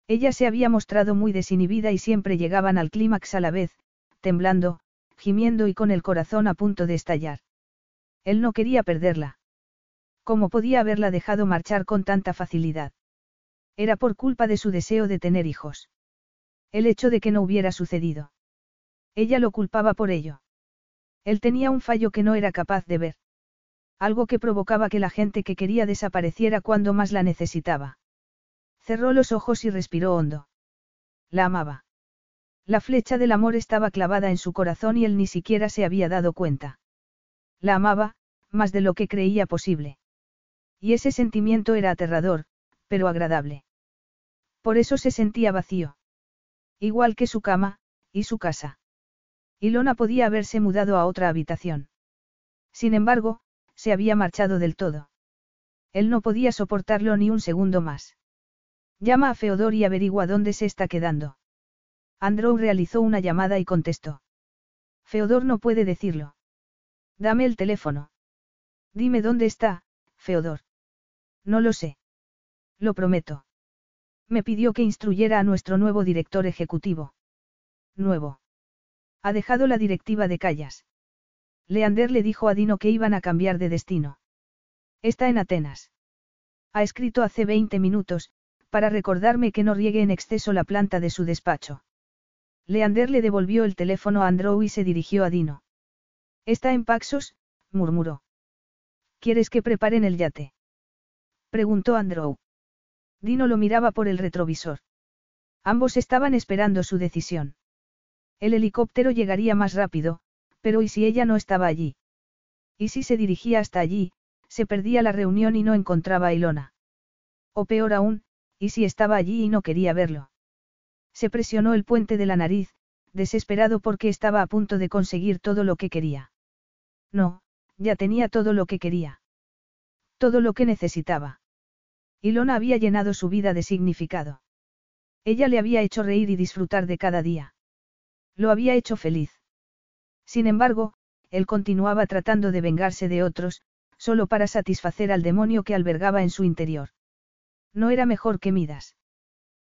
Ella se había mostrado muy desinhibida y siempre llegaban al clímax a la vez, temblando, gimiendo y con el corazón a punto de estallar. Él no quería perderla. ¿Cómo podía haberla dejado marchar con tanta facilidad? Era por culpa de su deseo de tener hijos. El hecho de que no hubiera sucedido. Ella lo culpaba por ello. Él tenía un fallo que no era capaz de ver. Algo que provocaba que la gente que quería desapareciera cuando más la necesitaba. Cerró los ojos y respiró hondo. La amaba. La flecha del amor estaba clavada en su corazón y él ni siquiera se había dado cuenta. La amaba, más de lo que creía posible. Y ese sentimiento era aterrador, pero agradable. Por eso se sentía vacío. Igual que su cama, y su casa. Ilona podía haberse mudado a otra habitación. Sin embargo, se había marchado del todo. Él no podía soportarlo ni un segundo más. Llama a Feodor y averigua dónde se está quedando. Andrew realizó una llamada y contestó. Feodor no puede decirlo. Dame el teléfono. Dime dónde está, Feodor. No lo sé. Lo prometo. Me pidió que instruyera a nuestro nuevo director ejecutivo. Nuevo. Ha dejado la directiva de Callas. Leander le dijo a Dino que iban a cambiar de destino. Está en Atenas. Ha escrito hace 20 minutos, para recordarme que no riegue en exceso la planta de su despacho. Leander le devolvió el teléfono a Andrew y se dirigió a Dino. ¿Está en Paxos? murmuró. ¿Quieres que preparen el yate? preguntó Andrew. Dino lo miraba por el retrovisor. Ambos estaban esperando su decisión. El helicóptero llegaría más rápido, pero ¿y si ella no estaba allí? ¿Y si se dirigía hasta allí, se perdía la reunión y no encontraba a Ilona? O peor aún, ¿y si estaba allí y no quería verlo? Se presionó el puente de la nariz, desesperado porque estaba a punto de conseguir todo lo que quería. No, ya tenía todo lo que quería. Todo lo que necesitaba. Ilona había llenado su vida de significado. Ella le había hecho reír y disfrutar de cada día. Lo había hecho feliz. Sin embargo, él continuaba tratando de vengarse de otros, solo para satisfacer al demonio que albergaba en su interior. No era mejor que Midas.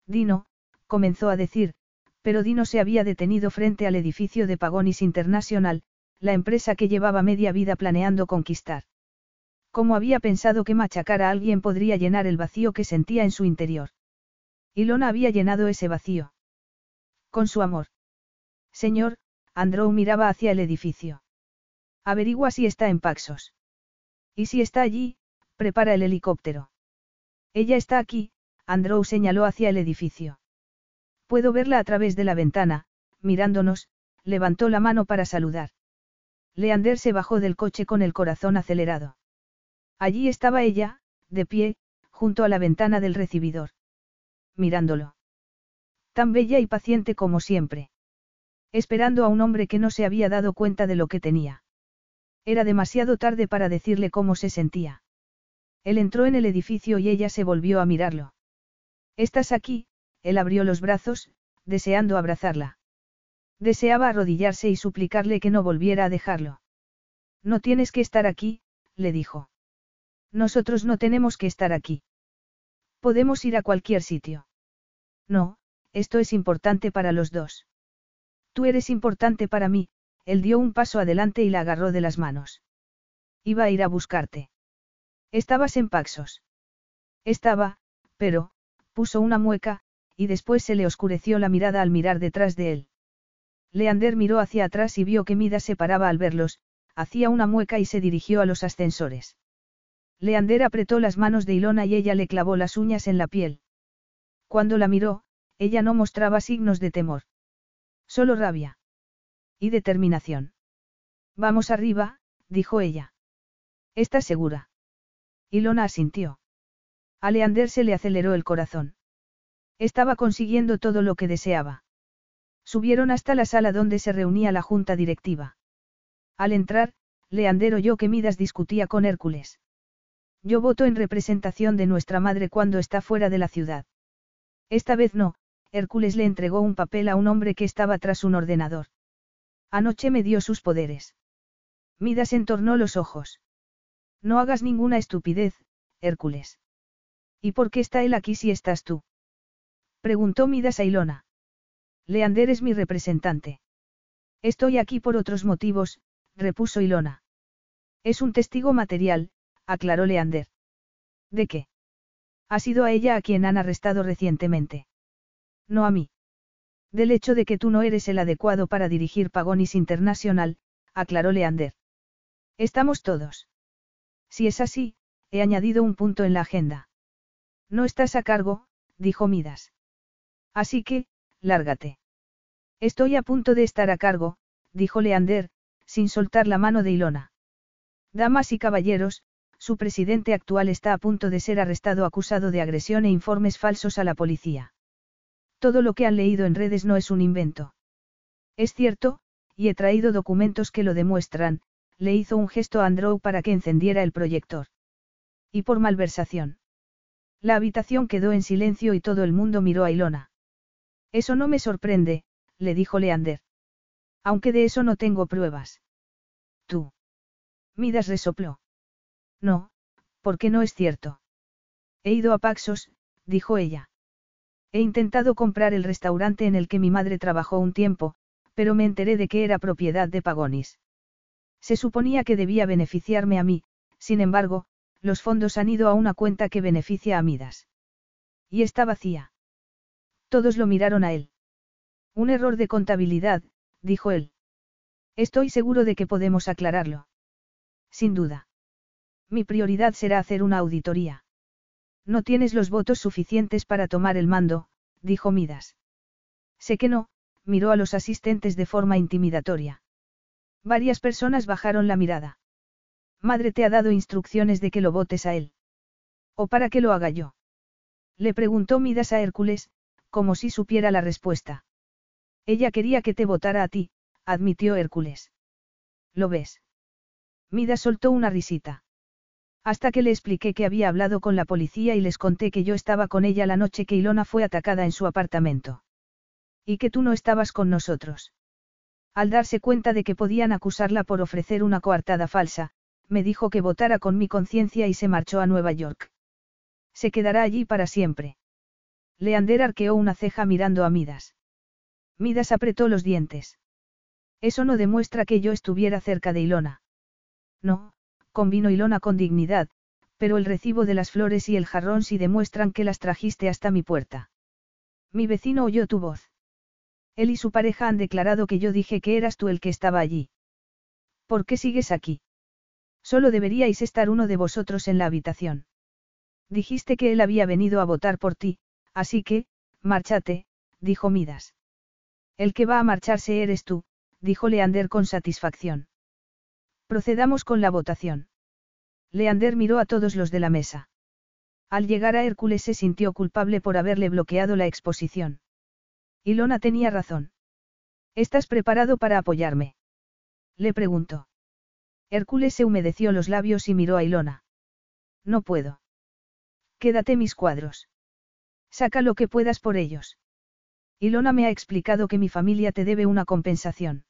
Dino, comenzó a decir, pero Dino se había detenido frente al edificio de Pagonis International, la empresa que llevaba media vida planeando conquistar. ¿Cómo había pensado que machacar a alguien podría llenar el vacío que sentía en su interior? Ilona había llenado ese vacío. Con su amor. Señor, Andrew miraba hacia el edificio. Averigua si está en Paxos. Y si está allí, prepara el helicóptero. Ella está aquí, Andrew señaló hacia el edificio. Puedo verla a través de la ventana, mirándonos, levantó la mano para saludar. Leander se bajó del coche con el corazón acelerado. Allí estaba ella, de pie, junto a la ventana del recibidor. Mirándolo. Tan bella y paciente como siempre. Esperando a un hombre que no se había dado cuenta de lo que tenía. Era demasiado tarde para decirle cómo se sentía. Él entró en el edificio y ella se volvió a mirarlo. ¿Estás aquí? Él abrió los brazos, deseando abrazarla. Deseaba arrodillarse y suplicarle que no volviera a dejarlo. No tienes que estar aquí, le dijo. Nosotros no tenemos que estar aquí. Podemos ir a cualquier sitio. No, esto es importante para los dos. Tú eres importante para mí, él dio un paso adelante y la agarró de las manos. Iba a ir a buscarte. Estabas en Paxos. Estaba, pero, puso una mueca, y después se le oscureció la mirada al mirar detrás de él. Leander miró hacia atrás y vio que Mida se paraba al verlos, hacía una mueca y se dirigió a los ascensores. Leander apretó las manos de Ilona y ella le clavó las uñas en la piel. Cuando la miró, ella no mostraba signos de temor. Solo rabia. Y determinación. Vamos arriba, dijo ella. ¿Estás segura? Ilona asintió. A Leander se le aceleró el corazón. Estaba consiguiendo todo lo que deseaba. Subieron hasta la sala donde se reunía la junta directiva. Al entrar, Leander oyó que Midas discutía con Hércules. Yo voto en representación de nuestra madre cuando está fuera de la ciudad. Esta vez no, Hércules le entregó un papel a un hombre que estaba tras un ordenador. Anoche me dio sus poderes. Midas entornó los ojos. No hagas ninguna estupidez, Hércules. ¿Y por qué está él aquí si estás tú? Preguntó Midas a Ilona. Leander es mi representante. Estoy aquí por otros motivos, repuso Ilona. Es un testigo material, aclaró Leander. ¿De qué? Ha sido a ella a quien han arrestado recientemente. No a mí. Del hecho de que tú no eres el adecuado para dirigir Pagonis International, aclaró Leander. Estamos todos. Si es así, he añadido un punto en la agenda. No estás a cargo, dijo Midas. Así que, lárgate. Estoy a punto de estar a cargo, dijo Leander, sin soltar la mano de Ilona. Damas y caballeros, su presidente actual está a punto de ser arrestado acusado de agresión e informes falsos a la policía. Todo lo que han leído en redes no es un invento. Es cierto, y he traído documentos que lo demuestran, le hizo un gesto a Andrew para que encendiera el proyector. Y por malversación. La habitación quedó en silencio y todo el mundo miró a Ilona. Eso no me sorprende, le dijo Leander. Aunque de eso no tengo pruebas. Tú. Midas resopló. No, porque no es cierto. He ido a Paxos, dijo ella. He intentado comprar el restaurante en el que mi madre trabajó un tiempo, pero me enteré de que era propiedad de Pagonis. Se suponía que debía beneficiarme a mí, sin embargo, los fondos han ido a una cuenta que beneficia a Midas. Y está vacía. Todos lo miraron a él. Un error de contabilidad, dijo él. Estoy seguro de que podemos aclararlo. Sin duda. Mi prioridad será hacer una auditoría. No tienes los votos suficientes para tomar el mando, dijo Midas. Sé que no, miró a los asistentes de forma intimidatoria. Varias personas bajaron la mirada. Madre te ha dado instrucciones de que lo votes a él. ¿O para que lo haga yo? Le preguntó Midas a Hércules, como si supiera la respuesta. Ella quería que te votara a ti, admitió Hércules. ¿Lo ves? Midas soltó una risita. Hasta que le expliqué que había hablado con la policía y les conté que yo estaba con ella la noche que Ilona fue atacada en su apartamento. Y que tú no estabas con nosotros. Al darse cuenta de que podían acusarla por ofrecer una coartada falsa, me dijo que votara con mi conciencia y se marchó a Nueva York. Se quedará allí para siempre. Leander arqueó una ceja mirando a Midas. Midas apretó los dientes. Eso no demuestra que yo estuviera cerca de Ilona. No, convino Ilona con dignidad, pero el recibo de las flores y el jarrón sí demuestran que las trajiste hasta mi puerta. Mi vecino oyó tu voz. Él y su pareja han declarado que yo dije que eras tú el que estaba allí. ¿Por qué sigues aquí? Solo deberíais estar uno de vosotros en la habitación. Dijiste que él había venido a votar por ti, Así que, márchate, dijo Midas. El que va a marcharse eres tú, dijo Leander con satisfacción. Procedamos con la votación. Leander miró a todos los de la mesa. Al llegar a Hércules se sintió culpable por haberle bloqueado la exposición. Ilona tenía razón. ¿Estás preparado para apoyarme? Le preguntó. Hércules se humedeció los labios y miró a Ilona. No puedo. Quédate mis cuadros. Saca lo que puedas por ellos. Ilona me ha explicado que mi familia te debe una compensación.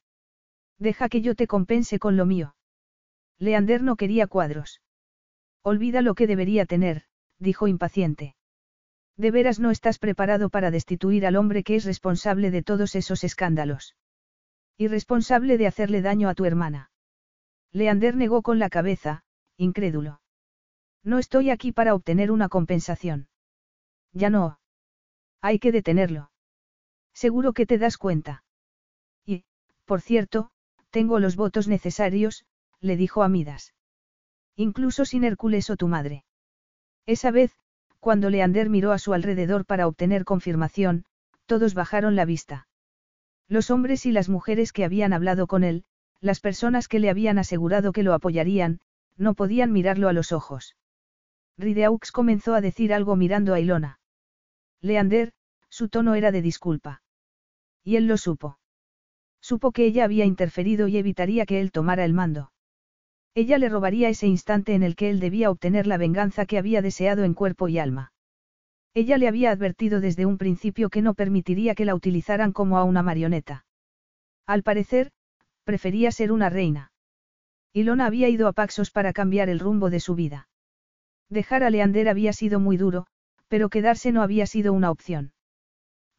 Deja que yo te compense con lo mío. Leander no quería cuadros. Olvida lo que debería tener, dijo impaciente. De veras no estás preparado para destituir al hombre que es responsable de todos esos escándalos. Y responsable de hacerle daño a tu hermana. Leander negó con la cabeza, incrédulo. No estoy aquí para obtener una compensación. Ya no. Hay que detenerlo. Seguro que te das cuenta. Y, por cierto, tengo los votos necesarios, le dijo a Midas. Incluso sin Hércules o tu madre. Esa vez, cuando Leander miró a su alrededor para obtener confirmación, todos bajaron la vista. Los hombres y las mujeres que habían hablado con él, las personas que le habían asegurado que lo apoyarían, no podían mirarlo a los ojos. Rideaux comenzó a decir algo mirando a Ilona. Leander, su tono era de disculpa. Y él lo supo. Supo que ella había interferido y evitaría que él tomara el mando. Ella le robaría ese instante en el que él debía obtener la venganza que había deseado en cuerpo y alma. Ella le había advertido desde un principio que no permitiría que la utilizaran como a una marioneta. Al parecer, prefería ser una reina. Ilona había ido a Paxos para cambiar el rumbo de su vida. Dejar a Leander había sido muy duro, pero quedarse no había sido una opción.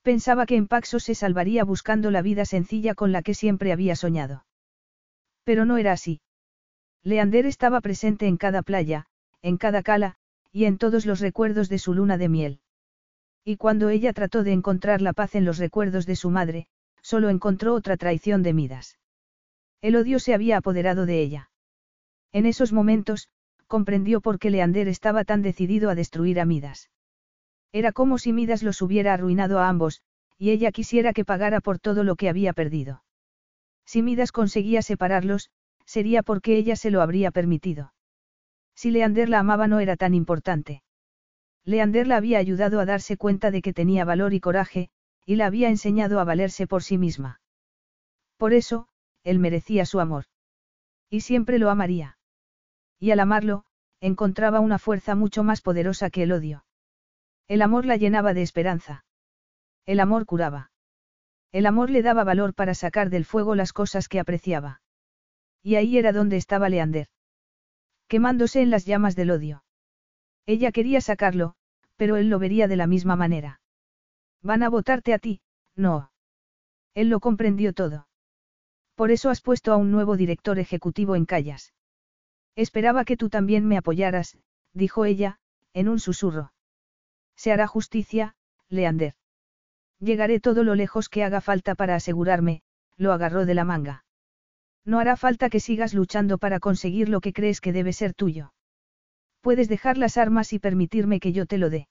Pensaba que en Paxos se salvaría buscando la vida sencilla con la que siempre había soñado. Pero no era así. Leander estaba presente en cada playa, en cada cala, y en todos los recuerdos de su luna de miel. Y cuando ella trató de encontrar la paz en los recuerdos de su madre, solo encontró otra traición de Midas. El odio se había apoderado de ella. En esos momentos, comprendió por qué Leander estaba tan decidido a destruir a Midas. Era como si Midas los hubiera arruinado a ambos, y ella quisiera que pagara por todo lo que había perdido. Si Midas conseguía separarlos, sería porque ella se lo habría permitido. Si Leander la amaba no era tan importante. Leander la había ayudado a darse cuenta de que tenía valor y coraje, y la había enseñado a valerse por sí misma. Por eso, él merecía su amor. Y siempre lo amaría. Y al amarlo, encontraba una fuerza mucho más poderosa que el odio. El amor la llenaba de esperanza. El amor curaba. El amor le daba valor para sacar del fuego las cosas que apreciaba. Y ahí era donde estaba Leander. Quemándose en las llamas del odio. Ella quería sacarlo, pero él lo vería de la misma manera. Van a votarte a ti, no. Él lo comprendió todo. Por eso has puesto a un nuevo director ejecutivo en Callas. Esperaba que tú también me apoyaras, dijo ella, en un susurro. Se hará justicia, Leander. Llegaré todo lo lejos que haga falta para asegurarme, lo agarró de la manga. No hará falta que sigas luchando para conseguir lo que crees que debe ser tuyo. Puedes dejar las armas y permitirme que yo te lo dé.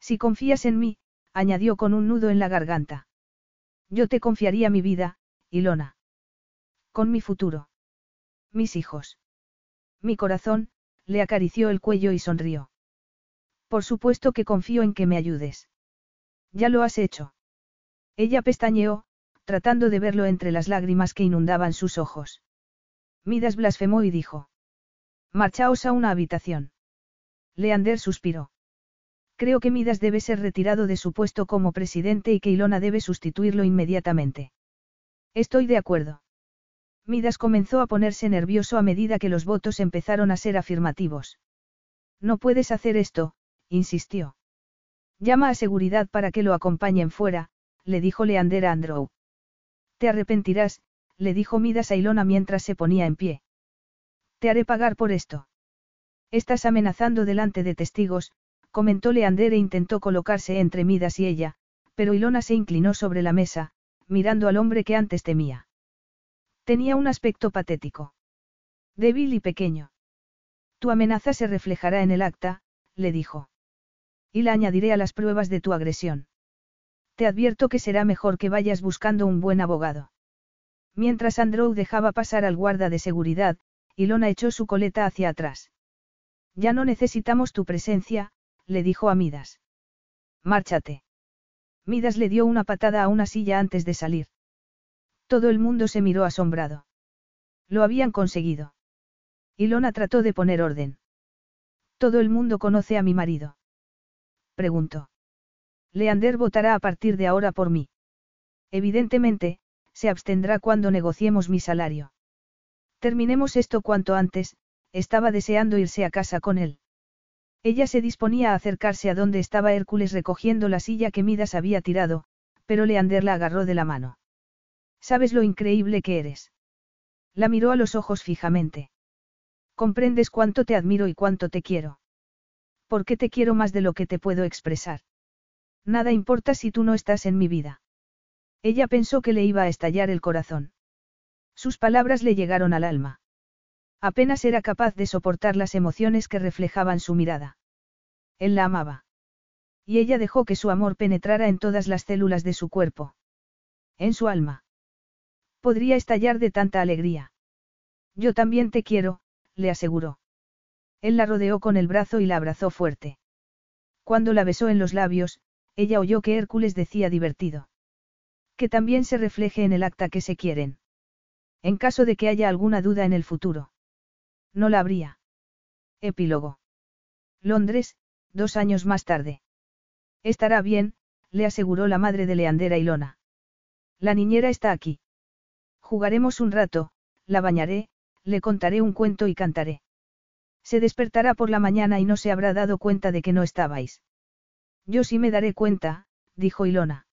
Si confías en mí, añadió con un nudo en la garganta. Yo te confiaría mi vida, Ilona. Con mi futuro. Mis hijos. Mi corazón, le acarició el cuello y sonrió. Por supuesto que confío en que me ayudes. Ya lo has hecho. Ella pestañeó, tratando de verlo entre las lágrimas que inundaban sus ojos. Midas blasfemó y dijo. Marchaos a una habitación. Leander suspiró. Creo que Midas debe ser retirado de su puesto como presidente y que Ilona debe sustituirlo inmediatamente. Estoy de acuerdo. Midas comenzó a ponerse nervioso a medida que los votos empezaron a ser afirmativos. No puedes hacer esto, insistió. Llama a seguridad para que lo acompañen fuera, le dijo Leander a Andrew. Te arrepentirás, le dijo Midas a Ilona mientras se ponía en pie. Te haré pagar por esto. Estás amenazando delante de testigos, comentó Leander e intentó colocarse entre Midas y ella, pero Ilona se inclinó sobre la mesa, mirando al hombre que antes temía. Tenía un aspecto patético. Débil y pequeño. Tu amenaza se reflejará en el acta, le dijo. Y la añadiré a las pruebas de tu agresión. Te advierto que será mejor que vayas buscando un buen abogado. Mientras Andrew dejaba pasar al guarda de seguridad, Ilona echó su coleta hacia atrás. Ya no necesitamos tu presencia, le dijo a Midas. Márchate. Midas le dio una patada a una silla antes de salir. Todo el mundo se miró asombrado. Lo habían conseguido. Ilona trató de poner orden. Todo el mundo conoce a mi marido. Preguntó. Leander votará a partir de ahora por mí. Evidentemente, se abstendrá cuando negociemos mi salario. Terminemos esto cuanto antes, estaba deseando irse a casa con él. Ella se disponía a acercarse a donde estaba Hércules recogiendo la silla que Midas había tirado, pero Leander la agarró de la mano. ¿Sabes lo increíble que eres? La miró a los ojos fijamente. Comprendes cuánto te admiro y cuánto te quiero. ¿Por qué te quiero más de lo que te puedo expresar? Nada importa si tú no estás en mi vida. Ella pensó que le iba a estallar el corazón. Sus palabras le llegaron al alma. Apenas era capaz de soportar las emociones que reflejaban su mirada. Él la amaba. Y ella dejó que su amor penetrara en todas las células de su cuerpo. En su alma. Podría estallar de tanta alegría. Yo también te quiero, le aseguró. Él la rodeó con el brazo y la abrazó fuerte. Cuando la besó en los labios, ella oyó que Hércules decía divertido. Que también se refleje en el acta que se quieren. En caso de que haya alguna duda en el futuro. No la habría. Epílogo. Londres, dos años más tarde. Estará bien, le aseguró la madre de Leandera Ilona. La niñera está aquí. Jugaremos un rato, la bañaré, le contaré un cuento y cantaré. Se despertará por la mañana y no se habrá dado cuenta de que no estabais. Yo sí me daré cuenta, dijo Ilona.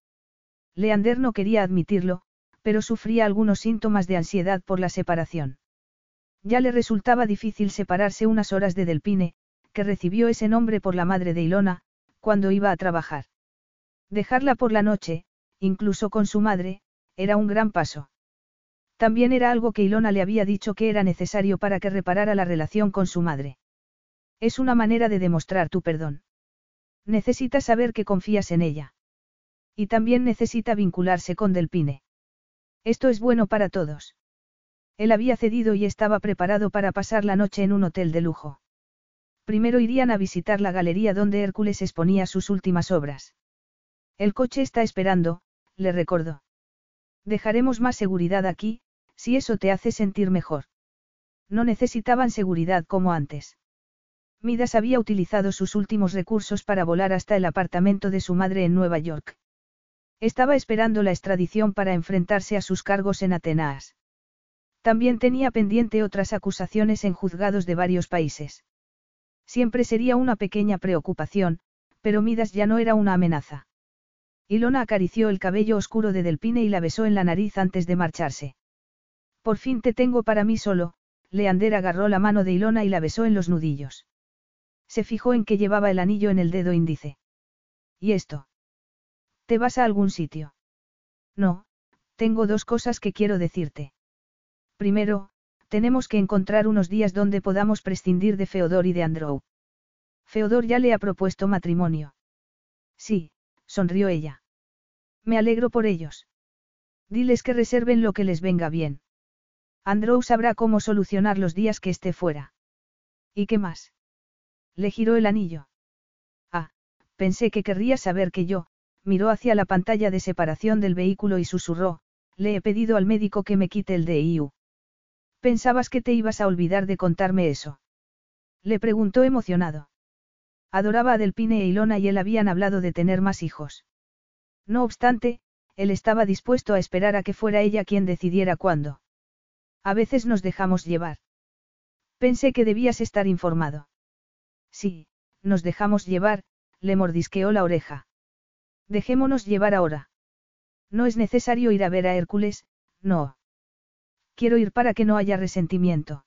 Leander no quería admitirlo, pero sufría algunos síntomas de ansiedad por la separación. Ya le resultaba difícil separarse unas horas de Delpine, que recibió ese nombre por la madre de Ilona, cuando iba a trabajar. Dejarla por la noche, incluso con su madre, era un gran paso. También era algo que Ilona le había dicho que era necesario para que reparara la relación con su madre. Es una manera de demostrar tu perdón. Necesita saber que confías en ella. Y también necesita vincularse con Delpine. Esto es bueno para todos. Él había cedido y estaba preparado para pasar la noche en un hotel de lujo. Primero irían a visitar la galería donde Hércules exponía sus últimas obras. El coche está esperando, le recordó. Dejaremos más seguridad aquí, si eso te hace sentir mejor. No necesitaban seguridad como antes. Midas había utilizado sus últimos recursos para volar hasta el apartamento de su madre en Nueva York. Estaba esperando la extradición para enfrentarse a sus cargos en Atenas. También tenía pendiente otras acusaciones en juzgados de varios países. Siempre sería una pequeña preocupación, pero Midas ya no era una amenaza. Ilona acarició el cabello oscuro de Delpine y la besó en la nariz antes de marcharse. Por fin te tengo para mí solo, Leander agarró la mano de Ilona y la besó en los nudillos. Se fijó en que llevaba el anillo en el dedo índice. ¿Y esto? ¿Te vas a algún sitio? No, tengo dos cosas que quiero decirte. Primero, tenemos que encontrar unos días donde podamos prescindir de Feodor y de Andrew. Feodor ya le ha propuesto matrimonio. Sí, sonrió ella. Me alegro por ellos. Diles que reserven lo que les venga bien. Andrew sabrá cómo solucionar los días que esté fuera. ¿Y qué más? Le giró el anillo. Ah, pensé que querría saber que yo, miró hacia la pantalla de separación del vehículo y susurró, le he pedido al médico que me quite el DIU. Pensabas que te ibas a olvidar de contarme eso. Le preguntó emocionado. Adoraba a Delpine e Ilona y él habían hablado de tener más hijos. No obstante, él estaba dispuesto a esperar a que fuera ella quien decidiera cuándo. A veces nos dejamos llevar. Pensé que debías estar informado. Sí, nos dejamos llevar, le mordisqueó la oreja. Dejémonos llevar ahora. No es necesario ir a ver a Hércules, no. Quiero ir para que no haya resentimiento.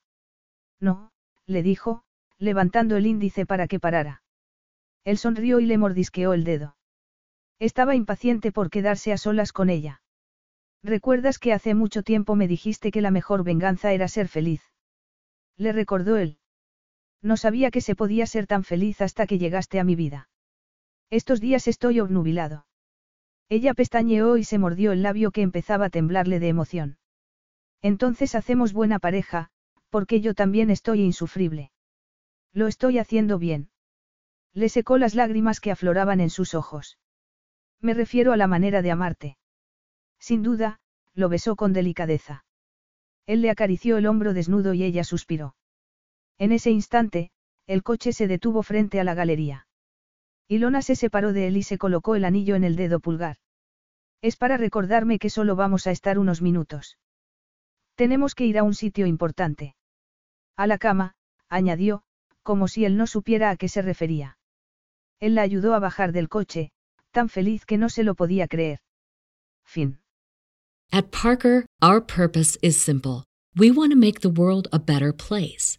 No, le dijo, levantando el índice para que parara. Él sonrió y le mordisqueó el dedo. Estaba impaciente por quedarse a solas con ella. ¿Recuerdas que hace mucho tiempo me dijiste que la mejor venganza era ser feliz? Le recordó él. No sabía que se podía ser tan feliz hasta que llegaste a mi vida. Estos días estoy obnubilado. Ella pestañeó y se mordió el labio que empezaba a temblarle de emoción. Entonces hacemos buena pareja, porque yo también estoy insufrible. Lo estoy haciendo bien. Le secó las lágrimas que afloraban en sus ojos. Me refiero a la manera de amarte. Sin duda, lo besó con delicadeza. Él le acarició el hombro desnudo y ella suspiró. En ese instante, el coche se detuvo frente a la galería. Ilona se separó de él y se colocó el anillo en el dedo pulgar. Es para recordarme que solo vamos a estar unos minutos. Tenemos que ir a un sitio importante. A la cama, añadió, como si él no supiera a qué se refería. Él la ayudó a bajar del coche, tan feliz que no se lo podía creer. Fin. At Parker, our purpose is simple. We want to make the world a better place